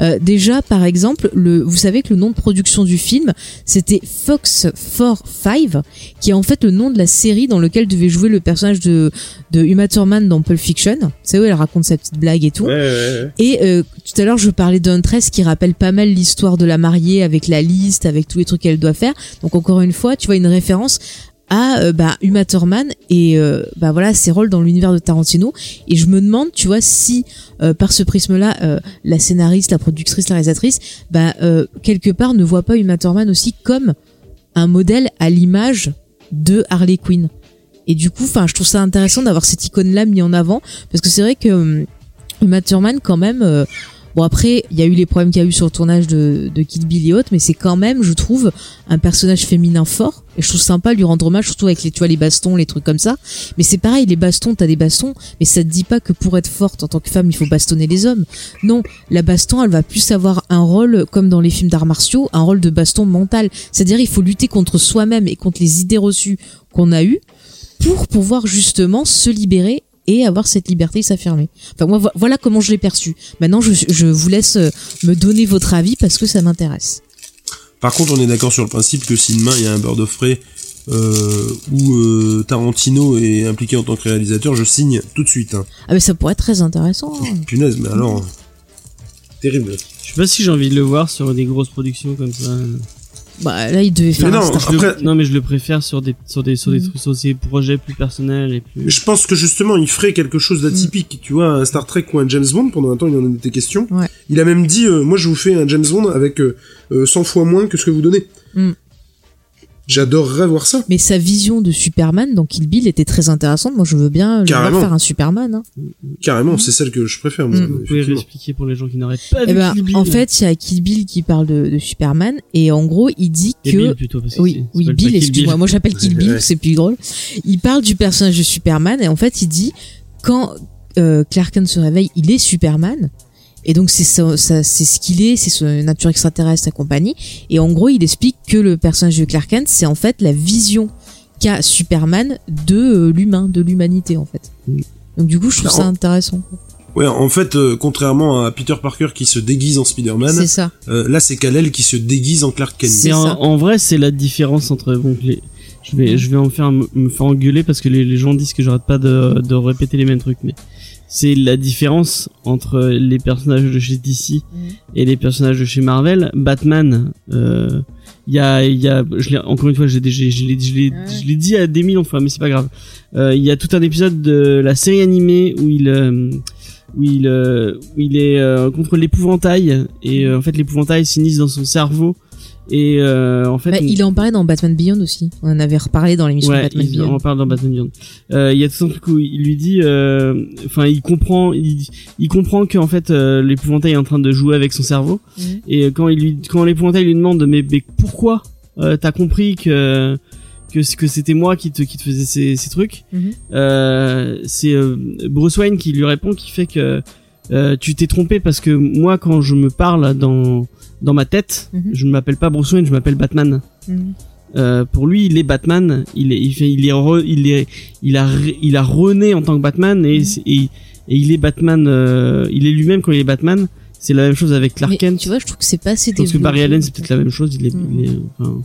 Euh, déjà par exemple le vous savez que le nom de production du film c'était Fox 45 qui est en fait le nom de la série dans lequel devait jouer le personnage de de Uma Thurman dans Pulp Fiction. C'est où elle raconte sa petite blague et tout. Ouais, ouais, ouais. Et euh, tout à l'heure, je parlais d'Huntress qui rappelle pas mal l'histoire de la mariée avec la liste, avec tous les trucs qu'elle doit faire. Donc encore une fois, tu vois une référence à euh, bah, Uma Thurman et euh, bah voilà ses rôles dans l'univers de Tarantino. Et je me demande, tu vois, si euh, par ce prisme-là, euh, la scénariste, la productrice, la réalisatrice, bah euh, quelque part ne voit pas Uma Thurman aussi comme un modèle à l'image de Harley Quinn. Et du coup, enfin, je trouve ça intéressant d'avoir cette icône-là mis en avant parce que c'est vrai que hum, Uma Thurman, quand même. euh, Bon après, il y a eu les problèmes qu'il y a eu sur le tournage de, de Kill Bill et mais c'est quand même, je trouve, un personnage féminin fort. Et je trouve sympa lui rendre hommage, surtout avec les, tu vois, les bastons, les trucs comme ça. Mais c'est pareil, les bastons, t'as des bastons, mais ça te dit pas que pour être forte en tant que femme, il faut bastonner les hommes. Non, la baston, elle va plus avoir un rôle, comme dans les films d'arts martiaux, un rôle de baston mental. C'est-à-dire, il faut lutter contre soi-même et contre les idées reçues qu'on a eues pour pouvoir justement se libérer et avoir cette liberté et s'affirmer. Enfin moi vo- voilà comment je l'ai perçu. Maintenant je, je vous laisse euh, me donner votre avis parce que ça m'intéresse. Par contre, on est d'accord sur le principe que si demain il y a un Bird of Prey euh, où euh, Tarantino est impliqué en tant que réalisateur, je signe tout de suite. Hein. Ah mais ça pourrait être très intéressant. hein. Punaise, mais alors... Terrible. Je sais pas si j'ai envie de le voir sur des grosses productions comme ça. Bah là il devait faire Mais un non, Star- Je le- Après- non, mais je le préfère sur des sur des sur des trucs sur des projets plus personnels et plus. Je pense que justement, il ferait quelque chose d'atypique. Tu vois, un Star Trek ou un James Bond, pendant un temps, il en était question. Ouais. Il a même dit, euh, moi je vous fais un James Bond avec euh, euh, 100 fois moins que ce que vous donnez. Mm. J'adorerais voir ça. Mais sa vision de Superman dans Kill Bill était très intéressante. Moi je veux bien Carrément. faire un Superman. Hein. Carrément, c'est celle que je préfère. moi, Mm. Vous pouvez réexpliquer pour les gens qui n'auraient pas Eh ben, Kill Bill. en fait il y a Kill Bill qui parle de, de Superman et en gros il dit Et que Bill plutôt parce que Oui, oui, Bill, excuse-moi. Moi, j'appelle Kill Bill, c'est plus drôle. Il parle du personnage de Superman et en fait, il dit quand euh, Clark Kent se réveille, il est Superman. Et donc c'est ça, ça- c'est ce qu'il est, c'est sa nature extraterrestre, sa compagnie. Et en gros, il explique que le personnage de Clark Kent, c'est en fait la vision qu'a Superman de euh, l'humain, de l'humanité en fait. Mm. Donc du coup, je trouve ça Alors, intéressant. Ouais, en fait, euh, contrairement à Peter Parker qui se déguise en Spider-Man, C'est ça. euh, là c'est Kal-El qui se déguise en Clark Kent. Mais en, ça. en vrai, c'est la différence entre bon, les. Je vais, je vais en faire me me faire engueuler parce que les, les gens disent que j'arrête pas de, de répéter les mêmes trucs, mais c'est la différence entre les personnages de chez DC et les personnages de chez Marvel. Batman, euh, il y a, il y a, je encore une fois, je l'ai, je l'ai, Ouais. je l'ai dit à des millions de fois, mais c'est pas grave. Euh, Il y a tout un épisode de la série animée où il, euh, où il, euh, où il est euh, contre l'épouvantail et euh, en fait l'épouvantail s'initie dans son cerveau et euh, en fait Bah, on- il en parlait dans Batman Beyond aussi. On en avait reparlé dans l'émission ouais, Batman il Beyond. en parle dans Batman Beyond. Euh, Il y a tout un truc où il lui dit, euh, enfin, il comprend, il, il comprend qu'en fait euh, l'épouvantail est en train de jouer avec son cerveau. Et quand il lui, quand l'épouvantail lui demande, mais, mais pourquoi euh, t'as compris que que que c'était moi qui te qui te faisais ces, ces trucs? Euh, C'est euh, Bruce Wayne qui lui répond, qui fait que euh, tu t'es trompé parce que moi quand je me parle dans dans ma tête, Mhm. je ne m'appelle pas Bruce Wayne, je m'appelle Batman. Mhm. Euh, pour lui, il est Batman. Il est, il est, re- il est, il a, il a rené en tant que Batman et, Mhm. c'est- et, et il est Batman. euh, il est lui-même quand il est Batman. C'est la même chose avec Clark Mais Kent. tu vois, je trouve que c'est pas assez pense que Barry. Allen, c'est peut-être la même chose. Il est, il est, enfin,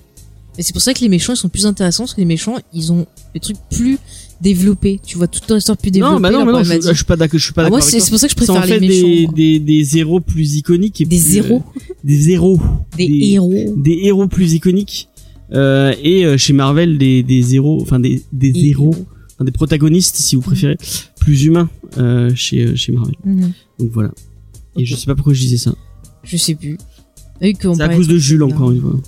Et c'est pour ça que les méchants ils sont plus intéressants parce que les méchants ils ont des trucs plus développés. Tu vois toute leur histoire plus développée. non, bah non, mais non, je, je suis pas d'accord. Je suis pas Ah, moi c'est pour ça que je préfère en fait les méchants. des, des, des héros plus iconiques et Des plus, héros euh, des héros, des, héros. des héros plus iconiques. Euh, et euh, chez Marvel, des, des héros, enfin des, des Et- héros, enfin, des protagonistes, si vous préférez, plus humains euh, chez chez Marvel. Mhm. Donc voilà. Et Ok. je sais pas pourquoi je disais ça. Je sais plus. Qu'on C'est à cause de Jules encore une fois,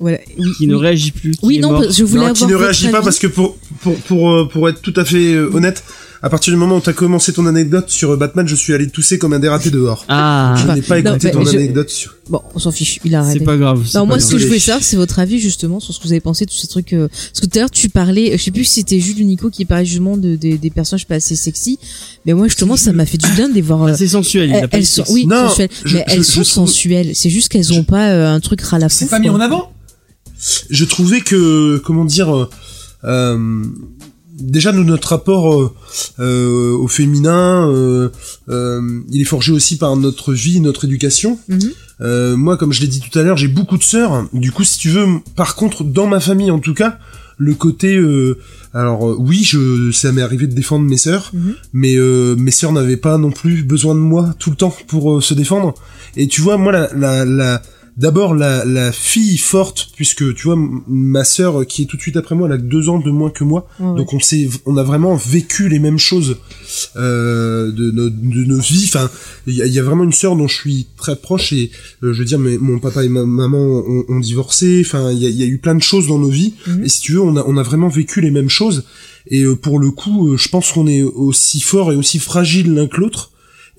Voilà. Oui, qui ne oui. réagit plus. qui Oui, est non, mort. je voulais Non, avoir qui ne réagit pas avis. parce que pour pour pour euh, pour être tout à fait euh, honnête, à partir du moment où t'as commencé ton anecdote sur euh, Batman, je suis allé tousser comme un dératé dehors. Ah, Je n'ai pas écouté ton je- anecdote sur. Bon, on s'en fiche. Il a arrêté. c'est pas grave. Non, pas moi, grave. ce que je voulais savoir, c'est votre avis justement sur ce que vous avez pensé de tous ces trucs. euh, Parce que tout à l'heure, tu parlais, je sais plus si c'était Jules ou Nico qui parlait justement de, des- des personnages pas assez sexy. Mais moi, justement, ça m'a fait du bien de les voir. euh, C'est sensuel. Il a elles, pas elles sont, oui, Non, sensuelles. je- mais je- elles je sont trouve- sensuelles. C'est juste qu'elles ont pas euh, un truc ras la C'est pas mis en avant Je trouvais que comment dire. euh, euh, Déjà, nous, notre rapport euh, euh, au féminin, euh, euh, il est forgé aussi par notre vie, notre éducation. Mhm. Euh, moi, comme je l'ai dit tout à l'heure, j'ai beaucoup de sœurs. Du coup, si tu veux, par contre, dans ma famille, en tout cas, le côté euh, alors oui je ça m'est arrivé de défendre mes sœurs Mhm. mais euh, mes sœurs n'avaient pas non plus besoin de moi tout le temps pour se défendre et tu vois moi la la, la d'abord la, la fille forte puisque tu vois ma sœur euh, qui est tout de suite après moi elle a deux ans de moins que moi. Ouais. donc on s'est on a vraiment vécu les mêmes choses euh, de, nos, de nos vies. Enfin il y y a vraiment une sœur dont je suis très proche et euh, je veux dire mais mon papa et ma maman ont, ont divorcé. Enfin il y y a eu plein de choses dans nos vies. Mhm. et si tu veux on a on a vraiment vécu les mêmes choses. Et euh, pour le coup je pense qu'on est aussi fort et aussi fragile l'un que l'autre.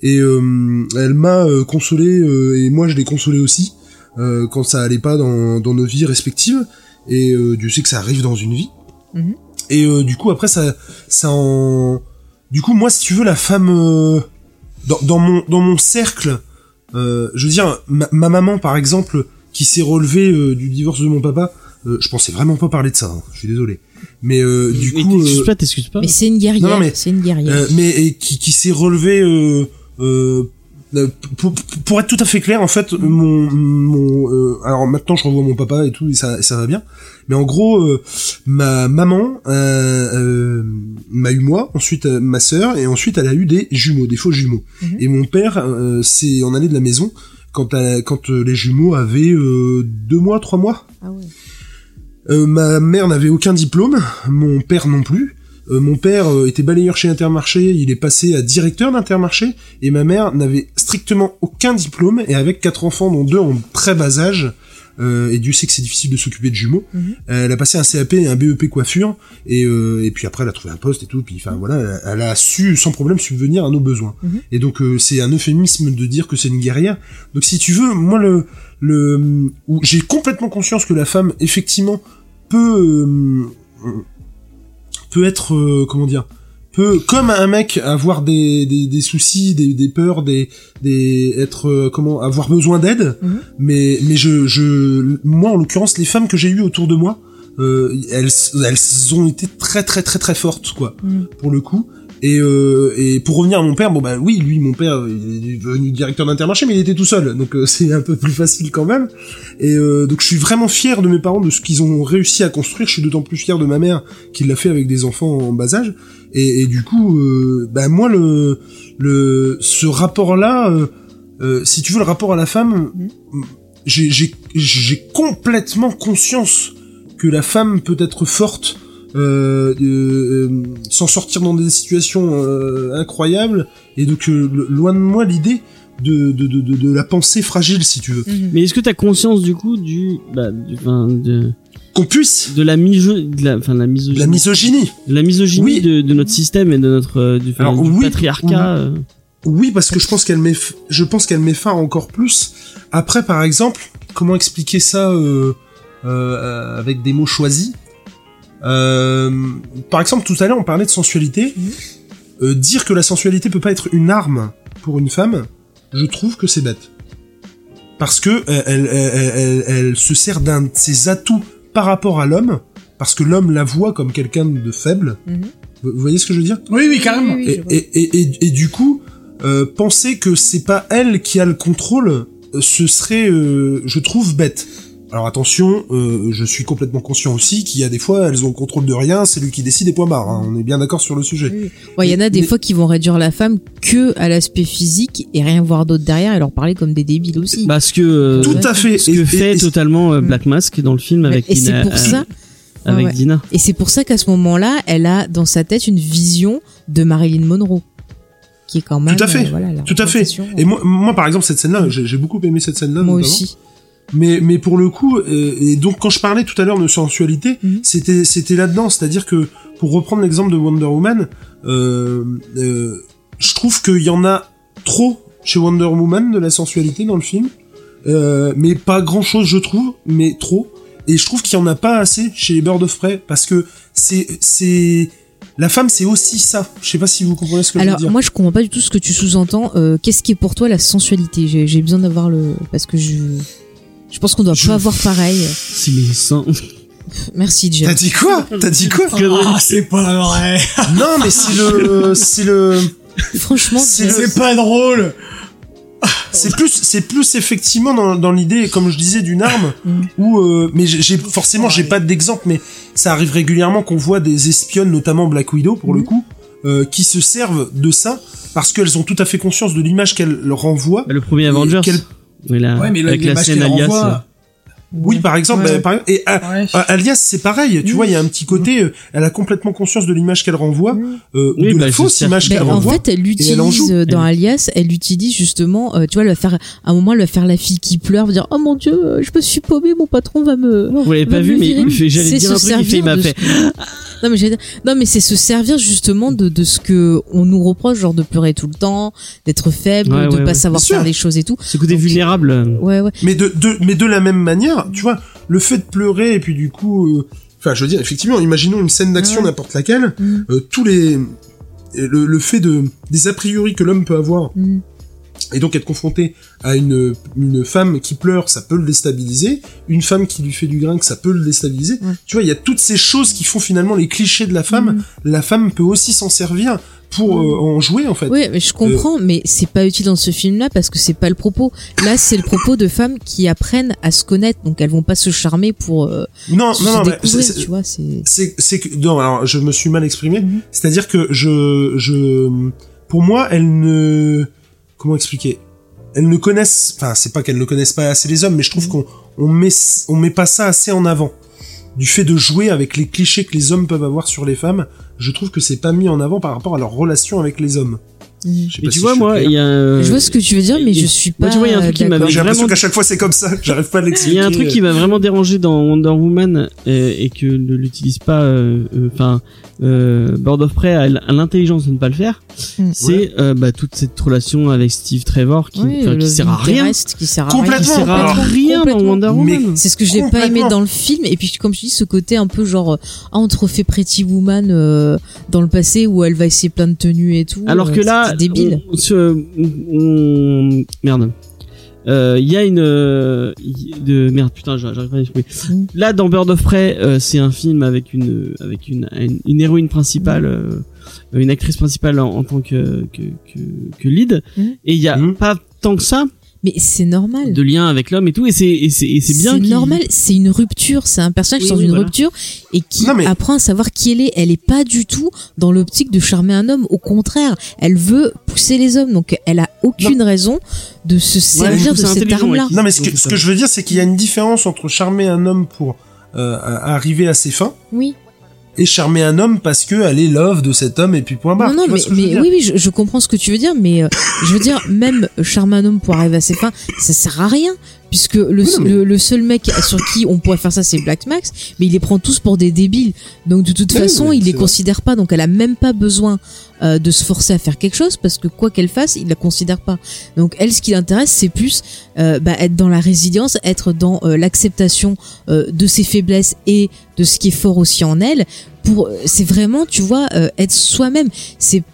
Et euh, elle m'a euh, consolé euh, et moi je l'ai consolé aussi euh, quand ça allait pas dans, dans nos vies respectives et euh, Dieu sait que ça arrive dans une vie Mhm. et euh, du coup après ça ça en du coup moi si tu veux la femme euh, dans, dans mon dans mon cercle euh, je veux dire ma, ma maman par exemple qui s'est relevée euh, du divorce de mon papa euh, je pensais vraiment pas parler de ça hein, je suis désolé mais euh, du Mais coup t'excuses pas, t'excuses pas. Mais c'est une guerrière. Non, non, mais- c'est une guerrière. euh, mais et qui, qui s'est relevé euh, euh, pour, pour être tout à fait clair en fait mon, mon euh, alors maintenant je revois mon papa et tout et ça, ça va bien mais en gros euh, ma maman m'a eu moi ensuite ma sœur et ensuite elle a eu des jumeaux des faux jumeaux Mhm. et mon père euh, s'est en allé de la maison quand quand les jumeaux avaient euh, deux mois trois mois Ah ouais. euh, ma mère n'avait aucun diplôme, mon père non plus. Euh, mon père euh, était balayeur chez Intermarché, il est passé à directeur d'Intermarché, et ma mère n'avait strictement aucun diplôme, et avec quatre enfants, dont deux en très bas âge, euh, et Dieu sait que c'est difficile de s'occuper de jumeaux, Mhm. euh, elle a passé un CAP et un BEP coiffure, et, euh, et puis après elle a trouvé un poste et tout, puis enfin voilà, elle, elle a su sans problème subvenir à nos besoins. Mhm. Et donc euh, c'est un euphémisme de dire que c'est une guerrière. Donc si tu veux, moi le le j'ai complètement conscience que la femme effectivement peut euh, peut être euh, comment dire peut comme un mec avoir des, des, des soucis des, des peurs des des être euh, comment avoir besoin d'aide Mhm. mais mais je je moi en l'occurrence les femmes que j'ai eues autour de moi euh, elles elles ont été très très très très fortes quoi Mhm. pour le coup et, euh, et pour revenir à mon père, bon bah oui, lui, mon père, il est devenu directeur d'intermarché, mais il était tout seul, donc euh, (laughs) c'est un peu plus facile quand même. Et euh, donc je suis vraiment fier de mes parents, de ce qu'ils ont réussi à construire. Je suis d'autant plus fier de ma mère qui l'a fait avec des enfants en bas âge. Et, et du coup, euh, bah moi le le ce rapport-là, euh, euh, si tu veux le rapport à la femme, j'ai complètement conscience que la femme peut être forte euh, euh, s'en sortir dans des situations euh, incroyables et donc euh, lo- loin de moi l'idée de, de, de, de, de la pensée fragile si tu veux Mhm. Mais est-ce que t'as conscience du coup du, bah, du, enfin, de, qu'on puisse de la de la, enfin, la misogynie, la misogynie de la misogynie Oui. de, de notre système et de notre, euh, du, Alors, du oui, patriarcat. euh. oui parce que je pense qu'elle met je pense qu'elle met fin encore plus après par exemple comment expliquer ça euh, euh, avec des mots choisis? Par exemple tout à l'heure on parlait de sensualité Euh, dire que la sensualité peut pas être une arme pour une femme je trouve que c'est bête parce que euh, elle, elle, elle, elle- se sert d'un de ses atouts par rapport à l'homme parce que l'homme la voit comme quelqu'un de faible Mhm. vous vous voyez ce que je veux dire? Oui, oui, carrément. Oui, oui, et, et, et, et, et du coup, euh, penser que c'est pas elle qui a le contrôle, euh, ce serait, euh, je trouve, bête. Alors attention, euh, je suis complètement conscient aussi qu'il y a des fois, elles ont le contrôle de rien, c'est lui qui décide et point barre. hein. on est bien d'accord sur le sujet. Oui. Ouais, il y en a des Mais- fois qui vont réduire la femme que à l'aspect physique et rien voir d'autre derrière et leur parler comme des débiles aussi. Parce que, euh, Tout à fait. ce que Et- fait et- totalement euh, Mm. Black Mask dans le film avec et c'est Dina, pour euh, ça, avec ouais. Dina. et c'est pour ça qu'à ce moment-là, elle a dans sa tête une vision de Marilyn Monroe, qui est quand même Tout à fait. euh, voilà, Tout à fait. Et moi, moi, par exemple, cette scène-là, j'ai j'ai beaucoup aimé cette scène-là. moi notamment. aussi. Mais, mais pour le coup, euh, et donc quand je parlais tout à l'heure de sensualité, Mhm. c'était c'était là-dedans, c'est-à-dire que pour reprendre l'exemple de Wonder Woman, euh, euh, je trouve qu'il y en a trop chez Wonder Woman de la sensualité dans le film, euh, mais pas grand-chose je trouve, mais trop. Et je trouve qu'il y en a pas assez chez les Birds of Prey parce que c'est c'est la femme c'est aussi ça. Je sais pas si vous comprenez ce que je Alors veux dire. moi je comprends pas du tout ce que tu sous-entends. Euh, Qu'est-ce qui est pour toi la sensualité? J'ai besoin d'avoir le parce que je je pense qu'on doit Je- pas avoir pareil. C'est les seins. Merci Jeff. T'as dit quoi? T'as dit quoi? Ah, c'est pas vrai. (laughs) Non mais c'est le c'est le Franchement, C'est le- pas drôle. c'est plus, c'est plus effectivement dans, dans l'idée, comme je disais, d'une arme où, euh, mais j'ai forcément, j'ai pas d'exemple, mais ça arrive régulièrement qu'on voit des espionnes, notamment Black Widow pour le coup, euh, qui se servent de ça parce qu'elles ont tout à fait conscience de l'image qu'elles leur renvoient. Le premier Avengers. Oui, là, Ouais, mais le- avec la scène alias. Oui, par exemple, Ouais. bah, par- et Ouais. Alias, c'est pareil. Tu vois, il y a un petit côté, euh, elle a complètement conscience de l'image qu'elle renvoie, euh, ou de bah, la fausse c'est- image Ben, qu'elle en renvoie. fait, elle en l'utilise euh, dans Alias, elle utilise justement, euh, tu vois, elle va faire, à un moment, elle va faire la fille qui pleure, va dire, oh mon dieu, euh, je me suis paumée, mon patron va me. Vous l'avez pas vu, mais virer. il fait- j'allais C'est dire se un truc, il fait, il servir m'a fait. Non mais, j'allais dire- non mais c'est se servir justement de, de ce que on nous reproche, genre de pleurer tout le temps, d'être faible, Ouais, de ouais, pas ouais. savoir faire les choses et tout. Ce côté Donc- vulnérable. Ouais ouais. Mais de, de, mais de la même manière, tu vois, le fait de pleurer et puis du coup, euh, enfin, je veux dire, effectivement, imaginons une scène d'action Ouais. n'importe laquelle, Mhm. euh, tous les, le, le fait de des a priori que l'homme peut avoir Mhm. et donc être confronté à une une femme qui pleure, ça peut le déstabiliser. Une femme qui lui fait du grinque, ça peut le déstabiliser. Tu vois, il y a toutes ces choses qui font finalement les clichés de la femme. Mhm. La femme peut aussi s'en servir pour euh, en jouer en fait. Oui, mais je comprends, mais c'est pas utile dans ce film-là parce que c'est pas le propos. Là, c'est le propos de femmes qui apprennent à se connaître, donc elles vont pas se charmer pour euh, Non, se non, non, mais découvrir, tu vois. C'est c'est que non alors je me suis mal exprimé Mhm. c'est-à-dire que je je pour moi elles ne comment expliquer? Elles ne connaissent enfin c'est pas qu'elles ne connaissent pas assez les hommes mais je trouve qu'on on met on met pas ça assez en avant du fait de jouer avec les clichés que les hommes peuvent avoir sur les femmes je trouve que c'est pas mis en avant par rapport à leur relation avec les hommes Sais Et tu si vois, moi, il y a. je vois ce que tu veux dire, mais et- je suis pas. moi, tu vois, il y a un truc qui d'accord. m'avait j'ai l'impression vraiment- qu'à chaque fois c'est comme ça (laughs) j'arrive pas à Il l'expliquer y a un truc qui m'a vraiment dérangé dans Wonder Woman euh, et que ne l'utilise pas, euh, euh, enfin, euh, Bird of Prey a l'intelligence de ne pas le faire. Mm. C'est euh, bah, toute cette relation avec Steve Trevor qui, Oui, qui sert à rien, qui sert à Complètement. qui rien. sert à Complètement, rien dans. Wonder Mais- Woman. C'est ce que je n'ai pas aimé dans le film. Et puis, comme je dis, ce côté un peu genre, ah, on te refait Pretty Woman euh, dans le passé où elle va essayer plein de tenues et tout. Alors que là, débile. on- ce- on- merde. Euh, Il y a une euh, de merde putain j'arrive pas à l'exprimer. Mm. Là dans Bird of Prey euh, c'est un film avec une avec une une, une héroïne principale euh, une actrice principale en, en tant que que que, que lead Mm. et il y a Mm. pas tant que ça Mais c'est normal. de lien avec l'homme et tout et c'est et c'est et c'est bien C'est normal, c'est une rupture, c'est un personnage qui sort d'une voilà. rupture et qui Non, mais- apprend à savoir qui elle est. Elle est pas du tout dans l'optique de charmer un homme, au contraire, elle veut pousser les hommes, donc elle a aucune raison de se servir de cette arme-là. ouais. Non, mais ce que, ce que je veux dire, c'est qu'il y a une différence entre charmer un homme pour euh, arriver à ses fins Oui. Et charmer un homme parce que elle est love de cet homme et puis point barre. non, non, mais, oui, oui, je, je comprends ce que tu veux dire, mais euh, je veux dire, même charmer un homme pour arriver à ses fins, ça sert à rien. Puisque le, Oui, non, mais- le, le seul mec sur qui on pourrait faire ça, c'est Black Max, mais il les prend tous pour des débiles. Donc de toute Oui, façon, il les vrai. considère pas. Donc elle a même pas besoin euh, de se forcer à faire quelque chose parce que quoi qu'elle fasse, il la considère pas. Donc elle, ce qui l'intéresse, c'est plus euh, bah, être dans la résilience, être dans euh, l'acceptation euh, de ses faiblesses et de ce qui est fort aussi en elle. Pour, c'est vraiment, tu vois, euh, être soi-même. C'est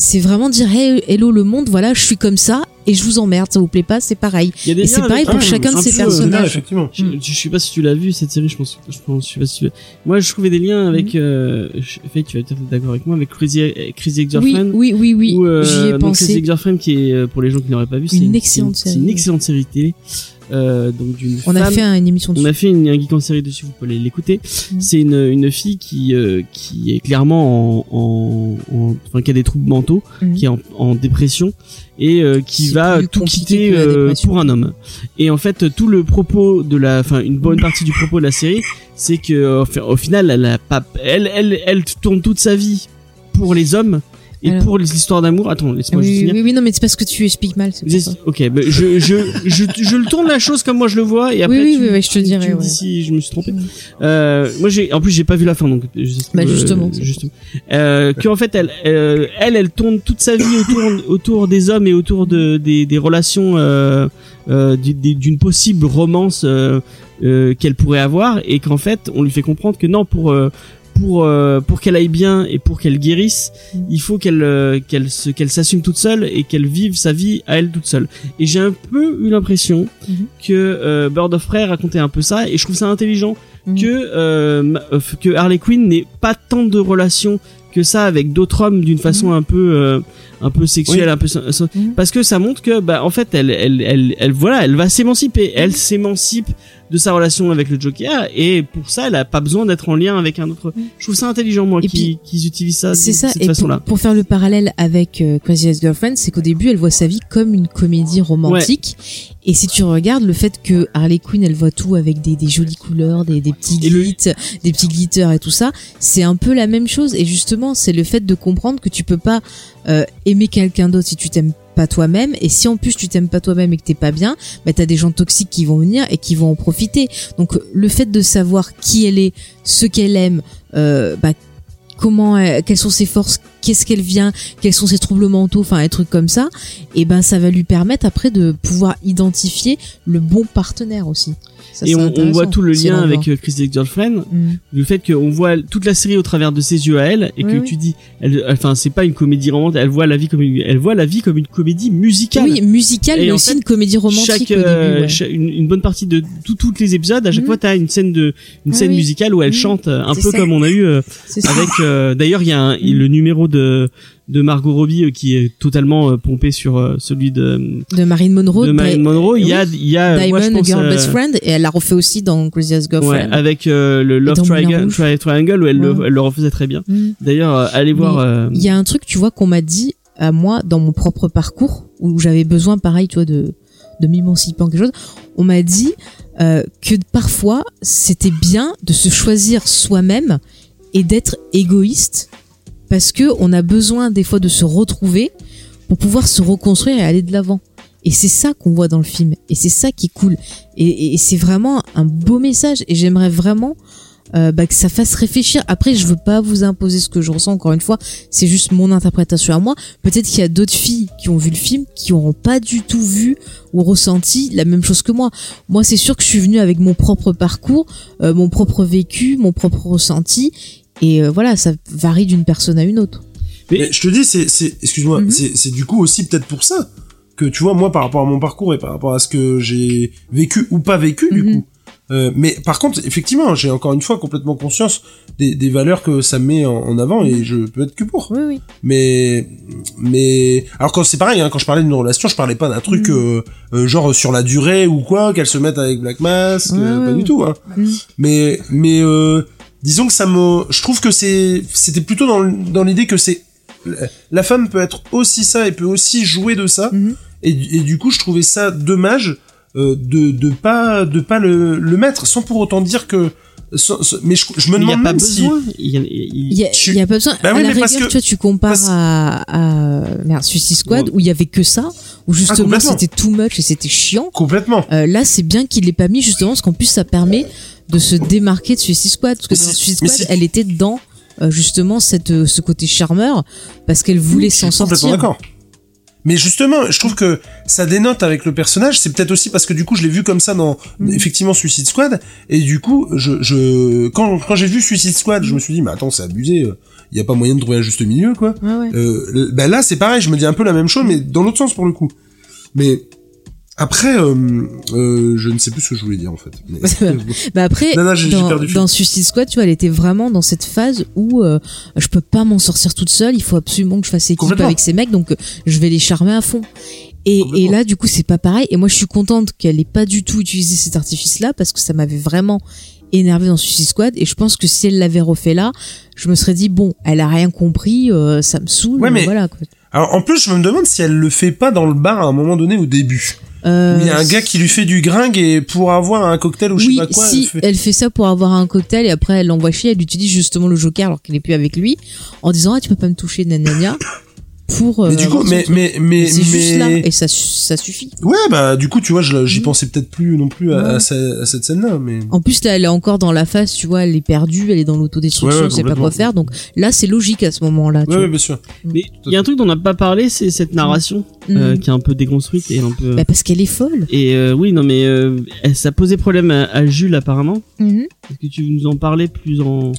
c'est vraiment dire hey, hello le monde voilà je suis comme ça et je vous emmerde ça vous plaît pas c'est pareil il y a des et c'est pareil pour chacun de ces peu, euh, personnages. Là, effectivement. Je, je sais pas si tu l'as vu cette série, je pense, je pense, je sais pas si tu l'as- Moi, je trouvais des liens avec, euh, je- Faye, tu vas peut-être être d'accord avec moi, avec Crazy, Crazy oui Ex-Girlfriend. oui oui oui Ou, euh, j'y ai donc Crazy pensé Ex-Girlfriend qui est, euh, pour les gens qui n'auraient pas vu, c'est Une une, excellente série. C'est une excellente série télé. Euh, donc d'une on a fait un- une émission on dessus a fait une, un geek en série dessus, vous pouvez l'écouter. Mhm. C'est une, une fille qui, euh, qui est clairement en, en, en- enfin, qui a des troubles mentaux, Mhm. qui est en, en dépression et euh, qui va tout quitter euh, pour un homme. Et en fait, tout le propos de la, enfin, une bonne partie du propos de la série, c'est que euh, enfin, au final, elle a pas, elle, elle, elle tourne toute sa vie pour les hommes et Alors. pour les histoires d'amour. Attends, laisse-moi juste finir. oui, oui, non, mais c'est parce que tu expliques mal. ça. Ok, bah, je, je, je, je le tourne la chose comme moi je le vois et après oui, tu, oui, oui, je te dirai, ouais. si je me suis trompé. Euh, moi j'ai, en plus j'ai pas vu la fin donc. je- Bah, euh, justement, c'est- justement. Euh, que en fait elle, euh, elle, elle tourne toute sa vie autour, autour des hommes et autour de des, des relations euh, euh, d'une possible romance euh, euh, qu'elle pourrait avoir et qu'en fait on lui fait comprendre que non pour euh, pour euh, pour qu'elle aille bien et pour qu'elle guérisse, Mm. il faut qu'elle euh, qu'elle se qu'elle s'assume toute seule et qu'elle vive sa vie à elle toute seule. Et j'ai un peu eu l'impression Mhm. que euh, Bird of Prey racontait un peu ça et je trouve ça intelligent Mhm. que euh, euh, que Harley Quinn n'ait pas tant de relations que ça avec d'autres hommes d'une façon un peu euh, un peu sexuelle, Oui. un peu parce que ça montre que bah en fait elle elle elle, elle voilà, elle va s'émanciper, elle s'émancipe de sa relation avec le Joker et pour ça elle a pas besoin d'être en lien avec un autre. Je trouve ça intelligent moi qu'ils utilisent ça de C'est ça, cette et pour, façon-là. pour faire le parallèle avec euh, Crazy Ex-Girlfriend, c'est qu'au début, elle voit sa vie comme une comédie romantique. Et si tu regardes le fait que Harley Quinn, elle voit tout avec des, des jolies couleurs, des, des petits glitz, des petits glitters et tout ça, c'est un peu la même chose. Et justement, c'est le fait de comprendre que tu peux pas euh, aimer quelqu'un d'autre si tu t'aimes toi-même. Et si en plus tu t'aimes pas toi-même et que t'es pas bien, bah t'as des gens toxiques qui vont venir et qui vont en profiter. Donc le fait de savoir qui elle est, ce qu'elle aime, euh, bah comment elle- quelles sont ses forces qu'est-ce qu'elle vient quels sont ses troubles mentaux enfin des trucs comme ça et ben ça va lui permettre après de pouvoir identifier le bon partenaire aussi Ça, Et on, voit tout le lien avec euh, Crazy Ex-Girlfriend, Mm. le fait qu'on voit toute la série au travers de ses yeux à elle et Oui, que oui. tu dis elle enfin c'est pas une comédie romantique elle voit la vie comme une elle voit la vie comme une comédie musicale oui musicale Et mais aussi fait, une comédie romantique chaque, au début, euh, ouais. une, une bonne partie de tout- toutes les épisodes à chaque Mhm. fois t'as une scène de une Ah scène oui. musicale où elle Mhm. chante euh, un peu ça. comme on a eu euh, avec euh, d'ailleurs il y a un, Mhm. le numéro de de Margot Robbie euh, qui est totalement euh, pompé sur euh, celui de de Marilyn Monroe de Marilyn Di- Monroe il y a il y a moi, je Diamond pense, Girl euh, Best Friend et elle l'a refait aussi dans Crazy ouais, Ex-Girlfriend avec euh, le Love Triangle. Tri- Triangle où elle, le, elle le refaisait très bien Mm. d'ailleurs allez voir Mais Il y a un truc, tu vois, qu'on m'a dit à moi dans mon propre parcours où j'avais besoin, pareil, tu vois, de de m'émanciper en quelque chose. On m'a dit euh, que parfois c'était bien de se choisir soi-même et d'être égoïste parce que on a besoin des fois de se retrouver pour pouvoir se reconstruire et aller de l'avant. Et c'est ça qu'on voit dans le film. Et c'est ça qui est cool. Et, c'est vraiment un beau message. Et j'aimerais vraiment euh, bah, que ça fasse réfléchir. Après, je veux pas vous imposer ce que je ressens. Encore une fois, c'est juste mon interprétation à moi. Peut-être qu'il y a d'autres filles qui ont vu le film qui n'auront pas du tout vu ou ressenti la même chose que moi. Moi, c'est sûr que je suis venue avec mon propre parcours, euh, mon propre vécu, mon propre ressenti. Et euh, voilà, ça varie d'une personne à une autre. Mais- Mais je te dis, c'est, c'est, excuse-moi, Mhm. c'est, c'est du coup aussi peut-être pour ça que tu vois, moi, par rapport à mon parcours et par rapport à ce que j'ai vécu ou pas vécu, du Mhm. coup. Euh, mais par contre, effectivement, j'ai encore une fois complètement conscience des, des valeurs que ça met en, en avant et je peux être que pour. Oui, oui. Mais, mais, alors quand c'est pareil, hein, quand je parlais d'une relation, je parlais pas d'un truc Mhm. euh, euh, genre sur la durée ou quoi, qu'elles se mettent avec Black Mask, Ouais, euh, ouais, pas ouais. du tout. Hein. Mhm. Mais, mais euh, disons que ça me, je trouve que c'est, c'était plutôt dans, dans l'idée que c'est, la femme peut être aussi ça et peut aussi jouer de ça. Mhm. Et, du- et du coup, je trouvais ça dommage euh, de de pas de pas le, le mettre, sans pour autant dire que. sans- sans- mais je, je me il n'y a demande pas même si. besoin il y a- il- Il y a, il y a pas besoin. Bah à oui, la mais rigueur, parce que- tu vois, tu compares parce- à, à merde, Suicide Squad où il y avait que ça, où justement complètement. c'était too much et c'était chiant. Complètement. Euh, là, c'est bien qu'il l'ait pas mis justement parce qu'en plus ça permet de se démarquer de Suicide Squad parce que dans Suicide Squad, elle était dans euh, justement cette euh, ce côté charmeur parce qu'elle voulait s'en sortir. d'accord. Mais justement, je trouve que ça dénote avec le personnage. C'est peut-être aussi parce que du coup, je l'ai vu comme ça dans Mhm. effectivement Suicide Squad. Et du coup, je, je quand, quand j'ai vu Suicide Squad, je me suis dit, mais attends, c'est abusé. Il y a pas moyen de trouver un juste milieu, quoi. Ouais, ouais. Euh, ben là, c'est pareil. Je me dis un peu la même chose, mais dans l'autre sens pour le coup. Mais après, euh, euh, je ne sais plus ce que je voulais dire en fait. Mais- (laughs) Bah après, Non, non, j'ai- j'ai dans, perdu Suicide Squad, tu vois, elle était vraiment dans cette phase où euh, je peux pas m'en sortir toute seule. Il faut absolument que je fasse équipe avec ces mecs, donc euh, je vais les charmer à fond. Et, et là, du coup, c'est pas pareil. Et moi, je suis contente qu'elle ait pas du tout utilisé cet artifice-là parce que ça m'avait vraiment énervé dans Suicide Squad. Et je pense que si elle l'avait refait là, je me serais dit bon, elle a rien compris, euh, ça me saoule. Ouais, mais- voilà. Quoi. Alors en plus, je me demande si elle le fait pas dans le bar à un moment donné au début. Euh, il y a un gars qui lui fait du gringue et pour avoir un cocktail ou je sais pas quoi. si elle fait- ça pour avoir un cocktail et après elle l'envoie chier, elle utilise justement le Joker alors qu'elle est plus avec lui en disant ah tu peux pas me toucher nanana pour euh, Mais du coup, avoir son mais mais mais c'est juste là mais et ça ça suffit. ouais bah du coup tu vois, j'y Mhm. pensais peut-être plus non plus à, Ouais. à ce- à cette scène-là, mais En plus là elle est encore dans la phase tu vois elle est perdue, elle est dans l'autodestruction, Ouais, ouais, elle sait pas quoi faire donc là c'est logique à ce moment-là. ouais, ouais, bien sûr. mais il y a un truc dont on n'a pas parlé c'est cette narration euh, qui est un peu déconstruite et un peu Bah, parce qu'elle est folle. et euh, oui non mais euh, ça posait problème à, à Jules apparemment est-ce que tu veux nous en parler plus en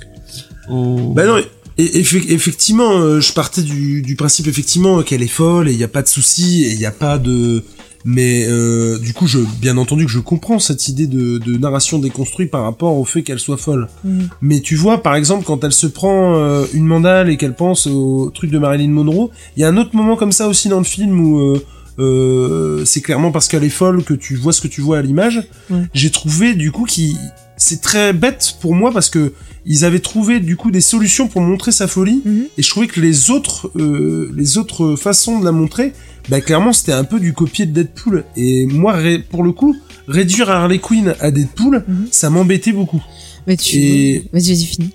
en Bah non, et, effe- effectivement, euh, je partais du, du principe effectivement qu'elle est folle et il y a pas de souci et il y a pas de Mais euh, du coup, je, bien entendu que je comprends cette idée de, de narration déconstruite par rapport au fait qu'elle soit folle. Mhm. Mais tu vois, par exemple, quand elle se prend euh, une mandale et qu'elle pense au truc de Marilyn Monroe, il y a un autre moment comme ça aussi dans le film où euh, euh, c'est clairement parce qu'elle est folle que tu vois ce que tu vois à l'image. J'ai trouvé du coup qui c'est très bête pour moi parce que ils avaient trouvé du coup des solutions pour montrer sa folie Mhm. et je trouvais que les autres euh, les autres façons de la montrer bah clairement c'était un peu du copier de Deadpool et moi pour le coup réduire Harley Quinn à Deadpool Mhm. ça m'embêtait beaucoup Mais tu. Et- Vas-y, vas-y, finis.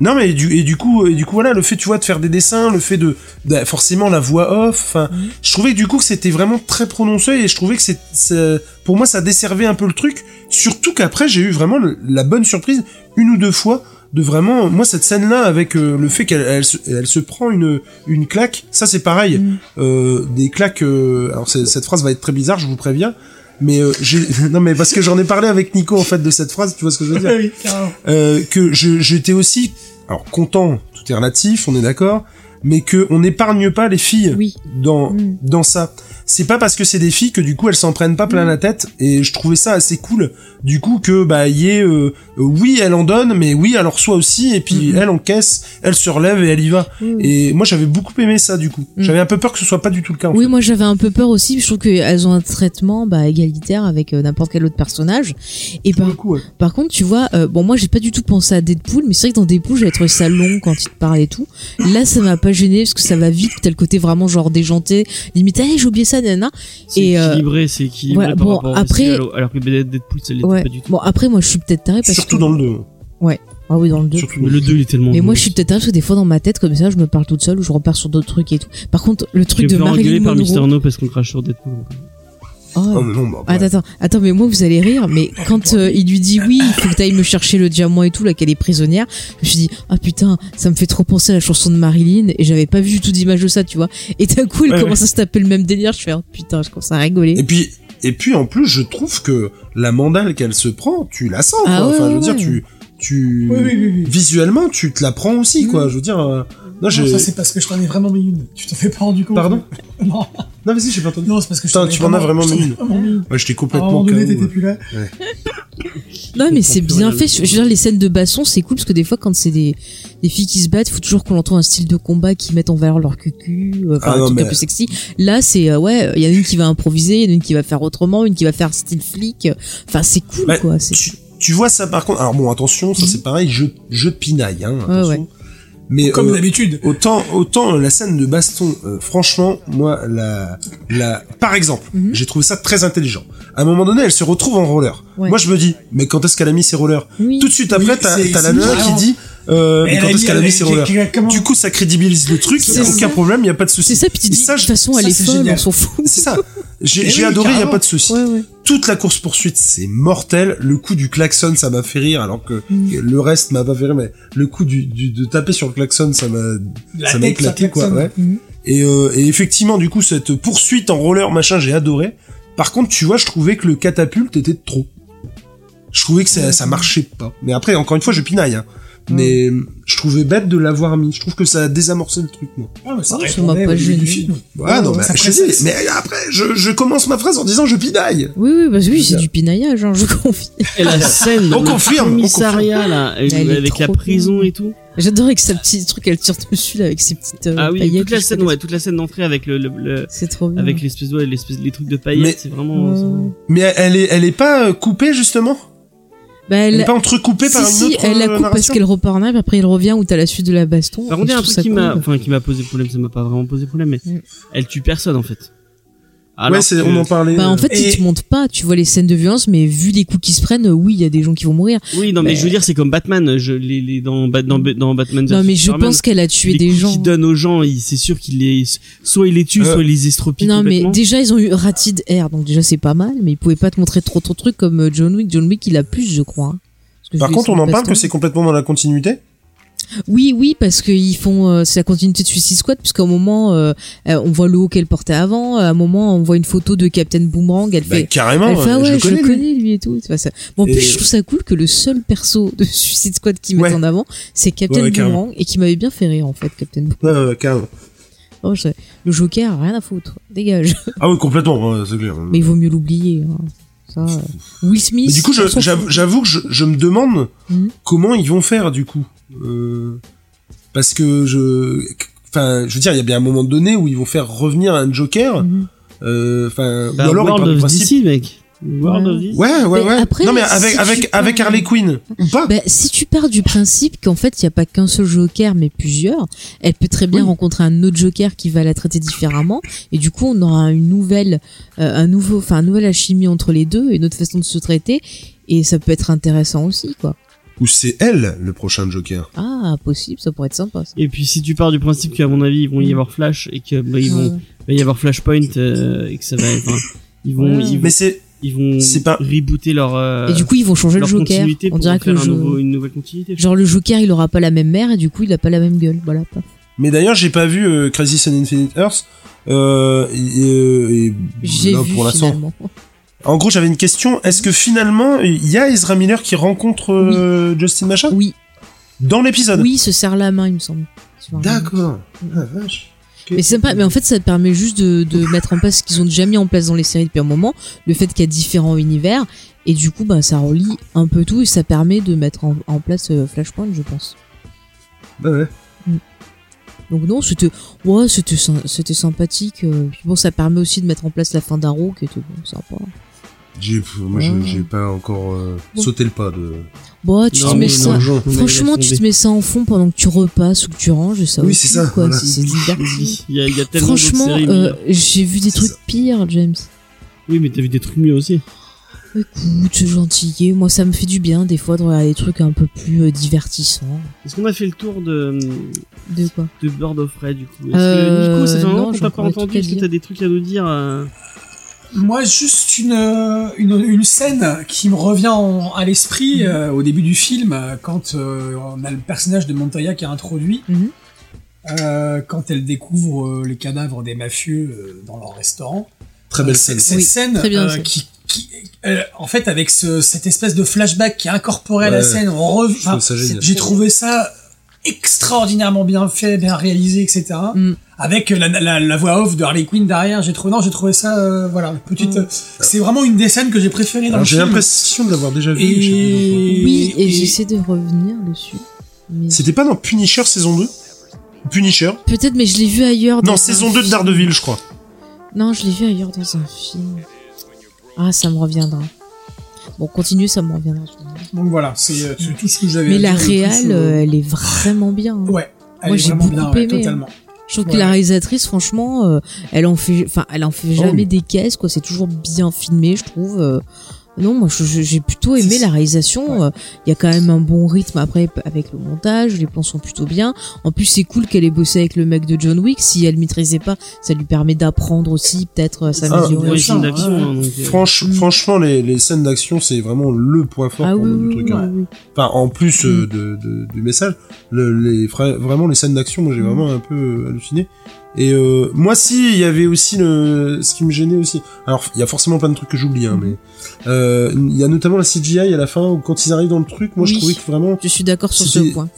Non mais du et du coup et du coup voilà le fait tu vois de faire des dessins le fait de, de- forcément la voix off enfin Mhm. je trouvais que du coup que c'était vraiment très prononcé et je trouvais que c'est pour moi ça desservait un peu le truc surtout qu'après j'ai eu vraiment le- la bonne surprise une ou deux fois de vraiment moi cette scène là avec euh, le fait qu'elle elle se, elle se prend une une claque ça c'est pareil Mhm. euh, des claques euh, alors cette phrase va être très bizarre je vous préviens mais euh, j'ai (laughs) non mais parce que j'en ai parlé avec Nico en fait de cette phrase tu vois ce que je veux dire? (laughs) Oui, euh, que je j'étais aussi alors content tout est relatif on est d'accord mais que on n'épargne pas les filles Oui. dans Mm. dans ça c'est pas parce que c'est des filles que du coup elles s'en prennent pas plein Mm. la tête et je trouvais ça assez cool du coup que bah y ait euh, euh, oui elle en donne mais oui elle en reçoit aussi et puis Mhm. elle encaisse elle se relève et elle y va oui. et moi j'avais beaucoup aimé ça du coup Mm. j'avais un peu peur que ce soit pas du tout le cas en Oui, fait. moi j'avais un peu peur aussi. Je trouve qu'elles ont un traitement bah, égalitaire avec euh, n'importe quel autre personnage. Et par, le coup ouais. par contre, tu vois, euh, bon, moi j'ai pas du tout pensé à Deadpool, mais c'est vrai que dans Deadpool j'avais trouvé ça long quand il te parle et tout. Là, ça m'a pas gêné parce que ça va vite. T'as le côté vraiment genre déjanté, limite, hey, j'ai oublié ça, nana. C'est Et, euh, équilibré, c'est équilibré ouais, par bon, rapport après- alors que Deadpool ça l'était Ouais. pas du tout. Bon, après, moi je suis peut-être taré parce surtout que. dans le 2 Ah oui, dans le 2. surtout le 2 il est tellement Mais moi je suis peut-être taré parce que des fois dans ma tête, comme ça, je me parle toute seule ou je repars sur d'autres trucs et tout. Par contre, le truc de Marilyn par Mister Monroe. No parce qu'on crache sur Deadpool. Oh, Oh, mais non, bah, Attends, ouais. attends, attends, mais moi vous allez rire, mais quand euh, il lui dit oui, il faut que t'ailles me chercher le diamant et tout, là qu'elle est prisonnière, je me suis dit, ah putain, ça me fait trop penser à la chanson de Marilyn, et j'avais pas vu du tout d'image de ça, tu vois. Et d'un coup, il Ouais, commence à se taper le même délire, je fais, oh, putain, je commence à rigoler. Et puis, et puis en plus, je trouve que la mandale qu'elle se prend, tu la sens. Ah quoi. ouais, enfin, je veux ouais, dire, ouais. tu, tu, Oui, oui, oui, oui. visuellement, tu te la prends aussi, quoi. Je veux dire, euh, non, ça c'est parce que je t'en ai vraiment mis une. Tu t'en fais pas rendu compte. Pardon (laughs) Non, non, vas-y, j'ai pas entendu. non c'est parce que je ai tu m'en as vraiment mis une. Ouais, j'étais complètement moment donné, ouais. plus là. non, mais c'est bien fait. Je veux dire, les scènes de baston, c'est cool, parce que des fois, quand c'est des, des filles qui se battent, il faut toujours qu'on entende un style de combat qui mette en valeur leur cucu, euh, enfin, Ah un non, truc un mais- peu sexy. Là, c'est, euh, ouais, il y en a une qui va improviser, il y en a une qui va faire autrement, une qui va faire style flic. Enfin, c'est cool, Bah, quoi. C'est Tu, tu vois ça par contre. Alors bon, attention, ça c'est pareil, jeu de pinaille, hein. Attention. ouais. Mais Comme euh, d'habitude. Autant, autant la scène de baston, euh, franchement, moi, la, la, par exemple, Mhm. j'ai trouvé ça très intelligent. À un moment donné, elle se retrouve en roller. Ouais. Moi, je me dis, mais quand est-ce qu'elle a mis ses rollers? Oui. Tout de suite après, Oui, t'as la nana qui dit, euh, quand est-ce qu'elle a mis ses rollers Du coup, ça crédibilise le truc, y a C'est aucun ça. problème, y a pas de souci. C'est ça, puis tu dis, de toute façon, ça, elle est folle, on s'en fout. C'est ça. (laughs) J'ai Eh adoré, y a pas de souci. Ouais, ouais. Toute la course poursuite, c'est mortel. Le coup du klaxon, ça m'a fait rire, alors que Mm. le reste m'a pas fait rire. Mais le coup du, du- de taper sur le klaxon, ça m'a ça m'a éclaté, quoi. Ouais. Et, euh, et effectivement, du coup, cette poursuite en roller, machin, j'ai adoré. Par contre, tu vois, je trouvais que le catapulte était trop. Je trouvais que ça, ça marchait pas. Mais après, encore une fois, je pinaille. Hein. Mais je trouvais bête de l'avoir mis. Je trouve que ça a désamorcé le truc, moi. Ah, mais ça Ouais, ça m'a pas gêné. du film. Ouais, non, ouais, mais ça je dis, mais après, je, je commence ma phrase en disant je pinaille. Oui, oui, bah oui, c'est du pinaillage, hein, je (laughs) confie. Et la (laughs) scène dans On le confirme, on commissariat là, Elle est avec la prison et tout. J'adore avec sa petite truc, elle tire dessus là avec ses petites euh, Ah oui, paillettes. toute la sais scène, ouais, toute la scène d'entrée avec le, le, le- C'est trop bien. avec l'espèce de, ouais, l'espèce, les trucs de Mais- paillettes, c'est vraiment. Ouais. c'est vraiment- Mais elle est, elle est pas euh, coupée, justement? Bah, Elle elle, est pas entrecoupée par si, une si, autre elle la euh, coupe parce qu'elle repart en arrière, puis après elle revient où t'as la suite de la baston. Par contre, il y a un truc qui m'a, cool. enfin, qui m'a posé problème, ça m'a pas vraiment posé problème, mais Mm. elle tue personne en fait. Alors que- on en parlait. Bah, en euh, fait, Et- ils te montrent pas, tu vois les scènes de violence, mais vu les coups qui se prennent, oui, il y a des gens qui vont mourir. Oui, non, mais, Mais- je veux dire, c'est comme Batman, je, les, les, dans, Bat- dans, dans Batman Non, mais je Superman, pense qu'elle a tué les des coups gens. qu'il donne aux gens, il- c'est sûr qu'il les, soit il les tue, Euh, soit il les estropie Non, mais déjà, ils ont eu Ratid Air, donc déjà, c'est pas mal, mais ils pouvaient pas te montrer trop trop de trucs comme euh, John Wick. John Wick, il a plus, je crois. hein. Par contre, on en le parle que c'est complètement dans la continuité? Oui, oui, parce qu'ils font, euh, c'est la continuité de Suicide Squad, puisqu'à un moment, euh, euh, on voit le haut qu'elle portait avant, à un moment, on voit une photo de Captain Boomerang, elle Bah, fait, carrément, elle fait, ah euh, ouais, je le connais. lui. connais lui et tout. Enfin, ça- Bon, en Et- plus, je trouve ça cool que le seul perso de (laughs) Suicide Squad qui met Ouais. en avant, c'est Captain Ouais. Boomerang, et qui m'avait bien fait rire, en fait, Captain Boomerang. Ouais, ouais, carrément. Oh, je- le Joker, rien à foutre. Dégage. (laughs) Ah oui, complètement, ouais, c'est clair. Mais il vaut mieux l'oublier. hein. Ça, euh, Will Smith. Mais du coup, j'avoue que je, je me demande Mhm. comment ils vont faire du coup. Euh, parce que je, enfin, je veux dire, il y a bien un moment donné où ils vont faire revenir un Joker. Mhm. euh, Enfin, Bah, ou alors World of principe. DC, mec. World Ouais. of DC. Ouais, ouais, Mais ouais. après, non mais avec si avec avec Harley Quinn ou pas Bah, si tu pars du principe qu'en fait, il n'y a pas qu'un seul Joker, mais plusieurs, elle peut très bien Oui. rencontrer un autre Joker qui va la traiter différemment. Et du coup, on aura une nouvelle, euh, un nouveau, enfin, une nouvelle alchimie entre les deux, une autre façon de se traiter. Et ça peut être intéressant aussi, quoi. Ou c'est elle le prochain Joker Ah, possible, ça pourrait être sympa, ça. Et puis si tu pars du principe qu'à mon avis ils vont y avoir Flash et que bah, ils vont Ouais. y avoir Flashpoint euh, et que ça va enfin, ils vont Ouais. ils vont, Mais c'est ils vont c'est pas- rebooter leur euh, Et du coup, ils vont changer le leur Joker. On dirait que le un jeu- nouveau, une nouvelle continuité. genre le Joker, il aura pas la même mère et du coup, il a pas la même gueule. Voilà. Mais d'ailleurs, j'ai pas vu euh, Crisis on Infinite Earth. Euh, et, et J'ai vu pour l'instant. En gros, j'avais une question. Est-ce que finalement, il y a Ezra Miller qui rencontre euh, Justin Machin Oui, dans l'épisode oui, il se serre la main, il me semble. D'accord. Ah, vache. Mais c'est sympa, mais en fait, ça te permet juste de, de mettre en place ce qu'ils ont déjà mis en place dans les séries depuis un moment, le fait qu'il y a différents univers, et du coup, bah, ça relie un peu tout et ça permet de mettre en, en place euh, Flashpoint, je pense. Bah ouais. Donc non, c'était, ouais, c'était, sy- c'était sympathique. euh, puis bon, ça permet aussi de mettre en place la fin d'Arrow, qui était bon, sympa. J'ai, moi, je- Ouais. j'ai pas encore euh, Bon. sauté le pas de. Bon, tu Non, te mets ça. non, mais Franchement, tu te mets ça en fond pendant que tu repasses ou que tu ranges, et ça Oui, aussi, c'est ça, quoi. voilà. C'est, c'est divertissant. (laughs) Il y a, il y a tellement Franchement, séries. euh, j'ai vu des C'est trucs ça. pires, James. Oui, mais t'as vu des trucs mieux aussi. Écoute, c'est gentil. Moi, ça me fait du bien des fois de regarder des trucs un peu plus euh, divertissants. Est-ce qu'on a fait le tour de, De quoi? de Bird of Prey du coup? Est-ce Euh, que Nico, ça fait un moment non, qu'on t'a pas entendu Est-ce que t'as des trucs à nous dire euh Moi, juste une, euh, une, une scène qui me revient en- à l'esprit Mhm. euh, au début du film, quand euh, on a le personnage de Montoya qui est introduit, Mhm. euh, quand elle découvre euh, les cadavres des mafieux euh, dans leur restaurant. Très belle C'est- scène. Cette Oui, scène, très bien, euh, ça. qui, qui euh, en fait, avec ce, cette espèce de flashback qui est incorporé à la scène, j'ai trouvé ça extraordinairement bien fait, bien réalisé, etc. Mm. Avec la, la, la voix off de Harley Quinn derrière, j'ai trouvé, non, j'ai trouvé ça, euh, voilà, petite, Mm. euh, c'est vraiment une des scènes que j'ai préférées dans Alors, le j'ai film. l'impression de l'avoir déjà vu. Et, Oui, et, et- j'essaie de revenir dessus. Mais... C'était pas dans Punisher saison 2 Punisher Peut-être, mais je l'ai vu ailleurs. dans Non, saison 2 de. Daredevil, je crois. Non, je l'ai vu ailleurs dans un film. Ah, ça me reviendra. Bon, continue, ça me reviendra. donc voilà, c'est euh, c'est tout ce que j'avais. Mais à la réal, euh, elle est vraiment bien. hein. ouais, elle Moi, est j'ai vraiment beaucoup bien, ouais, aimé, hein. totalement. Je trouve que la réalisatrice, franchement, euh, elle en fait, enfin, elle en fait Oh jamais oui. des caisses, quoi. C'est toujours bien filmé, je trouve. euh. Non, moi, je- je- j'ai plutôt aimé la réalisation. euh, Il y a quand même un bon rythme après avec le montage. Les plans sont plutôt bien. En plus, c'est cool qu'elle ait bossé avec le mec de John Wick. Si elle maîtrisait pas, ça lui permet d'apprendre aussi, peut-être, euh, Ah, d'action. ouais. hein, donc, euh, Franch- Mm. Franchement, les, les scènes d'action, c'est vraiment le point fort ah pour oui, truc. hein. oui. Enfin, en plus euh, Mm. de, de- du message, le, les, vra- vraiment les scènes d'action, moi j'ai Mm. vraiment un peu halluciné. Et euh, moi, si, il y avait aussi le, ce qui me gênait aussi. Alors, il y a forcément plein de trucs que j'oublie, hein, mais euh, il y a notamment la CGI à la fin où quand ils arrivent dans le truc, moi je trouvais que vraiment Je suis d'accord sur ce c'était- point.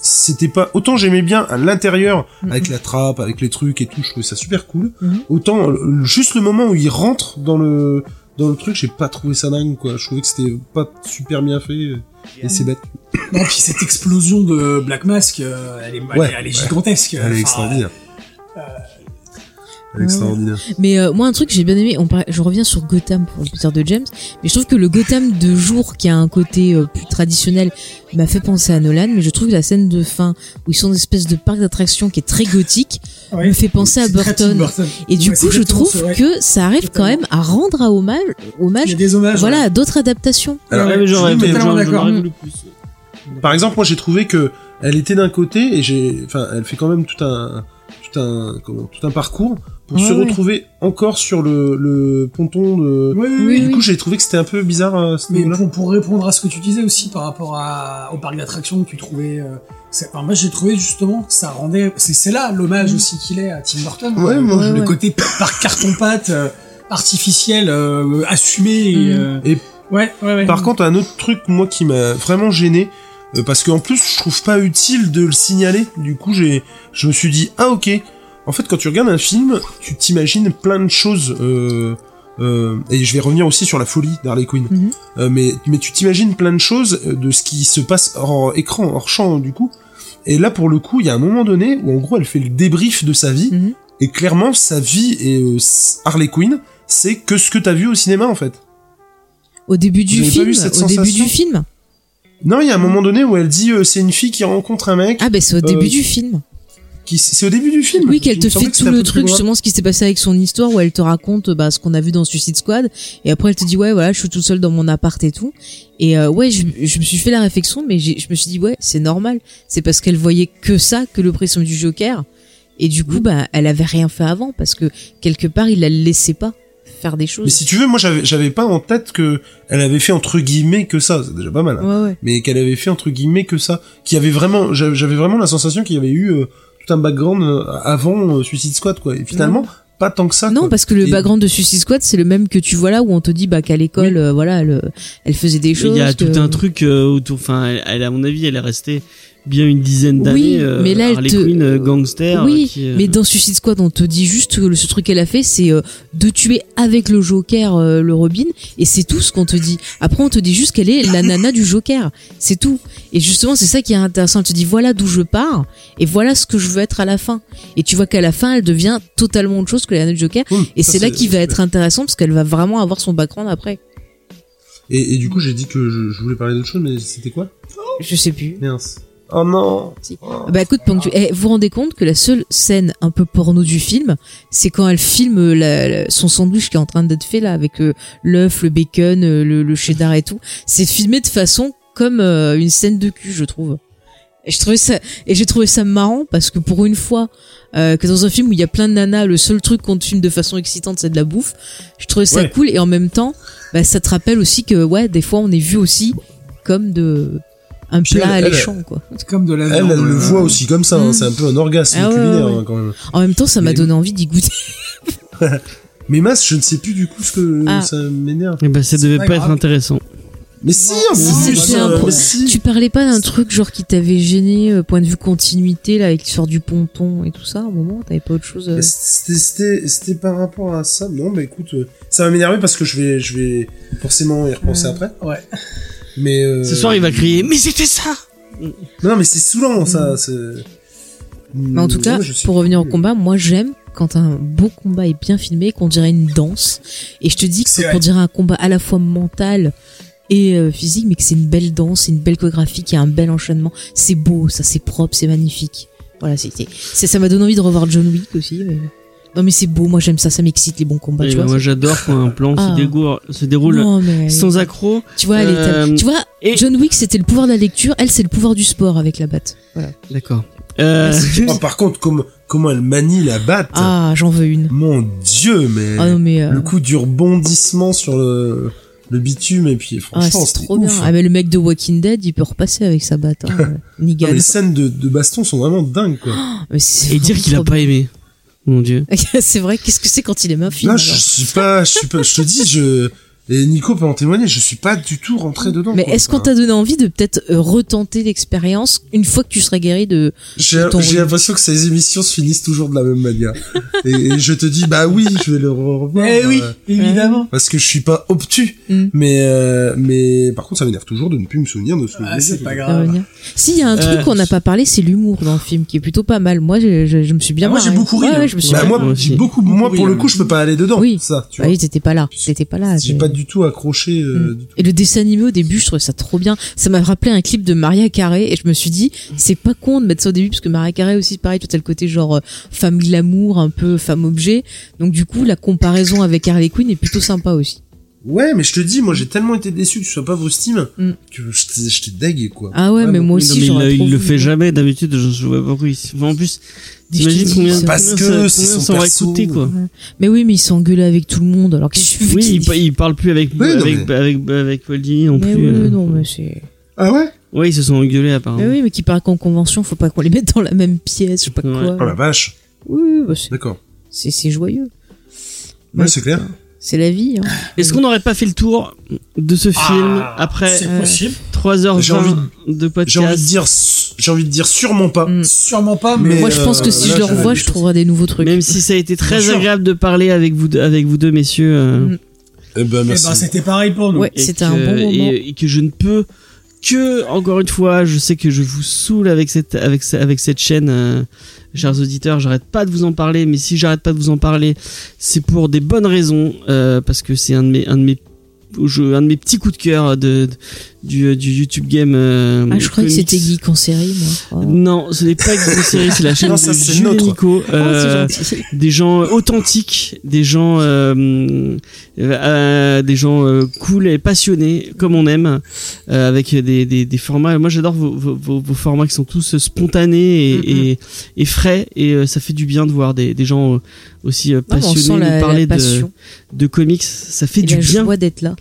c'était pas autant j'aimais bien à l'intérieur Mhm. avec la trappe, avec les trucs et tout, je trouvais ça super cool. Mhm. Autant juste le moment où ils rentrent dans le dans le truc, j'ai pas trouvé ça dingue quoi. Je trouvais que c'était pas super bien fait et c'est bête. Non, puis cette explosion de Black Mask, euh, elle est, elle Ouais, est- elle est ouais. gigantesque. Elle est Enfin, extraordinaire. euh, extraordinaire. Mais euh, moi, un truc que j'ai bien aimé, on parlait- je reviens sur Gotham pour le plaisir de James, mais je trouve que le Gotham de jour, qui a un côté euh, plus traditionnel, m'a fait penser à Nolan, mais je trouve que la scène de fin, où ils sont dans une espèce de parc d'attractions qui est très gothique, ouais. me fait penser à Burton. Burton. Et du Ouais, coup, je trouve que ça arrive quand même à rendre à hommage, des hommages. voilà, ouais. à d'autres adaptations. Alors, mais totalement d'accord. Par exemple, moi j'ai trouvé que elle était d'un côté et j'ai, enfin, elle fait quand même tout un, tout un, comment, tout un parcours pour Ouais, se ouais. retrouver encore sur le, le ponton de. Oui, oui, du oui. coup, j'ai trouvé que c'était un peu bizarre à ce Mais pour, pour répondre à ce que tu disais aussi par rapport à, au parc d'attractions que tu trouvais, euh, c'est- enfin, moi j'ai trouvé justement que ça rendait, c'est c'est là l'hommage Mm. aussi qu'il est à Tim Burton. Ouais, Euh, moi, le ouais. côté (laughs) par carton pâte euh, artificiel, euh, assumé. Et, Mm. euh, Et ouais, ouais, ouais. Par contre, un autre truc, moi, qui m'a vraiment gêné, euh, parce qu'en plus, je trouve pas utile de le signaler. Du coup, j'ai, je me suis dit, ah ok. en fait, quand tu regardes un film, tu t'imagines plein de choses. Euh, euh, et je vais revenir aussi sur la folie d'Harley Quinn. Mhm. Euh, mais, mais tu t'imagines plein de choses euh, de ce qui se passe hors écran, hors champ, du coup. Et là, pour le coup, il y a un moment donné où, en gros, elle fait le débrief de sa vie. Mhm. Et clairement, sa vie et euh, Harley Quinn, c'est que ce que t'as vu au cinéma, en fait. Au début du film, au début du film. Non, il y a un moment donné où elle dit euh, c'est une fille qui rencontre un mec. Ah ben c'est au Euh, début du film. C'est au début du film. Oui, qu'elle te fait tout le truc, justement, ce qui s'est passé avec son histoire, où elle te raconte bah, ce qu'on a vu dans Suicide Squad, et après elle te dit ouais, voilà, je suis tout seul dans mon appart et tout. Et euh, ouais, je, je me suis fait la réflexion, mais je me suis dit ouais, c'est normal. C'est parce qu'elle voyait que ça, que le pression du Joker, et du coup, bah, elle avait rien fait avant parce que quelque part, il la laissait pas faire des Mais choses. si tu veux, moi j'avais j'avais pas en tête que elle avait fait entre guillemets que ça, c'est déjà pas mal. hein. Ouais, ouais. Mais qu'elle avait fait entre guillemets que ça, qui avait vraiment, j'avais vraiment la sensation qu'il y avait eu euh, tout un background euh, avant euh, Suicide Squad quoi. Et finalement, pas tant que ça. Non, quoi. parce que le Et- background de Suicide Squad, c'est le même que tu vois là, où on te dit bah qu'à l'école, euh, voilà, elle, elle faisait des choses. Il y a que- tout un truc euh, autour. Enfin, elle, elle, à mon avis, elle est restée bien une dizaine d'années. Oui, euh, mais là, elle te- Quinn, euh, gangster. Oui, euh, qui, euh, mais dans Suicide Squad, on te dit juste que ce truc qu'elle a fait, c'est de tuer avec le Joker euh, le Robin, et c'est tout ce qu'on te dit. Après, on te dit juste qu'elle est la nana du Joker, c'est tout. Et justement, c'est ça qui est intéressant. Elle te dit voilà d'où je pars, et voilà ce que je veux être à la fin. Et tu vois qu'à la fin, elle devient totalement autre chose que la nana du Joker, et c'est là qui va être intéressant parce qu'elle va vraiment avoir son background après. Et, et du coup, j'ai dit que je, je voulais parler d'autre chose, mais c'était quoi? Je sais plus. Mince. Oh non. Bah écoute, pendant que tu- eh, vous vous rendez compte que la seule scène un peu porno du film, c'est quand elle filme la- la- son sandwich qui est en train d'être fait là avec euh, l'œuf, le bacon, euh, le, le cheddar et tout. C'est filmé de façon comme euh, une scène de cul, je trouve. Et je trouvais ça et j'ai trouvé ça marrant parce que pour une fois euh, que dans un film où il y a plein de nanas, le seul truc qu'on te filme de façon excitante c'est de la bouffe. Je trouvais ça Ouais. cool et en même temps, bah, ça te rappelle aussi que ouais, des fois on est vu aussi comme de un Puis plat elle- elle- alléchant quoi. C'est comme de la Elle, viande. elle le euh, voit aussi comme ça. hein. Mm. C'est un peu un orgasme Ah culinaire ouais, ouais. hein, quand même. En même temps, ça m'a Mais- donné envie d'y goûter. (laughs) (laughs) Mais Mas, je ne sais plus du coup ce que Ah. ça m'énerve. eh ben, ça devait pas pas être intéressant. Mais si, en Non, plus, un- mais si. Tu parlais pas d'un truc genre qui t'avait gêné, euh, point de vue continuité, là, avec l'histoire du ponton et tout ça, à un moment, t'avais pas autre chose euh? Mais C'était, par rapport à ça. Non, bah écoute, euh, ça va m'énerver parce que je vais, je vais forcément y repenser Euh. après. Ouais. Mais euh, Ce soir, il va crier Mais c'était ça Non, mais c'est saoulant, ça. Mais en tout cas, Ouais, je suis pour revenir au combat, moi j'aime quand un beau combat est bien filmé, qu'on dirait une danse. Et je te dis que qu'on dirait un combat à la fois mental et euh, physique, mais que c'est une belle danse, c'est une belle chorégraphie, qu'il y a un bel enchaînement. C'est beau, ça, c'est propre, c'est magnifique. Voilà, ça m'a donné envie de revoir John Wick aussi. mais- Non mais c'est beau, moi j'aime ça, ça m'excite les bons combats, Et tu vois. Moi, c'est- j'adore quand un plan Ah. se, se déroule Non, mais sans accroc. Tu vois, elle est- Euh, tu vois, et- John Wick c'était le pouvoir de la lecture, elle c'est le pouvoir du sport avec la batte. Voilà. D'accord. Euh, Oh, par contre, comment, comment elle manie la batte. Ah, j'en veux une. Mon dieu, mais. Ah non mais euh, Le coup du rebondissement sur le, le bitume, et puis ah, franchement, c'est c'était trop bien. Ah mais le mec de Walking Dead, il peut repasser avec sa batte. Hein. (laughs) Non, les scènes de, de baston sont vraiment dingues, quoi. (gasps) Mais c'est et dire qu'il a pas aimé. Mon dieu. (laughs) c'est vrai. Qu'est-ce que c'est quand il un film Là, je suis pas, je suis pas, je te dis, je, et Nico peut en témoigner, je suis pas du tout rentré dedans. Mais est-ce qu'on t'a donné envie de peut-être euh, retenter l'expérience une fois que tu serais guéri de J'ai ton j'ai rhume l'impression que ces émissions se finissent toujours de la même manière. (laughs) et, et je te dis, bah oui, je vais le re- revoir. Eh oui, euh, évidemment. parce que je suis pas obtus. Mm. Mais, euh, mais par contre, ça m'énerve toujours de ne plus me souvenir de ce que Ah, c'est pas de grave. revenir Si, il y a un Euh, truc qu'on n'a pas parlé, c'est l'humour dans le film, qui est plutôt pas mal. Moi, je, je, je me suis bien Ah, moi, j'ai beaucoup ri, Ouais, hein. ouais, je me suis Bah, moi, beaucoup, moi, pour le hein. coup, je peux pas aller dedans. Oui. Ça, tu Bah vois. oui, t'étais pas là. T'étais pas là. J'ai mais- pas du tout accroché, euh, Mm. du tout. Et le dessin animé au début, je trouvais ça trop bien. Ça m'a rappelé un clip de Maria Carré et je me suis dit, c'est pas con de mettre ça au début parce que Maria Carré aussi, pareil, tout a le côté genre euh, femme glamour, un peu femme objet. Donc du coup, la comparaison avec Harley Quinn est plutôt sympa aussi. Ouais, mais je te dis, moi, j'ai tellement été déçu que ce soit pas vos Steam, Mm. que j'étais deg, quoi. Ah ouais, mais moi Oui, non, aussi, mais il, il le fait jamais d'habitude. Je, je vois pas pourquoi. Enfin, en plus, t'imagines combien, Parce combien que ça, c'est combien coûté quoi. Mais oui, mais il s'est engueulé avec tout le monde alors qu'il suffit Oui, il, il parle plus avec Oui, non, avec, mais- avec avec Waldini non Mais plus. oui, euh. non, mais c'est. Ah ouais? Ouais, ils se sont engueulés apparemment. Mais oui, mais qui paraît qu'en convention, faut pas qu'on les mette dans la même pièce, je sais pas Ouais. quoi. Oh la vache. Oui, oui, bah, c'est- D'accord. c'est c'est joyeux. Ouais, c'est clair. C'est la vie. Hein. Est-ce qu'on n'aurait pas fait le tour de ce film Ah, après C'est Euh, possible. 3h20 J'ai envie de podcast? J'ai envie de dire, j'ai envie de dire sûrement pas. Mm. Sûrement pas, mais, Mais, Moi, je pense euh, que si là, je le revois, je trouverai des nouveaux trucs. Même si ça a été très Bien sûr. agréable de parler avec vous deux, avec vous deux messieurs. euh, Mm. Eh ben, eh merci. ben, c'était pareil pour nous. Ouais, c'était un bon moment. Et, et que je ne peux que, encore une fois, je sais que je vous saoule avec cette, chaîne, euh, chers auditeurs. J'arrête pas de vous en parler, mais si j'arrête pas de vous en parler, c'est pour des bonnes raisons, euh, parce que c'est un de mes, un de mes un de mes petits coups de cœur de- du, du YouTube Game. euh, Ah, je croyais que c'était Geek en série, moi. Oh. Non, ce n'est pas une série, c'est la chaîne Non, de ça, c'est Jules et notre. Nico. Oh, euh, des gens authentiques, des gens, euh, euh, des gens euh, cool et passionnés comme on aime, euh, avec des, des, des formats. Moi, j'adore vos, vos, formats qui sont tous spontanés et, Mhm. et, et frais, et euh, ça fait du bien de voir des, des gens euh, aussi euh, Ah, on passionnés sent la, nous parler la de, passion de comics. Ça fait et du la bien. d'être là.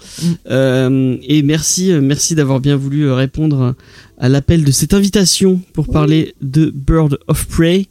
Euh, et merci, euh, merci d'avoir bien voulu euh, répondre à l'appel de cette invitation pour parler de Bird of Prey.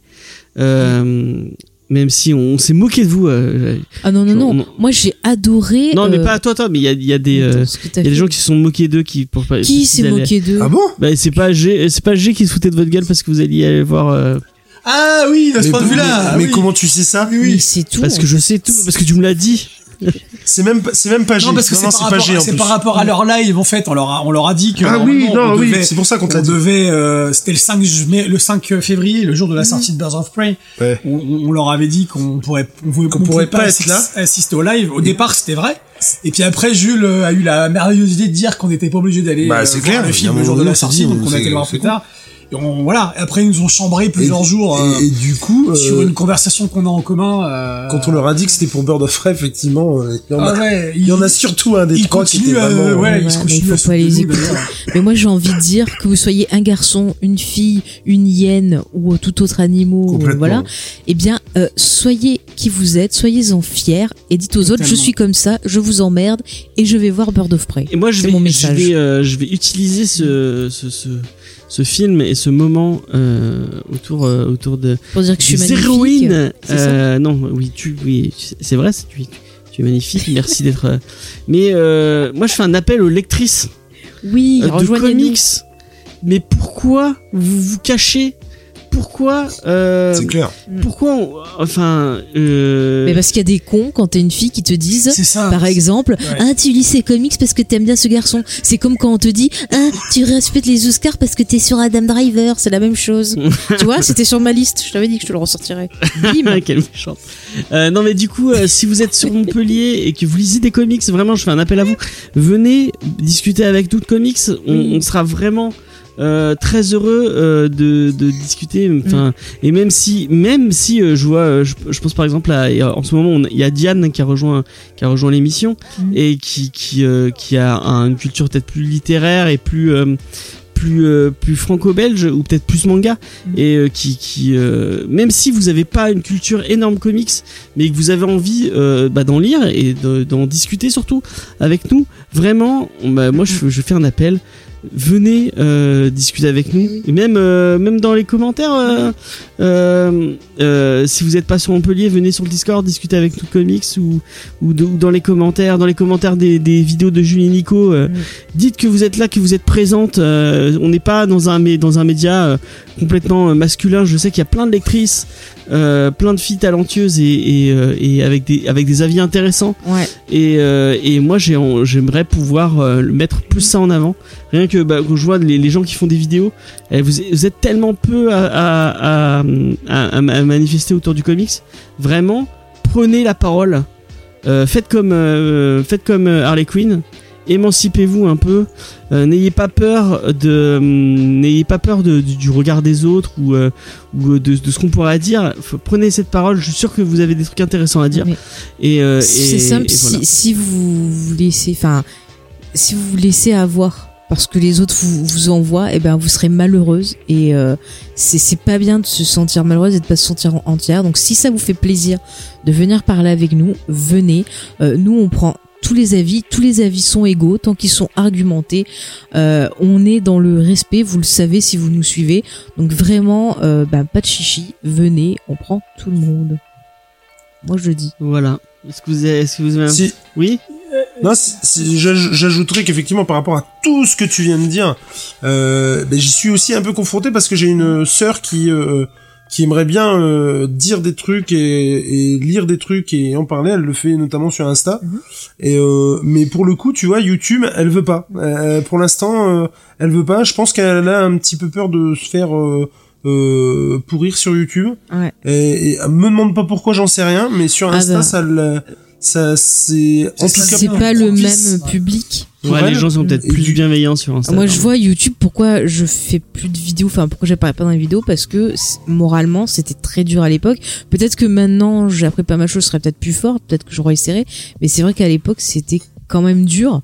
Euh, même si on, s'est moqué de vous. euh, Ah non, non, non. on- Moi, j'ai adoré. non, mais pas à toi, toi, mais il y a, il y a des, euh, y a des gens qui se sont moqués d'eux qui pour. Qui s'est moqué d'eux Ah bon? Bah, c'est pas G, c'est pas G qui se foutait de votre gueule parce que vous alliez aller voir. euh, Ah oui, de ce point de vue-là. mais- ah mais oui. comment tu sais ça? Mais c'est tout. parce que je sais tout, parce que tu me l'as dit. (laughs) C'est même, pas- c'est même pas G. Non, parce que c'est par, c'est pas rapport- G en c'est plus. par rapport à leur live, en fait. On leur a, on leur a dit que. Ah oui, non, on oui, c'est pour ça qu'on te devait, euh, c'était le 5 mai, le 5 février, le jour de la sortie de Birds of Prey. Ouais. On, on- leur avait dit qu'on pourrait, on pouvait, Qu'on on pourrait pas être là. assister au live. Au départ, c'était vrai. Et puis après, Jules euh, a eu la merveilleuse idée de dire qu'on n'était pas obligé d'aller Bah, euh, c'est voir clair, le film le jour de la sortie, donc on a été le voir plus tard. Et on, voilà. Après, ils nous ont chambré plusieurs jours euh, Et, et du coup, euh, sur une conversation qu'on a en commun. euh, quand on leur a dit que c'était pour Bird of Prey, effectivement, euh, il y en ah a, ouais, il y en a surtout un des ils trois qui était continuent à- vraiment. ouais, se il à pas les écouter. Mais moi, j'ai envie de dire que vous soyez un garçon, une fille, une hyène ou tout autre animal, euh, Complètement. voilà. Eh bien, euh, soyez qui vous êtes, soyez-en fiers et dites aux autres, je suis comme ça, je vous emmerde et je vais voir Bird of Prey. Et moi, je vais, mon je message. vais, euh, je vais utiliser ce, ce, ce, ce film et ce moment euh, autour, euh, autour de Pour dire que je suis ça Euh, non, oui, tu, oui, c'est vrai, tu, tu es magnifique. Merci d'être. Mais moi, je fais un appel aux lectrices Oui, de comics. Mais pourquoi vous vous cachez Pourquoi euh, C'est clair. Pourquoi on- Enfin. Euh, Mais parce qu'il y a des cons quand t'es une fille qui te disent, C'est ça. par exemple, Ouais. ah tu lis ces comics parce que t'aimes bien ce garçon. C'est comme quand on te dit, ah tu respectes les Oscars parce que t'es sur Adam Driver. C'est la même chose. (laughs) tu vois, c'était sur ma liste. Je t'avais dit que je te le ressortirais. Bim. (laughs) Quelle méchante. Euh, non mais du coup, euh, si vous êtes sur Montpellier et que vous lisez des comics, vraiment, je fais un appel à vous. Venez discuter avec nous de comics. On, on sera vraiment euh, très heureux euh, de, de discuter. Enfin, et même si, même si euh, je vois, je, je pense par exemple à, et, en ce moment, il y a Diane qui a rejoint, qui a rejoint l'émission Mhm. et qui qui qui a un- une culture peut-être plus littéraire et plus plus euh, plus franco-belge ou peut-être plus manga et euh, qui qui euh, même si vous avez pas une culture énorme comics mais que vous avez envie bah, d'en lire et de- d'en discuter surtout avec nous vraiment on- bah, moi je, je fais un appel venez euh, discuter avec nous. Et même euh, même dans les commentaires euh, si vous n'êtes pas sur Montpellier venez sur le Discord discuter avec nous comics ou ou, de- ou dans les commentaires dans les commentaires des, des vidéos de Julie et Nico dites que vous êtes là que vous êtes présente on n'est pas dans un dans un média complètement masculin. Je sais qu'il y a plein de lectrices plein de filles talentueuses et, et, et avec des avec des avis intéressants. Ouais. et, et moi j'aimerais pouvoir mettre plus ça en avant. Rien que bah, quand je vois les, les gens qui font des vidéos eh, vous, vous êtes tellement peu à, à, à, manifester autour du comics. Vraiment prenez la parole. Euh, faites comme euh, faites comme euh, Harley Quinn. Émancipez-vous un peu. Euh, n'ayez pas peur de hum, n'ayez pas peur de, du, du regard des autres ou ou de, de ce qu'on pourra dire. Prenez cette parole. Je suis sûr que vous avez des trucs intéressants à dire. Et, et- C'est simple. et voilà. Si, vous laissez, enfin, si vous vous laissez avoir parce que les autres vous, vous envoient, eh ben vous serez malheureuse et euh, c'est c'est pas bien de se sentir malheureuse et de pas se sentir en- entière. Donc si ça vous fait plaisir de venir parler avec nous, venez. Euh, nous on prend tous les avis, tous les avis sont égaux tant qu'ils sont argumentés. Euh, on est dans le respect, vous le savez si vous nous suivez. Donc vraiment, euh, bah, pas de chichi, venez, on prend tout le monde. Moi je dis. voilà est-ce que vous avez, est-ce que vous avez un- Si, oui? Non, j'ajouterais qu'effectivement par rapport à tout ce que tu viens de dire, euh, ben, j'y suis aussi un peu confronté parce que j'ai une sœur qui euh, qui aimerait bien euh, dire des trucs et, et lire des trucs et en parler. Elle le fait notamment sur Insta. Et euh, mais pour le coup, tu vois, YouTube, elle veut pas. Euh, pour l'instant, euh, elle veut pas. Je pense qu'elle a un petit peu peur de se faire pourrir sur YouTube. Ouais. Et, et me demande pas pourquoi, j'en sais rien. Mais sur Ah Insta, bah. ça, le- ça c'est en tout cas C'est plus pas le même public. Ouais, les gens sont peut-être plus du- bienveillants sur Instagram. Moi, je vois YouTube, pourquoi je fais plus de vidéos, enfin, pourquoi j'apparais pas dans les vidéos, parce que moralement, c'était très dur à l'époque. Peut-être que maintenant, j'ai appris pas mal de choses, je serais peut-être plus fort, peut-être que j'aurais essayé, mais c'est vrai qu'à l'époque, c'était quand même dur.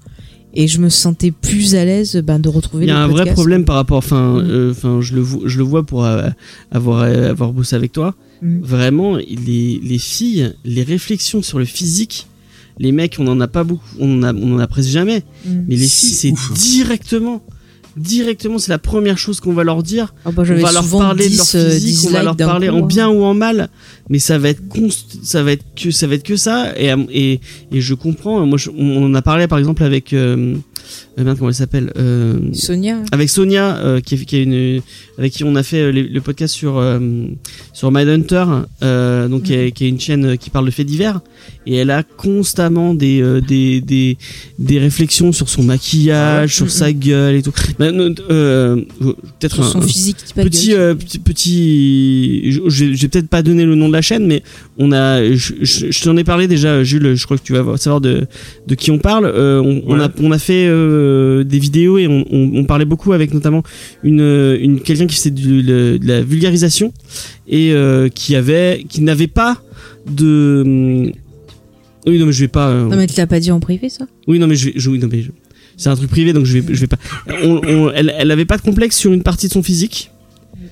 Et je me sentais plus à l'aise ben, de retrouver Il y a un vrai problème par rapport, enfin, Mm. euh, enfin, je le vois, je le vois pour euh, avoir euh, avoir bossé avec toi. Mm. Vraiment, les les filles, les réflexions sur le physique, les mecs, on en a pas beaucoup, on en a, on en a presque jamais. Mm. Mais les filles, c'est ouf. directement, directement, c'est la première chose qu'on va leur dire. Ah bah, on va leur parler 10, de leur euh, physique, 10 on va leur parler coup, en hein. bien ou en mal, mais ça va être const... ça va être que ça va être que ça et et, et je comprends. Moi, je- on en a parlé par exemple avec euh, merde, comment elle s'appelle euh, Sonia. avec Sonia euh, qui, qui a une avec qui on a fait euh, le podcast sur euh, sur Mindhunter euh, donc qui, est, qui est une chaîne euh, qui parle de faits divers et elle a constamment des euh, des, des des réflexions sur son maquillage sur Mhm. sa gueule et tout Ben, euh, euh, peut-être Sur un, son un physique, petit gueule. euh, petit petit je je- vais peut-être pas donner le nom de la chaîne mais on a je, je, je t'en ai parlé déjà Jules je crois que tu vas savoir de de qui on parle Euh, on, on a on a fait euh, des vidéos et on, on, on parlait beaucoup avec notamment une une quelqu'un qui faisait du- le- de la vulgarisation et euh, qui avait qui n'avait pas de hum, oui non mais je vais pas euh, Non, mais tu l'as pas dit en privé, ça? Oui non mais je vais je, oui, non mais je- c'est un truc privé donc je vais je vais pas on, on- elle elle avait pas de complexe sur une partie de son physique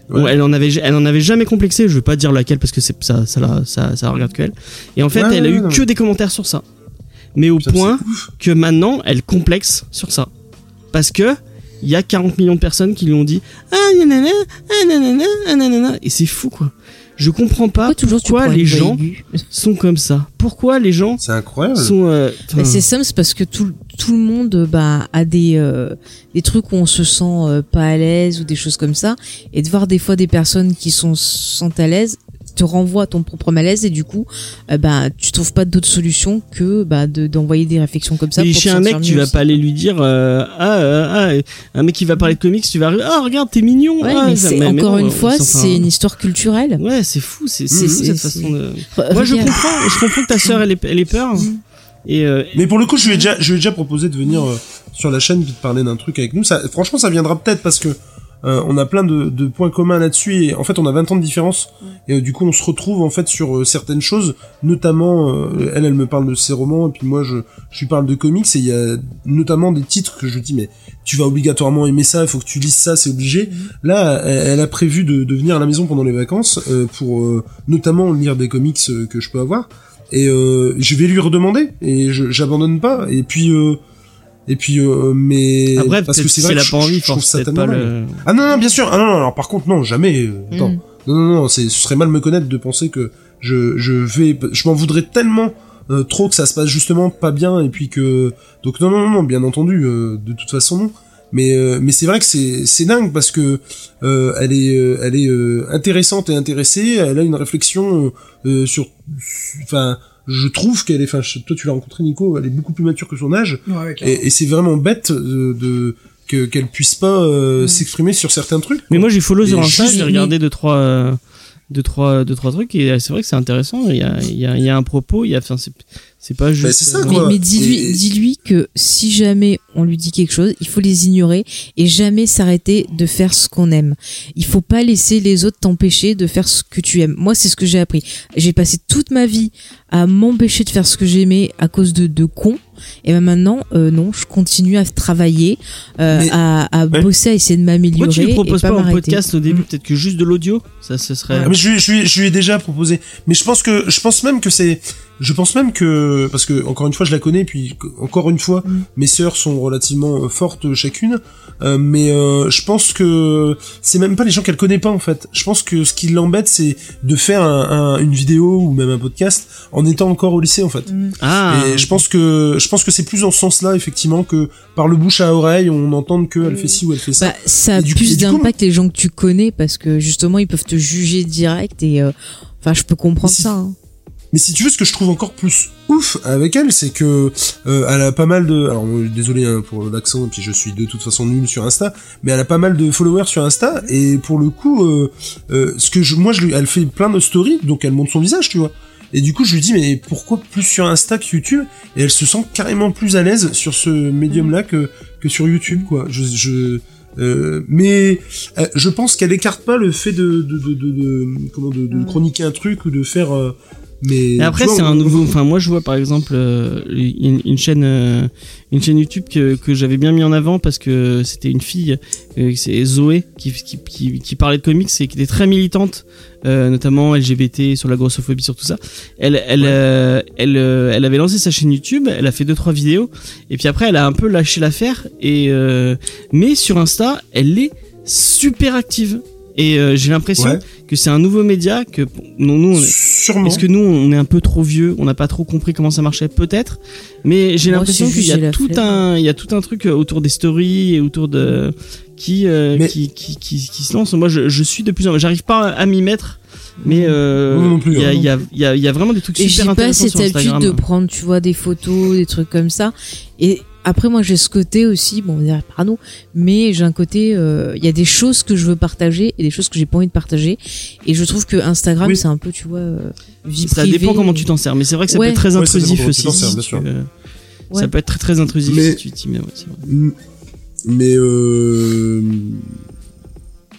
Ouais. Elle en avait, elle en avait jamais complexé. Je veux pas dire laquelle parce que c'est ça, ça, la- ça, ça regarde que elle. Et en fait, Ouais, elle a eu non, que des commentaires sur ça. Mais au point que maintenant, elle complexe sur ça, parce que il y a 40 millions de personnes qui lui ont dit ah nanana, ah nanana, ah nanana. et c'est fou quoi. Je comprends pas Pourquoi toujours pourquoi les gens aiguë sont comme ça. Pourquoi les gens C'est incroyable. sont. euh, Bah, c'est simple, c'est parce que tout, tout le monde bah, a des, euh, des trucs où on se sent euh, pas à l'aise ou des choses comme ça. Et de voir des fois des personnes qui sont, sont à l'aise te renvoie à ton propre malaise et du coup euh, bah tu trouves pas d'autre solution que bah de d'envoyer des réflexions comme ça et pour chez un mec, sentir tu mieux vas aussi. pas aller lui dire euh, ah, euh, ah, un mec qui va parler de comics, tu vas arriver, ah regarde t'es mignon. ouais ah, mais ça- c'est mais encore non, une fois c'est une histoire culturelle Ouais, c'est fou, c'est cette façon de. Re- Moi, je comprends, je comprends que ta sœur elle ait, elle ait peur. Et euh, Mais pour le coup, je lui ai déjà, je lui ai déjà proposé de venir euh, sur la chaîne puis de parler d'un truc avec nous. Ça, franchement, ça viendra peut-être parce que euh, on a plein de, de points communs là-dessus et en fait, on a 20 ans de différence. Et euh, du coup, on se retrouve en fait sur euh, certaines choses, notamment euh, elle, elle me parle de ses romans et puis moi, je, je lui parle de comics et il y a notamment des titres que je dis mais tu vas obligatoirement aimer ça, il faut que tu lises ça, c'est obligé. Là, elle, elle a prévu de, de venir à la maison pendant les vacances euh, pour euh, notamment lire des comics que je peux avoir. Et euh, je vais lui redemander et j'abandonne pas. Et puis euh, et puis euh, mais après, parce que c'est vrai que je- pas envie, je trouve ça tellement le. ah non non bien sûr ah non non alors par contre non jamais euh, attends Mm. non non non c'est ce serait mal me connaître de penser que je je vais je m'en voudrais tellement euh, trop que ça se passe justement pas bien et puis que donc non non non bien entendu euh, de toute façon non mais euh, mais c'est vrai que c'est c'est dingue parce que euh, elle est euh, elle est euh, intéressante et intéressée. Elle a une réflexion euh, sur enfin je trouve qu'elle est enfin toi tu l'as rencontré Nico elle est beaucoup plus mature que son âge. Ouais, et, et c'est vraiment bête de, de que qu'elle puisse pas euh, s'exprimer sur certains trucs Mais moi j'ai follow sur Insta, j'ai regardé deux trois, euh, deux trois, deux trois trucs et c'est vrai que c'est intéressant. Il y a, il y a, il y a un propos, il y a, enfin c'est, pas juste. Bah, ça, euh, Mais, dis-lui, Et- dis-lui que si jamais on lui dit quelque chose, il faut les ignorer et jamais s'arrêter de faire ce qu'on aime. Il faut pas laisser les autres t'empêcher de faire ce que tu aimes. Moi, c'est ce que j'ai appris. J'ai passé toute ma vie à m'empêcher de faire ce que j'aimais à cause de, de cons. Et ben maintenant, euh, non, je continue à travailler, euh, Mais- à, à Ouais. bosser, à essayer de m'améliorer. Pourquoi tu lui proposes pas, pas, m'arrêter. podcast au début, peut-être que juste de l'audio, ça ce serait. Ah, mais je, lui- je, lui- je lui ai déjà proposé. Mais je pense que je pense même que c'est je pense même que parce que encore une fois je la connais puis encore une fois Mm. mes sœurs sont relativement euh, fortes chacune euh, mais euh, je pense que c'est même pas les gens qu'elle connaît pas en fait je pense que ce qui l'embête c'est de faire un- un- une vidéo ou même un podcast en étant encore au lycée en fait Ah. et je pense que je pense que c'est plus dans ce sens-là effectivement que par le bouche à oreille on entend que elle fait ci ou elle fait ça Bah, ça a du- plus d'impact les gens que tu connais parce que justement ils peuvent te juger direct et euh, enfin je peux comprendre ça. hein. Mais si tu veux, ce que je trouve encore plus ouf avec elle, c'est que euh, elle a pas mal de. Alors euh, désolé hein, pour l'accent, et puis je suis de toute façon nul sur Insta, mais elle a pas mal de followers sur Insta, et pour le coup, euh, euh, ce que je, moi, je lui, elle fait plein de stories, donc elle montre son visage, tu vois. Et du coup, je lui dis, mais pourquoi plus sur Insta que YouTube? Et elle se sent carrément plus à l'aise sur ce médium-là que que sur YouTube, quoi. Je, je euh, mais euh, je pense qu'elle écarte pas le fait de de de, de, de- comment de, de chroniquer un truc ou de faire. euh, mais Et après, c'est on- un nouveau. Enfin, moi, je vois par exemple euh, une, une chaîne, euh, une chaîne YouTube que, que j'avais bien mis en avant parce que c'était une fille, euh, c'est Zoé, qui, qui, qui, qui parlait de comics et qui était très militante, notamment LGBT, sur la grossophobie, sur tout ça. Elle, elle, elle, elle avait lancé sa chaîne YouTube, elle a fait deux trois vidéos, et puis après, elle a un peu lâché l'affaire. Et mais sur Insta, elle est super active. Et euh, j'ai l'impression Ouais. Que c'est un nouveau média que non, nous, on est- Sûrement. est-ce que nous, on est un peu trop vieux, on n'a pas trop compris comment ça marchait, peut-être. Mais j'ai Moi, l'impression qu'il y a tout flemme. un, il y a tout un truc euh, autour des stories et autour de qui, euh, Mais- qui, qui, qui, qui se lance. Moi, je, je suis de plus en, j'arrive pas à m'y mettre. Mais euh, plus, il y, a, hein. il y, a, il y, y a vraiment des trucs Et super j'ai pas intéressants cette habitude de prendre, tu vois, des photos, des trucs comme ça. Et après, moi, j'ai ce côté aussi, bon, on dirait parano, mais j'ai un côté, euh, il y a des choses que je veux partager et des choses que j'ai pas envie de partager. Et je trouve que Instagram, Oui. c'est un peu, tu vois, euh, vie Ça privée. dépend comment tu t'en sers, mais c'est vrai que ça Ouais. peut être très Ouais, intrusif aussi. t'en sers, si bien tu, sûr. euh, Ouais. Ça peut être très très intrusif Mais- si tu t'y mets. ouais, vrai. Mais euh...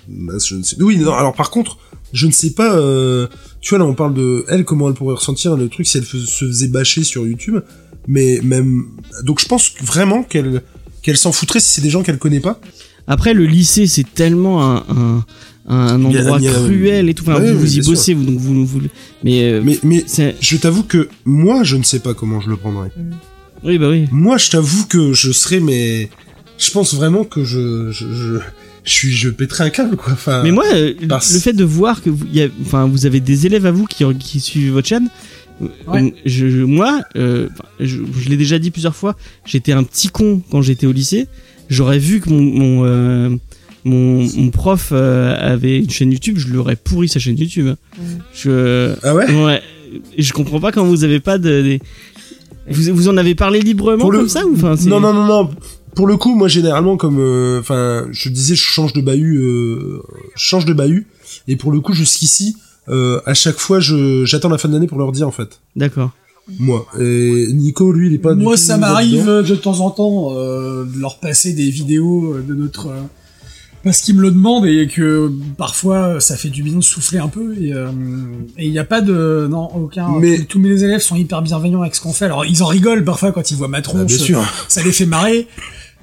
mince, je ne sais. Oui, non. Alors par contre, je ne sais pas. euh, Tu vois là, on parle de elle, comment elle pourrait ressentir le truc si elle se faisait bâcher sur YouTube. Mais même. Donc je pense vraiment qu'elle qu'elle s'en foutrait si c'est des gens qu'elle connaît pas. Après, le lycée, c'est tellement un, un, un endroit a- cruel et tout. Enfin, Ouais, vous, y bossez, vous, donc vous, vous, mais, euh, Mais mais je t'avoue que moi, je ne sais pas comment je le prendrais. oui, bah oui. Moi, je t'avoue que je serais mais je pense vraiment que je je je, je suis je pèterais un câble quoi. Enfin. Mais moi, euh, parce- le fait de voir que vous, il y a, enfin, vous avez des élèves à vous qui, qui suivent votre chaîne, Ouais. je, je- moi, euh, je, je l'ai déjà dit plusieurs fois, j'étais un petit con quand j'étais au lycée. J'aurais vu que mon mon, euh, mon, mon prof euh, avait une chaîne YouTube, je l'aurais pourri sa chaîne YouTube. Je, Ah ouais? je comprends pas quand vous avez pas de. des- Vous, vous en avez parlé librement Pour le- comme ça ou enfin c'est- Non, non, non, non. Pour le coup, moi, généralement, comme, euh, enfin, je disais, je change de bahut, euh, je change de bahut. Et pour le coup, jusqu'ici, euh, à chaque fois, je, j'attends la fin de l'année pour leur dire, en fait. D'accord. Moi. Et Nico, lui, il est pas Moi, ça m'arrive euh, de temps en temps euh, de leur passer des vidéos euh, de notre euh, parce qu'ils me le demandent et que parfois ça fait du bien de souffler un peu et euh, il n'y a pas de non aucun Mais- tous, tous mes élèves sont hyper bienveillants avec ce qu'on fait alors ils en rigolent parfois quand ils voient ma Ah, tronche bien sûr. ça les fait marrer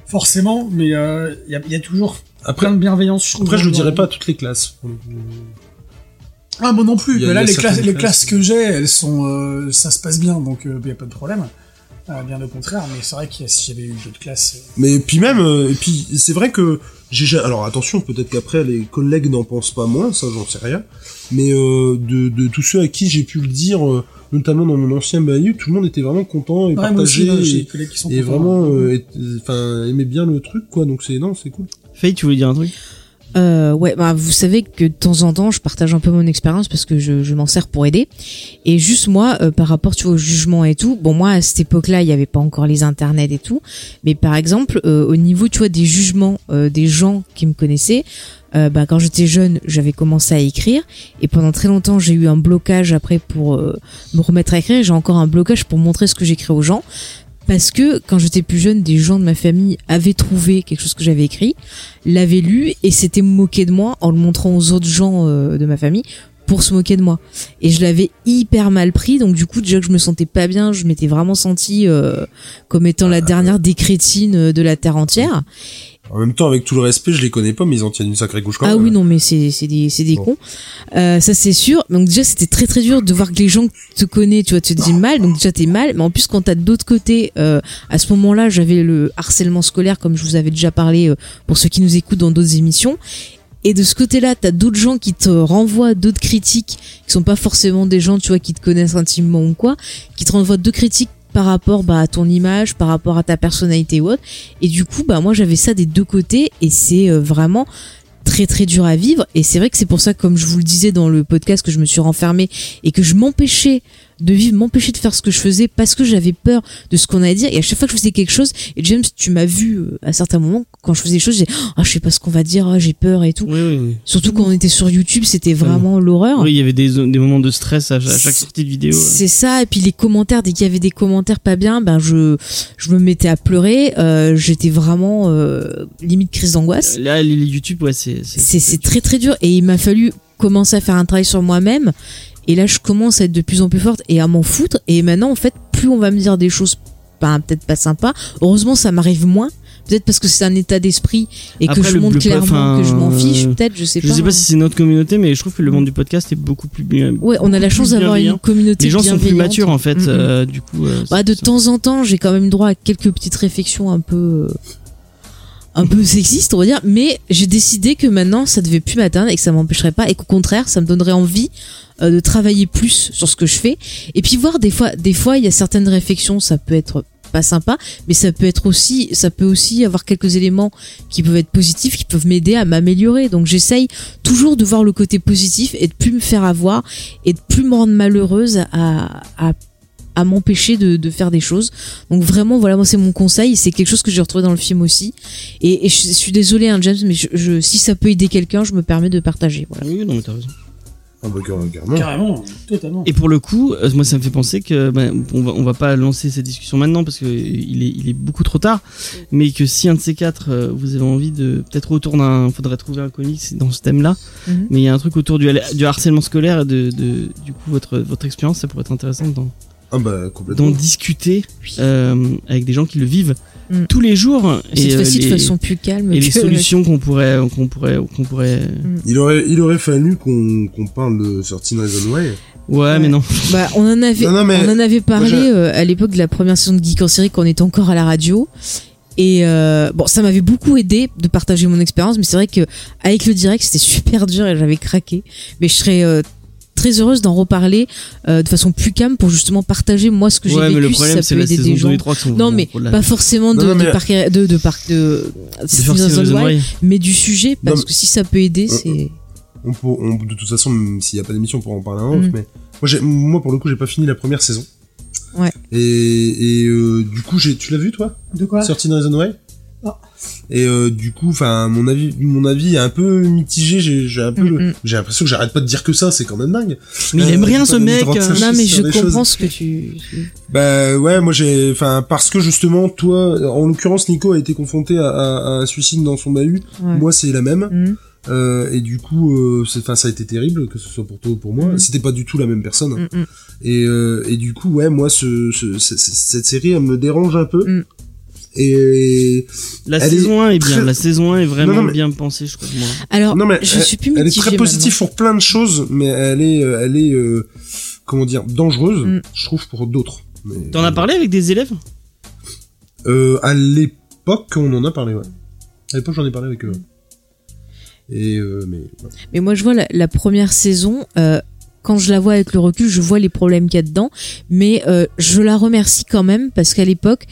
forcément mais euh, il y, a, il y a toujours Après, plein de bienveillance je trouve, après, je le dirais pas à toutes les classes. Ah moi non plus mais là les classes les que j'ai elles sont euh, ça se passe bien donc il y a pas de problème Euh, bien au contraire mais c'est vrai que si j'avais eu d'autres classes euh, Mais puis même, euh, et puis c'est vrai que j'ai, ja- alors attention, peut-être qu'après les collègues n'en pensent pas moins, ça j'en sais rien. Mais euh, de, de tous ceux à qui j'ai pu le dire, euh, notamment dans mon ancien bahut, tout le monde était vraiment content et Ouais, moi aussi, là, j'ai et, des collègues qui sont et contents. vraiment, euh, et- enfin, aimait bien le truc quoi. Donc c'est non, c'est cool. Faye, tu voulais dire un truc? Euh, ouais, bah, vous savez que de temps en temps, je partage un peu mon expérience parce que je, je m'en sers pour aider. Et juste moi, euh, par rapport tu vois, au jugement et tout, bon moi à cette époque-là, il n'y avait pas encore les internets et tout. Mais par exemple, euh, au niveau tu vois des jugements euh, des gens qui me connaissaient, euh, bah, quand j'étais jeune, j'avais commencé à écrire et pendant très longtemps, j'ai eu un blocage après pour me remettre à écrire. J'ai encore un blocage pour montrer ce que j'écris aux gens. Parce que quand j'étais plus jeune, des gens de ma famille avaient trouvé quelque chose que j'avais écrit, l'avaient lu et s'étaient moqués de moi en le montrant aux autres gens euh, de ma famille pour se moquer de moi. Et je l'avais hyper mal pris, donc du coup déjà que je me sentais pas bien, je m'étais vraiment sentie euh, comme étant la dernière des crétines euh, de la terre entière. En même temps, avec tout le respect, je les connais pas, mais ils en tiennent une sacrée couche quand Ah même. oui non mais c'est c'est des c'est des Bon. cons. Euh, ça c'est sûr. Donc déjà c'était très très dur de voir que les gens te connaissent, tu vois, tu te dis mal. Donc déjà t'es mal, mais en plus quand t'as d'autres côtés, euh, à ce moment-là j'avais le harcèlement scolaire comme je vous avais déjà parlé euh, pour ceux qui nous écoutent dans d'autres émissions. Et de ce côté-là, t'as d'autres gens qui te renvoient d'autres critiques, qui sont pas forcément des gens, tu vois, qui te connaissent intimement ou quoi, qui te renvoient deux critiques par rapport bah, à ton image, par rapport à ta personnalité ou autre. Et du coup, bah moi j'avais ça des deux côtés et c'est euh, vraiment très très dur à vivre. Et c'est vrai que c'est pour ça, comme je vous le disais dans le podcast, que je me suis renfermée et que je m'empêchais de vivre, m'empêcher de faire ce que je faisais parce que j'avais peur de ce qu'on allait dire. Et à chaque fois que je faisais quelque chose, et James, tu m'as vu euh, à certains moments quand je faisais des choses, j'ai ah je sais pas ce qu'on va dire, ah, j'ai peur et tout. Oui, oui, oui. Surtout quand on était sur YouTube, c'était vraiment l'horreur. Oui, il y avait des, des moments de stress à, à chaque sortie de vidéo. ouais. C'est ça, et puis les commentaires, dès qu'il y avait des commentaires pas bien, ben je je me mettais à pleurer. Euh, J'étais vraiment euh, limite crise d'angoisse. Là, les YouTube, ouais, c'est. C'est c'est très très dur, et il m'a fallu commencer à faire un travail sur moi-même. Et là, je commence à être de plus en plus forte et à m'en foutre. Et maintenant, en fait, plus on va me dire des choses, ben, peut-être pas sympas. Heureusement, ça m'arrive moins. Peut-être parce que c'est un état d'esprit et que je montre clairement que je m'en fiche. euh, Peut-être, je sais Je pas. sais pas hein. si c'est notre communauté, mais je trouve que le monde du podcast est beaucoup plus bien. Ouais, on a la chance d'avoir une communauté. Les gens sont plus matures en fait, Mm, euh, du coup. euh, Bah, de temps en temps, j'ai quand même droit à quelques petites réflexions un peu, un peu sexistes, on va dire. Mais j'ai décidé que maintenant, ça devait plus m'atteindre et que ça m'empêcherait pas et qu'au contraire, ça me donnerait envie de travailler plus sur ce que je fais. Et puis voir des fois, des fois, il y a certaines réflexions, ça peut être pas sympa, mais ça peut être aussi, ça peut aussi avoir quelques éléments qui peuvent être positifs, qui peuvent m'aider à m'améliorer. Donc j'essaye toujours de voir le côté positif et de plus me faire avoir et de plus me rendre malheureuse à, à m'empêcher de, faire des choses. Donc vraiment, voilà, moi c'est mon conseil. C'est quelque chose que j'ai retrouvé dans le film aussi. Et, je, suis désolée, hein, James, mais je- si ça peut aider quelqu'un, je me permets de partager. Voilà. Oui, non, mais t'as raison. Ah bah, car- carrément. Carrément, totalement. Et pour le coup, euh, moi ça me fait penser que ben, on va on va pas lancer cette discussion maintenant parce que il est il est beaucoup trop tard, mais que si un de ces quatre euh, vous avez envie de peut-être autour d'un, faudrait trouver un comics dans ce thème-là, Mhm. mais il y a un truc autour du, du harcèlement scolaire et de, de du coup votre votre expérience, ça pourrait être intéressant d'en Ah bah, complètement. d'en discuter euh, avec des gens qui le vivent Mm. tous les jours Cette et, euh, fois-ci, de les, façon plus calme. et les solutions qu'on pourrait qu'on pourrait qu'on pourrait Il aurait, il aurait fallu qu'on qu'on parle de 13 Reasons Why. ouais, mais non Bah, on en avait, Non, non, mais on en avait parlé euh, à l'époque de la première saison de Geek en série quand on était encore à la radio. Et euh, bon, ça m'avait beaucoup aidé de partager mon expérience, mais c'est vrai que avec le direct, c'était super dur et j'avais craqué. Mais je serais euh, très heureuse d'en reparler euh, de façon plus calme pour justement partager moi ce que j'ai vécu le si problème ça c'est peut aider des 2 gens. et 3 qui sont Non mais pas forcément de, Non, non, mais- de parc de de parc de, mais du sujet parce Non, que si ça peut aider, Euh, c'est on peut, on- de toute façon, même s'il n'y a pas d'émission, on pourra en parler un autre, Mhm. mais moi, pour le coup, j'ai pas fini la première saison. Ouais. Et, et euh, du coup, j'ai, tu l'as vu, toi? De quoi? 13 Reasons Why? Non. Et euh, du coup, enfin, mon avis, mon avis est un peu mitigé. J'ai, un peu, Mm, mm. j'ai l'impression que j'arrête pas de dire que ça. C'est quand même dingue. mais il Euh, aime rien j'ai ce mec euh. non mais je comprends choses. ce que tu Bah ouais, moi j'ai, enfin parce que justement toi, en l'occurrence Nico a été confronté à, à- à un suicide dans son bahut. Ouais. Moi c'est la même. Mhm. Euh, et du coup, euh, enfin ça a été terrible que ce soit pour toi ou pour moi. Mhm. C'était pas du tout la même personne. Mm, mm. Et, euh, et du coup, ouais, moi ce, ce- ce- ce- cette série elle me dérange un peu. Mhm. Et La Elle saison 1 est bien, très- la saison 1 est vraiment Non, non, mais- bien pensée, je crois. Moi. Alors, non mais je elle, suis plus elle est très positive maintenant. pour plein de choses, mais elle est, euh, elle est, euh, comment dire, dangereuse, Mhm. je trouve pour d'autres. T'en as parlé avec des élèves? Euh, à l'époque, on en a parlé, ouais. À l'époque, j'en ai parlé avec eux. Et euh, mais ouais. Mais moi, je vois la, la première saison. euh, quand je la vois avec le recul, je vois les problèmes qu'il y a dedans. Mais euh, je la remercie quand même parce qu'à l'époque,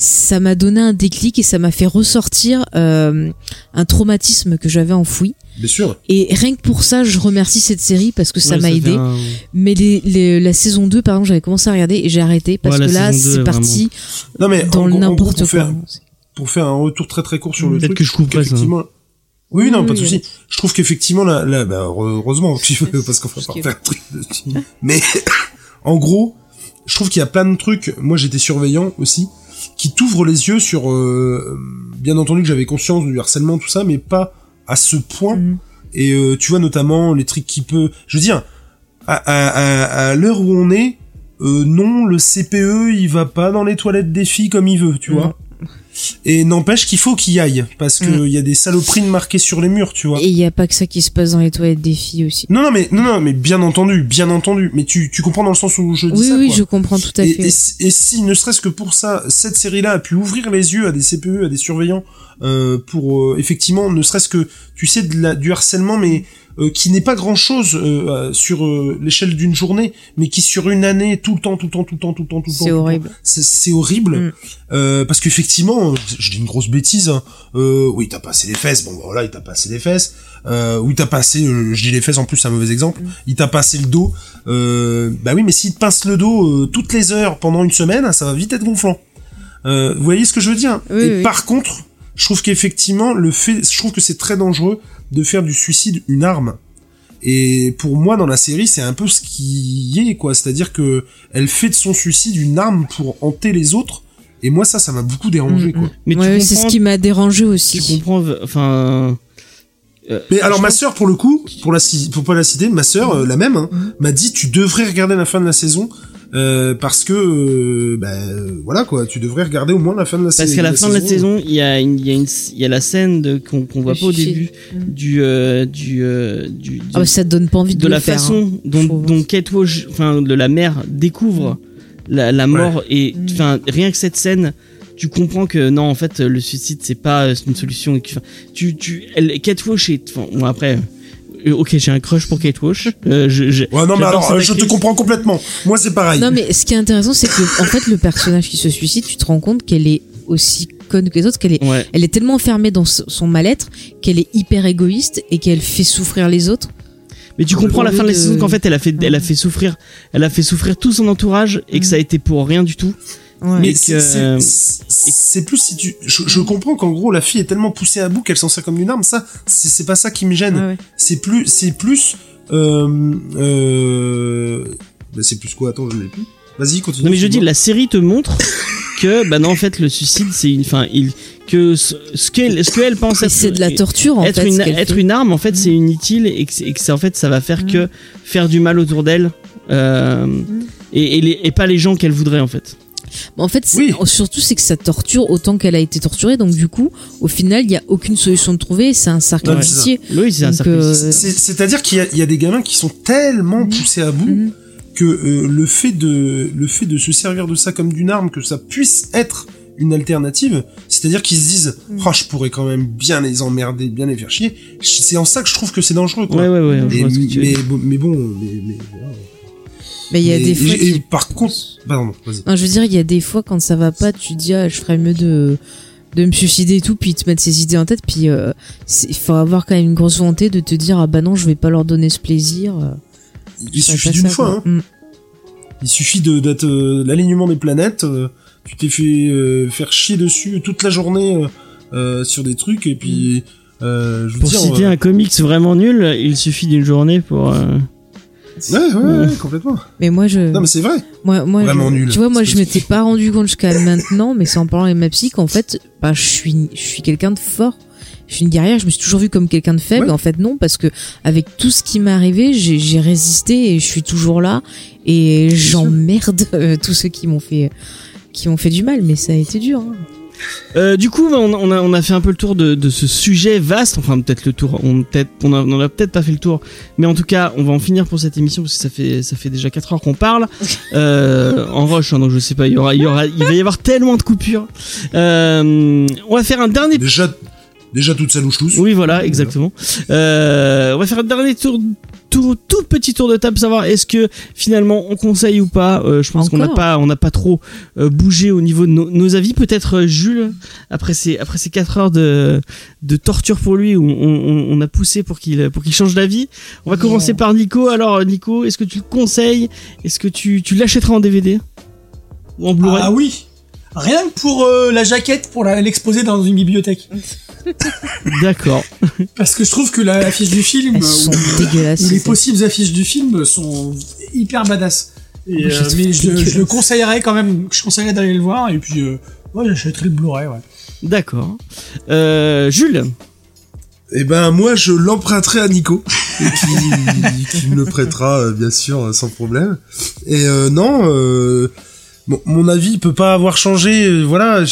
ça m'a donné un déclic et ça m'a fait ressortir euh, un traumatisme que j'avais enfoui. bien sûr. Et rien que pour ça, je remercie cette série parce que ça Ouais, m'a aidé. un- Mais les, les- la saison 2, par exemple, j'avais commencé à regarder et j'ai arrêté parce Ouais, que là, saison 2 c'est est parti Non mais dans le n'importe quoi. faire, pour faire un retour très très court sur le Peut-être truc, que je trouve ça, hein. qu'effectivement- Oui, non, Oui, pas de oui, souci. Je trouve qu'effectivement, là, là, bah, heureusement, parce qu'on va pas faire un truc dessus. Mais, (coughs) en gros, je trouve qu'il y a plein de trucs. Moi, j'étais surveillant aussi, qui t'ouvrent les yeux sur, euh, bien entendu que j'avais conscience du harcèlement, tout ça, mais pas à ce point. Mhm. Et euh, tu vois notamment les trucs qui peut, je veux dire, à, à, à, à l'heure où on est, euh, non, le CPE, il va pas dans les toilettes des filles comme il veut, tu vois. Et n'empêche qu'il faut qu'il y aille, parce que Mm. y a des saloperies marquées sur les murs, tu vois. Et il y a pas que ça qui se passe dans les toilettes des filles aussi. Non, non, mais non, non, mais bien entendu, bien entendu. Mais tu, tu comprends dans le sens où je dis Oui, ça, oui, quoi. je comprends tout à et, fait. et si- et si, ne serait-ce que pour ça, cette série-là a pu ouvrir les yeux à des CPE, à des surveillants, euh, pour euh, effectivement, ne serait-ce que, tu sais, de la, du harcèlement, mais euh, qui n'est pas grand-chose euh, euh, sur euh, l'échelle d'une journée, mais qui sur une année, tout le temps, tout le temps, tout le temps, tout le temps, tout le temps, C'est horrible. c'est c'est horrible Mm. euh, parce qu'effectivement, je dis une grosse bêtise. Hein, euh, oui, t'as passé les fesses. Bon, voilà, il t'a passé les fesses. Euh, oui, t'as passé. euh, je dis les fesses en plus, c'est un mauvais exemple. Mm. Il t'a passé le dos. Euh, bah oui, mais s'il te pince le dos euh, toutes les heures pendant une semaine, ça va vite être gonflant. Euh, vous voyez ce que je veux dire Oui, Et oui. par contre, je trouve qu'effectivement, le fait, je trouve que c'est très dangereux de faire du suicide une arme. Et pour moi, dans la série, c'est un peu ce qui y est, quoi. C'est-à-dire que elle fait de son suicide une arme pour hanter les autres. Et moi, ça, ça m'a beaucoup dérangé, Mm, quoi. mm. Mais tu Ouais, c'est ce qui m'a dérangé Tu aussi. comprends, enfin. euh, Mais alors, ma sœur, pour le coup, pour la, pour pas la citer, ma sœur, euh, la même, hein, Mhm. m'a dit, tu devrais regarder la fin de la saison, euh, parce que, euh, bah, voilà, quoi, tu devrais regarder au moins la fin de la saison. Parce qu'à la fin de la saison, il y a, une, il y a, une, il y a la scène qu'on qu'on voit pas au suicide. début Mm. du, euh, du, euh, du, Ah bah, ça te donne pas envie de, de le la faire, façon hein, je dont, dont Kate Walsh, enfin de la mère découvre la, la mort et Mm. enfin rien que cette scène tu comprends que non en fait le suicide c'est pas euh, une solution tu tu elle, Kate Walsh est enfin bon après ok j'ai un crush pour Kate Walsh euh, je, je- Ouais, non, mais alors, euh, je te comprends complètement. Moi, c'est pareil. Non, mais ce qui est intéressant, c'est que, en fait, le personnage qui se suicide, tu te rends compte qu'elle est aussi conne que les autres, qu'elle est, ouais elle est tellement enfermée dans son mal-être qu'elle est hyper égoïste et qu'elle fait souffrir les autres. mais tu comprends à la fin de la saison qu'en fait elle a fait elle a fait souffrir elle a fait souffrir tout son entourage et que ça a été pour rien du tout Ouais. Mais c'est- plus si tu. Je, je comprends qu'en gros la fille est tellement poussée à bout qu'elle s'en sert comme une arme. Ça, c'est pas ça qui me gêne. Ouais, ouais. C'est plus, c'est plus. Euh, euh, bah, c'est plus quoi? Attends, je l'ai plus. Vas-y, continue. Non mais je dis la série te montre (laughs) que bah non en fait le suicide c'est une enfin il que ce ce qu'elle ce qu'elle pense être c'est de la torture, en être fait. une être fait. une arme en fait c'est inutile et que, et en fait ça va faire Mm. que faire du mal autour d'elle euh, et, et, les- et pas les gens qu'elle voudrait en fait. En fait, Oui. surtout, c'est que ça torture autant qu'elle a été torturée. Donc, du coup, au final, il n'y a aucune solution de trouver. C'est un cercle vicieux. Oui c'est un cercle euh, C'est-à-dire qu'il y, a- il y a des gamins qui sont tellement Mhm. poussés à bout Mhm. que euh, le fait de le fait de se servir de ça comme d'une arme, que ça puisse être une alternative, c'est-à-dire qu'ils se disent, oh, je pourrais quand même bien les emmerder, bien les faire chier. C'est en ça que je trouve que c'est dangereux, quoi. Ouais ouais ouais. Et- mais, bon, mais bon, mais, mais voilà. Mais il y a des fois. et, par contre, pardon, vas-y. Non, je veux dire, il y a des fois quand ça va pas, tu te dis, ah, je ferais mieux de de me suicider et tout, puis te mettre ces idées en tête, puis euh, il faut avoir quand même une grosse volonté de te dire, ah bah non, je vais pas leur donner ce plaisir. euh, Il suffit d'une fois, hein. Mm. Il suffit de d'être euh, l'alignement des planètes. euh, tu t'es fait euh, faire chier dessus toute la journée euh, euh, sur des trucs et puis euh, je veux Pour dire. citer euh, un comics vraiment nul, il suffit d'une journée pour. Ouais, ouais, ouais, complètement. Mais moi, je. Non, mais c'est vrai. Moi, moi, Vraiment je- nul. Tu vois, moi, je m'étais pas rendu compte jusqu'à maintenant, mais c'est en parlant avec ma psy qu'en fait, bah, je suis, je suis quelqu'un de fort. Je suis une guerrière. Je me suis toujours vue comme quelqu'un de faible. Ouais. En fait, non, parce que avec tout ce qui m'est arrivé, j'ai j'ai résisté et je suis toujours là. Et j'emmerde euh, tous ceux qui m'ont fait, qui m'ont fait du mal. Mais ça a été dur. hein. Euh, du coup, on, on a, on a fait un peu le tour de, de ce sujet vaste. Enfin, peut-être le tour. On on a- on en a peut-être pas fait le tour, mais en tout cas, on va en finir pour cette émission parce que ça fait, ça fait déjà 4 heures qu'on parle (laughs) euh, en rush. hein, donc je sais pas, il y aura, il y aura, il va y avoir tellement de coupures. Euh, on va faire un dernier. Déjà, déjà toute sa louche tous. Oui, voilà, exactement. Euh, on va faire un dernier tour. Tout, tout petit tour de table, savoir est-ce que finalement on conseille ou pas. Euh, je pense qu'on n'a pas, on n'a pas trop euh, bougé au niveau de nos, nos avis. Peut-être euh, Jules, après ces après ces quatre heures de de torture pour lui, où on, on, on a poussé pour qu'il pour qu'il change d'avis. On va commencer par Nico. Alors Nico, est-ce que tu le conseilles? Est-ce que tu tu l'achèteras en DVD ou en Blu-ray? Ah oui Rien que pour euh, la jaquette, pour l'exposer dans une bibliothèque. (laughs) D'accord. Parce que je trouve que la- l'affiche du film, Elles euh, sont dégueulasses. les possibles affiches du film sont hyper badass. Et, je euh, mais je, je le conseillerais quand même, je conseillerais d'aller le voir, et puis, euh, ouais, j'achèterais le Blu-ray, ouais. D'accord. Euh, Jules. Eh ben, moi, je l'emprunterai à Nico. et qui, qui me le prêtera euh, bien sûr sans problème. Et euh, non, mon, avis peut pas avoir changé. euh, Voilà,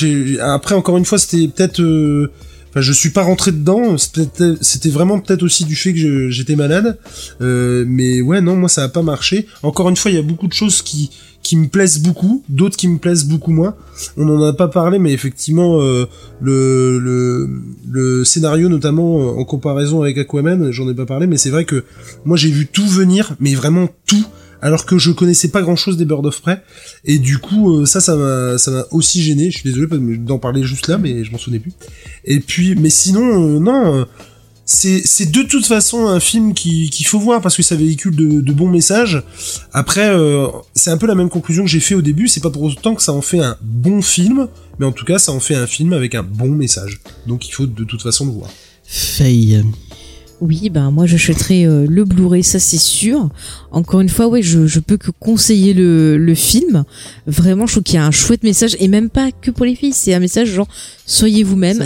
après encore une fois c'était peut-être. euh, Enfin, je suis pas rentré dedans. C'était vraiment peut-être aussi du fait que j'étais malade. Euh, mais ouais, non, moi ça a pas marché. Encore une fois, il y a beaucoup de choses qui qui me plaisent beaucoup, d'autres qui me plaisent beaucoup moins. On en a pas parlé, mais effectivement, euh, le, le le scénario notamment en comparaison avec Aquaman, j'en ai pas parlé, mais c'est vrai que moi j'ai vu tout venir, mais vraiment tout, alors que je connaissais pas grand chose des Bird of Prey, et du coup euh, ça ça m'a ça m'a aussi gêné. Je suis désolé d'en parler juste là, mais je m'en souvenais plus. Et puis, mais sinon, euh, non. euh, c'est c'est de toute façon un film qui qu'il faut voir parce que ça véhicule de, de bons messages. Après, euh, c'est un peu la même conclusion que j'ai fait au début. C'est pas pour autant que ça en fait un bon film, mais en tout cas, ça en fait un film avec un bon message. Donc, il faut de toute façon le voir. Faye. Oui, ben moi j'achèterai euh, le Blu-ray, ça c'est sûr. Encore une fois, ouais, je, je peux que conseiller le, le film. Vraiment, je trouve qu'il y a un chouette message et même pas que pour les filles. C'est un message genre soyez vous-même,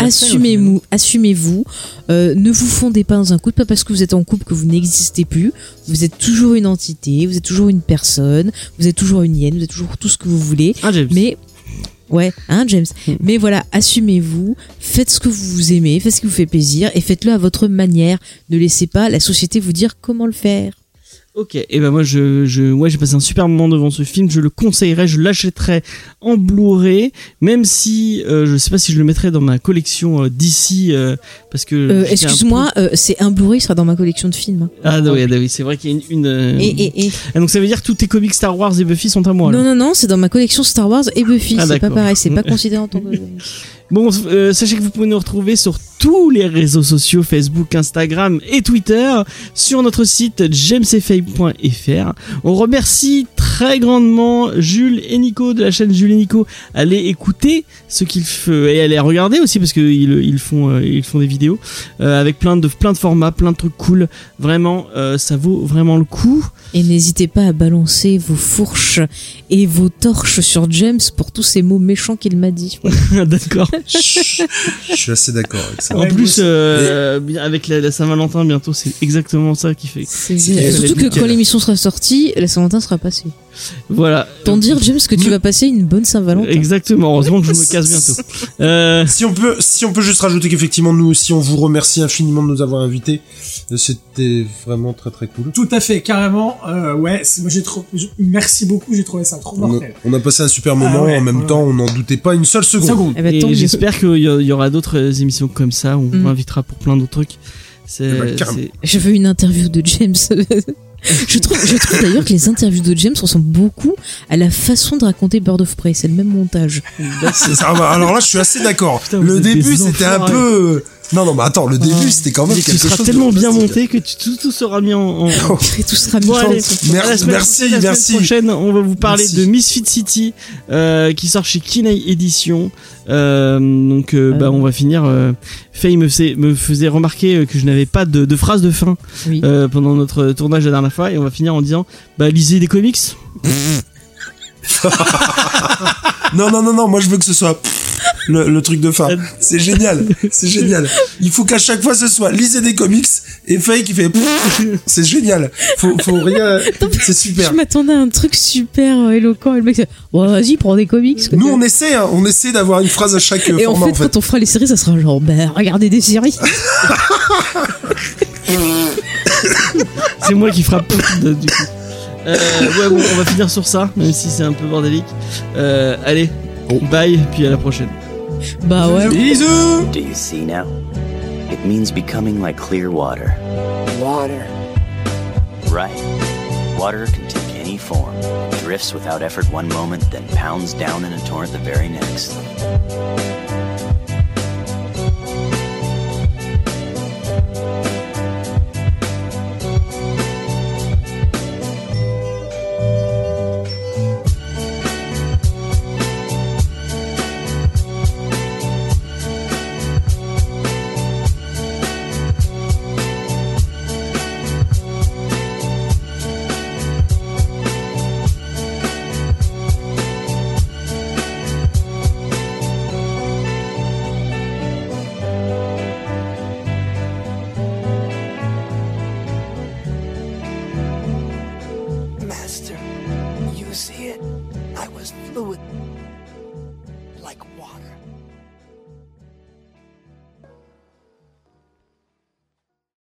assumez-vous, assumez-vous. Euh, ne vous fondez pas dans un couple, pas parce que vous êtes en couple que vous n'existez plus. Vous êtes toujours une entité, vous êtes toujours une personne, vous êtes toujours une hyène, vous êtes toujours tout ce que vous voulez. Ah. Mais ouais, hein James? Mm. Mais voilà, assumez-vous, faites ce que vous aimez, faites ce qui vous fait plaisir et faites-le à votre manière. Ne laissez pas la société vous dire comment le faire. Ok, et ben moi je, je ouais j'ai passé un super moment devant ce film, je le conseillerais, je l'achèterais en Blu-ray, même si euh, je sais pas si je le mettrais dans ma collection euh, d'ici parce que Euh, Excuse-moi, euh, c'est un Blu-ray, il sera dans ma collection de films. hein. peu- Ah oui, oui, c'est vrai qu'il y a une, une, euh, Et, et, et. Ah, donc ça veut dire que tous tes comics Star Wars et Buffy sont à moi. Non, alors. non, non, c'est dans ma collection Star Wars et Buffy. Ah, c'est pas pareil, c'est pas (laughs) considéré en tant que. (laughs) Bon, euh, sachez que vous pouvez nous retrouver sur tous les réseaux sociaux, Facebook, Instagram et Twitter, sur notre site jamesfay.fr. On remercie très grandement Jules et Nico de la chaîne Jules et Nico. Allez écouter ce qu'ils font et allez regarder aussi parce qu'ils ils font euh, ils font des vidéos euh, avec plein de plein de formats, plein de trucs cool. Vraiment, euh, ça vaut vraiment le coup. Et n'hésitez pas à balancer vos fourches et vos torches sur James pour tous ces mots méchants qu'il m'a dit. (laughs) D'accord. Je suis assez d'accord avec ça. En Ouais, plus, euh, avec la, la Saint-Valentin bientôt, c'est exactement ça qui fait. C'est Surtout que quand l'émission sera sortie, la Saint-Valentin sera passée. Voilà. Tant dire, James, que tu vas passer une bonne Saint-Valentin. Exactement. Heureusement que je me casse bientôt. (laughs) Euh, Si on peut, si on peut juste rajouter qu'effectivement nous aussi on vous remercie infiniment de nous avoir invités. Euh, C'était vraiment très très cool. Tout à fait, carrément. Euh, ouais, moi j'ai trop. Merci beaucoup, j'ai trouvé ça trop On a, mortel. on a passé un super moment. Ah ouais, en même ouais, temps, on n'en doutait pas une seule seconde. Seconde. Eh ben, tant et mieux. J'espère qu'il y, aura d'autres émissions comme ça. où On Mm. m'invitera pour plein d'autres trucs. C'est, Eh ben, Je veux une interview de James. (laughs) je trouve, je trouve d'ailleurs que les interviews de James ressemblent beaucoup à la façon de raconter Bird of Prey. C'est le même montage. Ça. (laughs) Ah bah, Alors là, je suis assez d'accord. Le début, c'était un peu. Non, non, mais attends, le début, c'était quand même et tu quelque seras chose tellement bien monté que tu- tout, tout sera mis en. en- (laughs) Et tout sera Bon, mis allez. Mer- La semaine merci, prochaine, la merci. semaine prochaine, on va vous parler Merci. de Misfit City euh, qui sort chez Kinaï Edition. Euh, donc, euh, bah, on va finir. Euh, Faye me faisait, me faisait remarquer que je n'avais pas de, de phrase de fin Oui. euh, pendant notre tournage la dernière fois, et on va finir en disant bah lisez des comics. (laughs) Non, non, non, non. Moi, je veux que ce soit le, le truc de fin. C'est génial. C'est (laughs) génial. Il faut qu'à chaque fois, ce soit lisez des comics et Faye qui fait. (laughs) C'est génial. Faut, faut rien. C'est super. Je m'attendais à un truc super euh, éloquent et le mec fait bon, vas-y prends des comics quoi. Nous, on essaie, hein, on essaie d'avoir une phrase à chaque euh, et en format, fait, quand on fera les séries ça sera genre bah regardez des séries (laughs) C'est moi qui frappe du coup. Euh, ouais, bon, on va finir sur ça, même si c'est un peu bordélique. Euh, allez, bye, puis à la prochaine. Bah ouais Bisous Do you see now? It means becoming like clear water. Water. Right. Water can take any form, drifts without effort one moment, then pounds down in a torrent the very next.